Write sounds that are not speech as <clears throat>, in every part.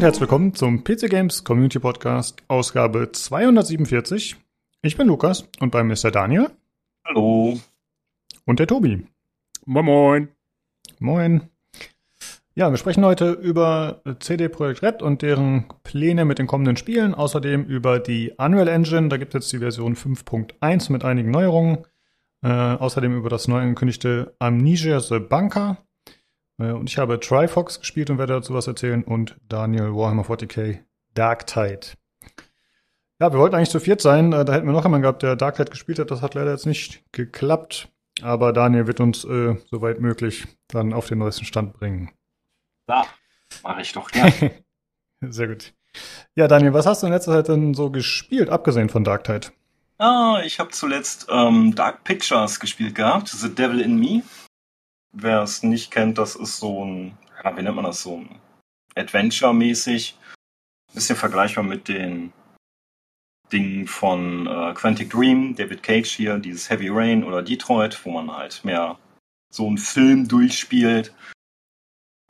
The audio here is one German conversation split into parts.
Und herzlich willkommen zum PC Games Community Podcast, Ausgabe 247. Ich bin Lukas und bei mir ist der Daniel. Hallo. Und der Tobi. Moin Moin. Moin. Ja, wir sprechen heute über CD Projekt Red und deren Pläne mit den kommenden Spielen. Außerdem über die Unreal Engine. Da gibt es jetzt die Version 5.1 mit einigen Neuerungen. Äh, außerdem über das neu angekündigte Amnesia The Bunker. Äh, und ich habe Trifox gespielt und werde dazu was erzählen. Und Daniel Warhammer 40k Dark Tide. Ja, wir wollten eigentlich zu viert sein. Äh, da hätten wir noch jemanden gehabt, der Dark Tide gespielt hat. Das hat leider jetzt nicht geklappt. Aber Daniel wird uns, äh, soweit möglich, dann auf den neuesten Stand bringen. Ja, mache ich doch gern. <laughs> Sehr gut. Ja, Daniel, was hast du in letzter Zeit denn so gespielt, abgesehen von Dark Tide? Ah, ich habe zuletzt ähm, Dark Pictures gespielt gehabt, The Devil in Me. Wer es nicht kennt, das ist so ein, ja, wie nennt man das, so ein Adventure-mäßig. Bisschen vergleichbar mit den Dingen von äh, Quantic Dream, David Cage hier, dieses Heavy Rain oder Detroit, wo man halt mehr so einen Film durchspielt.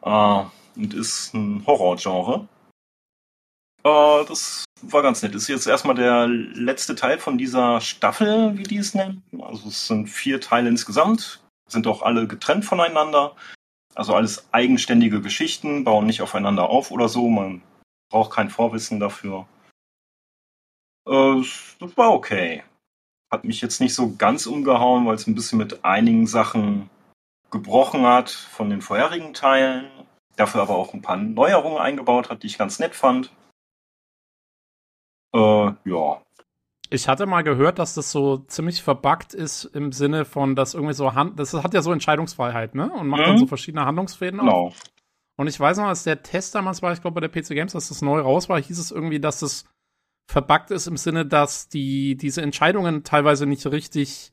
Äh, und ist ein Horrorgenre. Äh, das war ganz nett. Ist jetzt erstmal der letzte Teil von dieser Staffel, wie die es nennen. Also es sind vier Teile insgesamt, sind auch alle getrennt voneinander. Also alles eigenständige Geschichten, bauen nicht aufeinander auf oder so. Man braucht kein Vorwissen dafür. Äh, das war okay. Hat mich jetzt nicht so ganz umgehauen, weil es ein bisschen mit einigen Sachen gebrochen hat von den vorherigen Teilen. Dafür aber auch ein paar Neuerungen eingebaut hat, die ich ganz nett fand. Äh, ja. Ich hatte mal gehört, dass das so ziemlich verbuggt ist im Sinne von, dass irgendwie so Hand, das hat ja so Entscheidungsfreiheit, ne? Und macht mhm. dann so verschiedene Handlungsfäden genau. auf. Und ich weiß noch, als der Test damals war, ich glaube bei der PC Games, dass das neu raus war, hieß es irgendwie, dass es verbuggt ist im Sinne, dass die diese Entscheidungen teilweise nicht richtig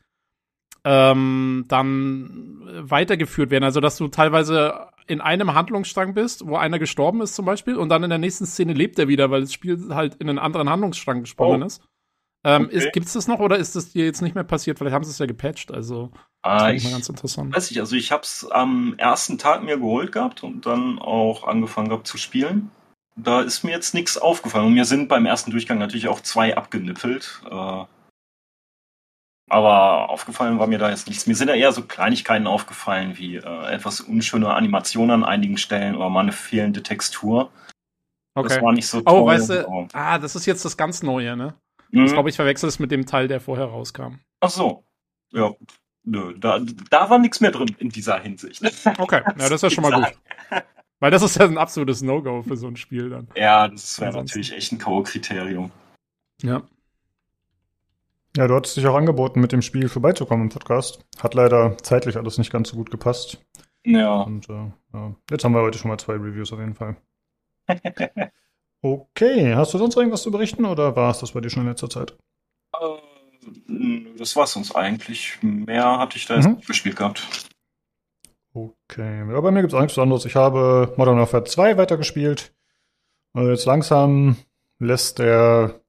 ähm, dann weitergeführt werden. Also dass du teilweise in einem Handlungsstrang bist, wo einer gestorben ist zum Beispiel, und dann in der nächsten Szene lebt er wieder, weil das Spiel halt in einen anderen Handlungsstrang gesprungen oh. ist. Ähm, okay. Gibt es das noch oder ist das dir jetzt nicht mehr passiert? Vielleicht haben sie es ja gepatcht. Also ah, ich, mal ganz interessant. Weiß ich, also ich habe es am ersten Tag mir geholt gehabt und dann auch angefangen gehabt zu spielen. Da ist mir jetzt nichts aufgefallen. Und mir sind beim ersten Durchgang natürlich auch zwei abgenippelt. Äh, aber aufgefallen war mir da jetzt nichts. Mir sind da eher so Kleinigkeiten aufgefallen, wie äh, etwas unschöne Animationen an einigen Stellen oder mal eine fehlende Textur. Okay. Das war nicht so oh, toll. Oh, weißt du, oh. ah, das ist jetzt das ganz Neue, ne? Mhm. Das glaube ich verwechselt es mit dem Teil, der vorher rauskam. Ach so. Ja. Nö, da, da war nichts mehr drin in dieser Hinsicht. <laughs> Okay, ja, das ist ja schon mal gut. <laughs> Weil das ist ja ein absolutes No-Go für so ein Spiel dann. Ja, das wäre natürlich echt ein K.O.-Kriterium. Ja. Ja, du hattest dich auch angeboten, mit dem Spiel vorbeizukommen im Podcast. Hat leider zeitlich alles nicht ganz so gut gepasst. Ja. Und äh, ja. jetzt haben wir heute schon mal zwei Reviews auf jeden Fall. <laughs> okay, hast du sonst irgendwas zu berichten oder war es das bei dir schon in letzter Zeit? Äh, das war es sonst eigentlich. Mehr hatte ich da jetzt mhm. gespielt gehabt. Okay, ja, bei mir gibt es nichts anderes. Ich habe Modern Warfare 2 weitergespielt. Also jetzt langsam lässt der,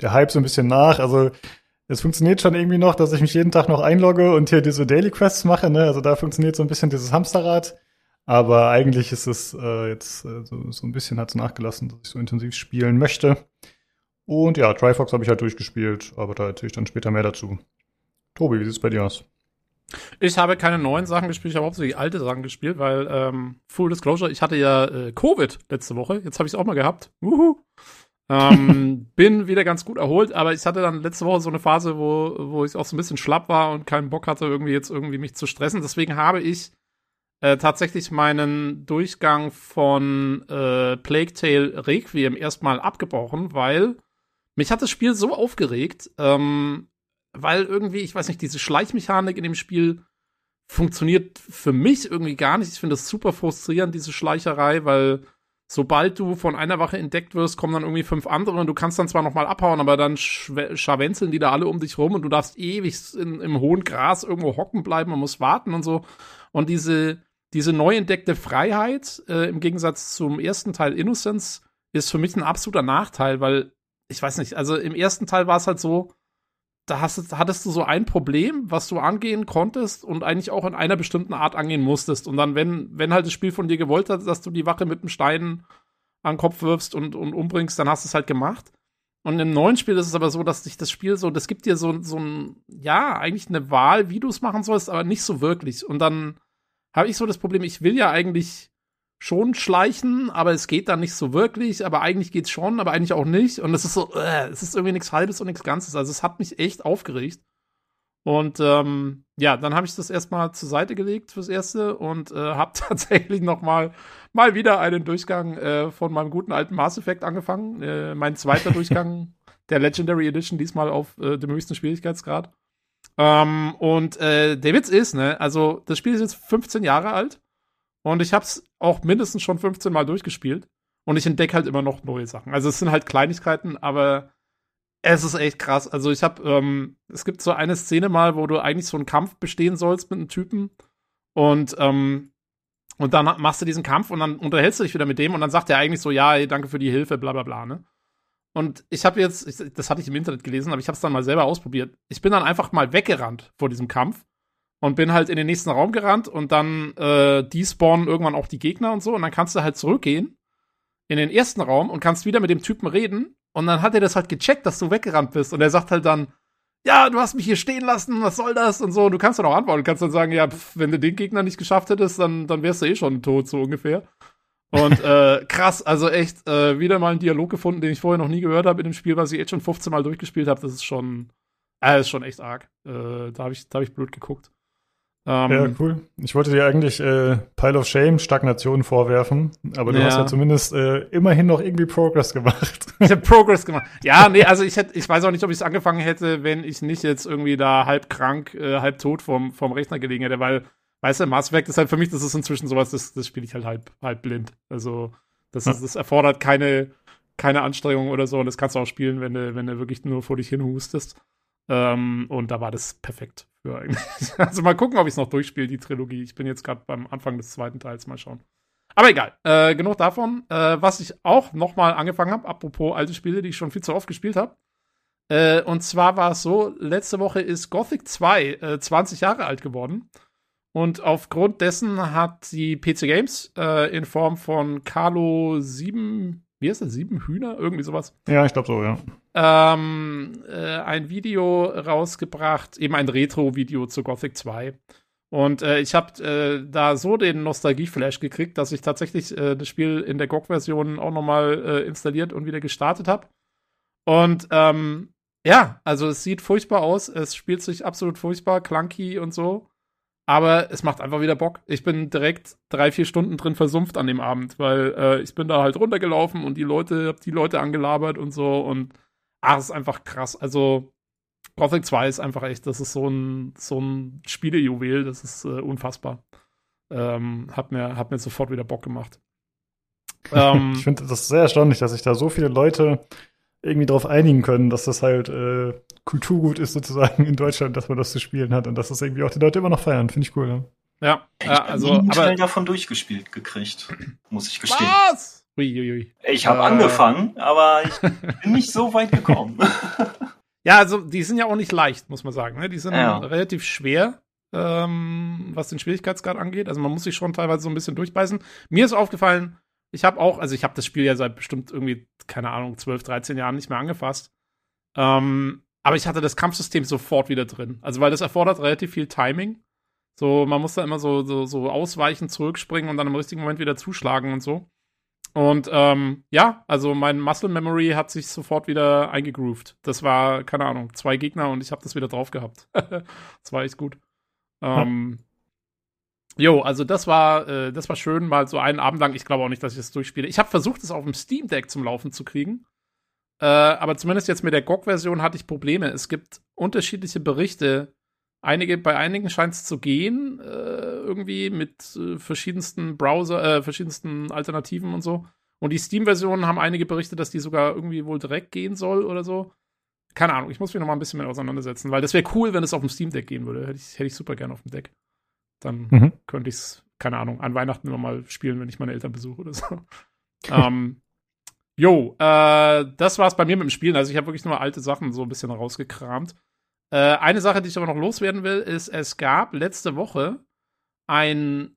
der Hype so ein bisschen nach. Also es funktioniert schon irgendwie noch, dass ich mich jeden Tag noch einlogge und hier diese Daily Quests mache. Ne? Also da funktioniert so ein bisschen dieses Hamsterrad. Aber eigentlich ist es äh, jetzt äh, so, so ein bisschen hat es nachgelassen, dass ich so intensiv spielen möchte. Und ja, Trifox habe ich halt durchgespielt, aber da erzähle ich dann später mehr dazu. Tobi, wie sieht's bei dir aus? Ich habe keine neuen Sachen gespielt, ich habe hauptsächlich alte Sachen gespielt, weil ähm, Full Disclosure, ich hatte ja äh, Covid letzte Woche, jetzt habe ich es auch mal gehabt. Uhu. ähm, <laughs> bin wieder ganz gut erholt, aber ich hatte dann letzte Woche so eine Phase, wo, wo ich auch so ein bisschen schlapp war und keinen Bock hatte, irgendwie jetzt irgendwie mich zu stressen. Deswegen habe ich äh, tatsächlich meinen Durchgang von äh, Plague Tale Requiem erstmal abgebrochen, weil mich hat das Spiel so aufgeregt, ähm, weil irgendwie, ich weiß nicht, diese Schleichmechanik in dem Spiel funktioniert für mich irgendwie gar nicht. Ich finde das super frustrierend, diese Schleicherei, weil sobald du von einer Wache entdeckt wirst, kommen dann irgendwie fünf andere und du kannst dann zwar nochmal abhauen, aber dann scharwenzeln die da alle um dich rum und du darfst ewig in, im hohen Gras irgendwo hocken bleiben und musst warten und so. Und diese, diese neu entdeckte Freiheit, äh, im Gegensatz zum ersten Teil Innocence, ist für mich ein absoluter Nachteil, weil, ich weiß nicht, also im ersten Teil war es halt so, da hast, hattest du so ein Problem, was du angehen konntest und eigentlich auch in einer bestimmten Art angehen musstest. Und dann, wenn, wenn halt das Spiel von dir gewollt hat, dass du die Wache mit dem Stein an den Kopf wirfst und, und umbringst, dann hast du es halt gemacht. Und im neuen Spiel ist es aber so, dass sich das Spiel so, das gibt dir so, so ein, ja, eigentlich eine Wahl, wie du es machen sollst, aber nicht so wirklich. Und dann habe ich so das Problem, ich will ja eigentlich schon schleichen, aber es geht dann nicht so wirklich, aber eigentlich geht's schon, aber eigentlich auch nicht. Und es ist so, äh, es ist irgendwie nichts Halbes und nichts Ganzes. Also es hat mich echt aufgeregt. Und ähm, ja, dann habe ich das erstmal zur Seite gelegt fürs Erste und äh, habe <laughs> tatsächlich noch mal, mal wieder einen Durchgang äh, von meinem guten alten Mass Effect angefangen. Äh, mein zweiter Durchgang <laughs> der Legendary Edition, diesmal auf äh, dem höchsten Schwierigkeitsgrad. Ähm, und äh, der Witz ist, ne, also das Spiel ist jetzt 15 Jahre alt und ich habe es auch mindestens schon 15 Mal durchgespielt und ich entdecke halt immer noch neue Sachen. Also es sind halt Kleinigkeiten, aber es ist echt krass. Also ich habe, ähm, es gibt so eine Szene mal, wo du eigentlich so einen Kampf bestehen sollst mit einem Typen und ähm, und dann machst du diesen Kampf und dann unterhältst du dich wieder mit dem und dann sagt er eigentlich so, ja, ey, danke für die Hilfe, bla bla bla, ne? Und ich habe jetzt, ich, das hatte ich im Internet gelesen, aber ich habe es dann mal selber ausprobiert. Ich bin dann einfach mal weggerannt vor diesem Kampf und bin halt in den nächsten Raum gerannt und dann äh, despawnen irgendwann auch die Gegner und so und dann kannst du halt zurückgehen in den ersten Raum und kannst wieder mit dem Typen reden und dann hat er das halt gecheckt, dass du weggerannt bist. Und er sagt halt dann, ja, du hast mich hier stehen lassen, was soll das? Und so. Und du kannst dann auch antworten. Du kannst dann sagen, ja, pff, wenn du den Gegner nicht geschafft hättest, dann, dann wärst du eh schon tot, so ungefähr. Und äh, krass, also echt äh, wieder mal einen Dialog gefunden, den ich vorher noch nie gehört habe in dem Spiel, was ich jetzt schon 15 Mal durchgespielt habe. Das ist schon, äh, ist schon echt arg. Äh, da habe ich, da hab ich blöd geguckt. Ähm, ja, cool. Ich wollte dir eigentlich äh, Pile of Shame, Stagnation vorwerfen, aber du ja. hast ja zumindest äh, immerhin noch irgendwie Progress gemacht. Ich habe Progress gemacht. Ja, nee, also ich hätte, ich weiß auch nicht, ob ich es angefangen hätte, wenn ich nicht jetzt irgendwie da halb krank, äh, halb tot vom, vom Rechner gelegen hätte, weil, weißt du, Mass Effect ist halt für mich, das ist inzwischen sowas, das, das spiele ich halt halb, halb blind. Also, das, ist, das erfordert keine, keine Anstrengung oder so und das kannst du auch spielen, wenn du, wenn du wirklich nur vor dich hin hustest. Ähm, und da war das perfekt für eigentlich. <laughs> Also mal gucken, ob ich es noch durchspiele, die Trilogie. Ich bin jetzt gerade beim Anfang des zweiten Teils, mal schauen. Aber egal, äh, genug davon. Äh, was ich auch noch mal angefangen habe, apropos alte Spiele, die ich schon viel zu oft gespielt habe. Äh, und zwar war es so, letzte Woche ist Gothic 2 20 äh, Jahre alt geworden. Und aufgrund dessen hat die PC Games äh, in Form von Carlo 7 wie heißt das, sieben Hühner? Irgendwie sowas. Ja, ich glaube so, ja. Ähm, äh, ein Video rausgebracht, eben ein Retro-Video zu Gothic 2. Und äh, ich habe äh, da so den Nostalgie-Flash gekriegt, dass ich tatsächlich äh, das Spiel in der GOG-Version auch nochmal äh, installiert und wieder gestartet habe. Und ähm, ja, also es sieht furchtbar aus, es spielt sich absolut furchtbar, clunky und so. Aber es macht einfach wieder Bock. Ich bin direkt drei, vier Stunden drin versumpft an dem Abend, weil äh, ich bin da halt runtergelaufen und die Leute, hab die Leute angelabert und so und ach, es ist einfach krass. Also Gothic 2 ist einfach echt, das ist so ein, so ein Spielejuwel, das ist äh, unfassbar. Ähm, hat, mir, hat mir sofort wieder Bock gemacht. <laughs> Ähm, ich finde das sehr erstaunlich, dass sich da so viele Leute irgendwie darauf einigen können, dass das halt äh, Kulturgut ist sozusagen in Deutschland, dass man das zu spielen hat und dass das irgendwie auch die Leute immer noch feiern. Finde ich cool. Ne? Ja, ich ja also einen Teil davon durchgespielt gekriegt, muss ich gestehen. Was? Uiuiui. Ich habe äh, angefangen, aber ich <laughs> bin nicht so weit gekommen. <laughs> ja, also die sind ja auch nicht leicht, muss man sagen. Ne? Die sind ja. relativ schwer, ähm, was den Schwierigkeitsgrad angeht. Also man muss sich schon teilweise so ein bisschen durchbeißen. Mir ist aufgefallen, ich habe auch, also ich habe das Spiel ja seit bestimmt irgendwie, keine Ahnung, 12, 13 Jahren nicht mehr angefasst. Ähm, aber ich hatte das Kampfsystem sofort wieder drin. Also, weil das erfordert relativ viel Timing. So, man muss da immer so, so, so ausweichen, zurückspringen und dann im richtigen Moment wieder zuschlagen und so. Und ähm, ja, also mein Muscle Memory hat sich sofort wieder eingegroovt. Das war, keine Ahnung, zwei Gegner und ich habe das wieder drauf gehabt. <laughs> das war echt gut. Ähm, Jo, also das war, äh, das war schön, mal so einen Abend lang. Ich glaube auch nicht, dass ich das durchspiele. Ich habe versucht, es auf dem Steam Deck zum Laufen zu kriegen. Äh, aber zumindest jetzt mit der GOG-Version hatte ich Probleme. Es gibt unterschiedliche Berichte. Einige, bei einigen scheint es zu gehen, äh, irgendwie mit äh, verschiedensten Browser, äh, verschiedensten Alternativen und so. Und die Steam-Versionen haben einige Berichte, dass die sogar irgendwie wohl direkt gehen soll oder so. Keine Ahnung, ich muss mich noch mal ein bisschen mit auseinandersetzen, weil das wäre cool, wenn es auf dem Steam Deck gehen würde. Hätte ich, hätte ich super gerne auf dem Deck. Dann mhm. könnte ich es, keine Ahnung, an Weihnachten immer mal spielen, wenn ich meine Eltern besuche oder so. <laughs> ähm, Jo, äh, das war's bei mir mit dem Spielen. Also ich habe wirklich nur alte Sachen so ein bisschen rausgekramt. Äh, eine Sache, die ich aber noch loswerden will, ist, es gab letzte Woche ein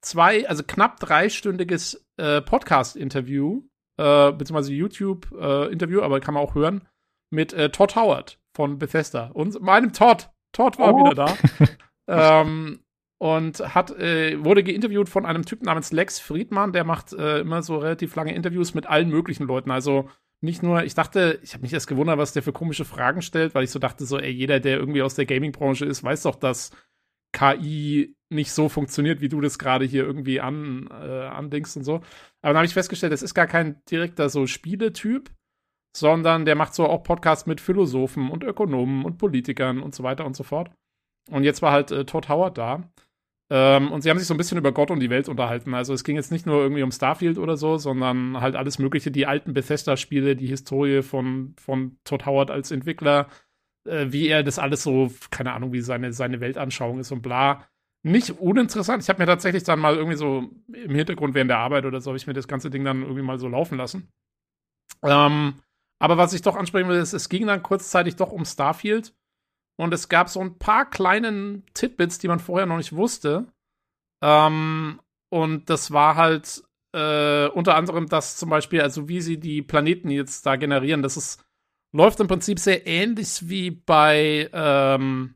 zwei, also knapp dreistündiges äh, Podcast-Interview, äh, beziehungsweise YouTube-Interview, aber kann man auch hören, mit äh, Todd Howard von Bethesda. Und meinem Todd. Todd war oh. wieder da. <laughs> ähm, und hat, äh, wurde geinterviewt von einem Typen namens Lex Friedman, der macht äh, immer so relativ lange Interviews mit allen möglichen Leuten. Also nicht nur, ich dachte, ich habe mich erst gewundert, was der für komische Fragen stellt, weil ich so dachte, so, ey, jeder, der irgendwie aus der Gaming-Branche ist, weiß doch, dass KI nicht so funktioniert, wie du das gerade hier irgendwie an, äh, andingst und so. Aber dann habe ich festgestellt, das ist gar kein direkter so Spieletyp, sondern der macht so auch Podcasts mit Philosophen und Ökonomen und Politikern und so weiter und so fort. Und jetzt war halt äh, Todd Howard da. Ähm, und sie haben sich so ein bisschen über Gott und die Welt unterhalten. Also es ging jetzt nicht nur irgendwie um Starfield oder so, sondern halt alles Mögliche, die alten Bethesda-Spiele, die Historie von, von Todd Howard als Entwickler, äh, wie er das alles so, keine Ahnung, wie seine, seine Weltanschauung ist und bla. Nicht uninteressant. Ich habe mir tatsächlich dann mal irgendwie so im Hintergrund während der Arbeit oder so, habe ich mir das ganze Ding dann irgendwie mal so laufen lassen. Ähm, aber was ich doch ansprechen will, ist, es ging dann kurzzeitig doch um Starfield. Und es gab so ein paar kleinen Titbits, die man vorher noch nicht wusste. Ähm, und das war halt äh, unter anderem das zum Beispiel, also wie sie die Planeten jetzt da generieren, das ist, läuft im Prinzip sehr ähnlich wie bei, ähm,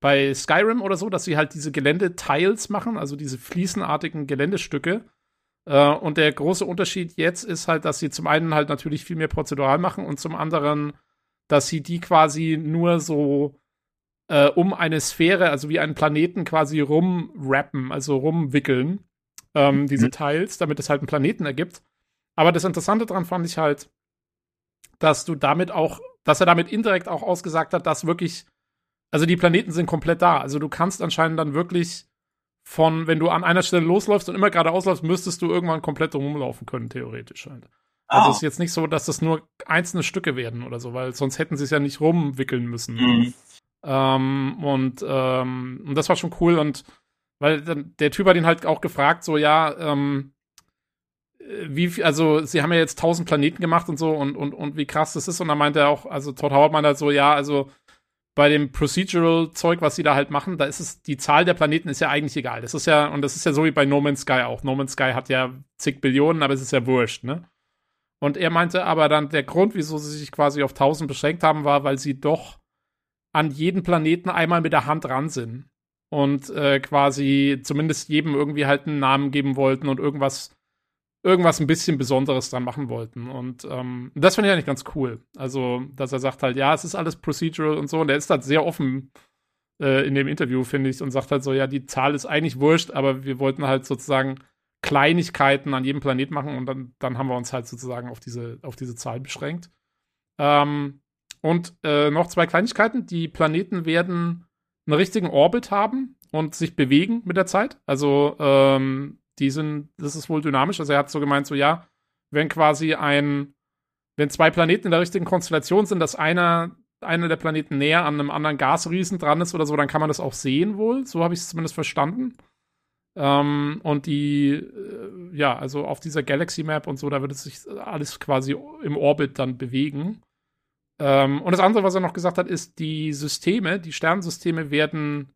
bei Skyrim oder so, dass sie halt diese Geländetiles machen, also diese fliesenartigen Geländestücke. Äh, und der große Unterschied jetzt ist halt, dass sie zum einen halt natürlich viel mehr prozedural machen und zum anderen, dass sie die quasi nur so äh, um eine Sphäre, also wie einen Planeten quasi rumwrappen, also rumwickeln, ähm, diese mhm. Teils, damit es halt einen Planeten ergibt. Aber das Interessante daran fand ich halt, dass du damit auch, dass er damit indirekt auch ausgesagt hat, dass wirklich, also die Planeten sind komplett da. Also du kannst anscheinend dann wirklich von, wenn du an einer Stelle losläufst und immer geradeaus läufst, müsstest du irgendwann komplett rumlaufen können, theoretisch halt. Also oh. es ist jetzt nicht so, dass das nur einzelne Stücke werden oder so, weil sonst hätten sie es ja nicht rumwickeln müssen. Mhm. Ähm, und, ähm, und das war schon cool und weil der Typ hat ihn halt auch gefragt, so ja, ähm, wie, also sie haben ja jetzt tausend Planeten gemacht und so und, und, und wie krass das ist. Und dann meinte er auch, also Todd Howard meinte halt so, ja, also bei dem Procedural-Zeug, was sie da halt machen, da ist es, die Zahl der Planeten ist ja eigentlich egal. Das ist ja, und das ist ja so wie bei No Man's Sky auch. No Man's Sky hat ja zig Billionen, aber es ist ja wurscht, ne? Und er meinte aber dann, der Grund, wieso sie sich quasi auf 1000 beschränkt haben, war, weil sie doch an jeden Planeten einmal mit der Hand ran sind. Und äh, quasi zumindest jedem irgendwie halt einen Namen geben wollten und irgendwas irgendwas ein bisschen Besonderes dran machen wollten. Und ähm, das finde ich eigentlich ganz cool. Also, dass er sagt halt, ja, es ist alles procedural und so. Und er ist halt sehr offen äh, in dem Interview, finde ich, und sagt halt so, ja, die Zahl ist eigentlich wurscht, aber wir wollten halt sozusagen Kleinigkeiten an jedem Planet machen und dann, dann haben wir uns halt sozusagen auf diese, auf diese Zahl beschränkt. Ähm, und äh, noch zwei Kleinigkeiten. Die Planeten werden einen richtigen Orbit haben und sich bewegen mit der Zeit. Also ähm, die sind, das ist wohl dynamisch. Also er hat so gemeint, so ja, wenn quasi ein, wenn zwei Planeten in der richtigen Konstellation sind, dass einer, einer der Planeten näher an einem anderen Gasriesen dran ist oder so, dann kann man das auch sehen wohl. So habe ich es zumindest verstanden. Ähm, und die, äh, ja, also auf dieser Galaxy Map und so, da wird es sich alles quasi im Orbit dann bewegen. Ähm, und das andere, was er noch gesagt hat, ist, die Systeme, die Sternensysteme werden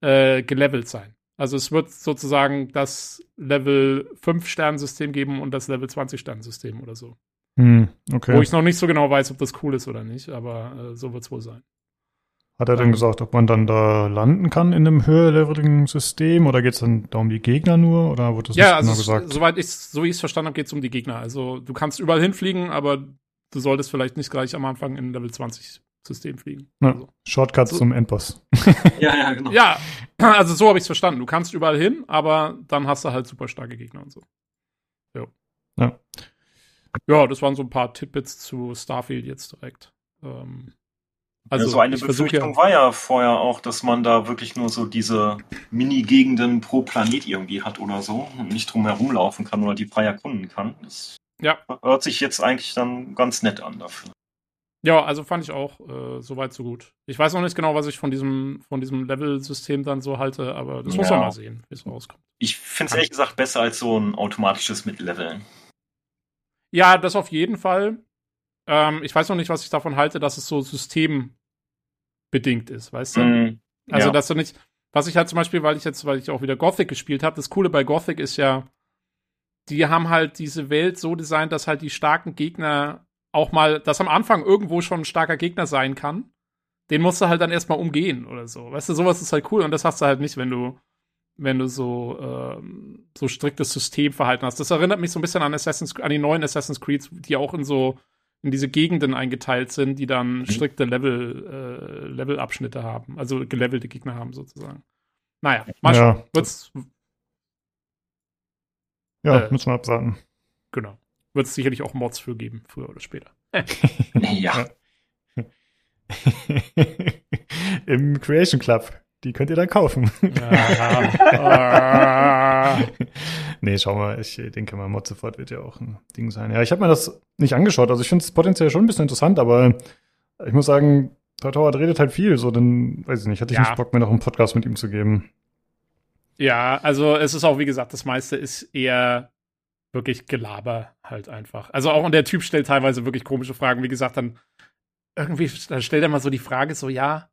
äh, gelevelt sein. Also es wird sozusagen das Level 5 Sternensystem geben und das Level 20 Sternensystem oder so. Hm, okay. Wo ich noch nicht so genau weiß, ob das cool ist oder nicht, aber äh, so wird es wohl sein. Hat er denn ähm, gesagt, ob man dann da landen kann in einem höherleveligen System oder geht es dann da um die Gegner nur oder wurde das ja, also genau gesagt? Soweit ich so wie ich es verstanden habe, geht es um die Gegner. Also du kannst überall hinfliegen, aber du solltest vielleicht nicht gleich am Anfang in Level 20 System fliegen. Ja, also. Shortcuts so. zum Endboss. <laughs> ja, ja, genau. Ja, <clears throat> also so habe ich es verstanden. Du kannst überall hin, aber dann hast du halt super starke Gegner und so. Jo. Ja. Ja, das waren so ein paar Tidbits zu Starfield jetzt direkt. Ähm, also ja, so eine Befürchtung ja, war ja vorher auch, dass man da wirklich nur so diese Mini-Gegenden pro Planet irgendwie hat oder so und nicht drum laufen kann oder die frei erkunden kann. Das ja. hört sich jetzt eigentlich dann ganz nett an dafür. Ja, also fand ich auch äh, soweit so gut. Ich weiß noch nicht genau, was ich von diesem, von diesem Level-System dann so halte, aber das ja. muss man mal sehen, wie es rauskommt. Ich finde es ehrlich gesagt besser als so ein automatisches Mitleveln. Ja, das auf jeden Fall. Ähm, ich weiß noch nicht, was ich davon halte, dass es so systembedingt ist, weißt du? Mm, also, ja. dass du nicht, was ich halt zum Beispiel, weil ich jetzt, weil ich auch wieder Gothic gespielt habe, das Coole bei Gothic ist ja, die haben halt diese Welt so designt, dass halt die starken Gegner auch mal, dass am Anfang irgendwo schon ein starker Gegner sein kann. Den musst du halt dann erstmal umgehen oder so. Weißt du, sowas ist halt cool und das hast du halt nicht, wenn du, wenn du so, ähm, so striktes Systemverhalten hast. Das erinnert mich so ein bisschen an Assassin's, an die neuen Assassin's Creed, die auch in so, in diese Gegenden eingeteilt sind, die dann mhm. strikte Level, äh, Levelabschnitte haben, also gelevelte Gegner haben sozusagen. Naja, mal ja, schauen. Wird's, ja, äh, müssen wir abwarten. Genau. Wird es sicherlich auch Mods für geben, früher oder später. <laughs> ja. <laughs> Im Creation Club. Die könnt ihr dann kaufen. <laughs> nee, schau mal, ich denke mal, Mod sofort wird ja auch ein Ding sein. Ja, ich habe mir das nicht angeschaut. Also ich finde es potenziell schon ein bisschen interessant, aber ich muss sagen, Todd Howard redet halt viel, so dann, weiß ich nicht, hatte ich ja. nicht Bock, mir noch einen Podcast mit ihm zu geben. Ja, also es ist auch, wie gesagt, das meiste ist eher wirklich Gelaber halt einfach. Also auch und der Typ stellt teilweise wirklich komische Fragen. Wie gesagt, dann irgendwie, dann stellt er mal so die Frage so, ja,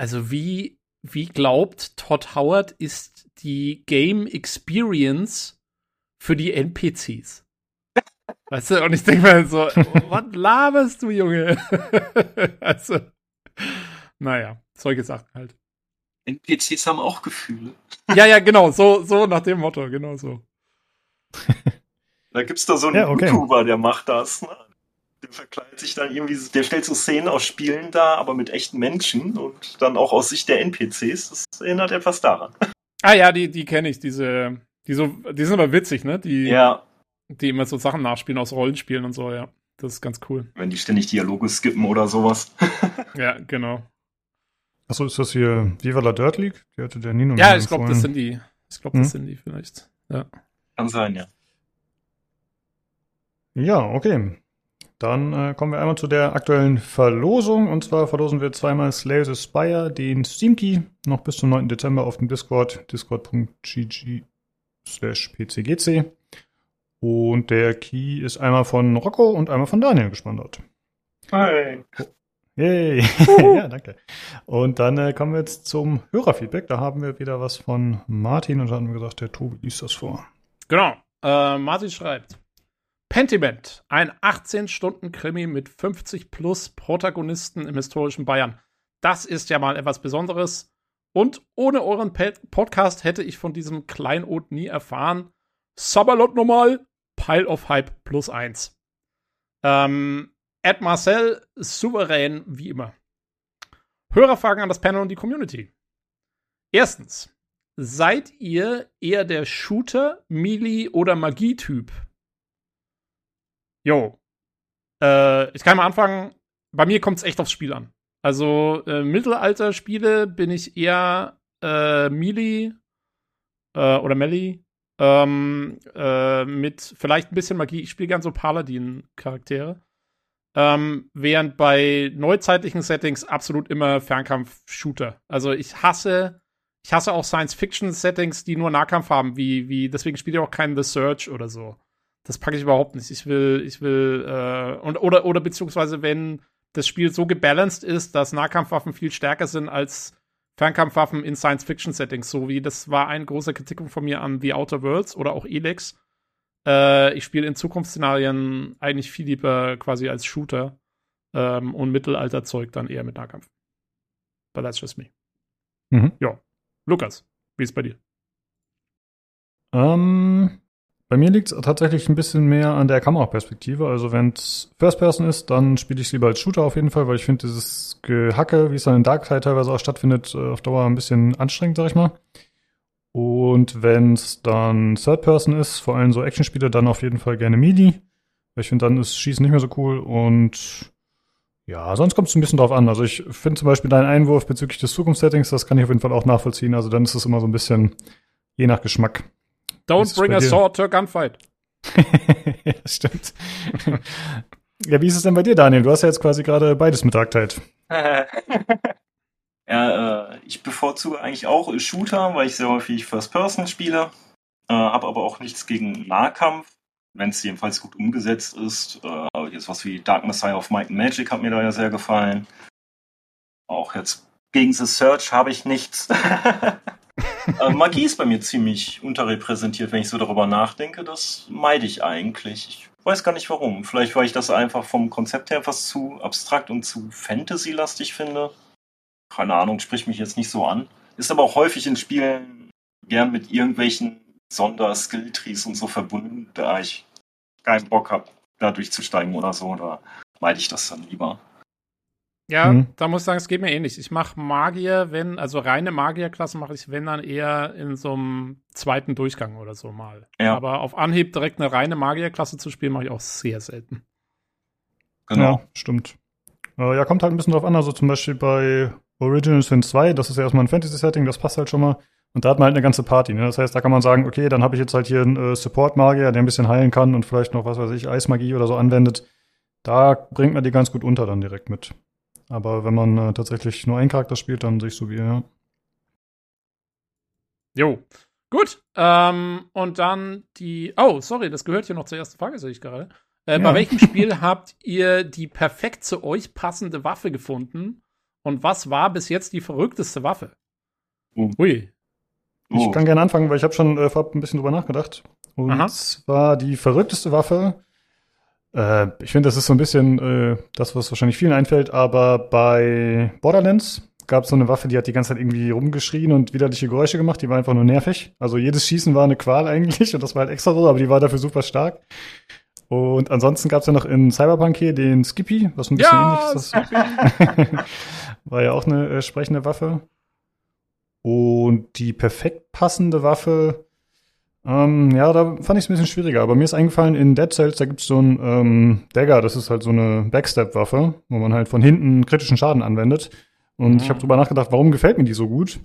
also wie, wie glaubt Todd Howard ist die Game Experience für die NPCs? Weißt du, und ich denke mir so, was laberst du, Junge? <laughs> also, naja, solche Sachen halt. NPCs haben auch Gefühle. Ja, ja, genau, so, so nach dem Motto, genau so. da gibt's da so einen ja, okay. YouTuber, der macht das. Ne? Der verkleidet sich dann irgendwie, der stellt so Szenen aus Spielen dar, aber mit echten Menschen und dann auch aus Sicht der NPCs. Das erinnert etwas daran. Ah ja, die, die kenne ich, diese, die so, die sind aber witzig, ne? Die, ja. Die immer so Sachen nachspielen aus Rollenspielen und so, ja. Das ist ganz cool. Wenn die ständig Dialoge skippen oder sowas. <laughs> ja, genau. Achso, ist das hier Viva la Dirt League? Die hatte der Nino Ja, ich glaube, das sind die. Ich glaube, das hm? sind die vielleicht. Ja. Kann sein, ja. Ja, okay. Dann äh, kommen wir einmal zu der aktuellen Verlosung. Und zwar verlosen wir zweimal Slay the Spire, den Steam Key, noch bis zum 9. Dezember auf dem Discord, discord.gg slash pcgc. Und der Key ist einmal von Rocco und einmal von Daniel gesponsert. Hi. Yay. <laughs> ja, danke. Und dann äh, kommen wir jetzt zum Hörerfeedback. Da haben wir wieder was von Martin und da haben wir gesagt, der Tobi liest das vor. Genau. Äh, Martin schreibt. Pentiment, ein 18-Stunden-Krimi mit 50 plus Protagonisten im historischen Bayern. Das ist ja mal etwas Besonderes. Und ohne euren Podcast hätte ich von diesem Kleinod nie erfahren. Sabalot nochmal, Pile of Hype plus eins. Ähm, Ed Marcel, souverän wie immer. Hörerfragen an das Panel und die Community. Erstens, seid ihr eher der Shooter, Melee oder Magie-Typ? Jo. Äh, ich kann mal anfangen. Bei mir kommt es echt aufs Spiel an. Also äh, Mittelalter-Spiele bin ich eher äh, Melee äh, oder Melee ähm, äh, mit vielleicht ein bisschen Magie. Ich spiele gern so Paladin-Charaktere. Ähm, während bei neuzeitlichen Settings absolut immer Fernkampf-Shooter. Also ich hasse, ich hasse auch Science-Fiction-Settings, die nur Nahkampf haben, wie, wie, deswegen spiele ich auch keinen The Search oder so. Das packe ich überhaupt nicht. Ich will, ich will, äh, und, oder, oder beziehungsweise wenn das Spiel so gebalanced ist, dass Nahkampfwaffen viel stärker sind als Fernkampfwaffen in Science-Fiction-Settings, so wie das war ein großer Kritikpunkt von mir an The Outer Worlds oder auch Elex äh, ich spiele in Zukunftsszenarien eigentlich viel lieber quasi als Shooter ähm, und Mittelalterzeug dann eher mit Nahkampf. But that's just me. Mhm. Ja. Lukas, wie ist bei dir? Ähm, bei mir liegt es tatsächlich ein bisschen mehr an der Kameraperspektive. Also wenn es First Person ist, dann spiele ich es lieber als Shooter auf jeden Fall, weil ich finde dieses Gehacke, wie es dann in Dark Side teilweise auch stattfindet, äh, auf Dauer ein bisschen anstrengend, sag ich mal. Und wenn es dann Third Person ist, vor allem so Actionspiele, dann auf jeden Fall gerne Midi. Weil ich finde, dann ist Schießen nicht mehr so cool. Und ja, sonst kommt es ein bisschen drauf an. Also ich finde zum Beispiel deinen Einwurf bezüglich des Zukunftssettings, das kann ich auf jeden Fall auch nachvollziehen. Also dann ist es immer so ein bisschen je nach Geschmack. Don't bring a sword to a gunfight. <laughs> ja, stimmt. <laughs> ja, wie ist es denn bei dir, Daniel? Du hast ja jetzt quasi gerade beides mit Dark Tide. <laughs> Ja, äh, ich bevorzuge eigentlich auch Shooter, weil ich sehr häufig First Person spiele, äh, habe aber auch nichts gegen Nahkampf, wenn es jedenfalls gut umgesetzt ist. Äh, jetzt was wie Dark Messiah of Might and Magic hat mir da ja sehr gefallen. Auch jetzt gegen The Search habe ich nichts. Äh, Magie ist bei mir ziemlich unterrepräsentiert, wenn ich so darüber nachdenke. Das meide ich eigentlich. Ich weiß gar nicht warum. Vielleicht, weil ich das einfach vom Konzept her etwas zu abstrakt und zu Fantasy-lastig finde. Keine Ahnung, spricht mich jetzt nicht so an. Ist aber auch häufig in Spielen gern mit irgendwelchen Sonderskill-Trees und so verbunden, da ich keinen Bock habe, da durchzusteigen oder so. Da meide ich das dann lieber. Ja, mhm. da muss ich sagen, es geht mir ähnlich. Ich mache Magier, wenn, also reine Magierklassen mache ich, wenn dann eher in so einem zweiten Durchgang oder so mal. Ja. Aber auf Anhieb direkt eine reine Magierklasse zu spielen, mache ich auch sehr selten. Genau. Ja, stimmt. Äh, ja, kommt halt ein bisschen drauf an. Also zum Beispiel bei Original Sin 2, das ist ja erstmal ein Fantasy-Setting, das passt halt schon mal. Und da hat man halt eine ganze Party. Ne? Das heißt, da kann man sagen, okay, dann habe ich jetzt halt hier einen äh, Support-Magier, der ein bisschen heilen kann und vielleicht noch, was weiß ich, Eismagie oder so anwendet. Da bringt man die ganz gut unter dann direkt mit. Aber wenn man äh, tatsächlich nur einen Charakter spielt, dann sehe ich so wie, ja. Jo. Gut. Ähm, und dann die. Oh, sorry, das gehört hier noch zur ersten Frage, sehe ich gerade. Äh, ja. Bei welchem Spiel <laughs> habt ihr die perfekt zu euch passende Waffe gefunden? Und was war bis jetzt die verrückteste Waffe? Oh. Ui. Ich oh. kann gerne anfangen, weil ich habe schon äh, vorab ein bisschen drüber nachgedacht. Und Aha. zwar die verrückteste Waffe äh, ich finde, das ist so ein bisschen äh, das, was wahrscheinlich vielen einfällt, aber bei Borderlands gab es so eine Waffe, die hat die ganze Zeit irgendwie rumgeschrien und widerliche Geräusche gemacht, die war einfach nur nervig. Also jedes Schießen war eine Qual eigentlich <laughs> und das war halt extra so, aber die war dafür super stark. Und ansonsten gab es ja noch in Cyberpunk hier den Skippy, was ein bisschen ja, ähnlich ist. <laughs> war ja auch eine äh, sprechende Waffe. Und die perfekt passende Waffe, ähm, ja, da fand ich es ein bisschen schwieriger. Aber mir ist eingefallen, in Dead Cells, da gibt es so einen ähm, Dagger, das ist halt so eine Backstep-Waffe, wo man halt von hinten kritischen Schaden anwendet. Und mhm. ich habe drüber nachgedacht, warum gefällt mir die so gut?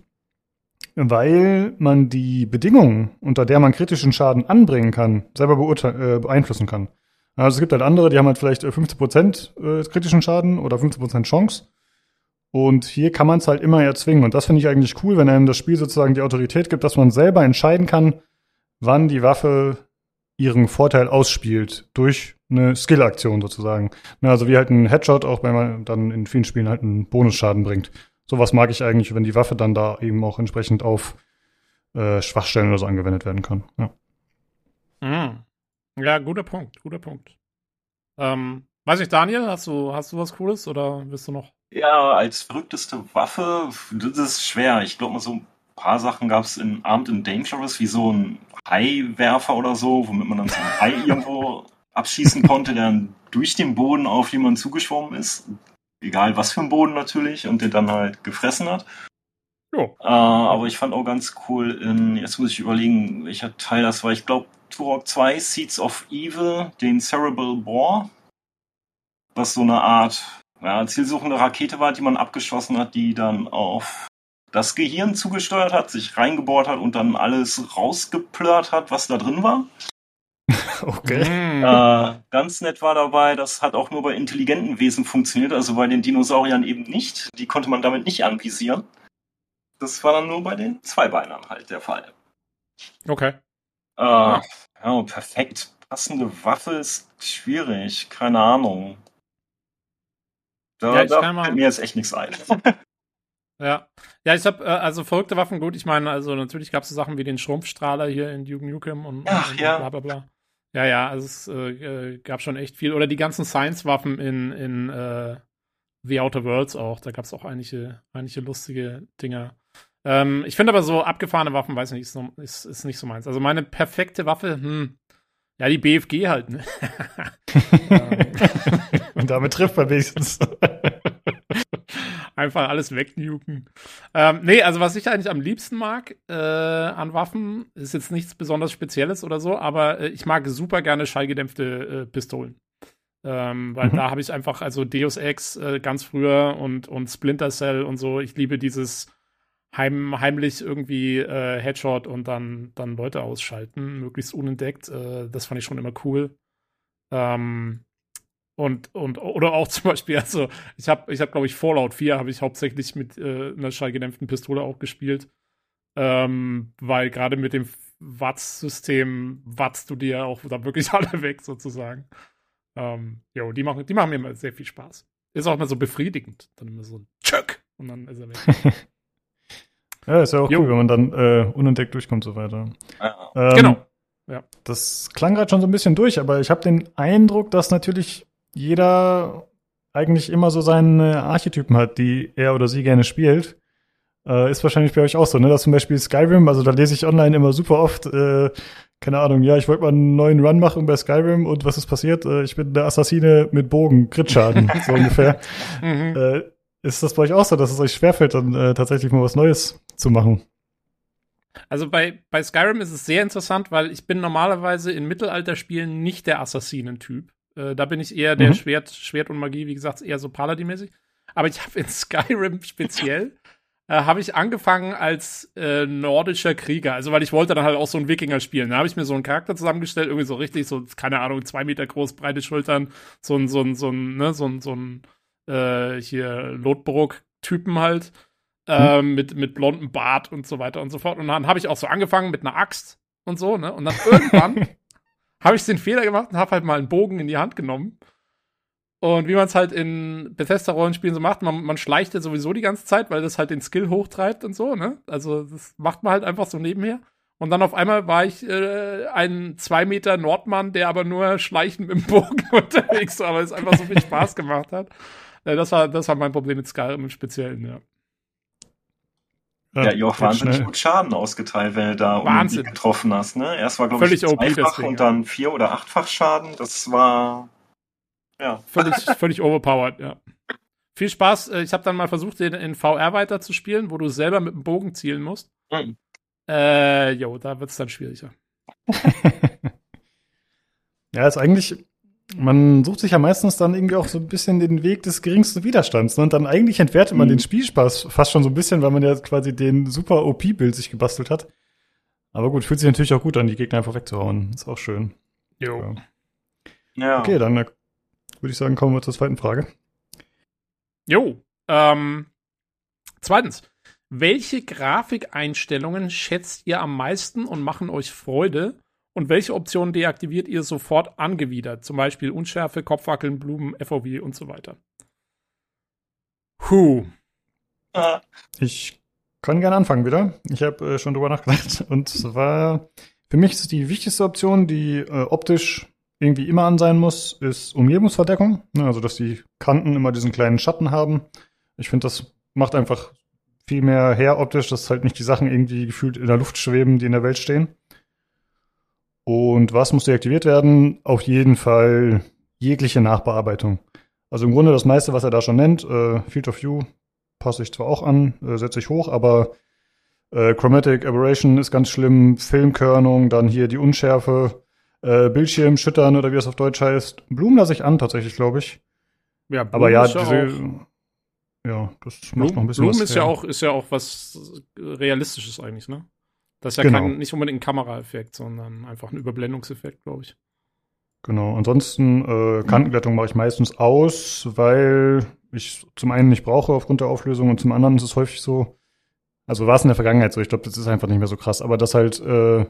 Weil man die Bedingungen, unter der man kritischen Schaden anbringen kann, selber äh, beeinflussen kann. Also es gibt halt andere, die haben halt vielleicht 50% äh, äh, kritischen Schaden oder 50% Chance. Und hier kann man es halt immer erzwingen. Und das finde ich eigentlich cool, wenn einem das Spiel sozusagen die Autorität gibt, dass man selber entscheiden kann, wann die Waffe ihren Vorteil ausspielt durch eine Skill-Aktion sozusagen. also wie halt ein Headshot auch, wenn man dann in vielen Spielen halt einen Bonusschaden bringt. Sowas mag ich eigentlich, wenn die Waffe dann da eben auch entsprechend auf äh, Schwachstellen oder so angewendet werden kann. Ja. Mhm. Ja, guter Punkt, guter Punkt. Ähm, weiß ich, Daniel, hast du, hast du was Cooles oder willst du noch? Ja, als verrückteste Waffe, das ist schwer. Ich glaube mal so ein paar Sachen gab es in Armed and Dangerous, wie so ein Haiwerfer oder so, womit man dann so einen Hai <laughs> irgendwo abschießen konnte, der dann durch den Boden auf jemanden zugeschwommen ist. Egal was für ein Boden natürlich, und der dann halt gefressen hat. Äh, aber ich fand auch ganz cool in, jetzt muss ich überlegen, welcher Teil das war. Ich glaube, Turok 2, Seeds of Evil, den Cerebral Boar. Was so eine Art ja, zielsuchende Rakete war, die man abgeschossen hat, die dann auf das Gehirn zugesteuert hat, sich reingebohrt hat und dann alles rausgeplört hat, was da drin war. <laughs> Okay. Hm. Äh, ganz nett war dabei, das hat auch nur bei intelligenten Wesen funktioniert, also bei den Dinosauriern eben nicht. Die konnte man damit nicht anvisieren. Das war dann nur bei den Zweibeinern halt der Fall. Okay. Äh, ja. ja, perfekt passende Waffe ist schwierig, keine Ahnung. Da, ja, da fällt mir jetzt echt nichts ein. <laughs> Ja, ja, ich habe äh, also verrückte Waffen gut. Ich meine, also natürlich gab es so Sachen wie den Schrumpfstrahler hier in Duke Nukem und, Ach, und ja. bla bla bla. Ja, ja, also es äh, äh, gab schon echt viel. Oder die ganzen Science-Waffen in, in äh, The Outer Worlds auch. Da gab es auch einige, einige lustige Dinger. Ähm, ich finde aber so abgefahrene Waffen, weiß nicht, ist, ist, ist nicht so meins. Also meine perfekte Waffe, hm, ja, die BFG halt, ne? <laughs> und damit trifft man wenigstens. <laughs> Einfach alles wegnuken. Ähm, nee, also was ich eigentlich am liebsten mag äh, an Waffen, ist jetzt nichts besonders Spezielles oder so, aber äh, ich mag super gerne schallgedämpfte äh, Pistolen. Ähm, weil mhm. da habe ich einfach, also Deus Ex äh, ganz früher und, und Splinter Cell und so, ich liebe dieses heim, heimlich irgendwie äh, Headshot und dann, dann Leute ausschalten, möglichst unentdeckt. Äh, das fand ich schon immer cool. Ähm, und, und, oder auch <laughs> zum Beispiel, also, ich habe, ich hab, glaube ich, Fallout 4 habe ich hauptsächlich mit äh, einer schallgedämpften Pistole auch gespielt. Ähm, weil gerade mit dem Watts-System watzt du dir auch da wirklich <laughs> alle weg, sozusagen. Ähm, jo, die machen, die machen mir immer sehr viel Spaß. Ist auch immer so befriedigend. Dann immer so ein Tschöck und dann ist er weg. <laughs> Ja, ist ja auch jo. cool, wenn man dann äh, unentdeckt durchkommt und so weiter. Ähm, genau. Ja. Das klang gerade schon so ein bisschen durch, aber ich habe den Eindruck, dass natürlich jeder eigentlich immer so seine Archetypen hat, die er oder sie gerne spielt. Äh, ist wahrscheinlich bei euch auch so, ne? Dass zum Beispiel Skyrim, also da lese ich online immer super oft, äh, keine Ahnung, ja, ich wollte mal einen neuen Run machen bei Skyrim und was ist passiert? Äh, ich bin der Assassine mit Bogen, Crit-Schaden, <laughs> so ungefähr. Mhm. Äh, ist das bei euch auch so, dass es euch schwerfällt, dann äh, tatsächlich mal was Neues zu machen? Also bei, bei Skyrim ist es sehr interessant, weil ich bin normalerweise in Mittelalterspielen nicht der Assassinentyp. Äh, da bin ich eher der mhm. Schwert, Schwert und Magie, wie gesagt, eher so Paladin-mäßig. Aber ich <laughs> habe in Skyrim speziell äh, habe ich angefangen als äh, nordischer Krieger. Also weil ich wollte dann halt auch so einen Wikinger spielen. Da habe ich mir so einen Charakter zusammengestellt, irgendwie so richtig, so, keine Ahnung, zwei Meter groß, breite Schultern, so ein, so ein, so ein, ne, so ein, so ein äh, hier Lotbrook-Typen halt. Äh, hm. mit, mit blondem Bart und so weiter und so fort. Und dann habe ich auch so angefangen mit einer Axt und so, ne? Und dann <laughs> irgendwann habe ich den Fehler gemacht und habe halt mal einen Bogen in die Hand genommen und wie man es halt in Bethesda-Rollenspielen so macht, man, man schleicht ja sowieso die ganze Zeit, weil das halt den Skill hochtreibt und so, ne? Also das macht man halt einfach so nebenher. Und dann auf einmal war ich äh, ein zwei Meter Nordmann, der aber nur schleichend mit dem Bogen <laughs> unterwegs war, weil es einfach so viel Spaß gemacht hat. Äh, das, war, das war mein Problem mit Skyrim im Speziellen, ja. Ja, ja auch wahnsinnig gut Schaden ausgeteilt, wenn du da Wahnsinn. getroffen hast. Ne? Erst war, glaube ich, zweifach und dann vier- oder achtfach Schaden. Das war ja. Völlig, <laughs> völlig overpowered, ja. Viel Spaß. Äh, ich habe dann mal versucht, den in VR weiterzuspielen, wo du selber mit dem Bogen zielen musst. Mhm. Äh, jo, da wird es dann schwieriger. <laughs> ja, ist eigentlich, man sucht sich ja meistens dann irgendwie auch so ein bisschen den Weg des geringsten Widerstands. Ne? Und dann eigentlich entwertet man mhm. den Spielspaß fast schon so ein bisschen, weil man ja quasi den super OP-Bild sich gebastelt hat. Aber gut, fühlt sich natürlich auch gut an, die Gegner einfach wegzuhauen. Ist auch schön. Jo. Ja. ja. Okay, dann würde ich sagen, kommen wir zur zweiten Frage. Jo. Ähm, zweitens. Welche Grafikeinstellungen schätzt ihr am meisten und machen euch Freude? Und welche Optionen deaktiviert ihr sofort angewidert? Zum Beispiel Unschärfe, Kopfwackeln, Blumen, FOV und so weiter. Huh. Ich kann gerne anfangen wieder. Ich habe äh, schon drüber nachgedacht. <laughs> Und zwar, für mich ist die wichtigste Option, die äh, optisch irgendwie immer an sein muss, ist Umgebungsverdeckung. Ne, also, dass die Kanten immer diesen kleinen Schatten haben. Ich finde, das macht einfach viel mehr her optisch, dass halt nicht die Sachen irgendwie gefühlt in der Luft schweben, die in der Welt stehen. Und was muss deaktiviert werden? Auf jeden Fall jegliche Nachbearbeitung. Also im Grunde das meiste, was er da schon nennt, äh, Field of View passe ich zwar auch an, äh, setze ich hoch, aber äh, Chromatic Aberration ist ganz schlimm, Filmkörnung, dann hier die Unschärfe, äh, Bildschirm schüttern oder wie das auf Deutsch heißt. Blumen lasse ich an, tatsächlich, glaube ich. Ja, Blumen Aber ja, diese, ja, das Blumen, macht noch ein bisschen Blumen was ist ja auch, ist ja auch was Realistisches eigentlich, ne? Das ist ja genau. kein, nicht unbedingt ein Kameraeffekt, sondern einfach ein Überblendungseffekt, glaube ich. Genau. Ansonsten äh, Kantenglättung mache ich meistens aus, weil ich zum einen nicht brauche aufgrund der Auflösung und zum anderen ist es häufig so, also war es in der Vergangenheit so, ich glaube, das ist einfach nicht mehr so krass, aber das halt äh,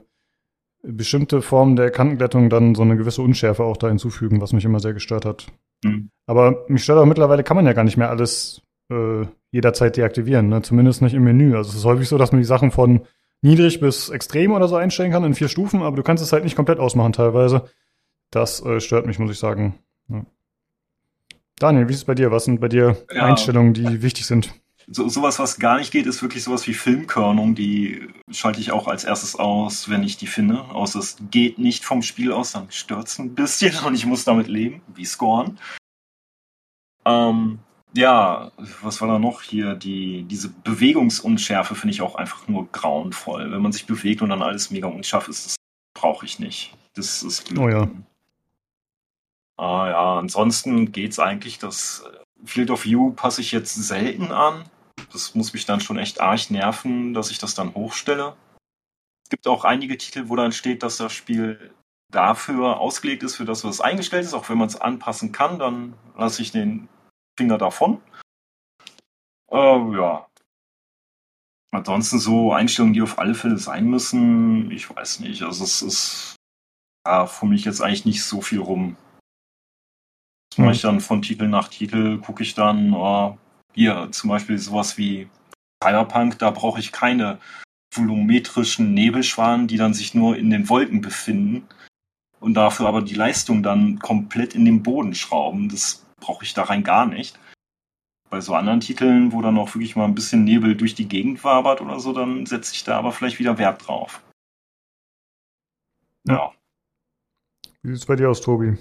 bestimmte Formen der Kantenglättung dann so eine gewisse Unschärfe auch da hinzufügen, was mich immer sehr gestört hat. Mhm. Aber mich stört auch mittlerweile, kann man ja gar nicht mehr alles äh, jederzeit deaktivieren, ne? zumindest nicht im Menü. Also es ist häufig so, dass man die Sachen von niedrig bis extrem oder so einstellen kann in vier Stufen, aber du kannst es halt nicht komplett ausmachen teilweise. Das äh, stört mich, muss ich sagen. Ja. Daniel, wie ist es bei dir? Was sind bei dir ja. Einstellungen, die wichtig sind? so, sowas, was gar nicht geht, ist wirklich sowas wie Filmkörnung. Die schalte ich auch als erstes aus, wenn ich die finde. Außer es geht nicht vom Spiel aus, dann stört es ein bisschen <laughs> und ich muss damit leben, wie Scorn. Ähm, ja, was war da noch hier? Die, diese Bewegungsunschärfe finde ich auch einfach nur grauenvoll. Wenn man sich bewegt und dann alles mega unscharf ist, das brauche ich nicht. Das ist blöd. Oh ja. Ah ja, ansonsten geht's eigentlich. Das Field of View passe ich jetzt selten an. Das muss mich dann schon echt arg nerven, dass ich das dann hochstelle. Es gibt auch einige Titel, wo dann steht, dass das Spiel dafür ausgelegt ist, für das, was eingestellt ist. Auch wenn man es anpassen kann, dann lasse ich den Finger davon. Äh, ja. Ansonsten so Einstellungen, die auf alle Fälle sein müssen, ich weiß nicht. Also es ist ja, für mich jetzt eigentlich nicht so viel rum. Das mache ich dann von Titel nach Titel, gucke ich dann, oh, hier zum Beispiel sowas wie Cyberpunk, da brauche ich keine volumetrischen Nebelschwanen, die dann sich nur in den Wolken befinden und dafür aber die Leistung dann komplett in den Boden schrauben. Das brauche ich da rein gar nicht. Bei so anderen Titeln, wo dann auch wirklich mal ein bisschen Nebel durch die Gegend wabert oder so, dann setze ich da aber vielleicht wieder Wert drauf. Ja. Wie sieht es bei dir aus, Tobi?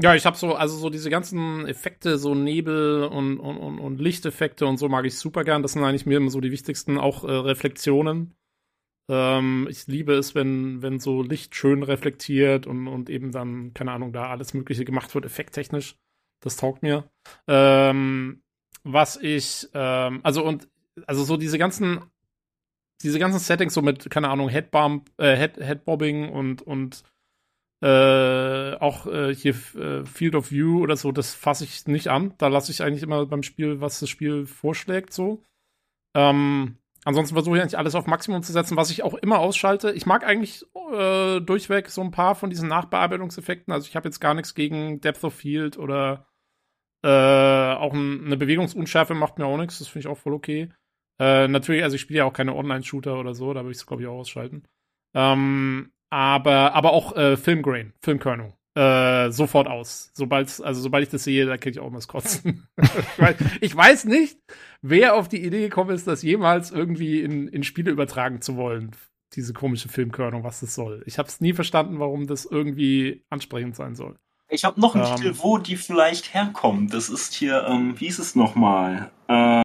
Ja, ich habe so, also so diese ganzen Effekte, so Nebel und, und, und, und Lichteffekte und so mag ich super gern. Das sind eigentlich mir immer so die wichtigsten, auch äh, Reflexionen. Ähm, ich liebe es, wenn, wenn so Licht schön reflektiert und, und eben dann, keine Ahnung, da alles Mögliche gemacht wird, effekttechnisch. Das taugt mir. Ähm, was ich, ähm, also und, also so diese ganzen, diese ganzen Settings so mit, keine Ahnung, Headbump, äh, Head, Headbobbing und, und äh, auch äh, hier äh, Field of View oder so, das fasse ich nicht an. Da lasse ich eigentlich immer beim Spiel, was das Spiel vorschlägt, so. Ähm, ansonsten versuche ich eigentlich alles auf Maximum zu setzen, was ich auch immer ausschalte. Ich mag eigentlich äh, durchweg so ein paar von diesen Nachbearbeitungseffekten. Also ich habe jetzt gar nichts gegen Depth of Field oder äh, auch ein, eine Bewegungsunschärfe macht mir auch nichts. Das finde ich auch voll okay. Äh, natürlich, also ich spiele ja auch keine Online-Shooter oder so, da würde ich es, glaube ich, auch ausschalten. Ähm, aber, aber auch äh, Filmgrain, Filmkörnung. Äh, sofort aus. Sobald, also sobald ich das sehe, da kriege ich auch mal das Kotzen. <laughs> ich weiß nicht, wer auf die Idee gekommen ist, das jemals irgendwie in, in Spiele übertragen zu wollen. Diese komische Filmkörnung, was das soll. Ich habe es nie verstanden, warum das irgendwie ansprechend sein soll. Ich habe noch einen ähm, Titel, wo die vielleicht herkommen. Das ist hier, ähm, wie hieß es nochmal? Äh,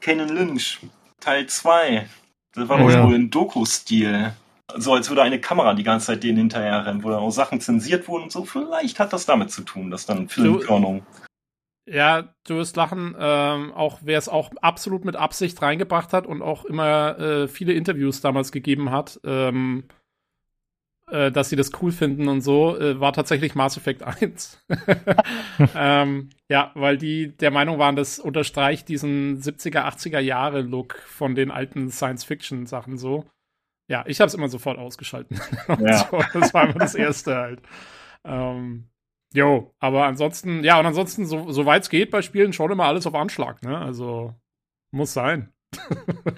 Canon Lynch, Teil 2. Das war oh, ja. so in Doku-Stil so als würde eine Kamera die ganze Zeit denen hinterher rennen, wo dann auch Sachen zensiert wurden und so. Vielleicht hat das damit zu tun, dass dann Filmkörnung. Ja, du wirst lachen, ähm, auch wer es auch absolut mit Absicht reingebracht hat und auch immer äh, viele Interviews damals gegeben hat, ähm, äh, dass sie das cool finden und so, äh, war tatsächlich Mass Effect 1. <laughs> ähm, ja, weil die der Meinung waren, das unterstreicht diesen 70er, 80er Jahre Look von den alten Science-Fiction-Sachen so. Ja, ich habe es immer sofort ausgeschalten. <laughs> Ja. so, das war immer das Erste halt. Ähm, jo, aber ansonsten, ja, und ansonsten, so, soweit es geht bei Spielen, schon immer alles auf Anschlag, ne? Also, muss sein.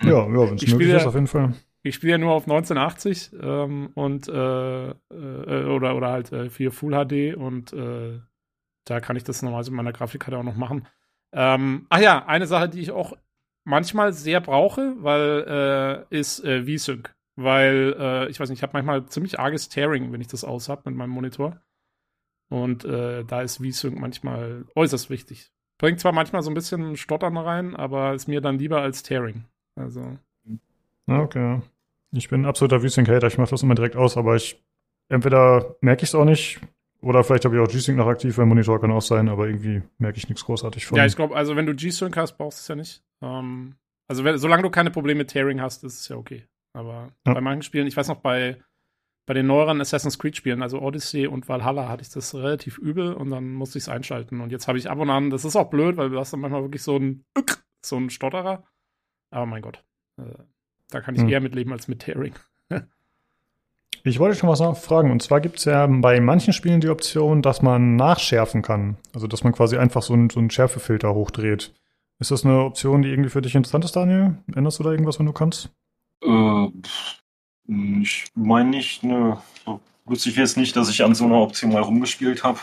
ja, ja <laughs> wenn es möglich ist, auf jeden Fall. Ich spiele ja nur auf 1980 ähm, und äh, äh, oder, oder halt äh, 4 Full HD und äh, da kann ich das normalerweise mit meiner Grafikkarte auch noch machen. Ähm, ach ja, eine Sache, die ich auch manchmal sehr brauche, weil äh, ist äh, V-Sync weil äh, ich weiß nicht, ich habe manchmal ziemlich arges Tearing, wenn ich das aus habe mit meinem Monitor. Und äh, da ist V-Sync manchmal äußerst wichtig. Bringt zwar manchmal so ein bisschen Stottern rein, aber ist mir dann lieber als Tearing. Also. Okay. Ich bin ein absoluter V-Sync-Hater. Ich mache das immer direkt aus, aber ich entweder merke ich es auch nicht oder vielleicht habe ich auch G-Sync noch aktiv, weil Monitor kann auch sein, aber irgendwie merke ich nichts großartig von. Ja, ich glaube, also wenn du G-Sync hast, brauchst du es ja nicht. Ähm, also wenn, solange du keine Probleme mit Tearing hast, ist es ja okay. Aber ja. bei manchen Spielen, ich weiß noch, bei, bei den neueren Assassin's Creed-Spielen, also Odyssey und Valhalla, hatte ich das relativ übel und dann musste ich es einschalten. Und jetzt habe ich ab und an, das ist auch blöd, weil du hast dann manchmal wirklich so ein, so ein Stotterer. Aber mein Gott, äh, da kann ich hm. eher mitleben als mit Tearing. Ich wollte schon was fragen. Und zwar gibt es ja bei manchen Spielen die Option, dass man nachschärfen kann. Also, dass man quasi einfach so einen, so einen Schärfefilter hochdreht. Ist das eine Option, die irgendwie für dich interessant ist, Daniel? Änderst du da irgendwas, wenn du kannst? Äh, ich meine nicht, ne. Lustig wäre es nicht, dass ich an so einer Option mal rumgespielt habe.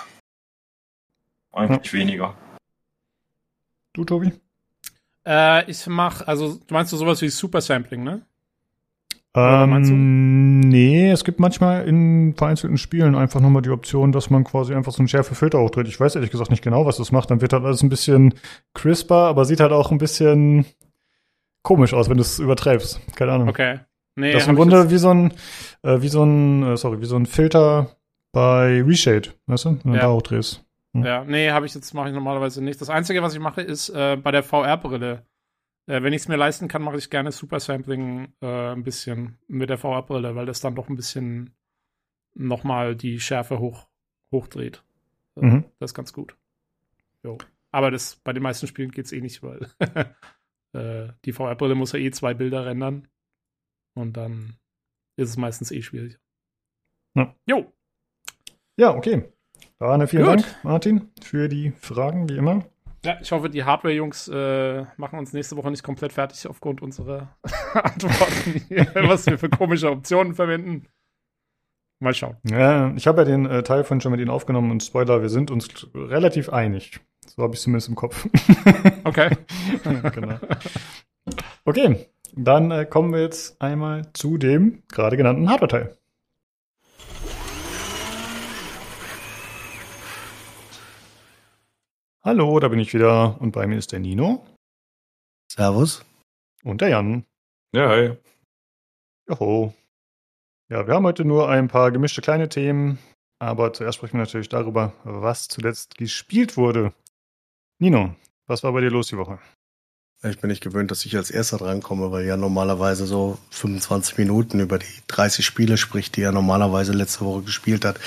Eigentlich ja. weniger. Du, Tobi? Äh, ich mach, also meinst du sowas wie Super Sampling, ne? Ähm, nee, es gibt manchmal in vereinzelten Spielen einfach nochmal die Option, dass man quasi einfach so einen Schärfefilter hochdreht. Ich weiß ehrlich gesagt nicht genau, was das macht. Dann wird halt alles ein bisschen crisper, aber sieht halt auch ein bisschen komisch aus, wenn du es übertreibst. Keine Ahnung. Okay. Nee, das ist im Grunde wie so ein, äh, wie so ein, äh, sorry, wie so ein Filter bei Reshade, weißt du, wenn du ja. da hochdrehst. Hm. Ja, nee, habe ich jetzt, mache ich normalerweise nicht. Das Einzige, was ich mache, ist äh, bei der VR-Brille. Äh, wenn ich es mir leisten kann, mache ich gerne Super Sampling äh, ein bisschen mit der VR-Brille, weil das dann doch ein bisschen nochmal die Schärfe hoch, hochdreht. Äh, mhm. Das ist ganz gut. Jo. Aber das, bei den meisten Spielen geht es eh nicht, weil <laughs> Äh, die VR-Brille muss ja eh zwei Bilder rendern. Und dann ist es meistens eh schwierig. Ja. Jo. Ja, okay. Dane, vielen Gut. Dank, Martin, für die Fragen, wie immer. Ja, ich hoffe, die Hardware-Jungs äh, machen uns nächste Woche nicht komplett fertig aufgrund unserer <laughs> Antworten, <laughs> was wir für komische Optionen verwenden. Mal schauen. Ja, ich habe ja den äh, Teil von schon mit Ihnen aufgenommen und Spoiler, wir sind uns relativ einig. So habe ich zumindest im Kopf. <laughs> Okay. genau. Okay, dann äh, kommen wir jetzt einmal zu dem gerade genannten Hardware-Teil. Hallo, da bin ich wieder und bei mir ist der Nino Servus. und der Jan. Ja, hi. Joho. Ja, wir haben heute nur ein paar gemischte kleine Themen, aber zuerst sprechen wir natürlich darüber, was zuletzt gespielt wurde. Nino, was war bei dir los die Woche? Ich bin nicht gewöhnt, dass ich als erster drankomme, weil ja normalerweise so 25 Minuten über die 30 Spiele spricht, die er normalerweise letzte Woche gespielt hat.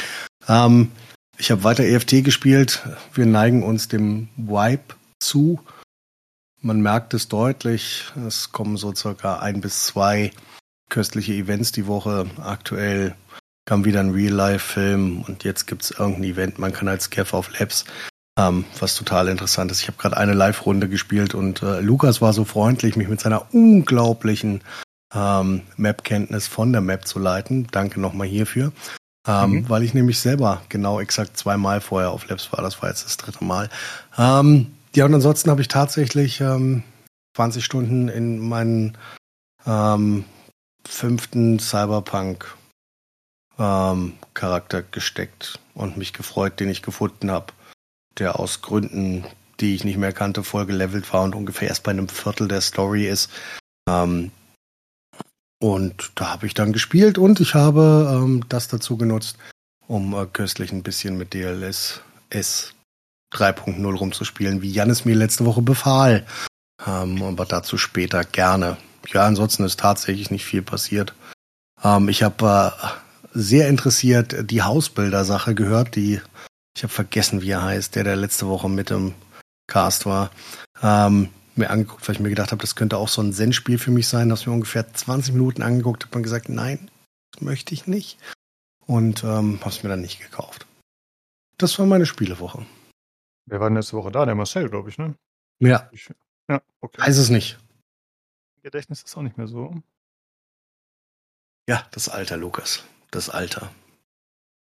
Ähm, ich habe weiter EFT gespielt. Wir neigen uns dem Wipe zu. Man merkt es deutlich. Es kommen so circa ein bis zwei köstliche Events die Woche. Aktuell kam wieder ein Real-Life-Film und jetzt gibt es irgendein Event. Man kann als Kev auf Labs, ähm, was total interessant ist. Ich habe gerade eine Live-Runde gespielt und äh, Lukas war so freundlich, mich mit seiner unglaublichen ähm, Map-Kenntnis von der Map zu leiten. Danke nochmal hierfür. Ähm, Mhm. Weil ich nämlich selber genau exakt zweimal vorher auf Labs war. Das war jetzt das dritte Mal. Ähm, ja, und ansonsten habe ich tatsächlich ähm, 20 Stunden in meinen ähm, fünften Cyberpunk ähm, Charakter gesteckt und mich gefreut, den ich gefunden habe, der aus Gründen, die ich nicht mehr kannte, voll gelevelt war und ungefähr erst bei einem Viertel der Story ist. Ähm, und da habe ich dann gespielt und ich habe ähm, das dazu genutzt, um äh, köstlich ein bisschen mit DLS S 3.0 rumzuspielen, wie Jan es mir letzte Woche befahl. Ähm, aber dazu später gerne. Ja, ansonsten ist tatsächlich nicht viel passiert. Ähm, ich habe äh, sehr interessiert die Hausbilder-Sache gehört, die ich habe vergessen, wie er heißt, der der letzte Woche mit im Cast war. Ähm, mir angeguckt, weil ich mir gedacht habe, das könnte auch so ein Zen-Spiel für mich sein. Das mir ungefähr 20 Minuten angeguckt, habe man gesagt, nein, das möchte ich nicht. Und ähm, habe es mir dann nicht gekauft. Das war meine Spielewoche. Wer war denn letzte Woche da? Der Marcel, glaube ich, ne? Ja, Ich, ja, okay. weiß es nicht. Gedächtnis ist auch nicht mehr so. Ja, das Alter, Lukas. Das Alter.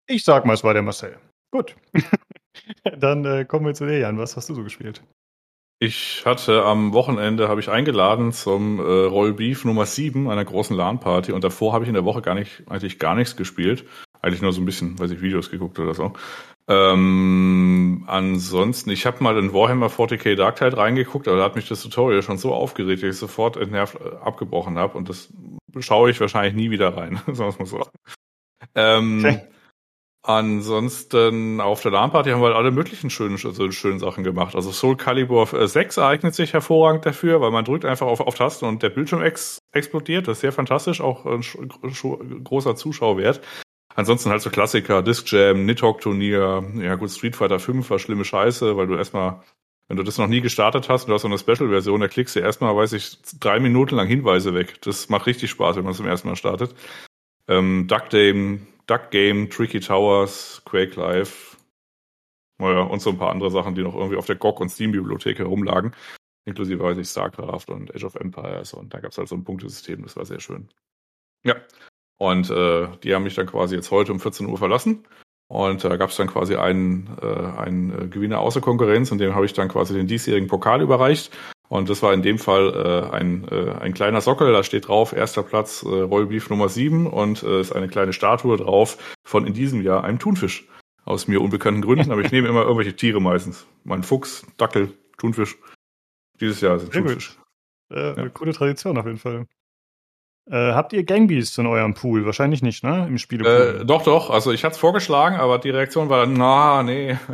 Ich sag mal, es war der Marcel. Gut. <laughs> Dann äh, kommen wir zu dir, Jan. Was hast du so gespielt? Ich hatte am Wochenende habe ich eingeladen zum äh, Rollbeef Nummer 7 einer großen LAN-Party und davor habe ich in der Woche gar nicht, eigentlich gar nichts gespielt. Eigentlich nur so ein bisschen, weiß ich, Videos geguckt oder so. Ähm, ansonsten, ich habe mal in Warhammer 40k Dark Tide reingeguckt, aber da hat mich das Tutorial schon so aufgeregt, dass ich sofort entnervt äh, abgebrochen habe und das schaue ich wahrscheinlich nie wieder rein, <laughs> sagen wir mal so. Ähm, Okay. <laughs> Ansonsten auf der LAN-Party haben wir halt alle möglichen schönen, also schönen Sachen gemacht. Also Soul Calibur äh, 6 eignet sich hervorragend dafür, weil man drückt einfach auf, auf Tasten und der Bildschirm ex explodiert. Das ist sehr fantastisch, auch ein großer Zuschauerwert. Ansonsten halt so Klassiker, Disc Jam, Nidhogg Turnier, ja gut, Street Fighter 5 war schlimme Scheiße, weil du erstmal, wenn du das noch nie gestartet hast und du hast so eine Special-Version, da klickst du erstmal, weiß ich, drei Minuten lang Hinweise weg. Das macht richtig Spaß, wenn man zum ersten Mal startet. Ähm, Duck Game, Duck Game, Tricky Towers, Quake Live, naja, und so ein paar andere Sachen, die noch irgendwie auf der GOG und Steam-Bibliothek herumlagen. Inklusive, weiß ich, StarCraft und Age of Empires. Und da gab es halt so ein Punktesystem, das war sehr schön. Ja. Und äh, die haben mich dann quasi jetzt heute um 14 Uhr verlassen. Und da gab es dann quasi einen, äh, einen äh, Gewinner außer Konkurrenz und dem habe ich dann quasi den diesjährigen Pokal überreicht. Und das war in dem Fall äh, ein, äh, ein kleiner Sockel, da steht drauf, erster Platz, äh, Rollbeef Nummer 7 und äh, ist eine kleine Statue drauf von in diesem Jahr einem Thunfisch. Aus mir unbekannten Gründen, aber ich nehme immer irgendwelche Tiere meistens. Mein Fuchs, Dackel, Thunfisch. Dieses Jahr ist ein Sehr gut. Thunfisch. Äh, Eine coole Tradition auf jeden Fall. Äh, habt ihr Gangbeasts in eurem Pool? Wahrscheinlich nicht, ne? Im Spielepool. Äh, doch, doch. Also ich hatte es vorgeschlagen, aber die Reaktion war na, nee. <laughs>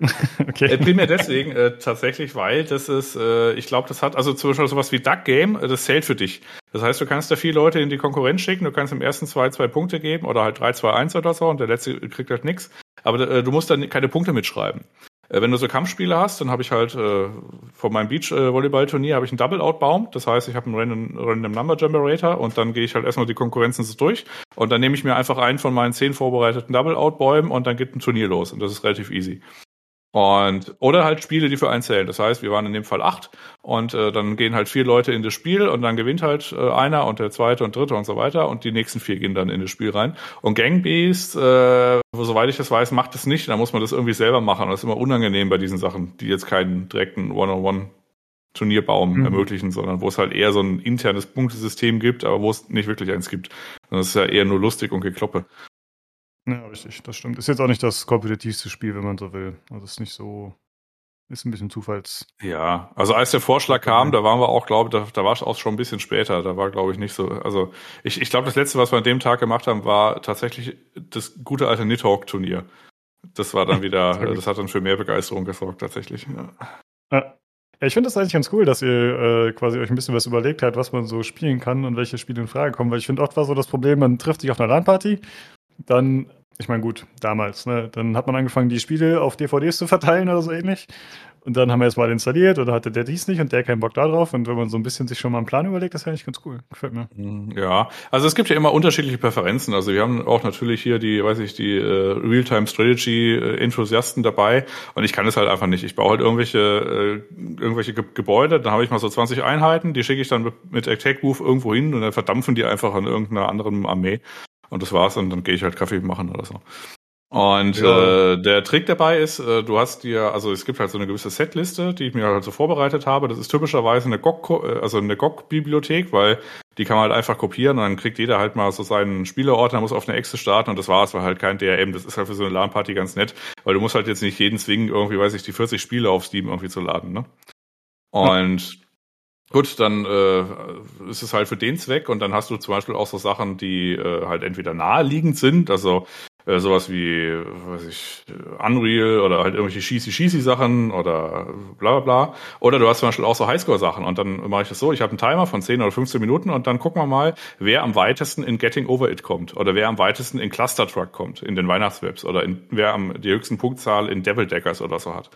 Äh, okay. primär deswegen, äh, tatsächlich, weil das ist, äh, ich glaube, das hat, also zum Beispiel sowas wie Duck Game, äh, das zählt für dich. Das heißt, du kannst da vier Leute in die Konkurrenz schicken, du kannst im ersten zwei, zwei Punkte geben oder halt drei, zwei, eins oder so und der letzte kriegt halt nix. Aber äh, du musst dann keine Punkte mitschreiben. Äh, wenn du so Kampfspiele hast, dann habe ich halt äh, von meinem Beach-Volleyball-Turnier habe ich einen Double-Out-Baum. Das heißt, ich habe einen Random, Random Number Generator und dann gehe ich halt erstmal die Konkurrenzen so durch und dann nehme ich mir einfach einen von meinen zehn vorbereiteten Double-Out-Bäumen und dann geht ein Turnier los und das ist relativ easy. Und, oder halt Spiele, die für einen zählen. Das heißt, wir waren in dem Fall acht und äh, dann gehen halt vier Leute in das Spiel und dann gewinnt halt äh, einer und der zweite und dritte und so weiter und die nächsten vier gehen dann in das Spiel rein. Und Gangbeast, äh, soweit ich das weiß, macht das nicht. Da muss man das irgendwie selber machen. Und das ist immer unangenehm bei diesen Sachen, die jetzt keinen direkten One-on-One Turnierbaum mhm. ermöglichen, sondern wo es halt eher so ein internes Punktesystem gibt, aber wo es nicht wirklich eins gibt. Das ist ja eher nur lustig und Gekloppe. Ja, richtig, das stimmt. Ist jetzt auch nicht das kompetitivste Spiel, wenn man so will. Also ist nicht so, ist ein bisschen Zufalls. Ja, also als der Vorschlag kam, da waren wir auch, glaube ich, da, da war es auch schon ein bisschen später. Da war, glaube ich, nicht so. Also ich, ich glaube, das letzte, was wir an dem Tag gemacht haben, war tatsächlich das gute alte Nidhogg-Turnier. Das war dann wieder, das hat dann für mehr Begeisterung gesorgt, tatsächlich. Ja. ja. Ja, ich finde das eigentlich ganz cool, dass ihr äh, quasi euch ein bisschen was überlegt habt, was man so spielen kann und welche Spiele in Frage kommen, weil ich finde, oft war so das Problem, man trifft sich auf einer LAN-Party dann, ich meine, gut, damals, ne, dann hat man angefangen, die Spiele auf DVDs zu verteilen oder so ähnlich. Und dann haben wir es mal installiert oder hatte der dies nicht und der keinen Bock da drauf. Und wenn man so ein bisschen sich schon mal einen Plan überlegt, ist eigentlich ganz cool. Gefällt mir. Mhm, ja, also es gibt ja immer unterschiedliche Präferenzen. Also wir haben auch natürlich hier die, weiß ich, die äh, Real-Time-Strategy-Enthusiasten dabei. Und ich kann es halt einfach nicht. Ich baue halt irgendwelche, äh, irgendwelche Ge Gebäude, dann habe ich mal so 20 Einheiten, die schicke ich dann mit, mit Attack Move irgendwo hin und dann verdampfen die einfach an irgendeiner anderen Armee. Und das war's und dann gehe ich halt Kaffee machen oder so. Und ja. äh, der Trick dabei ist, äh, du hast dir, also es gibt halt so eine gewisse Setliste, die ich mir halt so vorbereitet habe. Das ist typischerweise eine GOG, äh, also eine GOG-Bibliothek, weil die kann man halt einfach kopieren und dann kriegt jeder halt mal so seinen Spielerordner, muss auf eine Exe starten und das war's, war halt kein DRM. Das ist halt für so eine LAN-Party ganz nett, weil du musst halt jetzt nicht jeden zwingen, irgendwie, weiß ich, die 40 Spiele auf Steam irgendwie zu laden, ne? Und Gut, dann äh, ist es halt für den Zweck und dann hast du zum Beispiel auch so Sachen, die äh, halt entweder naheliegend sind, also äh, sowas wie, weiß ich, Unreal oder halt irgendwelche Schießi-Schießi-Sachen oder bla bla bla. Oder du hast zum Beispiel auch so Highscore-Sachen und dann mache ich das so, ich habe einen Timer von 10 oder 15 Minuten und dann gucken wir mal, wer am weitesten in Getting Over It kommt oder wer am weitesten in Cluster Truck kommt, in den Weihnachtswebs oder in, wer am die höchsten Punktzahl in Devil Deckers oder so hat.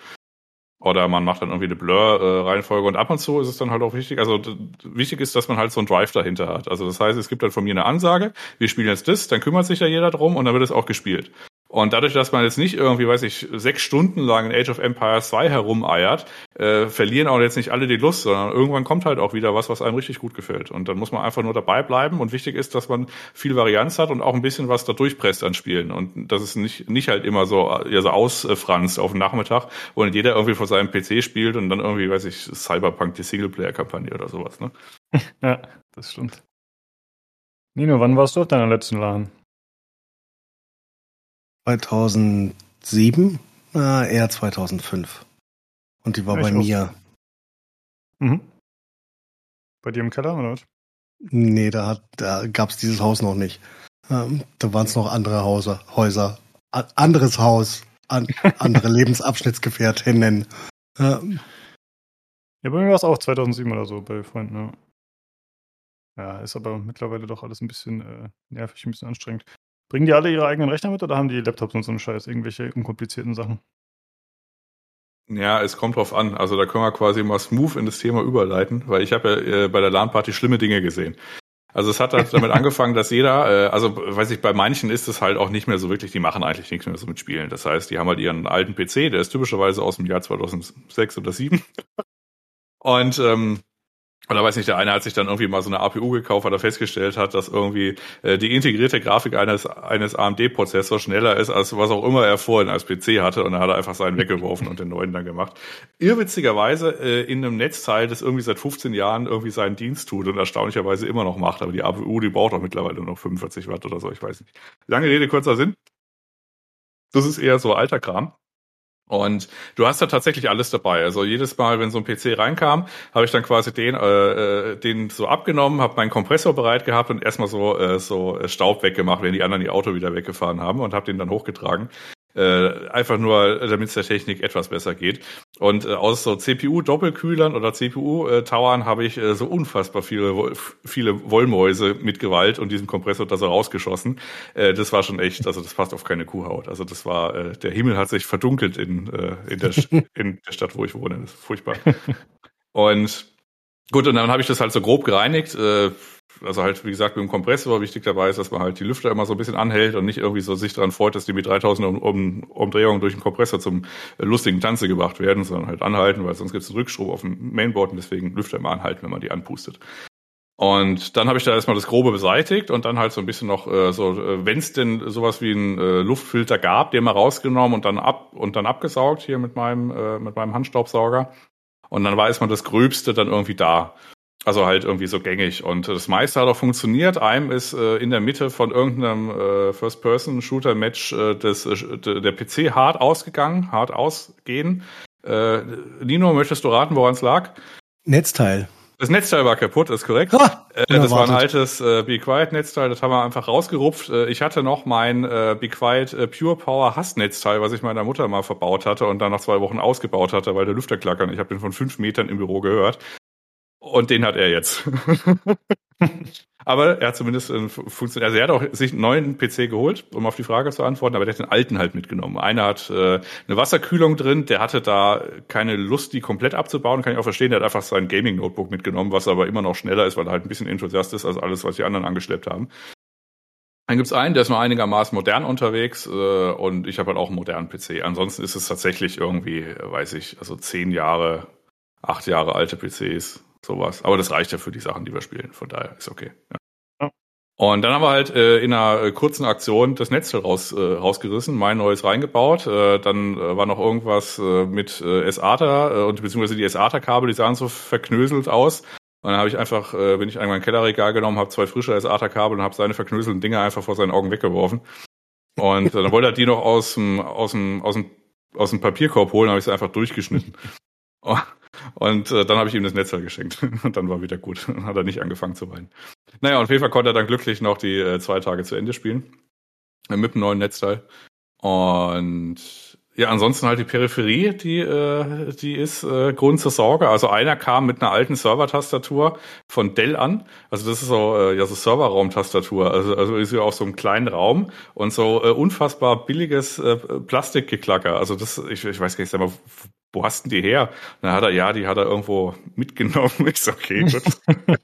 Oder man macht dann irgendwie eine Blur-Reihenfolge und ab und zu ist es dann halt auch wichtig. Also wichtig ist, dass man halt so einen Drive dahinter hat. Also das heißt, es gibt dann von mir eine Ansage, wir spielen jetzt das, dann kümmert sich ja jeder drum und dann wird es auch gespielt. Und dadurch, dass man jetzt nicht irgendwie, weiß ich, sechs Stunden lang in Age of Empires 2 herumeiert, äh, verlieren auch jetzt nicht alle die Lust, sondern irgendwann kommt halt auch wieder was, was einem richtig gut gefällt. Und dann muss man einfach nur dabei bleiben. Und wichtig ist, dass man viel Varianz hat und auch ein bisschen was da durchpresst an Spielen. Und dass es nicht, nicht halt immer so, ja, so ausfranst auf den Nachmittag, wo dann jeder irgendwie vor seinem PC spielt und dann irgendwie, weiß ich, Cyberpunk, die Singleplayer-Kampagne oder sowas, ne? <laughs> ja, das stimmt. Nino, wann warst du auf deiner letzten LAN? 2007, äh, eher 2005. Und die war ja, bei mir. Mhm. Bei dir im Keller oder was? Nee, da, da gab es dieses Haus noch nicht. Ähm, da waren es noch andere Hause, Häuser. A anderes Haus, an, <laughs> andere Lebensabschnittsgefährtinnen. Ähm. Ja, bei mir war es auch 2007 oder so bei Freunden. Ja. ja, ist aber mittlerweile doch alles ein bisschen äh, nervig, ein bisschen anstrengend. Bringen die alle ihre eigenen Rechner mit oder haben die Laptops und so einen Scheiß, irgendwelche unkomplizierten Sachen? Ja, es kommt drauf an. Also da können wir quasi mal smooth in das Thema überleiten, weil ich habe ja äh, bei der LAN-Party schlimme Dinge gesehen. Also es hat halt damit <laughs> angefangen, dass jeder, äh, also weiß ich, bei manchen ist es halt auch nicht mehr so wirklich, die machen eigentlich nichts mehr so mit Spielen. Das heißt, die haben halt ihren alten PC, der ist typischerweise aus dem Jahr 2006 oder 2007. <laughs> Und ähm, oder weiß nicht, der eine hat sich dann irgendwie mal so eine APU gekauft, weil er festgestellt hat, dass irgendwie äh, die integrierte Grafik eines, eines AMD-Prozessors schneller ist, als was auch immer er vorhin als PC hatte. Und dann hat er einfach seinen weggeworfen und den neuen dann gemacht. Irrwitzigerweise äh, in einem Netzteil, das irgendwie seit 15 Jahren irgendwie seinen Dienst tut und erstaunlicherweise immer noch macht. Aber die APU, die braucht auch mittlerweile nur noch 45 Watt oder so, ich weiß nicht. Lange Rede, kurzer Sinn. Das ist eher so alter Kram. Und du hast da tatsächlich alles dabei. Also jedes Mal, wenn so ein PC reinkam, habe ich dann quasi den, äh, äh, den so abgenommen, habe meinen Kompressor bereit gehabt und erstmal so, äh, so Staub weggemacht, wenn die anderen ihr Auto wieder weggefahren haben und habe den dann hochgetragen. Äh, einfach nur, damit es der Technik etwas besser geht. Und äh, aus so CPU-Doppelkühlern oder CPU-Towern habe ich äh, so unfassbar viele, viele Wollmäuse mit Gewalt und diesem Kompressor da so rausgeschossen. Äh, das war schon echt, also das passt auf keine Kuhhaut. Also das war, äh, der Himmel hat sich verdunkelt in, äh, in, der, <laughs> in der Stadt, wo ich wohne. Das ist furchtbar. Und Gut, und dann habe ich das halt so grob gereinigt. Äh, also halt, wie gesagt, mit dem Kompressor wichtig dabei ist, dass man halt die Lüfter immer so ein bisschen anhält und nicht irgendwie so sich daran freut, dass die mit 3000 um, um, Umdrehungen durch den Kompressor zum äh, lustigen Tanze gebracht werden, sondern halt anhalten, weil sonst gibt es Rückstrom auf dem Mainboard und deswegen Lüfter immer anhalten, wenn man die anpustet. Und dann habe ich da erstmal das Grobe beseitigt und dann halt so ein bisschen noch äh, so, äh, wenn es denn sowas wie einen äh, Luftfilter gab, den mal rausgenommen und dann ab und dann abgesaugt hier mit meinem äh, mit meinem Handstaubsauger. Und dann weiß man das Gröbste dann irgendwie da. Also halt irgendwie so gängig. Und das meiste hat auch funktioniert. Einem ist äh, in der Mitte von irgendeinem äh, First-Person-Shooter-Match äh, des, äh, der PC hart ausgegangen, hart ausgehen. Äh, Nino, möchtest du raten, woran es lag? Netzteil. Das Netzteil war kaputt, ist korrekt. Ah, äh, das war ein altes äh, Be Quiet Netzteil, das haben wir einfach rausgerupft. Äh, ich hatte noch mein äh, Be Quiet äh, Pure Power Hass Netzteil, was ich meiner Mutter mal verbaut hatte und dann nach zwei Wochen ausgebaut hatte, weil der Lüfter klackern. Ich habe den von fünf Metern im Büro gehört. Und den hat er jetzt. <laughs> aber er hat zumindest äh, funktioniert. Also er hat auch sich einen neuen PC geholt, um auf die Frage zu antworten, aber der hat den alten halt mitgenommen. Einer hat äh, eine Wasserkühlung drin, der hatte da keine Lust, die komplett abzubauen, kann ich auch verstehen. Der hat einfach sein Gaming-Notebook mitgenommen, was aber immer noch schneller ist, weil er halt ein bisschen Enthusiast ist als alles, was die anderen angeschleppt haben. Dann gibt's einen, der ist noch einigermaßen modern unterwegs äh, und ich habe halt auch einen modernen PC. Ansonsten ist es tatsächlich irgendwie, weiß ich, also zehn Jahre, acht Jahre alte PCs sowas. Aber das reicht ja für die Sachen, die wir spielen. Von daher ist okay. Ja. Und dann haben wir halt äh, in einer äh, kurzen Aktion das Netzteil raus, äh, rausgerissen, mein neues reingebaut. Äh, dann äh, war noch irgendwas äh, mit äh, SATA äh, und beziehungsweise die SATA-Kabel, die sahen so verknöselt aus. Und dann habe ich einfach, äh, bin ich einmal ein Kellerregal genommen, habe zwei frische SATA-Kabel und habe seine verknöselten Dinger einfach vor seinen Augen weggeworfen. Und äh, dann wollte er die noch aus dem, aus dem, aus dem, aus dem Papierkorb holen, habe ich sie einfach durchgeschnitten. <laughs> Und äh, dann habe ich ihm das Netzteil geschenkt. <laughs> Und dann war wieder gut. Dann hat er nicht angefangen zu weinen. Naja, und auf jeden Fall konnte er dann glücklich noch die äh, zwei Tage zu Ende spielen. Äh, mit dem neuen Netzteil. Und ja, ansonsten halt die Peripherie, die, äh, die ist äh, Grund zur Sorge. Also einer kam mit einer alten Server-Tastatur von Dell an. Also das ist so, äh, ja, so Serverraum-Tastatur. Also, also ist ja auch so ein kleinen Raum und so äh, unfassbar billiges äh, Plastikgeklacker. Also das, ich, ich weiß gar nicht, sag mal, wo hast denn die her? Und dann hat er, ja, die hat er irgendwo mitgenommen. <laughs> Ich so, okay, gut. <laughs>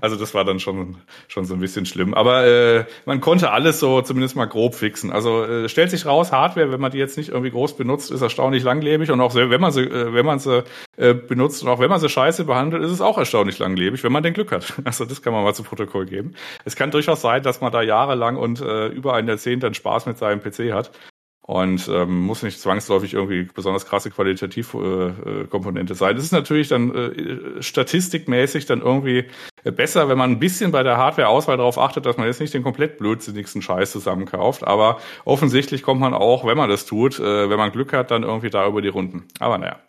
Also das war dann schon schon so ein bisschen schlimm. Aber äh, man konnte alles so zumindest mal grob fixen. Also äh, stellt sich raus, Hardware, wenn man die jetzt nicht irgendwie groß benutzt, ist erstaunlich langlebig und auch wenn man sie, äh, wenn man sie äh, benutzt und auch wenn man sie scheiße behandelt, ist es auch erstaunlich langlebig, wenn man den Glück hat. <laughs> Also das kann man mal zu Protokoll geben. Es kann durchaus sein, dass man da jahrelang und äh, über ein Jahrzehnt dann Spaß mit seinem PC hat und ähm, muss nicht zwangsläufig irgendwie besonders krasse Qualitativkomponente äh, sein. Es ist natürlich dann äh, statistikmäßig dann irgendwie besser, wenn man ein bisschen bei der Hardware-Auswahl darauf achtet, dass man jetzt nicht den komplett blödsinnigsten Scheiß zusammenkauft. Aber offensichtlich kommt man auch, wenn man das tut, äh, wenn man Glück hat, dann irgendwie da über die Runden. Aber naja.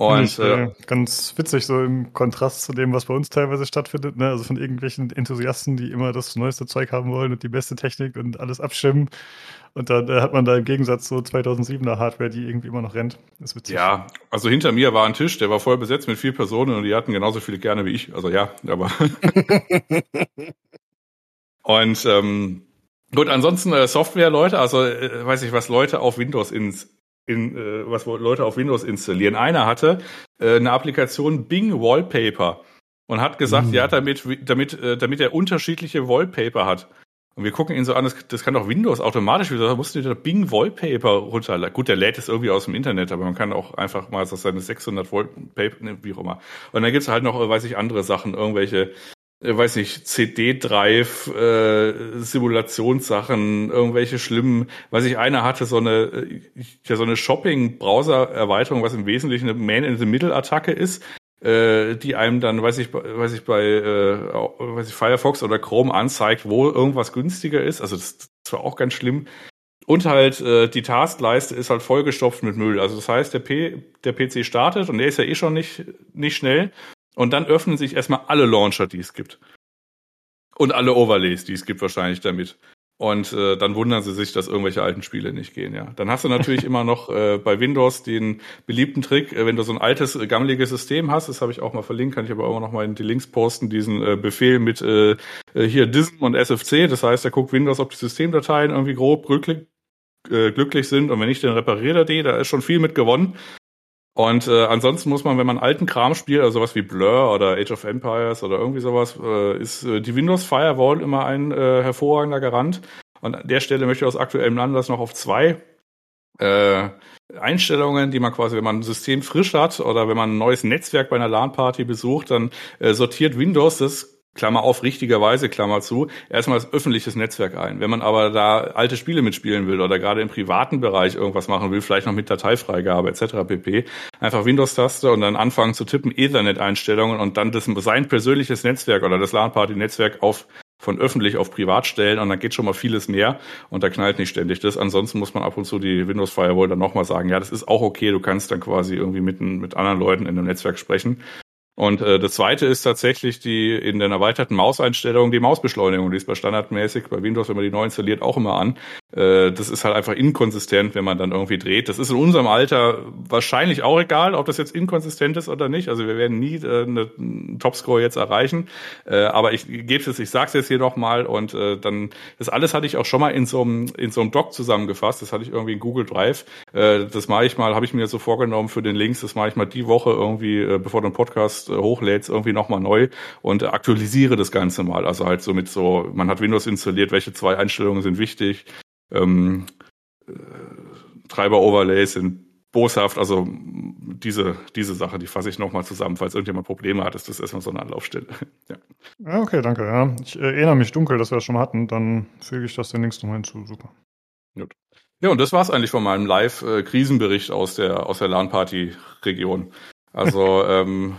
Und ich, äh, äh, ganz witzig, so im Kontrast zu dem, was bei uns teilweise stattfindet, ne? Also von irgendwelchen Enthusiasten, die immer das neueste Zeug haben wollen und die beste Technik und alles abstimmen. Und dann äh, hat man da im Gegensatz so 2007er Hardware, die irgendwie immer noch rennt. Das ist witzig. Ja, also hinter mir war ein Tisch, der war voll besetzt mit vier Personen und die hatten genauso viele gerne wie ich. Also ja, aber. <laughs> und ähm, gut, ansonsten äh, Software-Leute, also äh, weiß ich, was Leute auf Windows ins in, äh, was Leute auf Windows installieren. Einer hatte äh, eine Applikation Bing Wallpaper und hat gesagt, mhm. ja, damit, damit, äh, damit er unterschiedliche Wallpaper hat. Und wir gucken ihn so an, das, das kann doch Windows automatisch, da musst du dir Bing Wallpaper runterladen. Gut, der lädt es irgendwie aus dem Internet, aber man kann auch einfach mal so seine 600 Wallpaper, ne, wie auch immer. Und dann gibt's halt noch, weiß ich, andere Sachen, irgendwelche äh, weiß nicht, CD-Drive, äh, Simulationssachen, irgendwelche schlimmen, weiß ich, einer hatte so eine, äh, ja, so eine Shopping-Browser-Erweiterung, was im Wesentlichen eine Man-in-the-Middle-Attacke ist, äh, die einem dann, weiß ich, weiß ich, bei äh, weiß ich, Firefox oder Chrome anzeigt, wo irgendwas günstiger ist. Also das, das war auch ganz schlimm. Und halt äh, die Taskleiste ist halt vollgestopft mit Müll. Also das heißt, der, P der PC startet und der ist ja eh schon nicht, nicht schnell. Und dann öffnen sich erstmal alle Launcher, die es gibt. Und alle Overlays, die es gibt wahrscheinlich damit. Und äh, dann wundern sie sich, dass irgendwelche alten Spiele nicht gehen, ja. Dann hast du natürlich <laughs> immer noch äh, bei Windows den beliebten Trick, äh, wenn du so ein altes, äh, gammeliges System hast, das habe ich auch mal verlinkt, kann ich aber auch noch mal in die Links posten, diesen äh, Befehl mit äh, äh hier DISM und SFC. Das heißt, er guckt Windows, ob die Systemdateien irgendwie grob glücklich, äh, glücklich sind und wenn nicht, dann repariert er die. Da ist schon viel mit gewonnen. Und äh, ansonsten muss man, wenn man alten Kram spielt, also sowas wie Blur oder Age of Empires oder irgendwie sowas, äh, ist äh, die Windows Firewall immer ein äh, hervorragender Garant. Und an der Stelle möchte ich aus aktuellem Anlass noch auf zwei äh, Einstellungen, die man quasi, wenn man ein System frisch hat oder wenn man ein neues Netzwerk bei einer LAN-Party besucht, dann äh, sortiert Windows das Klammer auf, richtigerweise, Klammer zu, erstmal das öffentliches Netzwerk ein. Wenn man aber da alte Spiele mitspielen will oder gerade im privaten Bereich irgendwas machen will, vielleicht noch mit Dateifreigabe etc. pp, einfach Windows-Taste und dann anfangen zu tippen, Ethernet-Einstellungen und dann das, sein persönliches Netzwerk oder das LAN-Party-Netzwerk auf von öffentlich auf privat stellen und dann geht schon mal vieles mehr und da knallt nicht ständig das. Ansonsten muss man ab und zu die Windows Firewall dann nochmal sagen, ja, das ist auch okay, du kannst dann quasi irgendwie mit, mit anderen Leuten in einem Netzwerk sprechen. Und äh, das zweite ist tatsächlich die in den erweiterten Mauseinstellungen die Mausbeschleunigung. Die ist bei standardmäßig bei Windows, wenn man die neu installiert, auch immer an. Äh, das ist halt einfach inkonsistent, wenn man dann irgendwie dreht. Das ist in unserem Alter wahrscheinlich auch egal, ob das jetzt inkonsistent ist oder nicht. Also wir werden nie äh, einen Topscore jetzt erreichen. Äh, aber ich gebe es, ich sag's jetzt hier nochmal und äh, dann das alles hatte ich auch schon mal in so einem in so einem Doc zusammengefasst. Das hatte ich irgendwie in Google Drive. Äh, das mache ich mal, habe ich mir so vorgenommen für den Links. Das mache ich mal die Woche irgendwie, äh, bevor der Podcast äh, hochlädst, irgendwie nochmal neu und aktualisiere das Ganze mal. Also halt so mit so, man hat Windows installiert, welche zwei Einstellungen sind wichtig, ähm, äh, Treiber-Overlays sind boshaft, also diese, diese Sache, die fasse ich nochmal zusammen, falls irgendjemand Probleme hat, ist das erstmal so eine Anlaufstelle. <laughs> ja. ja. okay, danke. Ja. Ich erinnere mich dunkel, dass wir das schon hatten, dann füge ich das den Links nochmal hinzu. Super. Gut. Ja, und das war's eigentlich von meinem Live-Krisenbericht aus der, aus der LAN-Party-Region. Also, <laughs> ähm,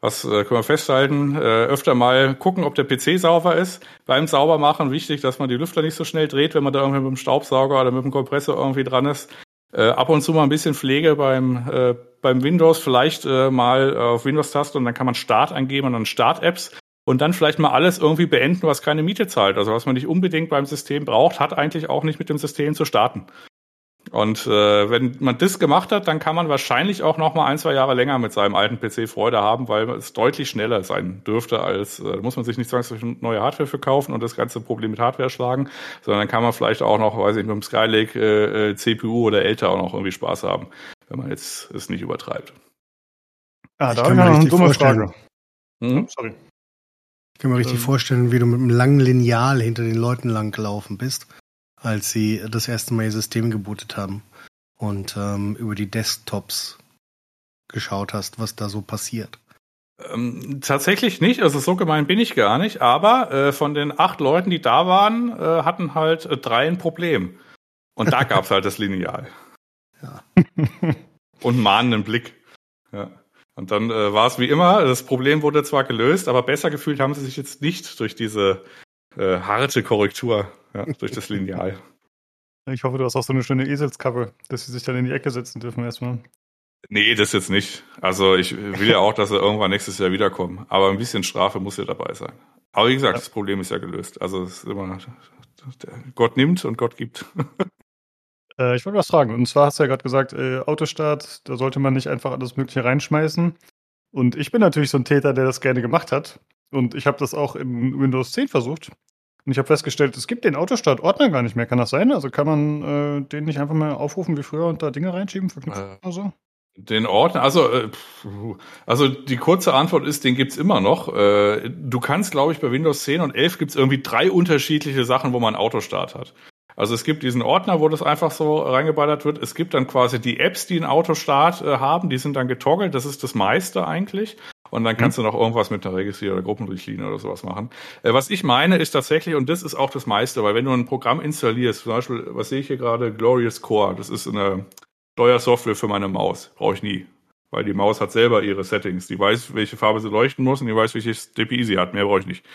was äh, können wir festhalten? Äh, öfter mal gucken, ob der PC sauber ist. Beim Saubermachen wichtig, dass man die Lüfter nicht so schnell dreht, wenn man da irgendwie mit dem Staubsauger oder mit dem Kompressor irgendwie dran ist. Äh, ab und zu mal ein bisschen Pflege beim, äh, beim Windows, vielleicht äh, mal auf Windows-Taste und dann kann man Start eingeben und dann Start-Apps und dann vielleicht mal alles irgendwie beenden, was keine Miete zahlt. Also was man nicht unbedingt beim System braucht, hat eigentlich auch nicht mit dem System zu starten. Und äh, wenn man das gemacht hat, dann kann man wahrscheinlich auch noch mal ein, zwei Jahre länger mit seinem alten PC Freude haben, weil es deutlich schneller sein dürfte, als äh, muss man sich nicht zwangsläufig neue Hardware verkaufen und das ganze Problem mit Hardware schlagen, sondern dann kann man vielleicht auch noch, weiß ich, mit dem Skylake äh, äh CPU oder älter auch noch irgendwie Spaß haben, wenn man jetzt es nicht übertreibt. Ah, da habe ich noch eine dumme Frage. Hm? Sorry. Ich kann mir richtig ähm. vorstellen, wie du mit einem langen Lineal hinter den Leuten lang gelaufen bist als sie das erste Mal ihr System gebootet haben und ähm, über die Desktops geschaut hast, was da so passiert. Ähm, tatsächlich nicht, also so gemein bin ich gar nicht, aber äh, von den acht Leuten, die da waren, äh, hatten halt äh, drei ein Problem. Und da gab es halt das Lineal. Ja. <laughs> Und mahnenden Blick. Ja. Und dann äh, war es wie immer, das Problem wurde zwar gelöst, aber besser gefühlt haben sie sich jetzt nicht durch diese äh, harte Korrektur ja, durch das Lineal. <laughs> Ich hoffe, du hast auch so eine schöne Eselscover, dass sie sich dann in die Ecke setzen dürfen erstmal. Nee, das jetzt nicht. Also ich will ja auch, dass sie irgendwann nächstes Jahr wiederkommen. Aber ein bisschen Strafe muss ja dabei sein. Aber wie gesagt, ja. das Problem ist ja gelöst. Also es ist immer, Gott nimmt und Gott gibt. <laughs> Äh, ich wollte was fragen. Und zwar hast du ja gerade gesagt, äh, Autostart, da sollte man nicht einfach alles Mögliche reinschmeißen. Und ich bin natürlich so ein Täter, der das gerne gemacht hat. Und ich habe das auch in Windows 10 versucht. Und ich habe festgestellt, es gibt den Autostart-Ordner gar nicht mehr. Kann das sein? Also kann man äh, den nicht einfach mal aufrufen wie früher und da Dinge reinschieben, verknüpfen äh, oder so? Den Ordner, also, äh, also die kurze Antwort ist, den gibt's immer noch. Äh, du kannst, glaube ich, bei Windows 10 und 11 gibt's irgendwie drei unterschiedliche Sachen, wo man Autostart hat. Also es gibt diesen Ordner, wo das einfach so reingeballert wird. Es gibt dann quasi die Apps, die einen Autostart äh, haben, die sind dann getoggelt. Das ist das meiste eigentlich. Und dann kannst mhm. du noch irgendwas mit einer Registrier- oder Gruppenrichtlinie oder sowas machen. Äh, was ich meine, ist tatsächlich, und das ist auch das meiste, weil wenn du ein Programm installierst, zum Beispiel, was sehe ich hier gerade, Glorious Core, das ist eine Steuersoftware für meine Maus. Brauche ich nie. Weil die Maus hat selber ihre Settings. Die weiß, welche Farbe sie leuchten muss und die weiß, welches DPI sie hat. Mehr brauche ich nicht.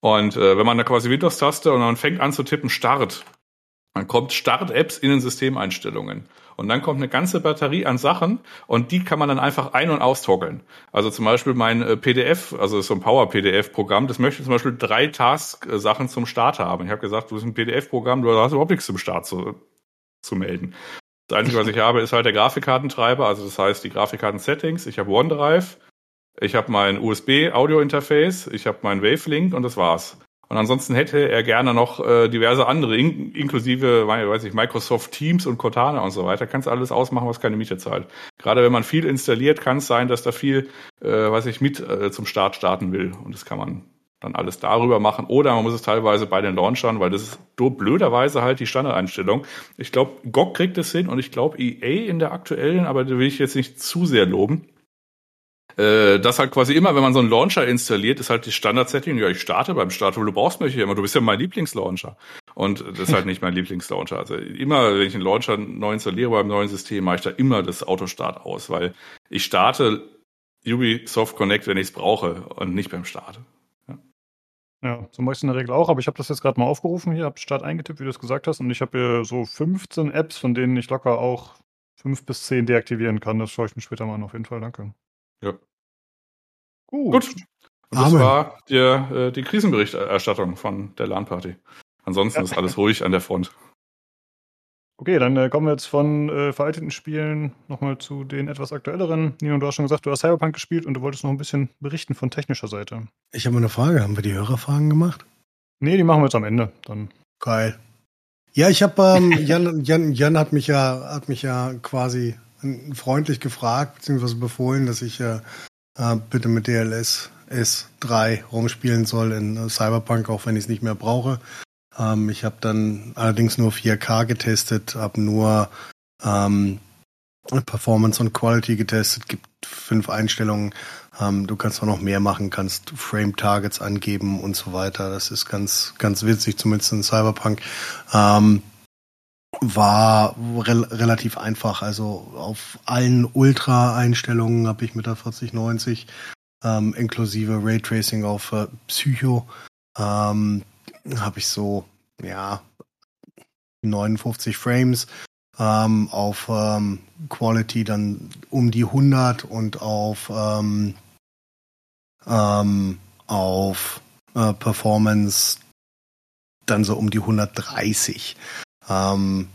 Und äh, wenn man da quasi Windows-Taste und man fängt an zu tippen Start, dann kommt Start-Apps in den Systemeinstellungen. Und dann kommt eine ganze Batterie an Sachen und die kann man dann einfach ein- und austoggeln. Also zum Beispiel mein äh, PDF, also so ein Power-PDF-Programm, das möchte zum Beispiel drei Task-Sachen zum Start haben. Ich habe gesagt, du bist ein PDF-Programm, du hast überhaupt nichts zum Start zu, zu melden. Das Einzige, was ich habe, ist halt der Grafikkartentreiber, also das heißt die Grafikkarten-Settings. Ich habe OneDrive, ich habe mein USB-Audio-Interface, ich habe mein Wavelink und das war's. Und ansonsten hätte er gerne noch äh, diverse andere, in, inklusive, weiß ich, Microsoft Teams und Cortana und so weiter. Kannst alles ausmachen, was keine Miete zahlt. Gerade wenn man viel installiert, kann es sein, dass da viel, äh, weiß ich, mit äh, zum Start starten will. Und das kann man dann alles darüber machen. Oder man muss es teilweise bei den Launchern, weil das ist blöderweise halt die Standardeinstellung. Ich glaube, GOG kriegt es hin und ich glaube EA in der aktuellen, aber da will ich jetzt nicht zu sehr loben. Äh, das halt quasi immer, wenn man so einen Launcher installiert, ist halt die Standard-Setting, ja, ich starte beim Start, wo du brauchst mich immer, du bist ja mein Lieblingslauncher. Und das ist halt nicht mein Lieblingslauncher. Also immer, wenn ich einen Launcher neu installiere beim neuen System, mache ich da immer das Autostart aus, weil ich starte Ubisoft Connect, wenn ich es brauche und nicht beim Start. Ja, so mache ich es in der Regel auch, aber ich habe das jetzt gerade mal aufgerufen hier, habe Start eingetippt, wie du es gesagt hast, und ich habe hier so 15 Apps, von denen ich locker auch 5 bis 10 deaktivieren kann. Das schaue ich mir später mal an, auf jeden Fall, danke. Ja. Gut. Gut. Und das Amen. war die, äh, die Krisenberichterstattung von der LAN-Party. Ansonsten ja. ist alles ruhig an der Front. Okay, dann äh, kommen wir jetzt von äh, veralteten Spielen nochmal zu den etwas aktuelleren. Nino, du hast schon gesagt, du hast Cyberpunk gespielt und du wolltest noch ein bisschen berichten von technischer Seite. Ich habe eine Frage. Haben wir die Hörerfragen gemacht? Nee, die machen wir jetzt am Ende. Dann. Geil. Ja, ich habe ähm, Jan, Jan, Jan hat mich ja hat mich ja quasi freundlich gefragt beziehungsweise befohlen, dass ich äh, äh bitte mit DLS S3 rumspielen soll in äh, Cyberpunk, auch wenn ich es nicht mehr brauche. Ähm, ich habe dann allerdings nur 4K getestet, habe nur ähm, Performance und Quality getestet, gibt fünf Einstellungen. Ähm, du kannst auch noch mehr machen, kannst Frame Targets angeben und so weiter. Das ist ganz, ganz witzig, zumindest in Cyberpunk. Ähm, war re relativ einfach. Also auf allen Ultra-Einstellungen habe ich mit der 4090 ähm, inklusive Raytracing auf äh, Psycho ähm, habe ich so, ja, 59 Frames ähm, auf ähm, Quality dann um die 100 und auf ähm, ähm, auf äh, Performance dann so um die 130. Ähm,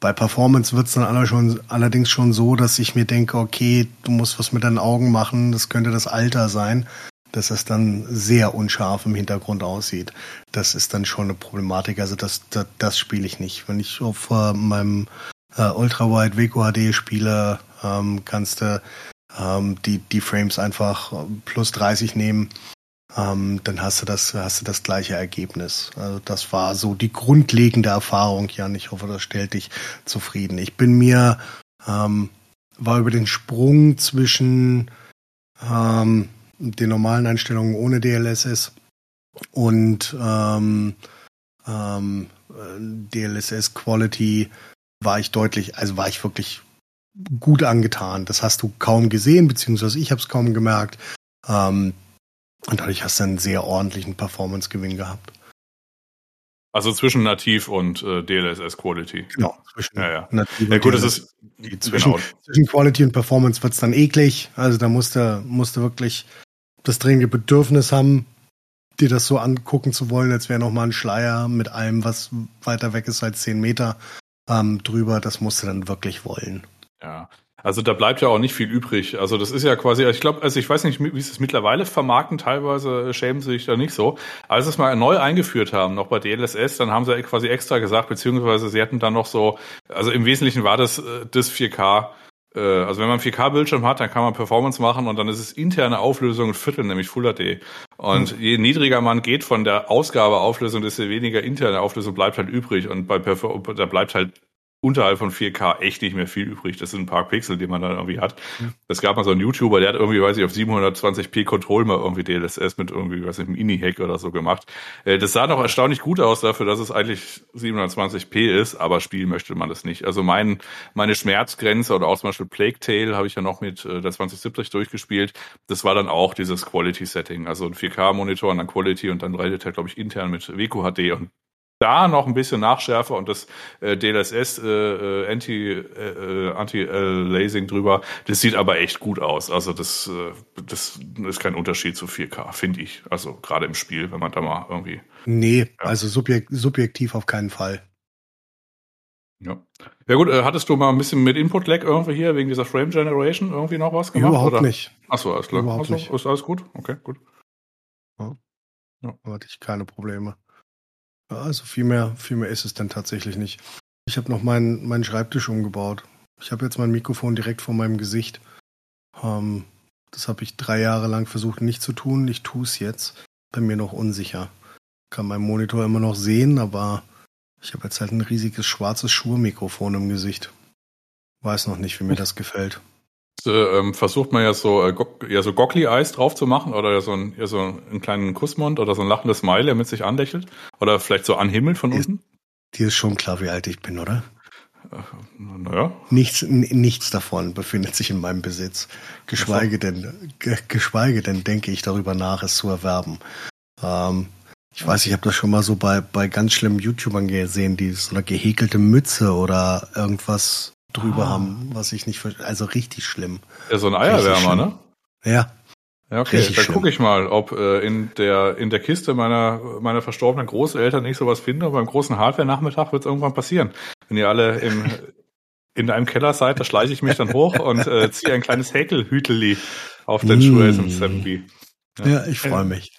bei Performance wird es dann aller schon, allerdings schon so, dass ich mir denke, okay, du musst was mit deinen Augen machen, das könnte das Alter sein dass es dann sehr unscharf im Hintergrund aussieht. Das ist dann schon eine Problematik. Also das, das, das spiele ich nicht. Wenn ich auf äh, meinem äh, Ultrawide Weco HD spiele, ähm, kannst du ähm, die, die Frames einfach äh, plus 30 nehmen. Ähm, dann hast du das, hast du das gleiche Ergebnis. Also das war so die grundlegende Erfahrung, Jan. Ich hoffe, das stellt dich zufrieden. Ich bin mir, ähm, war über den Sprung zwischen ähm, den normalen Einstellungen ohne DLSS und ähm, ähm, DLSS Quality war ich deutlich, also war ich wirklich gut angetan. Das hast du kaum gesehen, beziehungsweise ich habe es kaum gemerkt. Ähm, und dadurch hast du einen sehr ordentlichen Performance-Gewinn gehabt. Also zwischen Nativ und äh, DLSS Quality. Genau, zwischen ja, ja. Nativ ja, gut, DLSS. das ist zwischen, genau. zwischen Quality und Performance wird's dann eklig. Also da musste musste wirklich das dringende Bedürfnis haben, dir das so angucken zu wollen, als wäre noch mal ein Schleier mit allem, was weiter weg ist als zehn Meter ähm, drüber. Das musst du dann wirklich wollen. Ja. Also da bleibt ja auch nicht viel übrig. Also das ist ja quasi, ich glaube, also ich weiß nicht, wie sie es mittlerweile vermarkten, teilweise schämen sie sich da nicht so. Als sie es mal neu eingeführt haben, noch bei DLSS, dann haben sie quasi extra gesagt, beziehungsweise sie hatten dann noch so, also im Wesentlichen war das äh, das 4K äh, also wenn man 4K-Bildschirm hat, dann kann man Performance machen und dann ist es interne Auflösung ein Viertel, nämlich Full HD. Und mhm. je niedriger man geht von der Ausgabeauflösung, desto weniger interne Auflösung bleibt halt übrig. Und bei Perfor da bleibt halt unterhalb von 4K echt nicht mehr viel übrig. Das sind ein paar Pixel, die man dann irgendwie hat. Es gab mal so einen YouTuber, der hat irgendwie, weiß ich, auf 720p Control mal irgendwie DLSS mit irgendwie, weiß ich, einem INI-Hack oder so gemacht. Äh, das sah noch erstaunlich gut aus dafür, dass es eigentlich 720p ist, aber spielen möchte man das nicht. Also mein, meine Schmerzgrenze oder auch zum Beispiel Plague Tale habe ich ja noch mit äh, der 2070 durchgespielt. Das war dann auch dieses Quality-Setting. Also ein 4K-Monitor und dann Quality und dann redet er, glaube ich, intern mit Weco HD und da noch ein bisschen nachschärfe und das äh, DLSS äh, äh, Anti äh, Anti Lasing drüber, das sieht aber echt gut aus. Also das äh, das ist kein Unterschied zu 4K, finde ich. Also gerade im Spiel, wenn man da mal irgendwie Nee, ja. also subjek subjektiv auf keinen Fall. Ja. Ja gut, äh, hattest du mal ein bisschen mit Input Lag irgendwie hier wegen dieser Frame Generation irgendwie noch was gemacht? Überhaupt oder? nicht. Achso, alles klar. Überhaupt also, nicht. Ist alles gut? Okay, gut. Ja. Da hatte ich keine Probleme. Ja, also viel mehr, viel mehr ist es dann tatsächlich nicht. Ich habe noch meinen, meinen Schreibtisch umgebaut. Ich habe jetzt mein Mikrofon direkt vor meinem Gesicht. Ähm, das habe ich drei Jahre lang versucht nicht zu tun. Ich tue es jetzt. Bei mir noch unsicher. Kann meinen Monitor immer noch sehen, aber ich habe jetzt halt ein riesiges schwarzes Schurmikrofon im Gesicht. Weiß noch nicht, wie mir das gefällt. Äh, ähm, versucht man ja so, äh, ja, so Gockly-Eis drauf zu machen oder so, ein, ja, so einen kleinen Kussmund oder so ein lachendes Smile, der mit sich anlächelt. Oder vielleicht so anhimmelt von unten. Dir ist schon klar, wie alt ich bin, oder? Äh, naja. Nichts, nichts davon befindet sich in meinem Besitz. Geschweige denn, ge, geschweige denn denke ich darüber nach, es zu erwerben. Ähm, ich weiß, ich habe das schon mal so bei, bei ganz schlimmen YouTubern gesehen, die so eine gehäkelte Mütze oder irgendwas drüber ah. haben, was ich nicht Also richtig schlimm. Ja, so ein Eierwärmer, ne? Ja. Ja, okay, Richtig dann gucke ich mal, ob äh, in der in der Kiste meiner meiner verstorbenen Großeltern ich sowas finde. Und beim großen Hardware-Nachmittag wird es irgendwann passieren. Wenn ihr alle im <laughs> in einem Keller seid, da schleiche ich mich dann hoch und äh, ziehe ein kleines Häkelhüteli auf den mm. Schuh zum Sampi. Ja. ja, ich freue mich.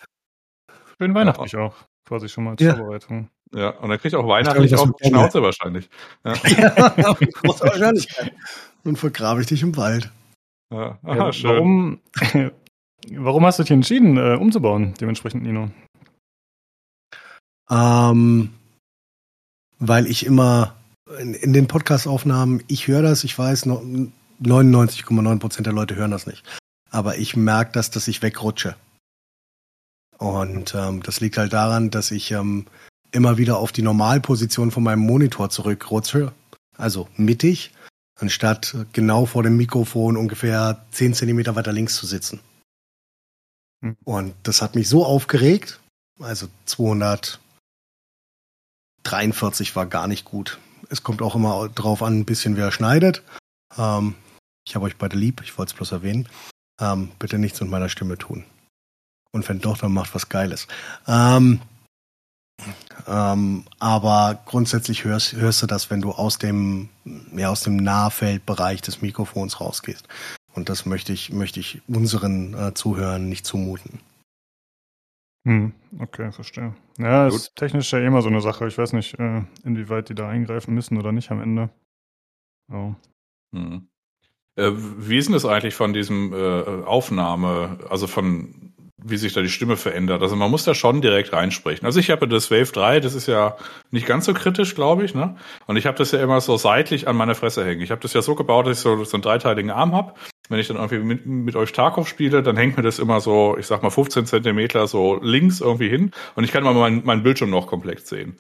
Schönen weihnachtlich ja. auch, quasi schon mal zur ja. Vorbereitung. Ja, und dann kriegt auch weihnachtlich auch Schnauze wahrscheinlich. Ja, <laughs> ja große Wahrscheinlichkeit. Und vergrabe ich dich im Wald. Ja, Aha, ja, schön. Warum, <laughs> warum hast du dich entschieden, äh, umzubauen, dementsprechend, Nino? Ähm, weil ich immer in, in den Podcast-Aufnahmen, ich höre das, ich weiß, 99,9% der Leute hören das nicht. Aber ich merke das, dass ich wegrutsche. Und ähm, das liegt halt daran, dass ich ähm, immer wieder auf die Normalposition von meinem Monitor zurückrutsche, also mittig, anstatt genau vor dem Mikrofon ungefähr 10 Zentimeter weiter links zu sitzen. Hm. Und das hat mich so aufgeregt, also 243 war gar nicht gut. Es kommt auch immer drauf an, ein bisschen wer schneidet. Ähm, ich habe euch beide lieb, ich wollte es bloß erwähnen. Ähm, bitte nichts mit meiner Stimme tun. Und wenn doch, dann macht was Geiles. Ähm, ähm, aber grundsätzlich hörst, hörst du das, wenn du aus dem, ja, aus dem Nahfeldbereich des Mikrofons rausgehst. Und das möchte ich, möchte ich unseren äh, Zuhörern nicht zumuten. Hm, okay, verstehe. Ja, Gut. ist technisch ja immer so eine Sache. Ich weiß nicht, äh, inwieweit die da eingreifen müssen oder nicht am Ende. Oh. Hm. Äh, wie ist denn das eigentlich von diesem äh, Aufnahme, also von wie sich da die Stimme verändert. Also man muss da schon direkt reinsprechen. Also ich habe das Wave 3, das ist ja nicht ganz so kritisch, glaube ich, ne? Und ich habe das ja immer so seitlich an meiner Fresse hängen. Ich habe das ja so gebaut, dass ich so, so einen dreiteiligen Arm habe. Wenn ich dann irgendwie mit, mit euch Tarkov spiele, dann hängt mir das immer so, ich sag mal 15 Zentimeter so links irgendwie hin und ich kann mal meinen mein Bildschirm noch komplett sehen.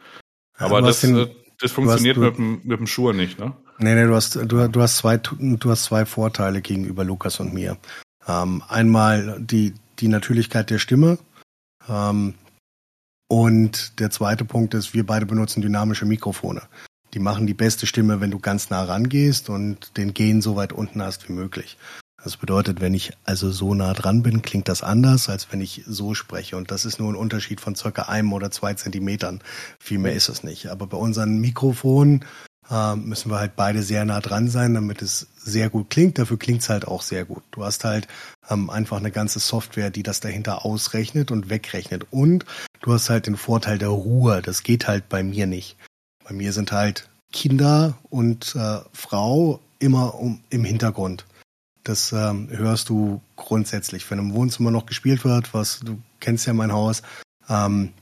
Aber ja, das, den, äh, das funktioniert hast, mit, dem, mit dem Schuh nicht, ne? Nee, nee, du hast, du, du hast zwei, du hast zwei Vorteile gegenüber Lukas und mir. Ähm, einmal die, die Natürlichkeit der Stimme. Ähm, und der zweite Punkt ist, wir beide benutzen dynamische Mikrofone. Die machen die beste Stimme, wenn du ganz nah rangehst und den Gen so weit unten hast wie möglich. Das bedeutet, wenn ich also so nah dran bin, klingt das anders, als wenn ich so spreche. Und das ist nur ein Unterschied von circa einem oder zwei Zentimetern. Viel mehr ist es nicht. Aber bei unseren Mikrofonen äh, müssen wir halt beide sehr nah dran sein, damit es sehr gut klingt. Dafür klingt es halt auch sehr gut. Du hast halt ähm, einfach eine ganze Software, die das dahinter ausrechnet und wegrechnet. Und du hast halt den Vorteil der Ruhe. Das geht halt bei mir nicht. Bei mir sind halt Kinder und äh, Frau immer um, im Hintergrund. Das ähm, hörst du grundsätzlich. Wenn im Wohnzimmer noch gespielt wird, was du kennst ja mein Haus, ähm,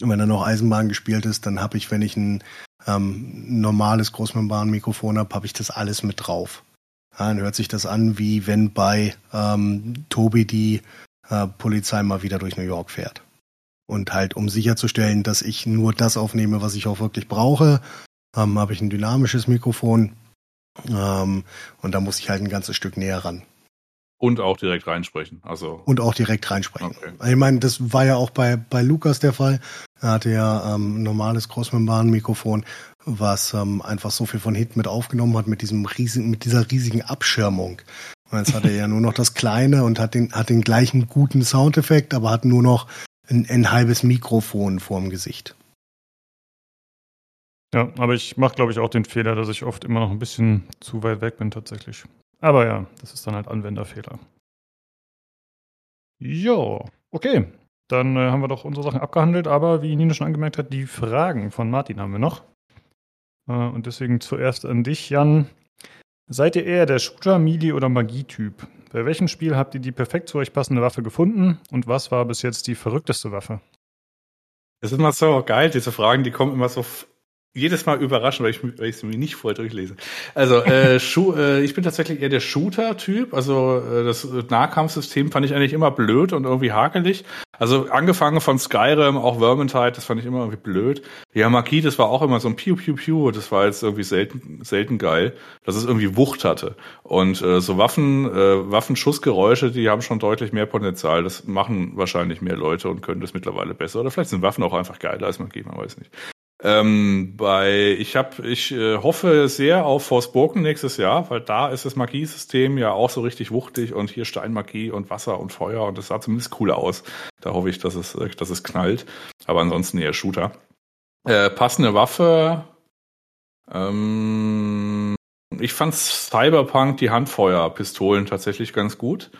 wenn da noch Eisenbahn gespielt ist, dann habe ich, wenn ich ein ähm, normales Großmembranmikrofon habe, habe ich das alles mit drauf. Ja, dann hört sich das an, wie wenn bei ähm, Tobi die äh, Polizei mal wieder durch New York fährt. Und halt, um sicherzustellen, dass ich nur das aufnehme, was ich auch wirklich brauche, ähm, habe ich ein dynamisches Mikrofon. Ähm, und da muss ich halt ein ganzes Stück näher ran. Und auch direkt reinsprechen. Also und auch direkt reinsprechen. Okay. Ich meine, das war ja auch bei, bei Lukas der Fall. Er hatte ja ähm, ein normales Großmembranmikrofon, was ähm, einfach so viel von hinten mit aufgenommen hat mit diesem riesigen, mit dieser riesigen Abschirmung. Und jetzt hat er ja nur noch das kleine und hat den, hat den gleichen guten Soundeffekt, aber hat nur noch ein, ein halbes Mikrofon vorm Gesicht. Ja, aber ich mache, glaube ich, auch den Fehler, dass ich oft immer noch ein bisschen zu weit weg bin tatsächlich. Aber ja, das ist dann halt Anwenderfehler. Jo, okay. dann äh, haben wir doch unsere Sachen abgehandelt, aber wie Nino schon angemerkt hat, die Fragen von Martin haben wir noch. Äh, und deswegen zuerst an dich, Jan. Seid ihr eher der Shooter, Melee oder Magie-Typ? Bei welchem Spiel habt ihr die perfekt zu euch passende Waffe gefunden und was war bis jetzt die verrückteste Waffe? Es ist immer so geil, diese Fragen, die kommen immer so jedes Mal überraschen, weil ich, weil ich es mir nicht vorher durchlese. Also äh, <laughs> Schu äh, ich bin tatsächlich eher der Shooter-Typ. Also äh, das Nahkampfsystem fand ich eigentlich immer blöd und irgendwie hakelig. Also angefangen von Skyrim, auch Vermintide, das fand ich immer irgendwie blöd. Ja, Magie, das war auch immer so ein Piu Piu Piu. Das war jetzt irgendwie selten selten geil, dass es irgendwie Wucht hatte. Und äh, so Waffen, äh, Waffenschussgeräusche, die haben schon deutlich mehr Potenzial. Das machen wahrscheinlich mehr Leute und können das mittlerweile besser. Oder vielleicht sind Waffen auch einfach geiler als Magie, man weiß nicht. Ähm, bei ich habe ich äh, hoffe sehr auf Forspoken nächstes Jahr, weil da ist das Magiesystem ja auch so richtig wuchtig und hier Steinmagie und Wasser und Feuer und das sah zumindest cool aus. Da hoffe ich, dass es äh, dass es knallt, aber ansonsten eher Shooter. Äh, passende Waffe. Ähm, ich fand Cyberpunk die Handfeuerpistolen tatsächlich ganz gut.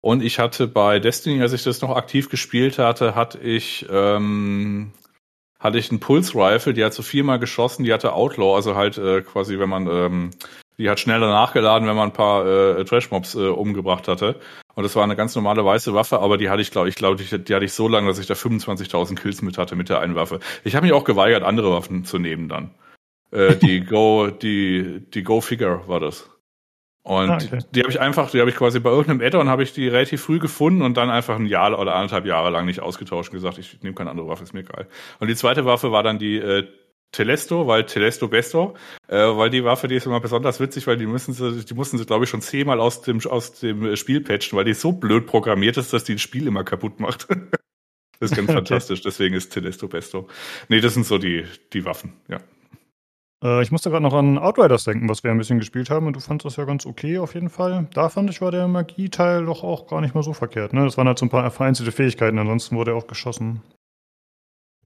Und ich hatte bei Destiny, als ich das noch aktiv gespielt hatte, hatte ich ähm, hatte ich einen Pulse Rifle, die hat so viermal geschossen, die hatte Outlaw, also halt äh, quasi, wenn man, ähm, die hat schneller nachgeladen, wenn man ein paar äh, Trash-Mobs äh, umgebracht hatte. Und das war eine ganz normale weiße Waffe, aber die hatte ich, glaube ich, glaube ich, die hatte ich so lange, dass ich da 25.000 Kills mit hatte mit der einen Waffe. Ich habe mich auch geweigert, andere Waffen zu nehmen dann. Äh, die <laughs> Go, die, die Go Figure war das. Und ah, okay. die habe ich einfach, die habe ich quasi bei irgendeinem Add-on habe ich die relativ früh gefunden und dann einfach ein Jahr oder anderthalb Jahre lang nicht ausgetauscht und gesagt, ich nehme keine andere Waffe, ist mir egal. Und die zweite Waffe war dann die äh, Telesto, weil Telesto Besto, äh, weil die Waffe, die ist immer besonders witzig, weil die müssen sie, die mussten sie, glaube ich, schon zehnmal aus dem, aus dem Spiel patchen, weil die so blöd programmiert ist, dass die das Spiel immer kaputt macht. <laughs> das ist ganz <laughs> fantastisch, deswegen ist Telesto Besto. Nee, das sind so die, die Waffen, ja. Äh, ich musste gerade noch an Outriders denken, was wir ein bisschen gespielt haben und du fandest das ja ganz okay auf jeden Fall. Da fand ich, war der Magie-Teil doch auch gar nicht mal so verkehrt. Ne? Das waren halt so ein paar vereinzelte Fähigkeiten, ansonsten wurde er auch geschossen.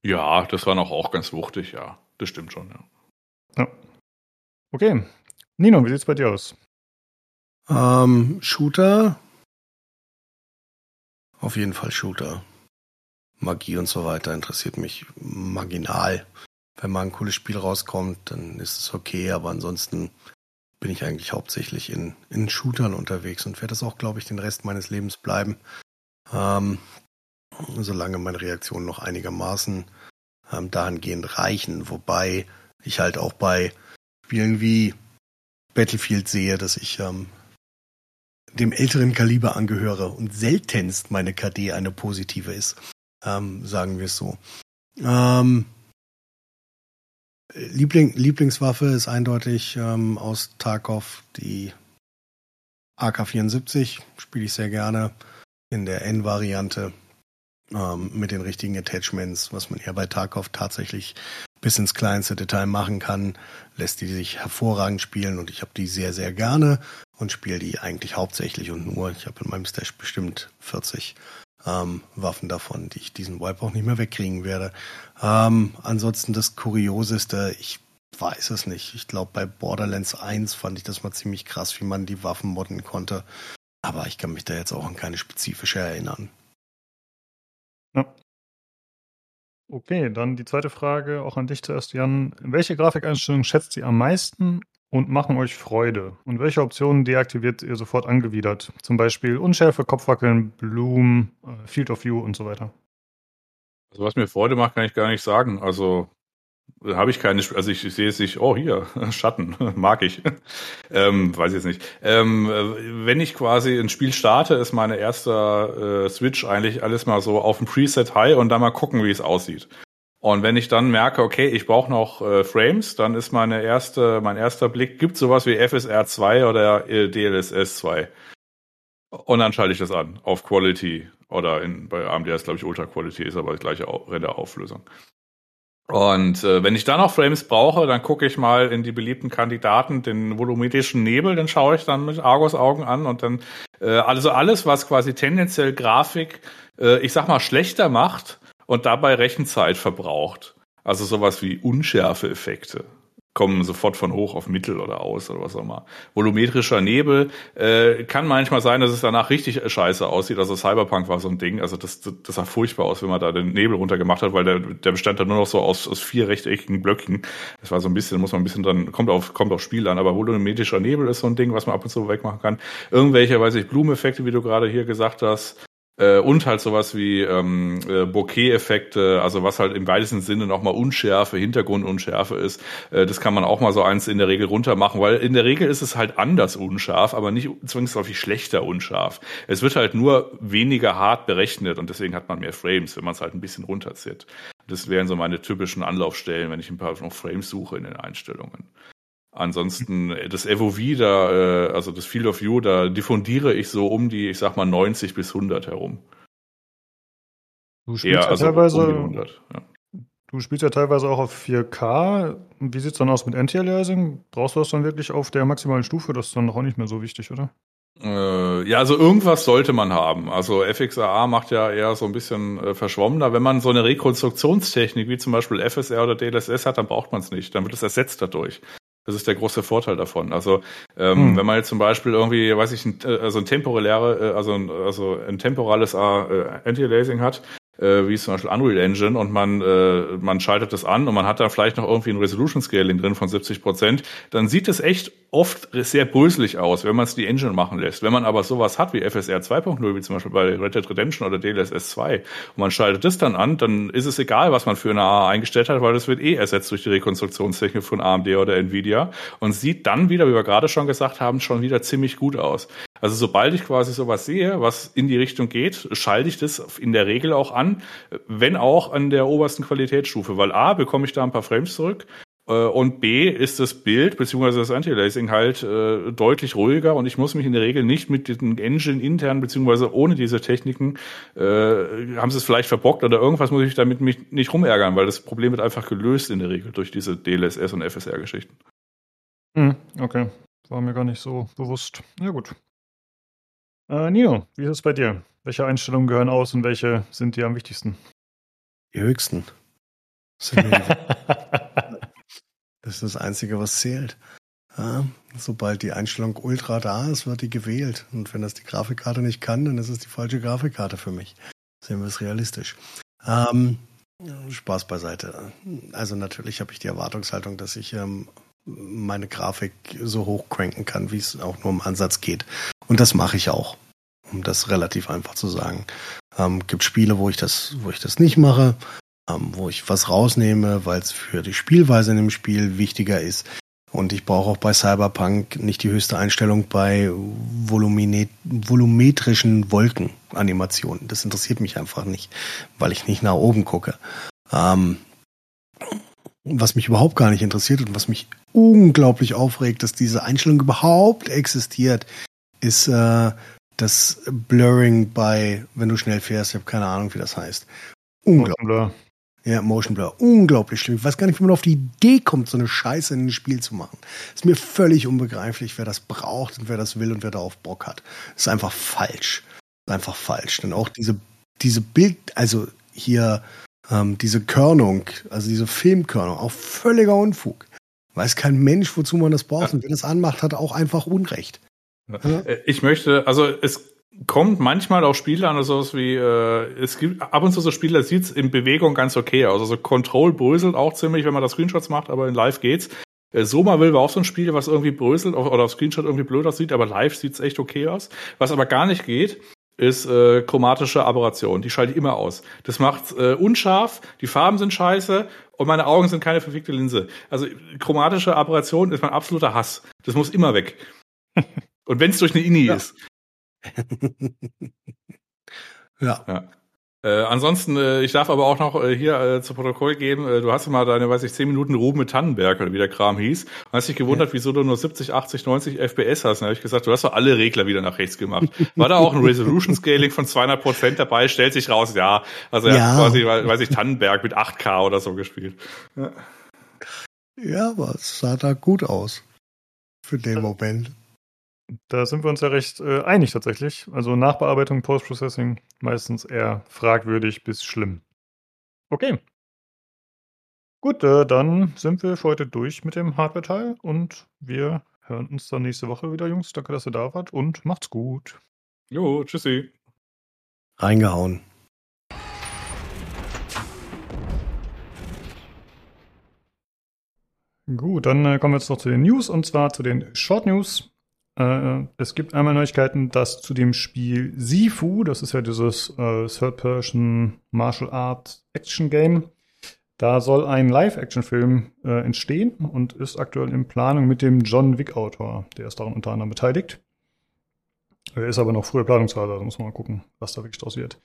Ja, das war noch auch ganz wuchtig, ja. Das stimmt schon, ja. Ja. Okay. Nino, wie sieht's bei dir aus? Ähm, Shooter. Auf jeden Fall Shooter. Magie und so weiter interessiert mich marginal wenn mal ein cooles Spiel rauskommt, dann ist es okay, aber ansonsten bin ich eigentlich hauptsächlich in, in Shootern unterwegs und werde das auch, glaube ich, den Rest meines Lebens bleiben. Ähm, solange meine Reaktionen noch einigermaßen ähm, dahingehend reichen. Wobei ich halt auch bei Spielen wie Battlefield sehe, dass ich ähm, dem älteren Kaliber angehöre und seltenst meine KD eine positive ist. Ähm, sagen wir es so. Ähm, Liebling, Lieblingswaffe ist eindeutig ähm, aus Tarkov die AK-74. Spiele ich sehr gerne in der N-Variante ähm, mit den richtigen Attachments, was man ja bei Tarkov tatsächlich bis ins kleinste Detail machen kann, lässt die sich hervorragend spielen und ich habe die sehr, sehr gerne und spiele die eigentlich hauptsächlich und nur. Ich habe in meinem Stash bestimmt 40 ähm, Waffen davon, die ich diesen Wipe auch nicht mehr wegkriegen werde. Ähm, ansonsten das Kurioseste, ich weiß es nicht. Ich glaube, bei Borderlands 1 fand ich das mal ziemlich krass, wie man die Waffen modden konnte. Aber ich kann mich da jetzt auch an keine spezifische erinnern. Ja. Okay, dann die zweite Frage auch an dich zuerst, Jan. Welche Grafikeinstellung schätzt ihr am meisten und machen euch Freude? Und welche Optionen deaktiviert ihr sofort angewidert? Zum Beispiel Unschärfe, Kopfwackeln, Bloom, äh, Field of View und so weiter. Also was mir Freude macht, kann ich gar nicht sagen. Also habe ich keine, also ich, ich sehe es nicht, oh hier, <laughs> Schatten, <laughs> mag ich. <laughs> ähm, weiß ich jetzt nicht. Ähm, wenn ich quasi ein Spiel starte, ist meine erste äh, Switch eigentlich alles mal so auf dem Preset High und dann mal gucken, wie es aussieht. Und wenn ich dann merke, okay, ich brauche noch äh, Frames, dann ist meine erste, mein erster Blick, gibt sowas wie FSR 2 oder DLSS 2. Und dann schalte ich das an auf Quality oder in, bei AMD ist glaube ich Ultra Quality, ist aber die gleiche Renderauflösung. Und äh, wenn ich dann noch Frames brauche, dann gucke ich mal in die beliebten Kandidaten, den volumetrischen Nebel, den schaue ich dann mit Argos Augen an und dann äh, also alles, was quasi tendenziell Grafik, äh, ich sag mal, schlechter macht, und dabei Rechenzeit verbraucht. Also sowas wie Unschärfe-Effekte. kommen sofort von hoch auf mittel oder aus oder was auch immer. Volumetrischer Nebel äh, kann manchmal sein, dass es danach richtig scheiße aussieht. Also Cyberpunk war so ein Ding. Also das, das sah furchtbar aus, wenn man da den Nebel runtergemacht hat, weil der, der bestand dann nur noch so aus, aus vier rechteckigen Blöcken. Das war so ein bisschen, muss man ein bisschen dann, kommt auf, kommt auf Spiel an. Aber volumetrischer Nebel ist so ein Ding, was man ab und zu wegmachen kann. Irgendwelche, weiß ich, Blumeneffekte, wie du gerade hier gesagt hast. Äh, und halt sowas wie ähm, äh, Bokeh-Effekte, also was halt im weitesten Sinne nochmal Unschärfe, Hintergrundunschärfe ist. Äh, das kann man auch mal so eins in der Regel runter machen, weil in der Regel ist es halt anders unscharf, aber nicht zwangsläufig schlechter unscharf. Es wird halt nur weniger hart berechnet und deswegen hat man mehr Frames, wenn man es halt ein bisschen runterzieht. Das wären so meine typischen Anlaufstellen, wenn ich ein paar noch Frames suche in den Einstellungen. Ansonsten äh, das FOV da, äh, also das Field of View, da diffundiere ich so um die, ich sag mal 90 bis 100 herum. Du spielst ja, also teilweise, um 100, ja. Du spielst ja teilweise auch auf 4K. Wie sieht's dann aus mit Anti-Aliasing? Brauchst du das dann wirklich auf der maximalen Stufe? Das ist dann noch auch nicht mehr so wichtig, oder? Äh, ja, also irgendwas sollte man haben. Also FXAA macht ja eher so ein bisschen äh, verschwommener. Wenn man so eine Rekonstruktionstechnik wie zum Beispiel FSR oder DLSS hat, dann braucht man es nicht. Dann wird es ersetzt dadurch. Das ist der große Vorteil davon. Also ähm, hm. wenn man jetzt zum Beispiel irgendwie, weiß ich, ein, äh, also ein temporäre, äh, also ein, also ein temporales äh, Anti-Aliasing hat, äh, wie zum Beispiel Unreal Engine und man, äh, man schaltet das an und man hat da vielleicht noch irgendwie ein Resolution Scaling drin von 70 Prozent, dann sieht es echt oft sehr bröselig aus, wenn man es die Engine machen lässt. Wenn man aber sowas hat wie FSR 2.0, wie zum Beispiel bei Red Dead Redemption oder DLSS 2, und man schaltet das dann an, dann ist es egal, was man für eine A eingestellt hat, weil das wird eh ersetzt durch die Rekonstruktionstechnik von AMD oder Nvidia und sieht dann wieder, wie wir gerade schon gesagt haben, schon wieder ziemlich gut aus. Also sobald ich quasi sowas sehe, was in die Richtung geht, schalte ich das in der Regel auch an, wenn auch an der obersten Qualitätsstufe, weil A, bekomme ich da ein paar Frames zurück äh, und B ist das Bild bzw. das Anti-Lacing halt äh, deutlich ruhiger und ich muss mich in der Regel nicht mit den Engine intern bzw. ohne diese Techniken äh, haben sie es vielleicht verbockt oder irgendwas muss ich damit mich nicht rumärgern, weil das Problem wird einfach gelöst in der Regel durch diese DLSS und FSR-Geschichten. Hm, okay, war mir gar nicht so bewusst. Ja gut. Äh, Nino, wie ist es bei dir? Welche Einstellungen gehören aus und welche sind dir am wichtigsten? Die höchsten. <laughs> <laughs> Das ist das Einzige, was zählt. Ja, sobald die Einstellung Ultra da ist, wird die gewählt. Und wenn das die Grafikkarte nicht kann, dann ist es die falsche Grafikkarte für mich. Sehen wir es realistisch. Ähm, Spaß beiseite. Also natürlich habe ich die Erwartungshaltung, dass ich ähm, meine Grafik so hoch cranken kann, wie es auch nur im Ansatz geht. Und das mache ich auch, um das relativ einfach zu sagen. Ähm, gibt Spiele, wo ich das, wo ich das nicht mache, ähm, wo ich was rausnehme, weil es für die Spielweise in dem Spiel wichtiger ist. Und ich brauche auch bei Cyberpunk nicht die höchste Einstellung bei volumetrischen Wolkenanimationen. Das interessiert mich einfach nicht, weil ich nicht nach oben gucke. Ähm, was mich überhaupt gar nicht interessiert und was mich unglaublich aufregt, dass diese Einstellung überhaupt existiert, ist äh, das Blurring bei, wenn du schnell fährst. Ich habe keine Ahnung, wie das heißt. Unglaublich. Motion Ja, Motion Blur. Unglaublich schlimm. Ich weiß gar nicht, wie man auf die Idee kommt, so eine Scheiße in ein Spiel zu machen. Ist mir völlig unbegreiflich, wer das braucht und wer das will und wer darauf Bock hat. Ist einfach falsch. Ist einfach falsch. Denn auch diese, diese Bild, also hier, ähm, diese Körnung, also diese Filmkörnung, auch völliger Unfug. Weiß kein Mensch, wozu man das braucht. Ja. Und wer das anmacht, hat auch einfach Unrecht. Äh, ich möchte, also es kommt manchmal auch Spiele an, also sowas wie, äh, es gibt ab und zu so Spiele, da sieht's in Bewegung ganz okay aus. Also Control bröselt auch ziemlich, wenn man da Screenshots macht, aber in Live geht's. Äh, Soma will war auch so ein Spiel, was irgendwie bröselt oder auf Screenshot irgendwie blöd aussieht, aber live sieht's echt okay aus. Was aber gar nicht geht, ist äh, chromatische Aberration. Die schalte ich immer aus. Das macht äh, unscharf, die Farben sind scheiße und meine Augen sind keine verfickte Linse. Also chromatische Aberration ist mein absoluter Hass. Das muss immer weg. <laughs> Und wenn es durch eine INI ja. ist. <laughs> ja. ja. Äh, ansonsten, äh, ich darf aber auch noch äh, hier äh, zu Protokoll geben, äh, du hast mal deine, weiß ich, 10 Minuten Ruben mit Tannenberg oder wie der Kram hieß. Und hast dich gewundert, ja. wieso du nur 70, 80, 90 FPS hast. Dann habe ich gesagt, du hast doch alle Regler wieder nach rechts gemacht. War da auch ein Resolution Scaling von 200 Prozent dabei? Stellt sich raus, ja. Also er ja. hat quasi, weiß ich, Tannenberg mit 8K oder so gespielt. Ja, ja aber es sah da gut aus. Für den Moment. Da sind wir uns ja recht äh, einig tatsächlich. Also Nachbearbeitung, Post-Processing meistens eher fragwürdig bis schlimm. Okay. Gut, äh, dann sind wir für heute durch mit dem Hardware-Teil und wir hören uns dann nächste Woche wieder, Jungs. Danke, dass ihr da wart und macht's gut. Jo, tschüssi. Reingehauen. Gut, dann äh, kommen wir jetzt noch zu den News und zwar zu den Short News. Äh, es gibt einmal Neuigkeiten, dass zu dem Spiel Sifu, das ist ja dieses äh, Third-Person Martial Art Action Game, da soll ein Live-Action-Film äh, entstehen und ist aktuell in Planung mit dem John Wick-Autor. Der ist daran unter anderem beteiligt. Er ist aber noch frühe Planungsphase, also muss man mal gucken, was da wirklich draus wird.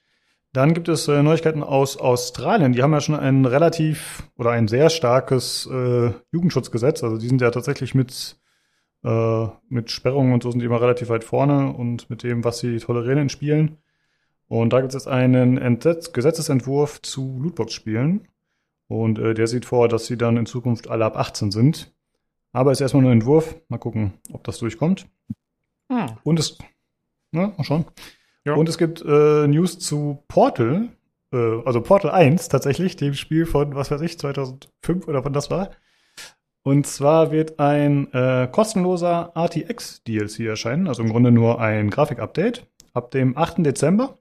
Dann gibt es äh, Neuigkeiten aus Australien. Die haben ja schon ein relativ oder ein sehr starkes äh, Jugendschutzgesetz. Also die sind ja tatsächlich mit, äh, mit Sperrungen und so sind die immer relativ weit vorne und mit dem, was sie tolerieren in Spielen. Und da gibt es jetzt einen Entsetz Gesetzesentwurf zu Lootbox-Spielen. Und äh, der sieht vor, dass sie dann in Zukunft alle ab 18 sind. Aber ist erstmal nur ein Entwurf. Mal gucken, ob das durchkommt. Hm. Und es, ne, mal schauen. Ja. Und es gibt äh, News zu Portal, äh, also Portal 1 tatsächlich, dem Spiel von, was weiß ich, 2005 oder wann das war. Und zwar wird ein äh, kostenloser RTX DLC erscheinen, also im Grunde nur ein Grafik-Update, ab dem 8. Dezember.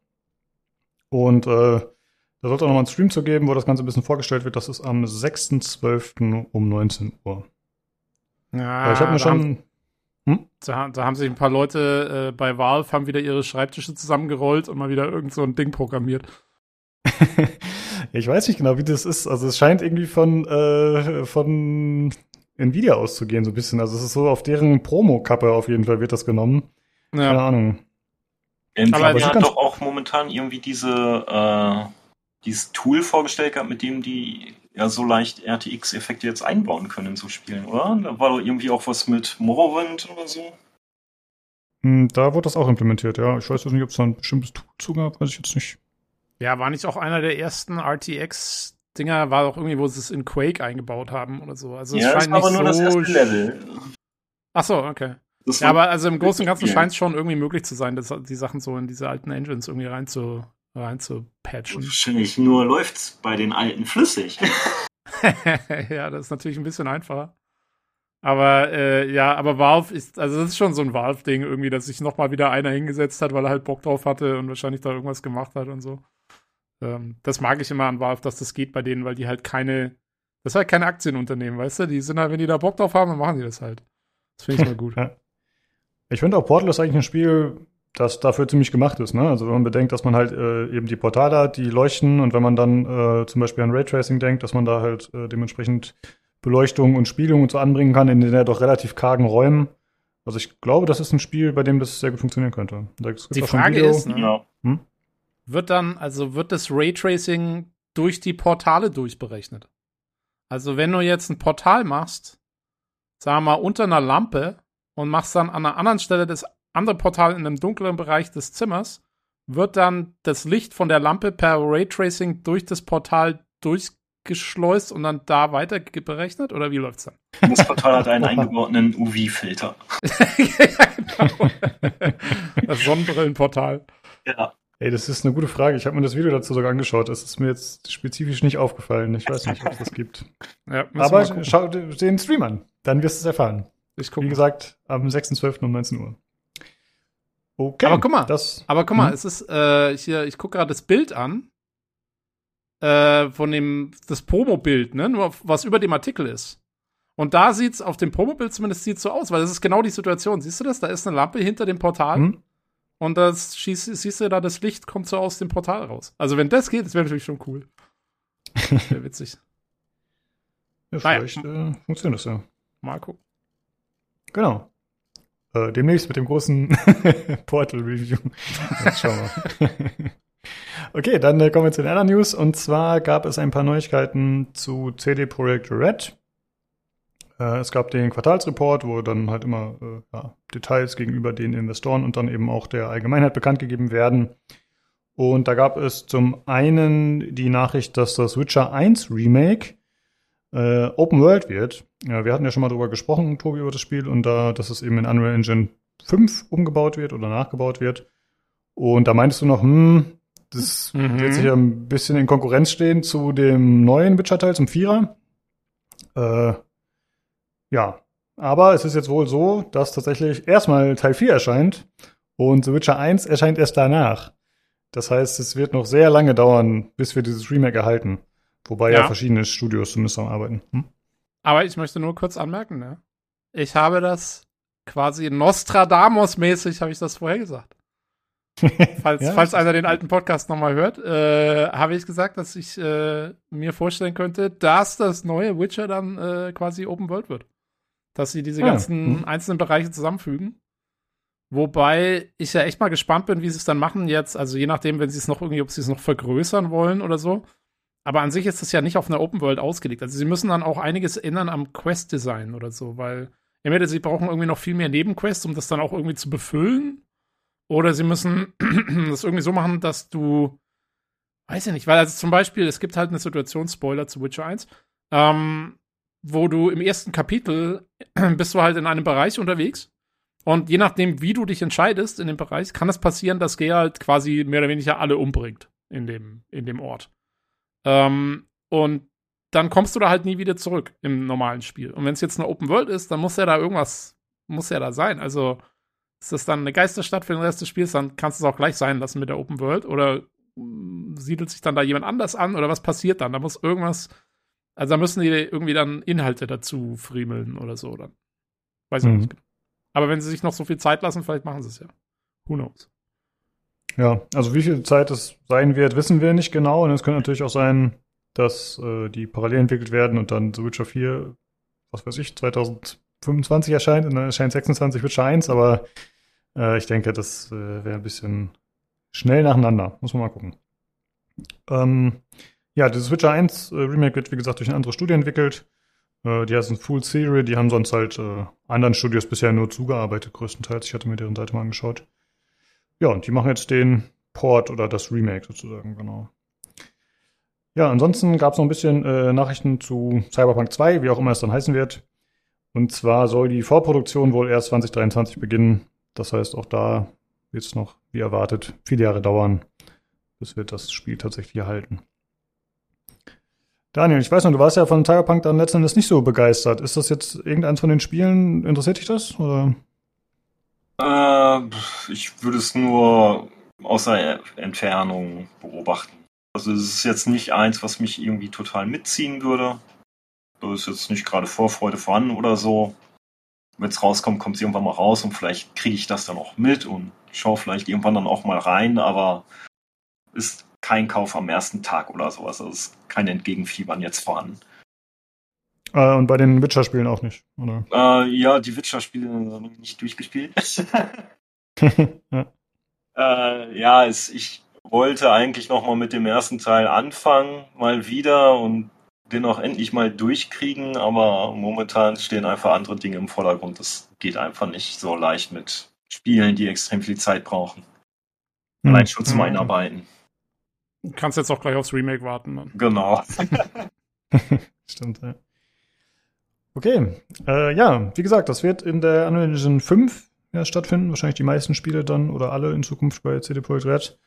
Und äh, da sollte auch nochmal einen Stream zu geben, wo das Ganze ein bisschen vorgestellt wird. Das ist am 6.12. um 19 Uhr. Ja, ich habe mir da haben- schon. Hm? Da, da haben sich ein paar Leute äh, bei Valve haben wieder ihre Schreibtische zusammengerollt und mal wieder irgend so ein Ding programmiert. <laughs> ich weiß nicht genau, wie das ist. Also es scheint irgendwie von, äh, von Nvidia auszugehen, so ein bisschen. Also es ist so auf deren Promo-Kappe auf jeden Fall wird das genommen. Keine Ja, Ahnung. Nvidia Aber hat doch auch momentan irgendwie diese, äh, dieses Tool vorgestellt gehabt, mit dem die ja so leicht RTX-Effekte jetzt einbauen können in so Spielen, oder? Da war doch irgendwie auch was mit Morrowind oder so. Hm, Da wurde das auch implementiert, ja. Ich weiß jetzt nicht, ob es da ein bestimmtes Tool zu gab, weiß ich jetzt nicht. ja, war nicht auch einer der ersten RTX-Dinger, war auch irgendwie, wo sie es in Quake eingebaut haben oder so. Also es ja, das scheint war aber nicht nur das so erste sch- Level. Ach so, okay. Das Ja, war- aber also im Großen und Ganzen scheint es schon irgendwie möglich zu sein, dass die Sachen so in diese alten Engines irgendwie rein zu, rein zu patchen. wahrscheinlich nur läuft's bei den alten flüssig. <laughs> <laughs> ja, das ist natürlich ein bisschen einfacher. Aber äh, ja, aber Valve ist, also das ist schon so ein Valve-Ding irgendwie, dass sich nochmal wieder einer hingesetzt hat, weil er halt Bock drauf hatte und wahrscheinlich da irgendwas gemacht hat und so. Ähm, das mag ich immer an Valve, dass das geht bei denen, weil die halt keine, das ist halt keine Aktienunternehmen, weißt du? Die sind halt, wenn die da Bock drauf haben, dann machen die das halt. Das finde ich mal gut. <laughs> Ja. Ich finde auch Portal ist eigentlich ein Spiel, das dafür ziemlich gemacht ist. Ne? Also wenn man bedenkt, dass man halt äh, eben die Portale hat, die leuchten und wenn man dann äh, zum Beispiel an Raytracing denkt, dass man da halt äh, dementsprechend Beleuchtung und Spiegelung und so anbringen kann in den ja doch relativ kargen Räumen. Also ich glaube, das ist ein Spiel, bei dem das sehr gut funktionieren könnte. Da gibt's Die auch schon ein Frage Video. ist, ne? Ja. Wird dann, also wird das Raytracing durch die Portale durchberechnet. Also wenn du jetzt ein Portal machst, sagen wir mal unter einer Lampe und machst dann an einer anderen Stelle das andere Portal in einem dunkleren Bereich des Zimmers, wird dann das Licht von der Lampe per Raytracing durch das Portal durchgeschleust und dann da weiter berechnet? Oder wie läuft's dann? Das Portal hat einen eingebauten UV-Filter. <laughs> ja, genau. <laughs> Das Sonnenbrillenportal. Ja. Ey, das ist eine gute Frage. Ich habe mir das Video dazu sogar angeschaut. Das ist mir jetzt spezifisch nicht aufgefallen. Ich weiß nicht, ob es das gibt. <laughs> Ja, Aber schau dir den Stream an. Dann wirst du es erfahren. ich Wie gucke. gesagt, am 6.12. um 19 Uhr. Okay. Aber guck mal, Das, Aber guck mal, Mhm. es ist äh, hier, ich gucke gerade das Bild an äh, von dem das Promo-Bild, ne, nur was über dem Artikel ist. Und da sieht's auf dem Promo-Bild zumindest sieht so aus, weil das ist genau die Situation. Siehst du das? Da ist eine Lampe hinter dem Portal Hm? Und das schießt, siehst du da, das Licht kommt so aus dem Portal raus. Also wenn das geht, das wäre natürlich schon cool. <laughs> Wäre witzig. Ja, vielleicht äh, funktioniert das ja. Mal gucken. Genau. Äh, demnächst mit dem großen <laughs> Portal-Review. <laughs> Schauen wir. okay, dann äh, kommen wir zu den anderen News. Und zwar gab es ein paar Neuigkeiten zu CD Projekt Red. Äh, es gab den Quartalsreport, wo dann halt immer äh, ja, Details gegenüber den Investoren und dann eben auch der Allgemeinheit bekannt gegeben werden. Und da gab es zum einen die Nachricht, dass das Witcher 1 Remake äh, Open World wird. Ja, wir hatten ja schon mal drüber gesprochen, Tobi, über das Spiel und da, dass es eben in Unreal Engine 5 umgebaut wird oder nachgebaut wird. Und da meintest du noch, hm, das Mhm. wird sicher ein bisschen in Konkurrenz stehen zu dem neuen Witcher-Teil, zum Vierer. Äh, ja, aber es ist jetzt wohl so, dass tatsächlich erstmal Teil 4 erscheint und The Witcher 1 erscheint erst danach. Das heißt, es wird noch sehr lange dauern, bis wir dieses Remake erhalten. Wobei ja, Ja. verschiedene Studios zumindest am arbeiten. Hm? Aber ich möchte nur kurz anmerken, ne? Ich habe das quasi Nostradamus-mäßig, habe ich das vorher gesagt. <laughs> Falls, Ja, falls einer den alten Podcast nochmal hört, äh, habe ich gesagt, dass ich äh, mir vorstellen könnte, dass das neue Witcher dann äh, quasi Open World wird. Dass sie diese Ah, ganzen mhm. einzelnen Bereiche zusammenfügen. Wobei ich ja echt mal gespannt bin, wie sie es dann machen jetzt. Also je nachdem, wenn sie es noch irgendwie, ob sie es noch vergrößern wollen oder so. Aber an sich ist es ja nicht auf einer Open World ausgelegt. Also sie müssen dann auch einiges ändern am Quest-Design oder so, weil entweder sie brauchen irgendwie noch viel mehr Nebenquests, um das dann auch irgendwie zu befüllen. Oder sie müssen <clears throat> das irgendwie so machen, dass du, weiß ich nicht, weil also zum Beispiel, es gibt halt eine Situation, Spoiler zu Witcher 1, ähm, wo du im ersten Kapitel bist du halt in einem Bereich unterwegs und je nachdem, wie du dich entscheidest in dem Bereich, kann es passieren, dass Geralt quasi mehr oder weniger alle umbringt in dem, in dem Ort. Ähm, und dann kommst du da halt nie wieder zurück im normalen Spiel. Und wenn es jetzt eine Open World ist, dann muss ja da irgendwas, muss ja da sein. Also ist das dann eine Geisterstadt für den Rest des Spiels, dann kannst du es auch gleich sein lassen mit der Open World. Oder mm, siedelt sich dann da jemand anders an oder was passiert dann? Da muss irgendwas, also da müssen die irgendwie dann Inhalte dazu friemeln oder so. Dann. Weiß ich Mhm. nicht. Aber wenn sie sich noch so viel Zeit lassen, vielleicht machen sie es ja. Who knows? Ja, also wie viel Zeit es sein wird, wissen wir nicht genau. Und es könnte natürlich auch sein, dass äh, die parallel entwickelt werden und dann The Witcher 4, was weiß ich, 2025 erscheint und dann erscheint 26 Witcher 1, aber äh, ich denke, das äh, wäre ein bisschen schnell nacheinander. Muss man mal gucken. Ähm, ja, dieses Witcher 1 äh, Remake wird, wie gesagt, durch eine andere Studie entwickelt. Äh, die heißen Full Theory, die haben sonst halt äh, anderen Studios bisher nur zugearbeitet, größtenteils. Ich hatte mir deren Seite mal angeschaut. Ja, und die machen jetzt den Port oder das Remake sozusagen, genau. Ja, ansonsten gab es noch ein bisschen äh, Nachrichten zu Cyberpunk 2, wie auch immer es dann heißen wird. Und zwar soll die Vorproduktion wohl erst 2023 beginnen. Das heißt, auch da wird es noch, wie erwartet, viele Jahre dauern, bis wir das Spiel tatsächlich erhalten. Daniel, ich weiß noch, du warst ja von Cyberpunk dann letzten Endes nicht so begeistert. Ist das jetzt irgendeins von den Spielen? Interessiert dich das? Oder? Äh, ich würde es nur außer Entfernung beobachten. Also es ist jetzt nicht eins, was mich irgendwie total mitziehen würde. Da ist jetzt nicht gerade Vorfreude vorhanden oder so. Wenn es rauskommt, kommt es irgendwann mal raus und vielleicht kriege ich das dann auch mit und schaue vielleicht irgendwann dann auch mal rein, aber ist kein Kauf am ersten Tag oder sowas. Also ist kein Entgegenfiebern jetzt vorhanden. Äh, und bei den Witcher-Spielen auch nicht, oder? Äh, ja, die Witcher-Spiele noch nicht durchgespielt. <laughs> ja. <laughs> Äh, ja, es, ich wollte eigentlich noch mal mit dem ersten Teil anfangen, mal wieder und den auch endlich mal durchkriegen, aber momentan stehen einfach andere Dinge im Vordergrund. Das geht einfach nicht so leicht mit Spielen, die extrem viel Zeit brauchen. Allein schon zum Hm. Einarbeiten. Du kannst jetzt auch gleich aufs Remake warten. Dann. Genau. <laughs> Stimmt, ja. Okay, äh, ja, wie gesagt, das wird in der Unreal Engine 5 ja, stattfinden. Wahrscheinlich die meisten Spiele dann oder alle in Zukunft bei CD Projekt Red.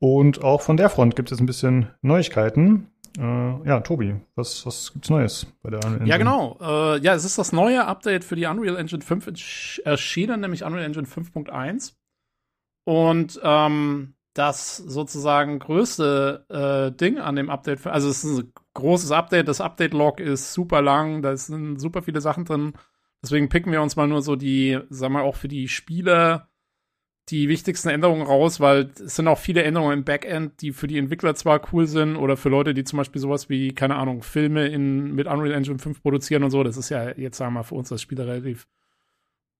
Und auch von der Front gibt es jetzt ein bisschen Neuigkeiten. Äh, ja, Tobi, was, was gibt's Neues bei der Unreal Engine? Ja, genau. Äh, ja, es ist das neue Update für die Unreal Engine 5 ersch- erschienen, nämlich Unreal Engine 5.1. Und ähm, das sozusagen größte äh, Ding an dem Update, also es ist ein großes Update, das Update-Log ist super lang, da sind super viele Sachen drin. Deswegen picken wir uns mal nur so die, sagen wir auch für die Spieler die wichtigsten Änderungen raus, weil es sind auch viele Änderungen im Backend, die für die Entwickler zwar cool sind oder für Leute, die zum Beispiel sowas wie, keine Ahnung, Filme in, mit Unreal Engine 5 produzieren und so. Das ist ja jetzt, sagen wir mal, für uns als Spieler relativ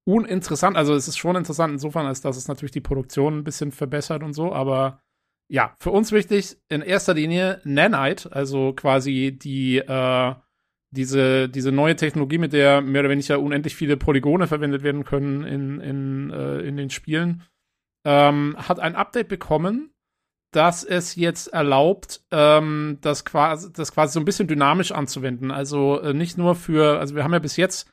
uninteressant. Also es ist schon interessant insofern, als dass es natürlich die Produktion ein bisschen verbessert und so, aber ja, für uns wichtig in erster Linie Nanite, also quasi die, äh, diese, diese neue Technologie, mit der mehr oder weniger unendlich viele Polygone verwendet werden können in, in, äh, in den Spielen, ähm, hat ein Update bekommen, dass es jetzt erlaubt, ähm, das, quasi, das quasi so ein bisschen dynamisch anzuwenden. Also äh, nicht nur für, also wir haben ja bis jetzt,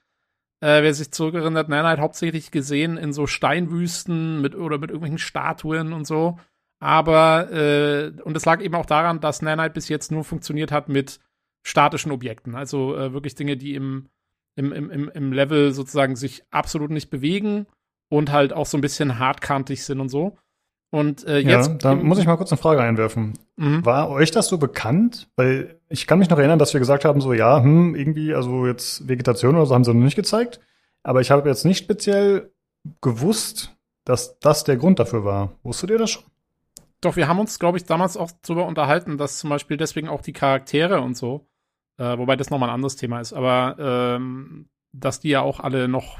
äh, wer sich zurückerinnert, Nanite hauptsächlich gesehen in so Steinwüsten mit oder mit irgendwelchen Statuen und so. Aber, äh, und es lag eben auch daran, dass Nanite bis jetzt nur funktioniert hat mit statischen Objekten. Also äh, wirklich Dinge, die im, im, im, im Level sozusagen sich absolut nicht bewegen und halt auch so ein bisschen hartkantig sind und so. Und äh, jetzt. Ja, da muss ich mal kurz eine Frage einwerfen. Mhm. War euch das so bekannt? Weil ich kann mich noch erinnern, dass wir gesagt haben, so ja, hm, irgendwie, also jetzt Vegetation oder so haben sie noch nicht gezeigt. Aber ich habe jetzt nicht speziell gewusst, dass das der Grund dafür war. Wusstet ihr das schon? Doch, wir haben uns, glaube ich, damals auch darüber unterhalten, dass zum Beispiel deswegen auch die Charaktere und so, äh, wobei das nochmal ein anderes Thema ist, aber ähm, dass die ja auch alle noch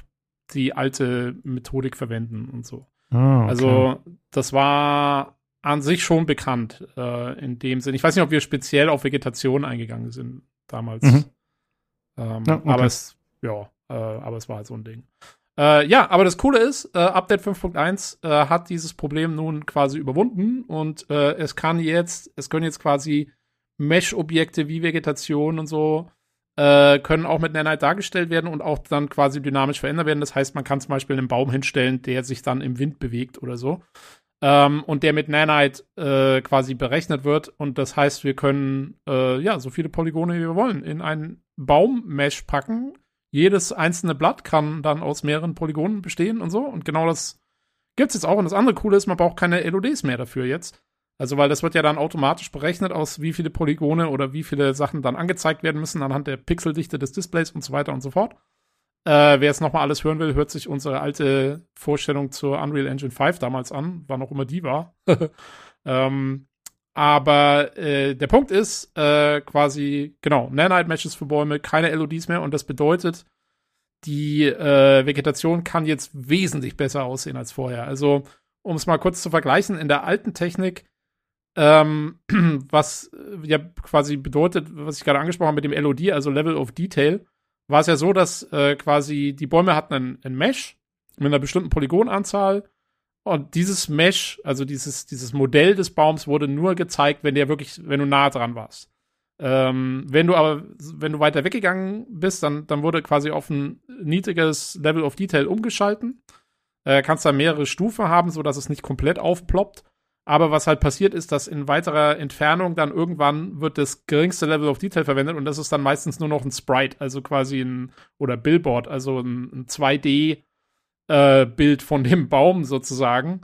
die alte Methodik verwenden und so. Ah, okay. Also das war an sich schon bekannt äh, in dem Sinn. Ich weiß nicht, ob wir speziell auf Vegetation eingegangen sind damals. Mhm. Ähm, ja, okay. Aber es, ja, äh, aber es war halt so ein Ding. Äh, ja, aber das Coole ist, äh, Update 5.1 äh, hat dieses Problem nun quasi überwunden und äh, es kann jetzt, es können jetzt quasi Mesh-Objekte wie Vegetation und so äh, können auch mit Nanite dargestellt werden und auch dann quasi dynamisch verändert werden. Das heißt, man kann zum Beispiel einen Baum hinstellen, der sich dann im Wind bewegt oder so. Ähm, und der mit Nanite äh, quasi berechnet wird. Und das heißt, wir können äh, ja so viele Polygone, wie wir wollen, in einen Baummesh packen. Jedes einzelne Blatt kann dann aus mehreren Polygonen bestehen und so. Und genau das gibt es jetzt auch. Und das andere Coole ist, man braucht keine LODs mehr dafür jetzt. Also, weil das wird ja dann automatisch berechnet, aus wie viele Polygone oder wie viele Sachen dann angezeigt werden müssen anhand der Pixeldichte des Displays und so weiter und so fort. Äh, wer jetzt nochmal alles hören will, hört sich unsere alte Vorstellung zur Unreal Engine 5 damals an, wann auch immer die war. <laughs> ähm, aber äh, der Punkt ist äh, quasi, genau, Nanite-Matches für Bäume, keine LODs mehr und das bedeutet, die äh, Vegetation kann jetzt wesentlich besser aussehen als vorher. Also, um es mal kurz zu vergleichen, in der alten Technik ähm, <clears throat> was äh, ja quasi bedeutet, was ich gerade angesprochen habe mit dem LOD, also Level of Detail, war es ja so, dass äh, quasi die Bäume hatten ein, ein Mesh mit einer bestimmten Polygonanzahl und dieses Mesh, also dieses, dieses Modell des Baums wurde nur gezeigt, wenn der wirklich, wenn du nah dran warst. Ähm, wenn du aber, wenn du weiter weggegangen bist, dann, dann wurde quasi auf ein niedriges Level of Detail umgeschalten. Äh, kannst da mehrere Stufen haben, so dass es nicht komplett aufploppt. Aber was halt passiert ist, dass in weiterer Entfernung dann irgendwann wird das geringste Level of Detail verwendet und das ist dann meistens nur noch ein Sprite, also quasi ein oder Billboard, also ein, ein 2D äh, Bild von dem Baum sozusagen.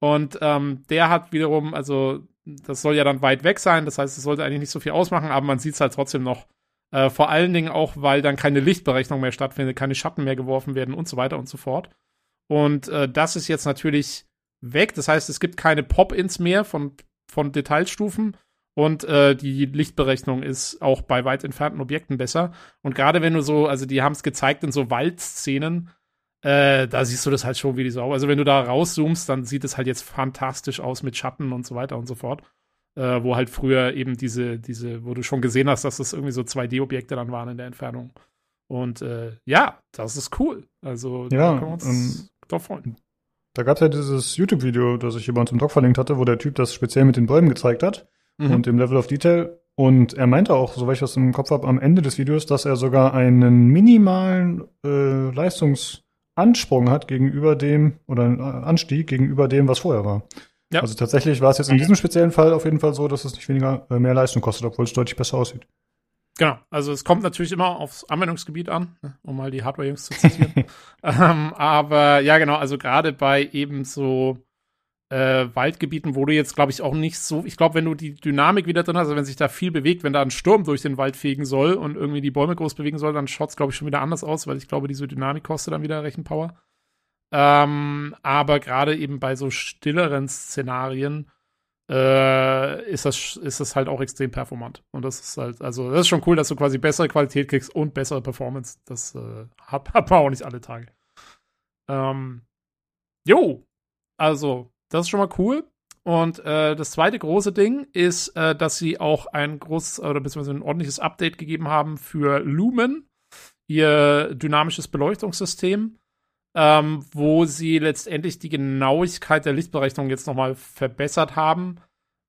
Und ähm, der hat wiederum, also das soll ja dann weit weg sein, das heißt, es sollte eigentlich nicht so viel ausmachen, aber man sieht es halt trotzdem noch. Äh, vor allen Dingen auch, weil dann keine Lichtberechnung mehr stattfindet, keine Schatten mehr geworfen werden und so weiter und so fort. Und äh, das ist jetzt natürlich weg. Das heißt, es gibt keine Pop-ins mehr von, von Detailstufen. Und äh, die Lichtberechnung ist auch bei weit entfernten Objekten besser. Und gerade wenn du so, also die haben es gezeigt in so Waldszenen, äh, da siehst du das halt schon wie die Sau. Also wenn du da rauszoomst, dann sieht es halt jetzt fantastisch aus mit Schatten und so weiter und so fort. Äh, wo halt früher eben diese, diese, wo du schon gesehen hast, dass das irgendwie so 2D-Objekte dann waren in der Entfernung. Und äh, ja, das ist cool. Also ja, da können wir uns ähm, doch freuen. Da gab es ja dieses YouTube-Video, das ich hier bei uns im Doc verlinkt hatte, wo der Typ das speziell mit den Bäumen gezeigt hat mhm. und dem Level of Detail. Und er meinte auch, soweit ich das im Kopf habe, am Ende des Videos, dass er sogar einen minimalen äh, Leistungsansprung hat gegenüber dem, oder einen Anstieg gegenüber dem, was vorher war. Ja. Also tatsächlich war es jetzt in diesem speziellen Fall auf jeden Fall so, dass es nicht weniger äh, mehr Leistung kostet, obwohl es deutlich besser aussieht. Genau, also es kommt natürlich immer aufs Anwendungsgebiet an, ne, um mal die Hardware-Jungs zu zitieren. <laughs> ähm, aber ja, genau, also gerade bei eben so äh, Waldgebieten, wo du jetzt, glaube ich, auch nicht so, ich glaube, wenn du die Dynamik wieder drin hast, also wenn sich da viel bewegt, wenn da ein Sturm durch den Wald fegen soll und irgendwie die Bäume groß bewegen soll, dann schaut es, glaube ich, schon wieder anders aus, weil ich glaube, diese Dynamik kostet dann wieder Rechenpower. Ähm, aber gerade eben bei so stilleren Szenarien äh, ist, das, ist das halt auch extrem performant. Und das ist halt, also das ist schon cool, dass du quasi bessere Qualität kriegst und bessere Performance. Das äh, hat, <laughs> hat man auch nicht alle Tage. Ähm, jo, also das ist schon mal cool. Und äh, das zweite große Ding ist, äh, dass sie auch ein großes oder beziehungsweise ein ordentliches Update gegeben haben für Lumen, ihr dynamisches Beleuchtungssystem ähm, wo sie letztendlich die Genauigkeit der Lichtberechnung jetzt nochmal verbessert haben.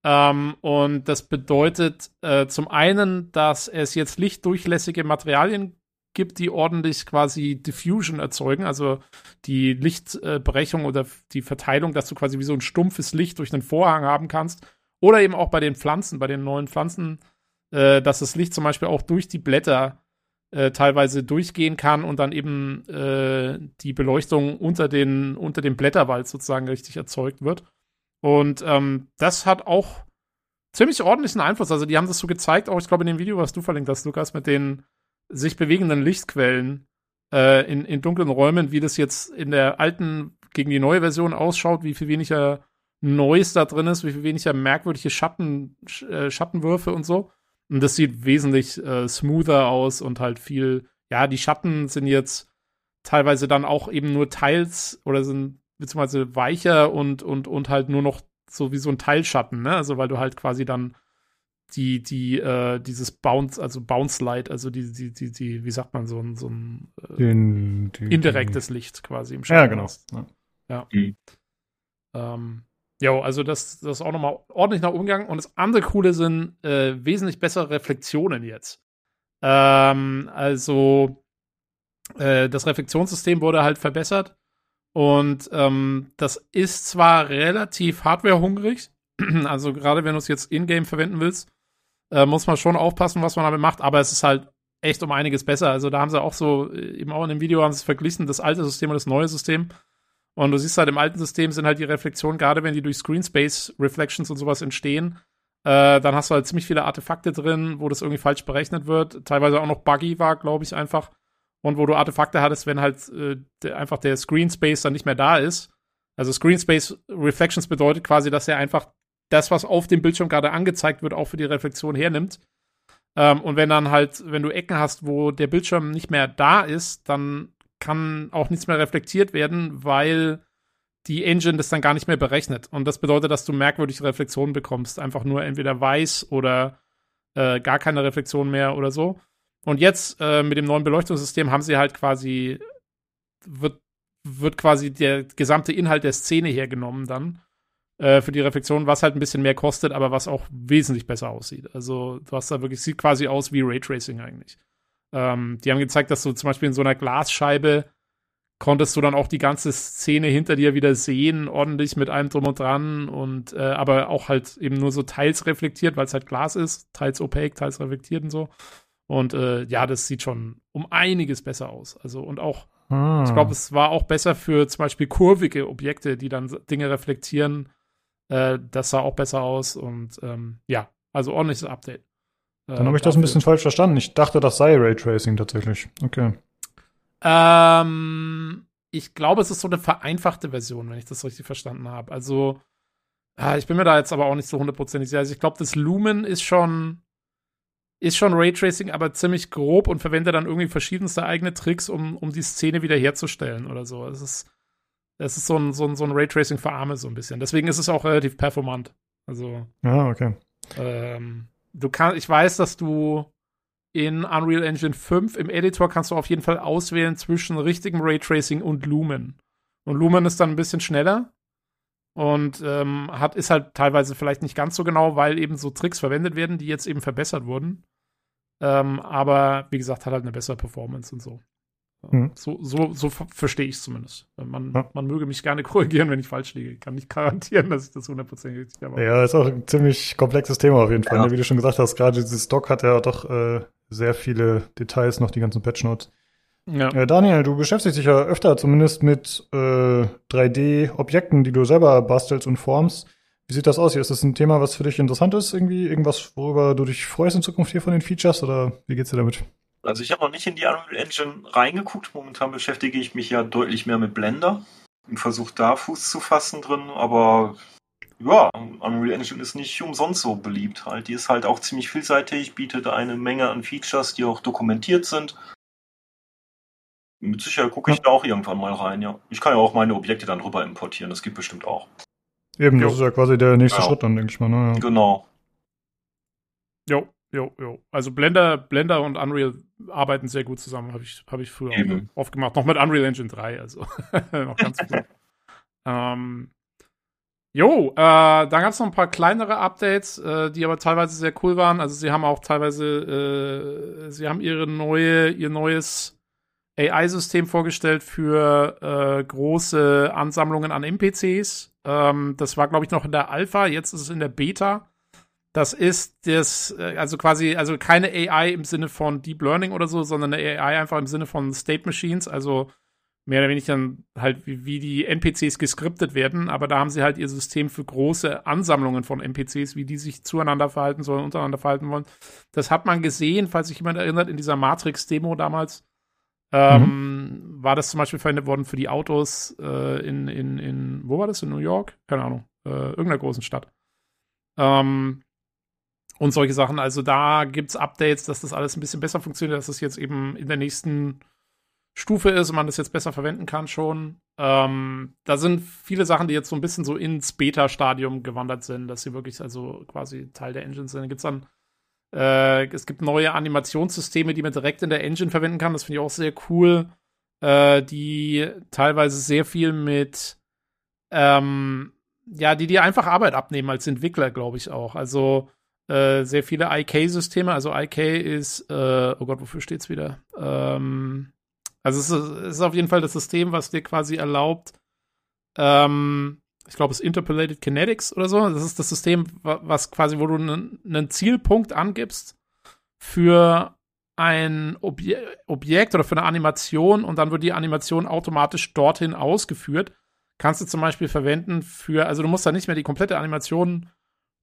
Ähm, und das bedeutet äh, zum einen, dass es jetzt lichtdurchlässige Materialien gibt, die ordentlich quasi Diffusion erzeugen, also die Lichtberechnung äh, oder die Verteilung, dass du quasi wie so ein stumpfes Licht durch einen Vorhang haben kannst. Oder eben auch bei den Pflanzen, bei den neuen Pflanzen äh, dass das Licht zum Beispiel auch durch die Blätter äh, teilweise durchgehen kann und dann eben äh, die Beleuchtung unter den, unter dem Blätterwald sozusagen richtig erzeugt wird. Und ähm, das hat auch ziemlich ordentlichen Einfluss. Also die haben das so gezeigt, auch ich glaube in dem Video, was du verlinkt hast, Lukas, mit den sich bewegenden Lichtquellen äh, in, in dunklen Räumen, wie das jetzt in der alten gegen die neue Version ausschaut, wie viel weniger Neues da drin ist, wie viel weniger merkwürdige Schatten, äh, Schattenwürfe und so. Und das sieht wesentlich äh, smoother aus und halt viel, ja, die Schatten sind jetzt teilweise dann auch eben nur teils oder sind beziehungsweise weicher und, und, und halt nur noch so wie so ein Teilschatten, ne? Also weil du halt quasi dann die, die, äh, dieses Bounce, also Bounce Light, also die, die, die, die, wie sagt man, so ein, so ein äh, den, die, indirektes die, Licht quasi im Schatten. Ja, genau. Ja. ja. Mhm. Ähm, Jo, also das, das ist auch nochmal ordentlich nach Umgang. Und das andere Coole sind äh, wesentlich bessere Reflexionen jetzt. Ähm, also äh, das Reflektionssystem wurde halt verbessert. Und ähm, das ist zwar relativ hardwarehungrig, <clears throat> also gerade wenn du es jetzt in-game verwenden willst, äh, muss man schon aufpassen, was man damit macht, aber es ist halt echt um einiges besser. Also da haben sie auch so, äh, eben auch in dem Video haben sie es verglichen, das alte System und das neue System. Und du siehst halt, im alten System sind halt die Reflexionen, gerade wenn die durch Screenspace Reflections und sowas entstehen, äh, dann hast du halt ziemlich viele Artefakte drin, wo das irgendwie falsch berechnet wird. Teilweise auch noch buggy war, glaube ich, einfach. Und wo du Artefakte hattest, wenn halt äh, der, einfach der Screenspace dann nicht mehr da ist. Also Screenspace Reflections bedeutet quasi, dass er einfach das, was auf dem Bildschirm gerade angezeigt wird, auch für die Reflexion hernimmt. Ähm, und wenn dann halt, wenn du Ecken hast, wo der Bildschirm nicht mehr da ist, dann kann auch nichts mehr reflektiert werden, weil die Engine das dann gar nicht mehr berechnet. Und das bedeutet, dass du merkwürdige Reflexionen bekommst. Einfach nur entweder weiß oder äh, gar keine Reflexion mehr oder so. Und jetzt äh, mit dem neuen Beleuchtungssystem haben sie halt quasi, wird, wird quasi der gesamte Inhalt der Szene hergenommen dann äh, für die Reflexion, was halt ein bisschen mehr kostet, aber was auch wesentlich besser aussieht. Also du hast da wirklich, sieht quasi aus wie Raytracing eigentlich. Ähm, die haben gezeigt, dass du zum Beispiel in so einer Glasscheibe konntest du dann auch die ganze Szene hinter dir wieder sehen, ordentlich mit allem drum und dran und äh, aber auch halt eben nur so teils reflektiert, weil es halt Glas ist, teils opaque, teils reflektiert und so. Und äh, ja, das sieht schon um einiges besser aus. Also und auch, ah. ich glaube, es war auch besser für zum Beispiel kurvige Objekte, die dann Dinge reflektieren. Äh, das sah auch besser aus und ähm, ja, also ordentliches Update. Dann habe ich das ein bisschen falsch verstanden. Ich dachte, das sei Raytracing tatsächlich. Okay. Ähm, ich glaube, es ist so eine vereinfachte Version, wenn ich das richtig verstanden habe. Also, äh, ich bin mir da jetzt aber auch nicht so hundertprozentig sicher. Also, ich glaube, das Lumen ist schon, ist schon Raytracing, aber ziemlich grob und verwendet dann irgendwie verschiedenste eigene Tricks, um, um die Szene wiederherzustellen oder so. Es ist, es ist so ein, so ein, so ein Raytracing für Arme so ein bisschen. Deswegen ist es auch relativ performant. Also. Ja, okay. Ähm, du kannst, ich weiß, dass du in Unreal Engine 5 im Editor kannst du auf jeden Fall auswählen zwischen richtigem Raytracing und Lumen. Und Lumen ist dann ein bisschen schneller und ähm, hat, ist halt teilweise vielleicht nicht ganz so genau, weil eben so Tricks verwendet werden, die jetzt eben verbessert wurden. Ähm, aber wie gesagt, hat halt eine bessere Performance und so. Mhm. So, so, so verstehe ich es zumindest. Man, ja. man möge mich gerne <laughs> korrigieren, wenn ich falsch liege. Ich kann nicht garantieren, dass ich das hundertprozentig richtig habe. Ja, ist auch ein ziemlich komplexes Thema auf jeden Fall. Ja. Ne? Wie du schon gesagt hast, gerade dieses Stock hat ja doch äh, sehr viele Details, noch die ganzen Patch Notes. Ja. Äh, Daniel, du beschäftigst dich ja öfter zumindest mit äh, 3D-Objekten, die du selber bastelst und formst. Wie sieht das aus hier? Ist das ein Thema, was für dich interessant ist? Irgendwie irgendwas, worüber du dich freust in Zukunft hier von den Features oder wie geht's dir damit? Also ich habe noch nicht in die Unreal Engine reingeguckt. Momentan beschäftige ich mich ja deutlich mehr mit Blender und versuche da Fuß zu fassen drin. Aber ja, Unreal Engine ist nicht umsonst so beliebt. Halt, die ist halt auch ziemlich vielseitig, bietet eine Menge an Features, die auch dokumentiert sind. Mit Sicherheit gucke ich ja. da auch irgendwann mal rein, ja. Ich kann ja auch meine Objekte dann rüber importieren, das gibt bestimmt auch. Eben, jo. das ist ja quasi der nächste ja. Schritt dann, denke ich mal. Ne? Ja. Genau. Jo, jo, jo. Also Blender, Blender und Unreal arbeiten sehr gut zusammen, habe ich, hab ich früher Eben. oft gemacht. Noch mit Unreal Engine 3, also <laughs> noch ganz gut. ähm, Jo, äh, dann gab es noch ein paar kleinere Updates, äh, die aber teilweise sehr cool waren. Also sie haben auch teilweise, äh, sie haben ihre neue, ihr neues AI-System vorgestellt für äh, große Ansammlungen an NPCs. Ähm, das war, glaube ich, noch in der Alpha, jetzt ist es in der Beta. Das ist das, äh, also quasi, also keine AI im Sinne von Deep Learning oder so, sondern eine AI einfach im Sinne von State Machines, also mehr oder weniger dann halt, wie, wie die NPCs geskriptet werden, aber da haben sie halt ihr System für große Ansammlungen von NPCs, wie die sich zueinander verhalten sollen, untereinander verhalten wollen. Das hat man gesehen, falls sich jemand erinnert, in dieser Matrix-Demo damals. Ähm, mhm. War das zum Beispiel verwendet worden für die Autos äh, in, in, in, wo war das? In New York? Keine Ahnung. Äh, irgendeiner großen Stadt. Ähm, und solche Sachen. Also da gibt es Updates, dass das alles ein bisschen besser funktioniert, dass das jetzt eben in der nächsten Stufe ist und man das jetzt besser verwenden kann schon. Ähm, da sind viele Sachen, die jetzt so ein bisschen so ins Beta-Stadium gewandert sind, dass sie wirklich also quasi Teil der Engine sind. Da gibt's dann äh, es gibt neue Animationssysteme, die man direkt in der Engine verwenden kann. Das finde ich auch sehr cool. Äh, die teilweise sehr viel mit ähm, ja, die dir einfach Arbeit abnehmen als Entwickler, glaube ich auch. Also äh, sehr viele IK-Systeme. Also IK ist, äh, oh Gott, wofür steht's wieder? Ähm, also es ist, es ist, auf jeden Fall das System, was dir quasi erlaubt, ähm, ich glaube, es ist Interpolated Kinetics oder so. Das ist das System, was quasi, wo du einen Zielpunkt angibst für ein Obje Objekt oder für eine Animation und dann wird die Animation automatisch dorthin ausgeführt. Kannst du zum Beispiel verwenden für, also du musst da nicht mehr die komplette Animation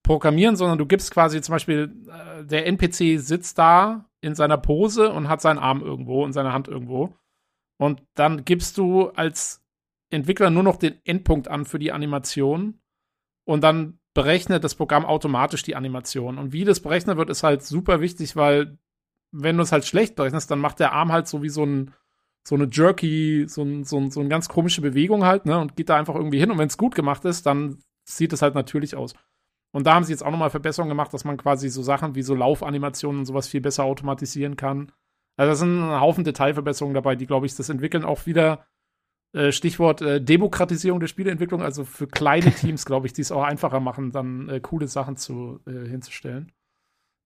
programmieren, sondern du gibst quasi zum Beispiel, äh, der NPC sitzt da in seiner Pose und hat seinen Arm irgendwo und seine Hand irgendwo. Und dann gibst du als Entwickler nur noch den Endpunkt an für die Animation und dann berechnet das Programm automatisch die Animation. Und wie das berechnet wird, ist halt super wichtig, weil wenn du es halt schlecht berechnest, dann macht der Arm halt so wie so ein so eine jerky, so, ein, so, ein, so eine ganz komische Bewegung halt, ne, und geht da einfach irgendwie hin. Und wenn es gut gemacht ist, dann sieht es halt natürlich aus. Und da haben sie jetzt auch nochmal Verbesserungen gemacht, dass man quasi so Sachen wie so Laufanimationen und sowas viel besser automatisieren kann. Also da sind ein Haufen Detailverbesserungen dabei, die, glaube ich, das Entwickeln auch wieder, äh, Stichwort äh, Demokratisierung der Spieleentwicklung, also für kleine <laughs> Teams, glaube ich, die es auch einfacher machen, dann äh, coole Sachen zu, äh, hinzustellen.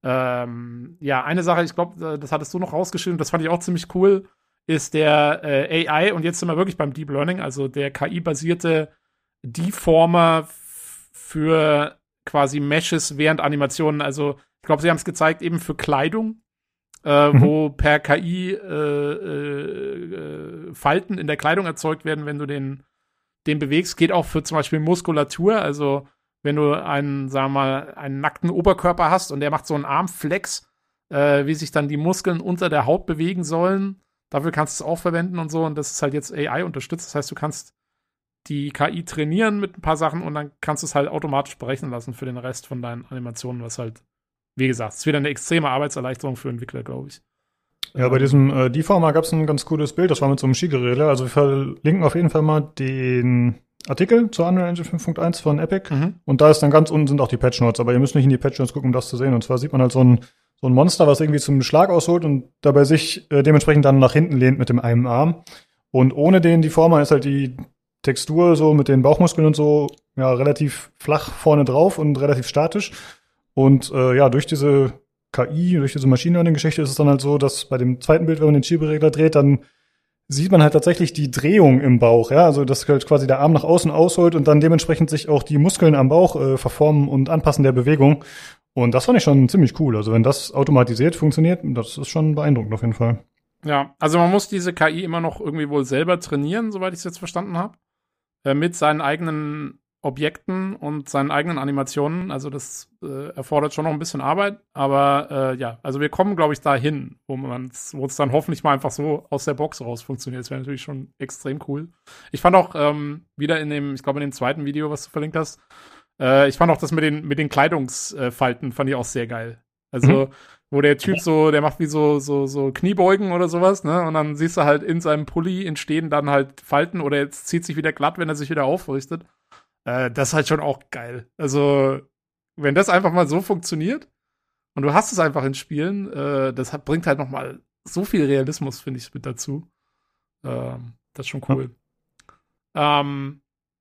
Ähm, ja, eine Sache, ich glaube, das hattest du noch rausgeschrieben, das fand ich auch ziemlich cool, ist der äh, AI, und jetzt sind wir wirklich beim Deep Learning, also der KI-basierte Deformer für quasi Meshes während Animationen. Also ich glaube, sie haben es gezeigt eben für Kleidung, äh, mhm. wo per KI äh, äh, Falten in der Kleidung erzeugt werden, wenn du den, den bewegst. Geht auch für zum Beispiel Muskulatur. Also wenn du einen, sagen wir mal, einen nackten Oberkörper hast und der macht so einen Armflex, äh, wie sich dann die Muskeln unter der Haut bewegen sollen. Dafür kannst du es auch verwenden und so. Und das ist halt jetzt AI unterstützt. Das heißt, du kannst die KI trainieren mit ein paar Sachen und dann kannst du es halt automatisch berechnen lassen für den Rest von deinen Animationen, was halt, wie gesagt, ist wieder eine extreme Arbeitserleichterung für Entwickler, glaube ich. Ja, bei diesem äh, Deformer gab es ein ganz cooles Bild, das war mit so einem Skigeräder. Also wir verlinken auf jeden Fall mal den Artikel zur Unreal Engine 5.1 von Epic. Mhm. Und da ist dann ganz unten sind auch die Patch Notes, aber ihr müsst nicht in die Patch Notes gucken, um das zu sehen. Und zwar sieht man halt so ein, so ein Monster, was irgendwie zum Schlag ausholt und dabei sich äh, dementsprechend dann nach hinten lehnt mit dem einen Arm. Und ohne den Deformer ist halt die Textur so mit den Bauchmuskeln und so ja relativ flach vorne drauf und relativ statisch. Und äh, ja, durch diese KI, durch diese Machine Learning-Geschichte ist es dann halt so, dass bei dem zweiten Bild, wenn man den Schieberegler dreht, dann sieht man halt tatsächlich die Drehung im Bauch, ja, also dass halt quasi der Arm nach außen ausholt und dann dementsprechend sich auch die Muskeln am Bauch äh, verformen und anpassen der Bewegung. Und das fand ich schon ziemlich cool. Also wenn das automatisiert funktioniert, das ist schon beeindruckend auf jeden Fall. Ja, also man muss diese KI immer noch irgendwie wohl selber trainieren, soweit ich es jetzt verstanden habe äh, mit seinen eigenen Objekten und seinen eigenen Animationen. Also das äh, erfordert schon noch ein bisschen Arbeit, aber äh, ja, also wir kommen, glaube ich, dahin, wo man wo es dann hoffentlich mal einfach so aus der Box raus funktioniert. Das wäre natürlich schon extrem cool. Ich fand auch ähm, wieder in dem, ich glaube in dem zweiten Video, was du verlinkt hast, äh, ich fand auch das mit den mit den Kleidungsfalten fand ich auch sehr geil. Also mhm wo der Typ so, der macht wie so, so, so Kniebeugen oder sowas, ne? Und dann siehst du halt in seinem Pulli entstehen dann halt Falten oder jetzt zieht sich wieder glatt, wenn er sich wieder aufrichtet. Äh, das ist halt schon auch geil. Also, wenn das einfach mal so funktioniert und du hast es einfach in Spielen, äh, das hat, bringt halt noch mal so viel Realismus, finde ich, mit dazu. Ähm, das ist schon cool. Ja. Ähm,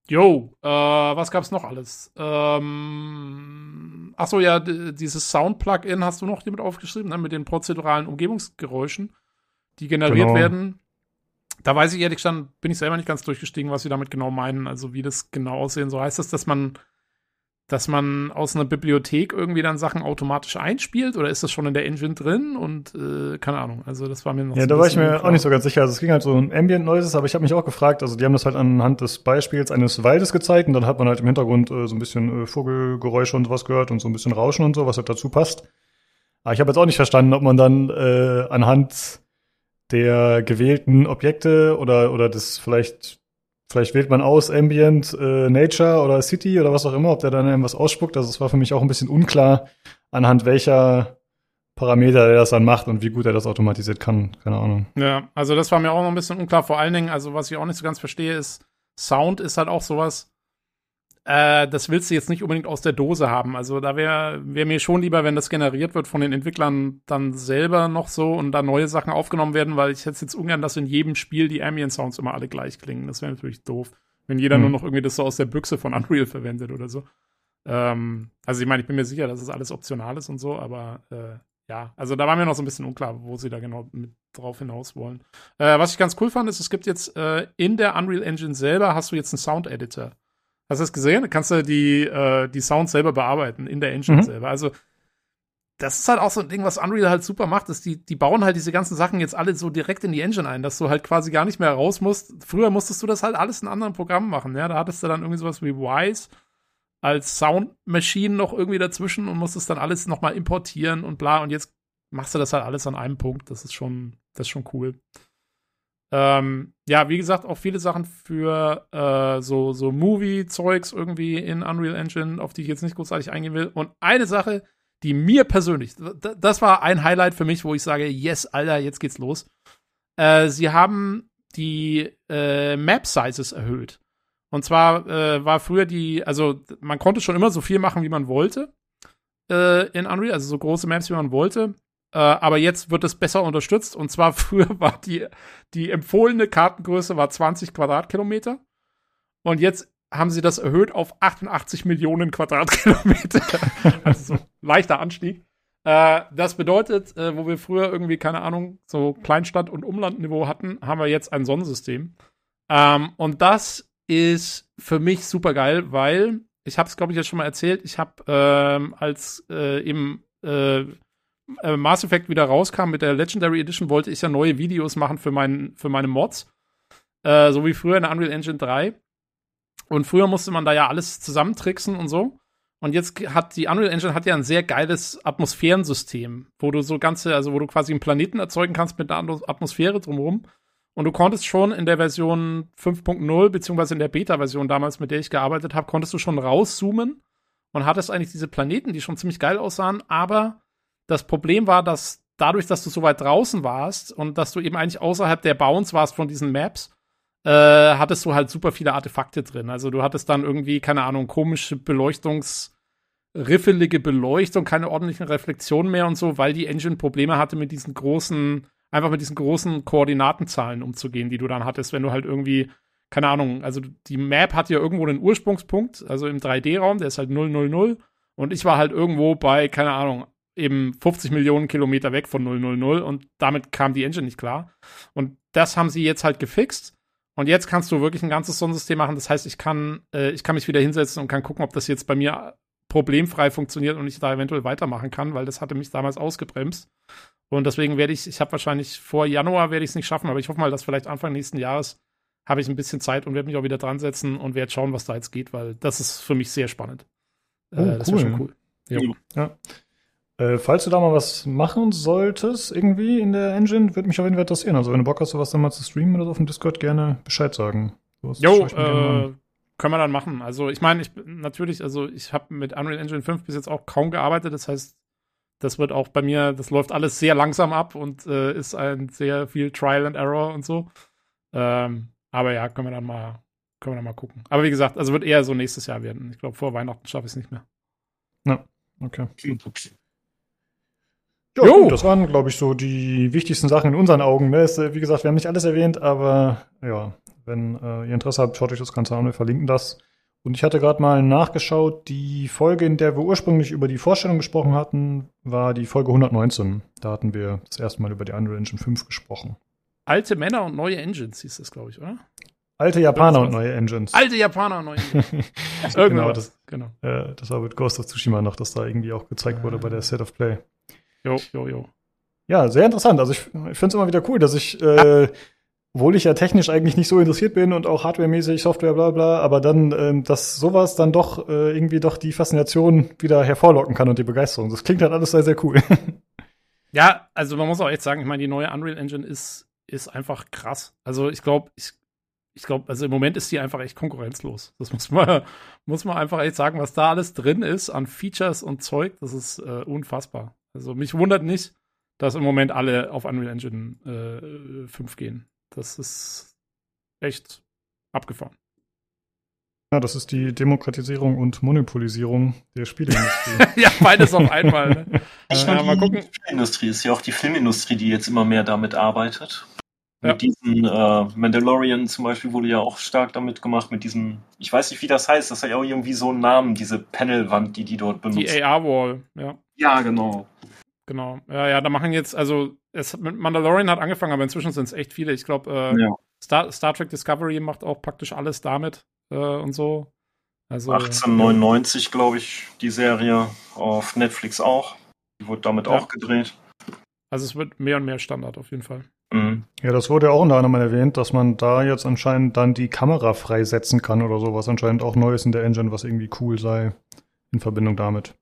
Jo, äh, was gab's noch alles? Ähm, ach so, ja, dieses Sound-Plugin hast du noch damit aufgeschrieben, ne, mit den prozeduralen Umgebungsgeräuschen, die generiert genau. werden. Da weiß ich ehrlich gesagt, bin ich selber nicht ganz durchgestiegen, was sie damit genau meinen, also wie das genau aussehen soll. Heißt das, dass man dass man aus einer Bibliothek irgendwie dann Sachen automatisch einspielt oder ist das schon in der Engine drin und äh, keine Ahnung. Also das war mir noch Ja, so da war ich mir unklar. auch nicht so ganz sicher. Also es ging halt so um Ambient Noises, aber ich habe mich auch gefragt, also die haben das halt anhand des Beispiels eines Waldes gezeigt und dann hat man halt im Hintergrund äh, so ein bisschen äh, Vogelgeräusche und sowas gehört und so ein bisschen Rauschen und so, was halt dazu passt. Aber ich habe jetzt auch nicht verstanden, ob man dann äh, anhand der gewählten Objekte oder oder des vielleicht vielleicht wählt man aus Ambient, äh, Nature oder City oder was auch immer, ob der dann irgendwas ausspuckt. Also es war für mich auch ein bisschen unklar, anhand welcher Parameter er das dann macht und wie gut er das automatisiert kann. Keine Ahnung. Ja, also das war mir auch noch ein bisschen unklar. Vor allen Dingen, also was ich auch nicht so ganz verstehe, ist, Sound ist halt auch sowas, äh, das willst du jetzt nicht unbedingt aus der Dose haben. Also da wäre wär mir schon lieber, wenn das generiert wird von den Entwicklern dann selber noch so und da neue Sachen aufgenommen werden, weil ich hätte jetzt ungern, dass in jedem Spiel die Ambient Sounds immer alle gleich klingen. Das wäre natürlich doof. Wenn jeder Hm. nur noch irgendwie das so aus der Büchse von Unreal verwendet oder so. Ähm, also ich meine, ich bin mir sicher, dass es alles optional ist und so, aber äh, ja, also da war mir noch so ein bisschen unklar, wo sie da genau mit drauf hinaus wollen. Äh, was ich ganz cool fand, ist, es gibt jetzt äh, in der Unreal Engine selber hast du jetzt einen Sound Editor. Hast du das gesehen? Da kannst du die, äh, die Sounds selber bearbeiten in der Engine Mhm. selber. Also das ist halt auch so ein Ding, was Unreal halt super macht, ist, die, die bauen halt diese ganzen Sachen jetzt alle so direkt in die Engine ein, dass du halt quasi gar nicht mehr raus musst. Früher musstest du das halt alles in anderen Programmen machen, ja. Da hattest du dann irgendwie sowas wie Wise als Sound Machine noch irgendwie dazwischen und musstest dann alles nochmal importieren und bla. Und jetzt machst du das halt alles an einem Punkt. Das ist schon, das ist schon cool. Ähm, ja, wie gesagt, auch viele Sachen für äh, so, so Movie-Zeugs irgendwie in Unreal Engine, auf die ich jetzt nicht großartig eingehen will. Und eine Sache, die mir persönlich, das war ein Highlight für mich, wo ich sage, yes, Alter, jetzt geht's los. Äh, sie haben die äh, Map-Sizes erhöht. Und zwar äh, war früher die, also man konnte schon immer so viel machen, wie man wollte äh, in Unreal, also so große Maps, wie man wollte. Äh, aber jetzt wird es besser unterstützt. Und zwar <laughs> früher war die, die empfohlene Kartengröße war 20 Quadratkilometer. Und jetzt haben sie das erhöht auf 88 Millionen Quadratkilometer. <laughs> also so leichter Anstieg. Äh, das bedeutet, äh, wo wir früher irgendwie, keine Ahnung, so Kleinstadt- und Umlandniveau hatten, haben wir jetzt ein Sonnensystem. Ähm, und das ist für mich super geil, weil ich habe es, glaube ich, jetzt schon mal erzählt. Ich habe ähm, als äh, eben äh, Mass Effect wieder rauskam mit der Legendary Edition, wollte ich ja neue Videos machen für, mein, für meine Mods. Äh, so wie früher in der Unreal Engine 3. Und früher musste man da ja alles zusammentricksen und so. Und jetzt hat die Unreal Engine hat ja ein sehr geiles Atmosphärensystem, wo du so ganze, also wo du quasi einen Planeten erzeugen kannst mit einer Atmos- Atmosphäre drumherum. Und du konntest schon in der Version 5.0, beziehungsweise in der Beta-Version damals, mit der ich gearbeitet habe, konntest du schon rauszoomen und hattest eigentlich diese Planeten, die schon ziemlich geil aussahen. Aber das Problem war, dass dadurch, dass du so weit draußen warst und dass du eben eigentlich außerhalb der Bounds warst von diesen Maps, äh, hattest du halt super viele Artefakte drin. Also du hattest dann irgendwie, keine Ahnung, komische Beleuchtungs- riffelige Beleuchtung, keine ordentlichen Reflexionen mehr und so, weil die Engine Probleme hatte mit diesen großen, einfach mit diesen großen Koordinatenzahlen umzugehen, die du dann hattest, wenn du halt irgendwie, keine Ahnung, also die Map hat ja irgendwo einen Ursprungspunkt, also im 3D-Raum, der ist halt 000 und ich war halt irgendwo bei, keine Ahnung, eben 50 Millionen Kilometer weg von 000 und damit kam die Engine nicht klar. Und das haben sie jetzt halt gefixt. Und jetzt kannst du wirklich ein ganzes Sonnensystem machen. Das heißt, ich kann, äh, ich kann mich wieder hinsetzen und kann gucken, ob das jetzt bei mir problemfrei funktioniert und ich da eventuell weitermachen kann, weil das hatte mich damals ausgebremst. Und deswegen werde ich, ich habe wahrscheinlich vor Januar werde ich es nicht schaffen, aber ich hoffe mal, dass vielleicht Anfang nächsten Jahres habe ich ein bisschen Zeit und werde mich auch wieder dran setzen und werde schauen, was da jetzt geht, weil das ist für mich sehr spannend. Oh, äh, das wäre cool. schon cool. Jo. Ja. Äh, falls du da mal was machen solltest, irgendwie in der Engine, würde mich auf jeden Fall interessieren. Also, wenn du Bock hast, sowas dann mal zu streamen oder so auf dem Discord, gerne Bescheid sagen. Sowas Jo, äh, können wir dann machen. Also ich meine, ich bin- natürlich, also ich habe mit Unreal Engine 5 bis jetzt auch kaum gearbeitet. Das heißt, das wird auch bei mir, das läuft alles sehr langsam ab und äh, ist ein sehr viel Trial and Error und so. Ähm, aber ja, können wir dann mal, können wir dann mal gucken. Aber wie gesagt, also wird eher so nächstes Jahr werden. Ich glaube, vor Weihnachten schaffe ich es nicht mehr. Okay. Jo. Ja, gut, das waren, glaube ich, so die wichtigsten Sachen in unseren Augen. Ne? Ist, äh, wie gesagt, wir haben nicht alles erwähnt, aber ja, wenn äh, ihr Interesse habt, schaut euch das Ganze an, wir verlinken das. Und ich hatte gerade mal nachgeschaut, die Folge, in der wir ursprünglich über die Vorstellung gesprochen hatten, war die Folge 119. Da hatten wir das erste Mal über die Unreal Engine 5 gesprochen. Alte Männer und neue Engines hieß das, glaube ich, oder? alte Japaner und neue Engines. Alte Japaner und neue Engines. <laughs> genau, das, genau. Äh, das war mit Ghost of Tsushima noch, dass da irgendwie auch gezeigt wurde bei der Set of Play. Jo, jo, jo. Ja, sehr interessant. Also ich, ich finde es immer wieder cool, dass ich, äh, obwohl ich ja technisch eigentlich nicht so interessiert bin und auch hardwaremäßig, Software, bla bla, aber dann, ähm, dass sowas dann doch äh, irgendwie doch die Faszination wieder hervorlocken kann und die Begeisterung. Das klingt halt alles sehr, sehr cool. <laughs> Ja, also man muss auch echt sagen, ich meine, die neue Unreal Engine ist, ist einfach krass. Also ich glaube, ich, ich glaube, also im Moment ist die einfach echt konkurrenzlos. Das muss man, <laughs> muss man einfach echt sagen, was da alles drin ist an Features und Zeug, das ist äh, unfassbar. Also mich wundert nicht, dass im Moment alle auf Unreal Engine äh, 5 gehen. Das ist echt abgefahren. Ja, das ist die Demokratisierung und Monopolisierung der Spieleindustrie. <laughs> ja, beides auf einmal. Ne? Ich Ja, meine, mal die gucken. Spielindustrie ist ja auch die Filmindustrie, die jetzt immer mehr damit arbeitet. Ja. Mit diesem äh, Mandalorian zum Beispiel wurde ja auch stark damit gemacht, mit diesem, ich weiß nicht, wie das heißt, das hat ja auch irgendwie so einen Namen, diese Panelwand, die die dort benutzen. Die AR-Wall, ja. Ja, genau. Genau. Ja, ja, da machen jetzt, also es mit Mandalorian hat angefangen, aber inzwischen sind es echt viele. Ich glaube, äh, Ja. Star, Star Trek Discovery macht auch praktisch alles damit äh, und so. Also 1899, glaube ich, die Serie auf Netflix auch. Die wurde damit Ja. auch gedreht. Also es wird mehr und mehr Standard auf jeden Fall. Mhm. Ja, das wurde ja auch unter anderem erwähnt, dass man da jetzt anscheinend dann die Kamera freisetzen kann oder so, was anscheinend auch neu ist in der Engine, was irgendwie cool sei in Verbindung damit.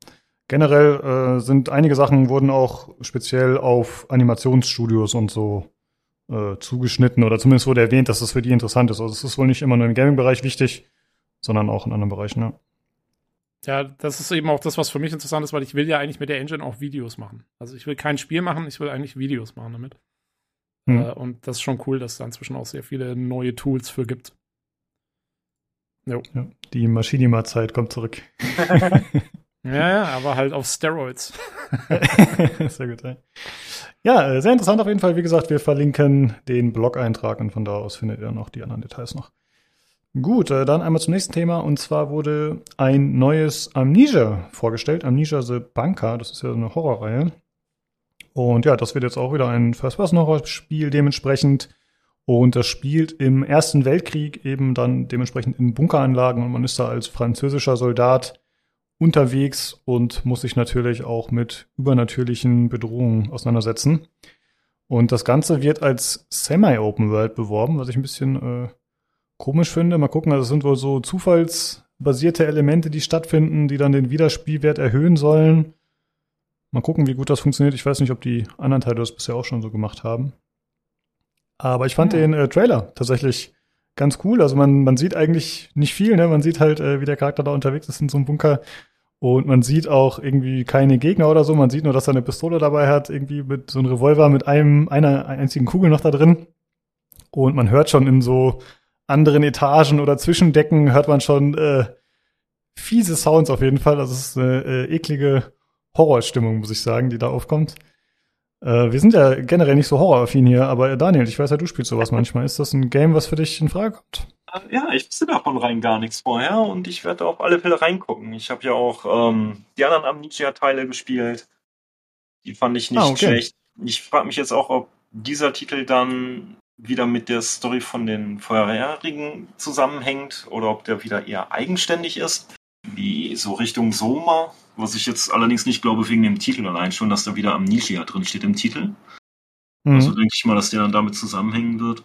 Generell äh, sind einige Sachen wurden auch speziell auf Animationsstudios und so äh, zugeschnitten oder zumindest wurde erwähnt, dass das für die interessant ist. Also es ist wohl nicht immer nur im Gaming-Bereich wichtig, sondern auch in anderen Bereichen. Ja. Ja, das ist eben auch das, was für mich interessant ist, weil ich will ja eigentlich mit der Engine auch Videos machen. Also ich will kein Spiel machen, ich will eigentlich Videos machen damit. Hm. Äh, und das ist schon cool, dass es da inzwischen auch sehr viele neue Tools für gibt. Jo. Ja. Die Machinima-Zeit kommt zurück. <laughs> <laughs> Ja, ja, aber halt auf Steroids. <laughs> sehr gut. Ja. ja, äh, sehr interessant auf jeden Fall. Wie gesagt, wir verlinken den Blog-Eintrag und von da aus findet ihr noch die anderen Details noch. Gut, äh, dann einmal zum nächsten Thema. Und zwar wurde ein neues Amnesia vorgestellt. Amnesia The Bunker. Das ist ja so eine Horrorreihe. Und ja, das wird jetzt auch wieder ein First-Person-Horror-Spiel dementsprechend. Und das spielt im Ersten Weltkrieg eben dann dementsprechend in Bunkeranlagen. Und man ist da als französischer Soldat unterwegs und muss sich natürlich auch mit übernatürlichen Bedrohungen auseinandersetzen. Und das Ganze wird als Semi-Open World beworben, was ich ein bisschen äh, komisch finde. Mal gucken, also es sind wohl so zufallsbasierte Elemente, die stattfinden, die dann den Wiederspielwert erhöhen sollen. Mal gucken, wie gut das funktioniert. Ich weiß nicht, ob die anderen Teile das bisher auch schon so gemacht haben. Aber ich fand Hm. den äh, Trailer tatsächlich ganz cool. Also man, man sieht eigentlich nicht viel, ne? Man sieht halt, äh, wie der Charakter da unterwegs ist in so einem Bunker. Und man sieht auch irgendwie keine Gegner oder so. Man sieht nur, dass er eine Pistole dabei hat, irgendwie mit so einem Revolver mit einem, einer einzigen Kugel noch da drin. Und man hört schon in so anderen Etagen oder Zwischendecken hört man schon äh, fiese Sounds auf jeden Fall. Also es ist eine äh, eklige Horrorstimmung, muss ich sagen, die da aufkommt. Äh, wir sind ja generell nicht so horroraffin hier, aber Daniel, ich weiß ja, du spielst sowas manchmal. Ist das ein Game, was für dich in Frage kommt? Äh, Ja, ich wusste davon rein gar nichts vorher und ich werde auf alle Fälle reingucken. Ich habe ja auch ähm, die anderen Amnesia-Teile gespielt. Die fand ich nicht Ah, okay. schlecht. Ich frage mich jetzt auch, ob dieser Titel dann wieder mit der Story von den vorherigen zusammenhängt oder ob der wieder eher eigenständig ist, wie so Richtung Soma, was ich jetzt allerdings nicht glaube wegen dem Titel allein schon, dass da wieder Amnesia drin steht im Titel. Mhm. Also denke ich mal, dass der dann damit zusammenhängen wird.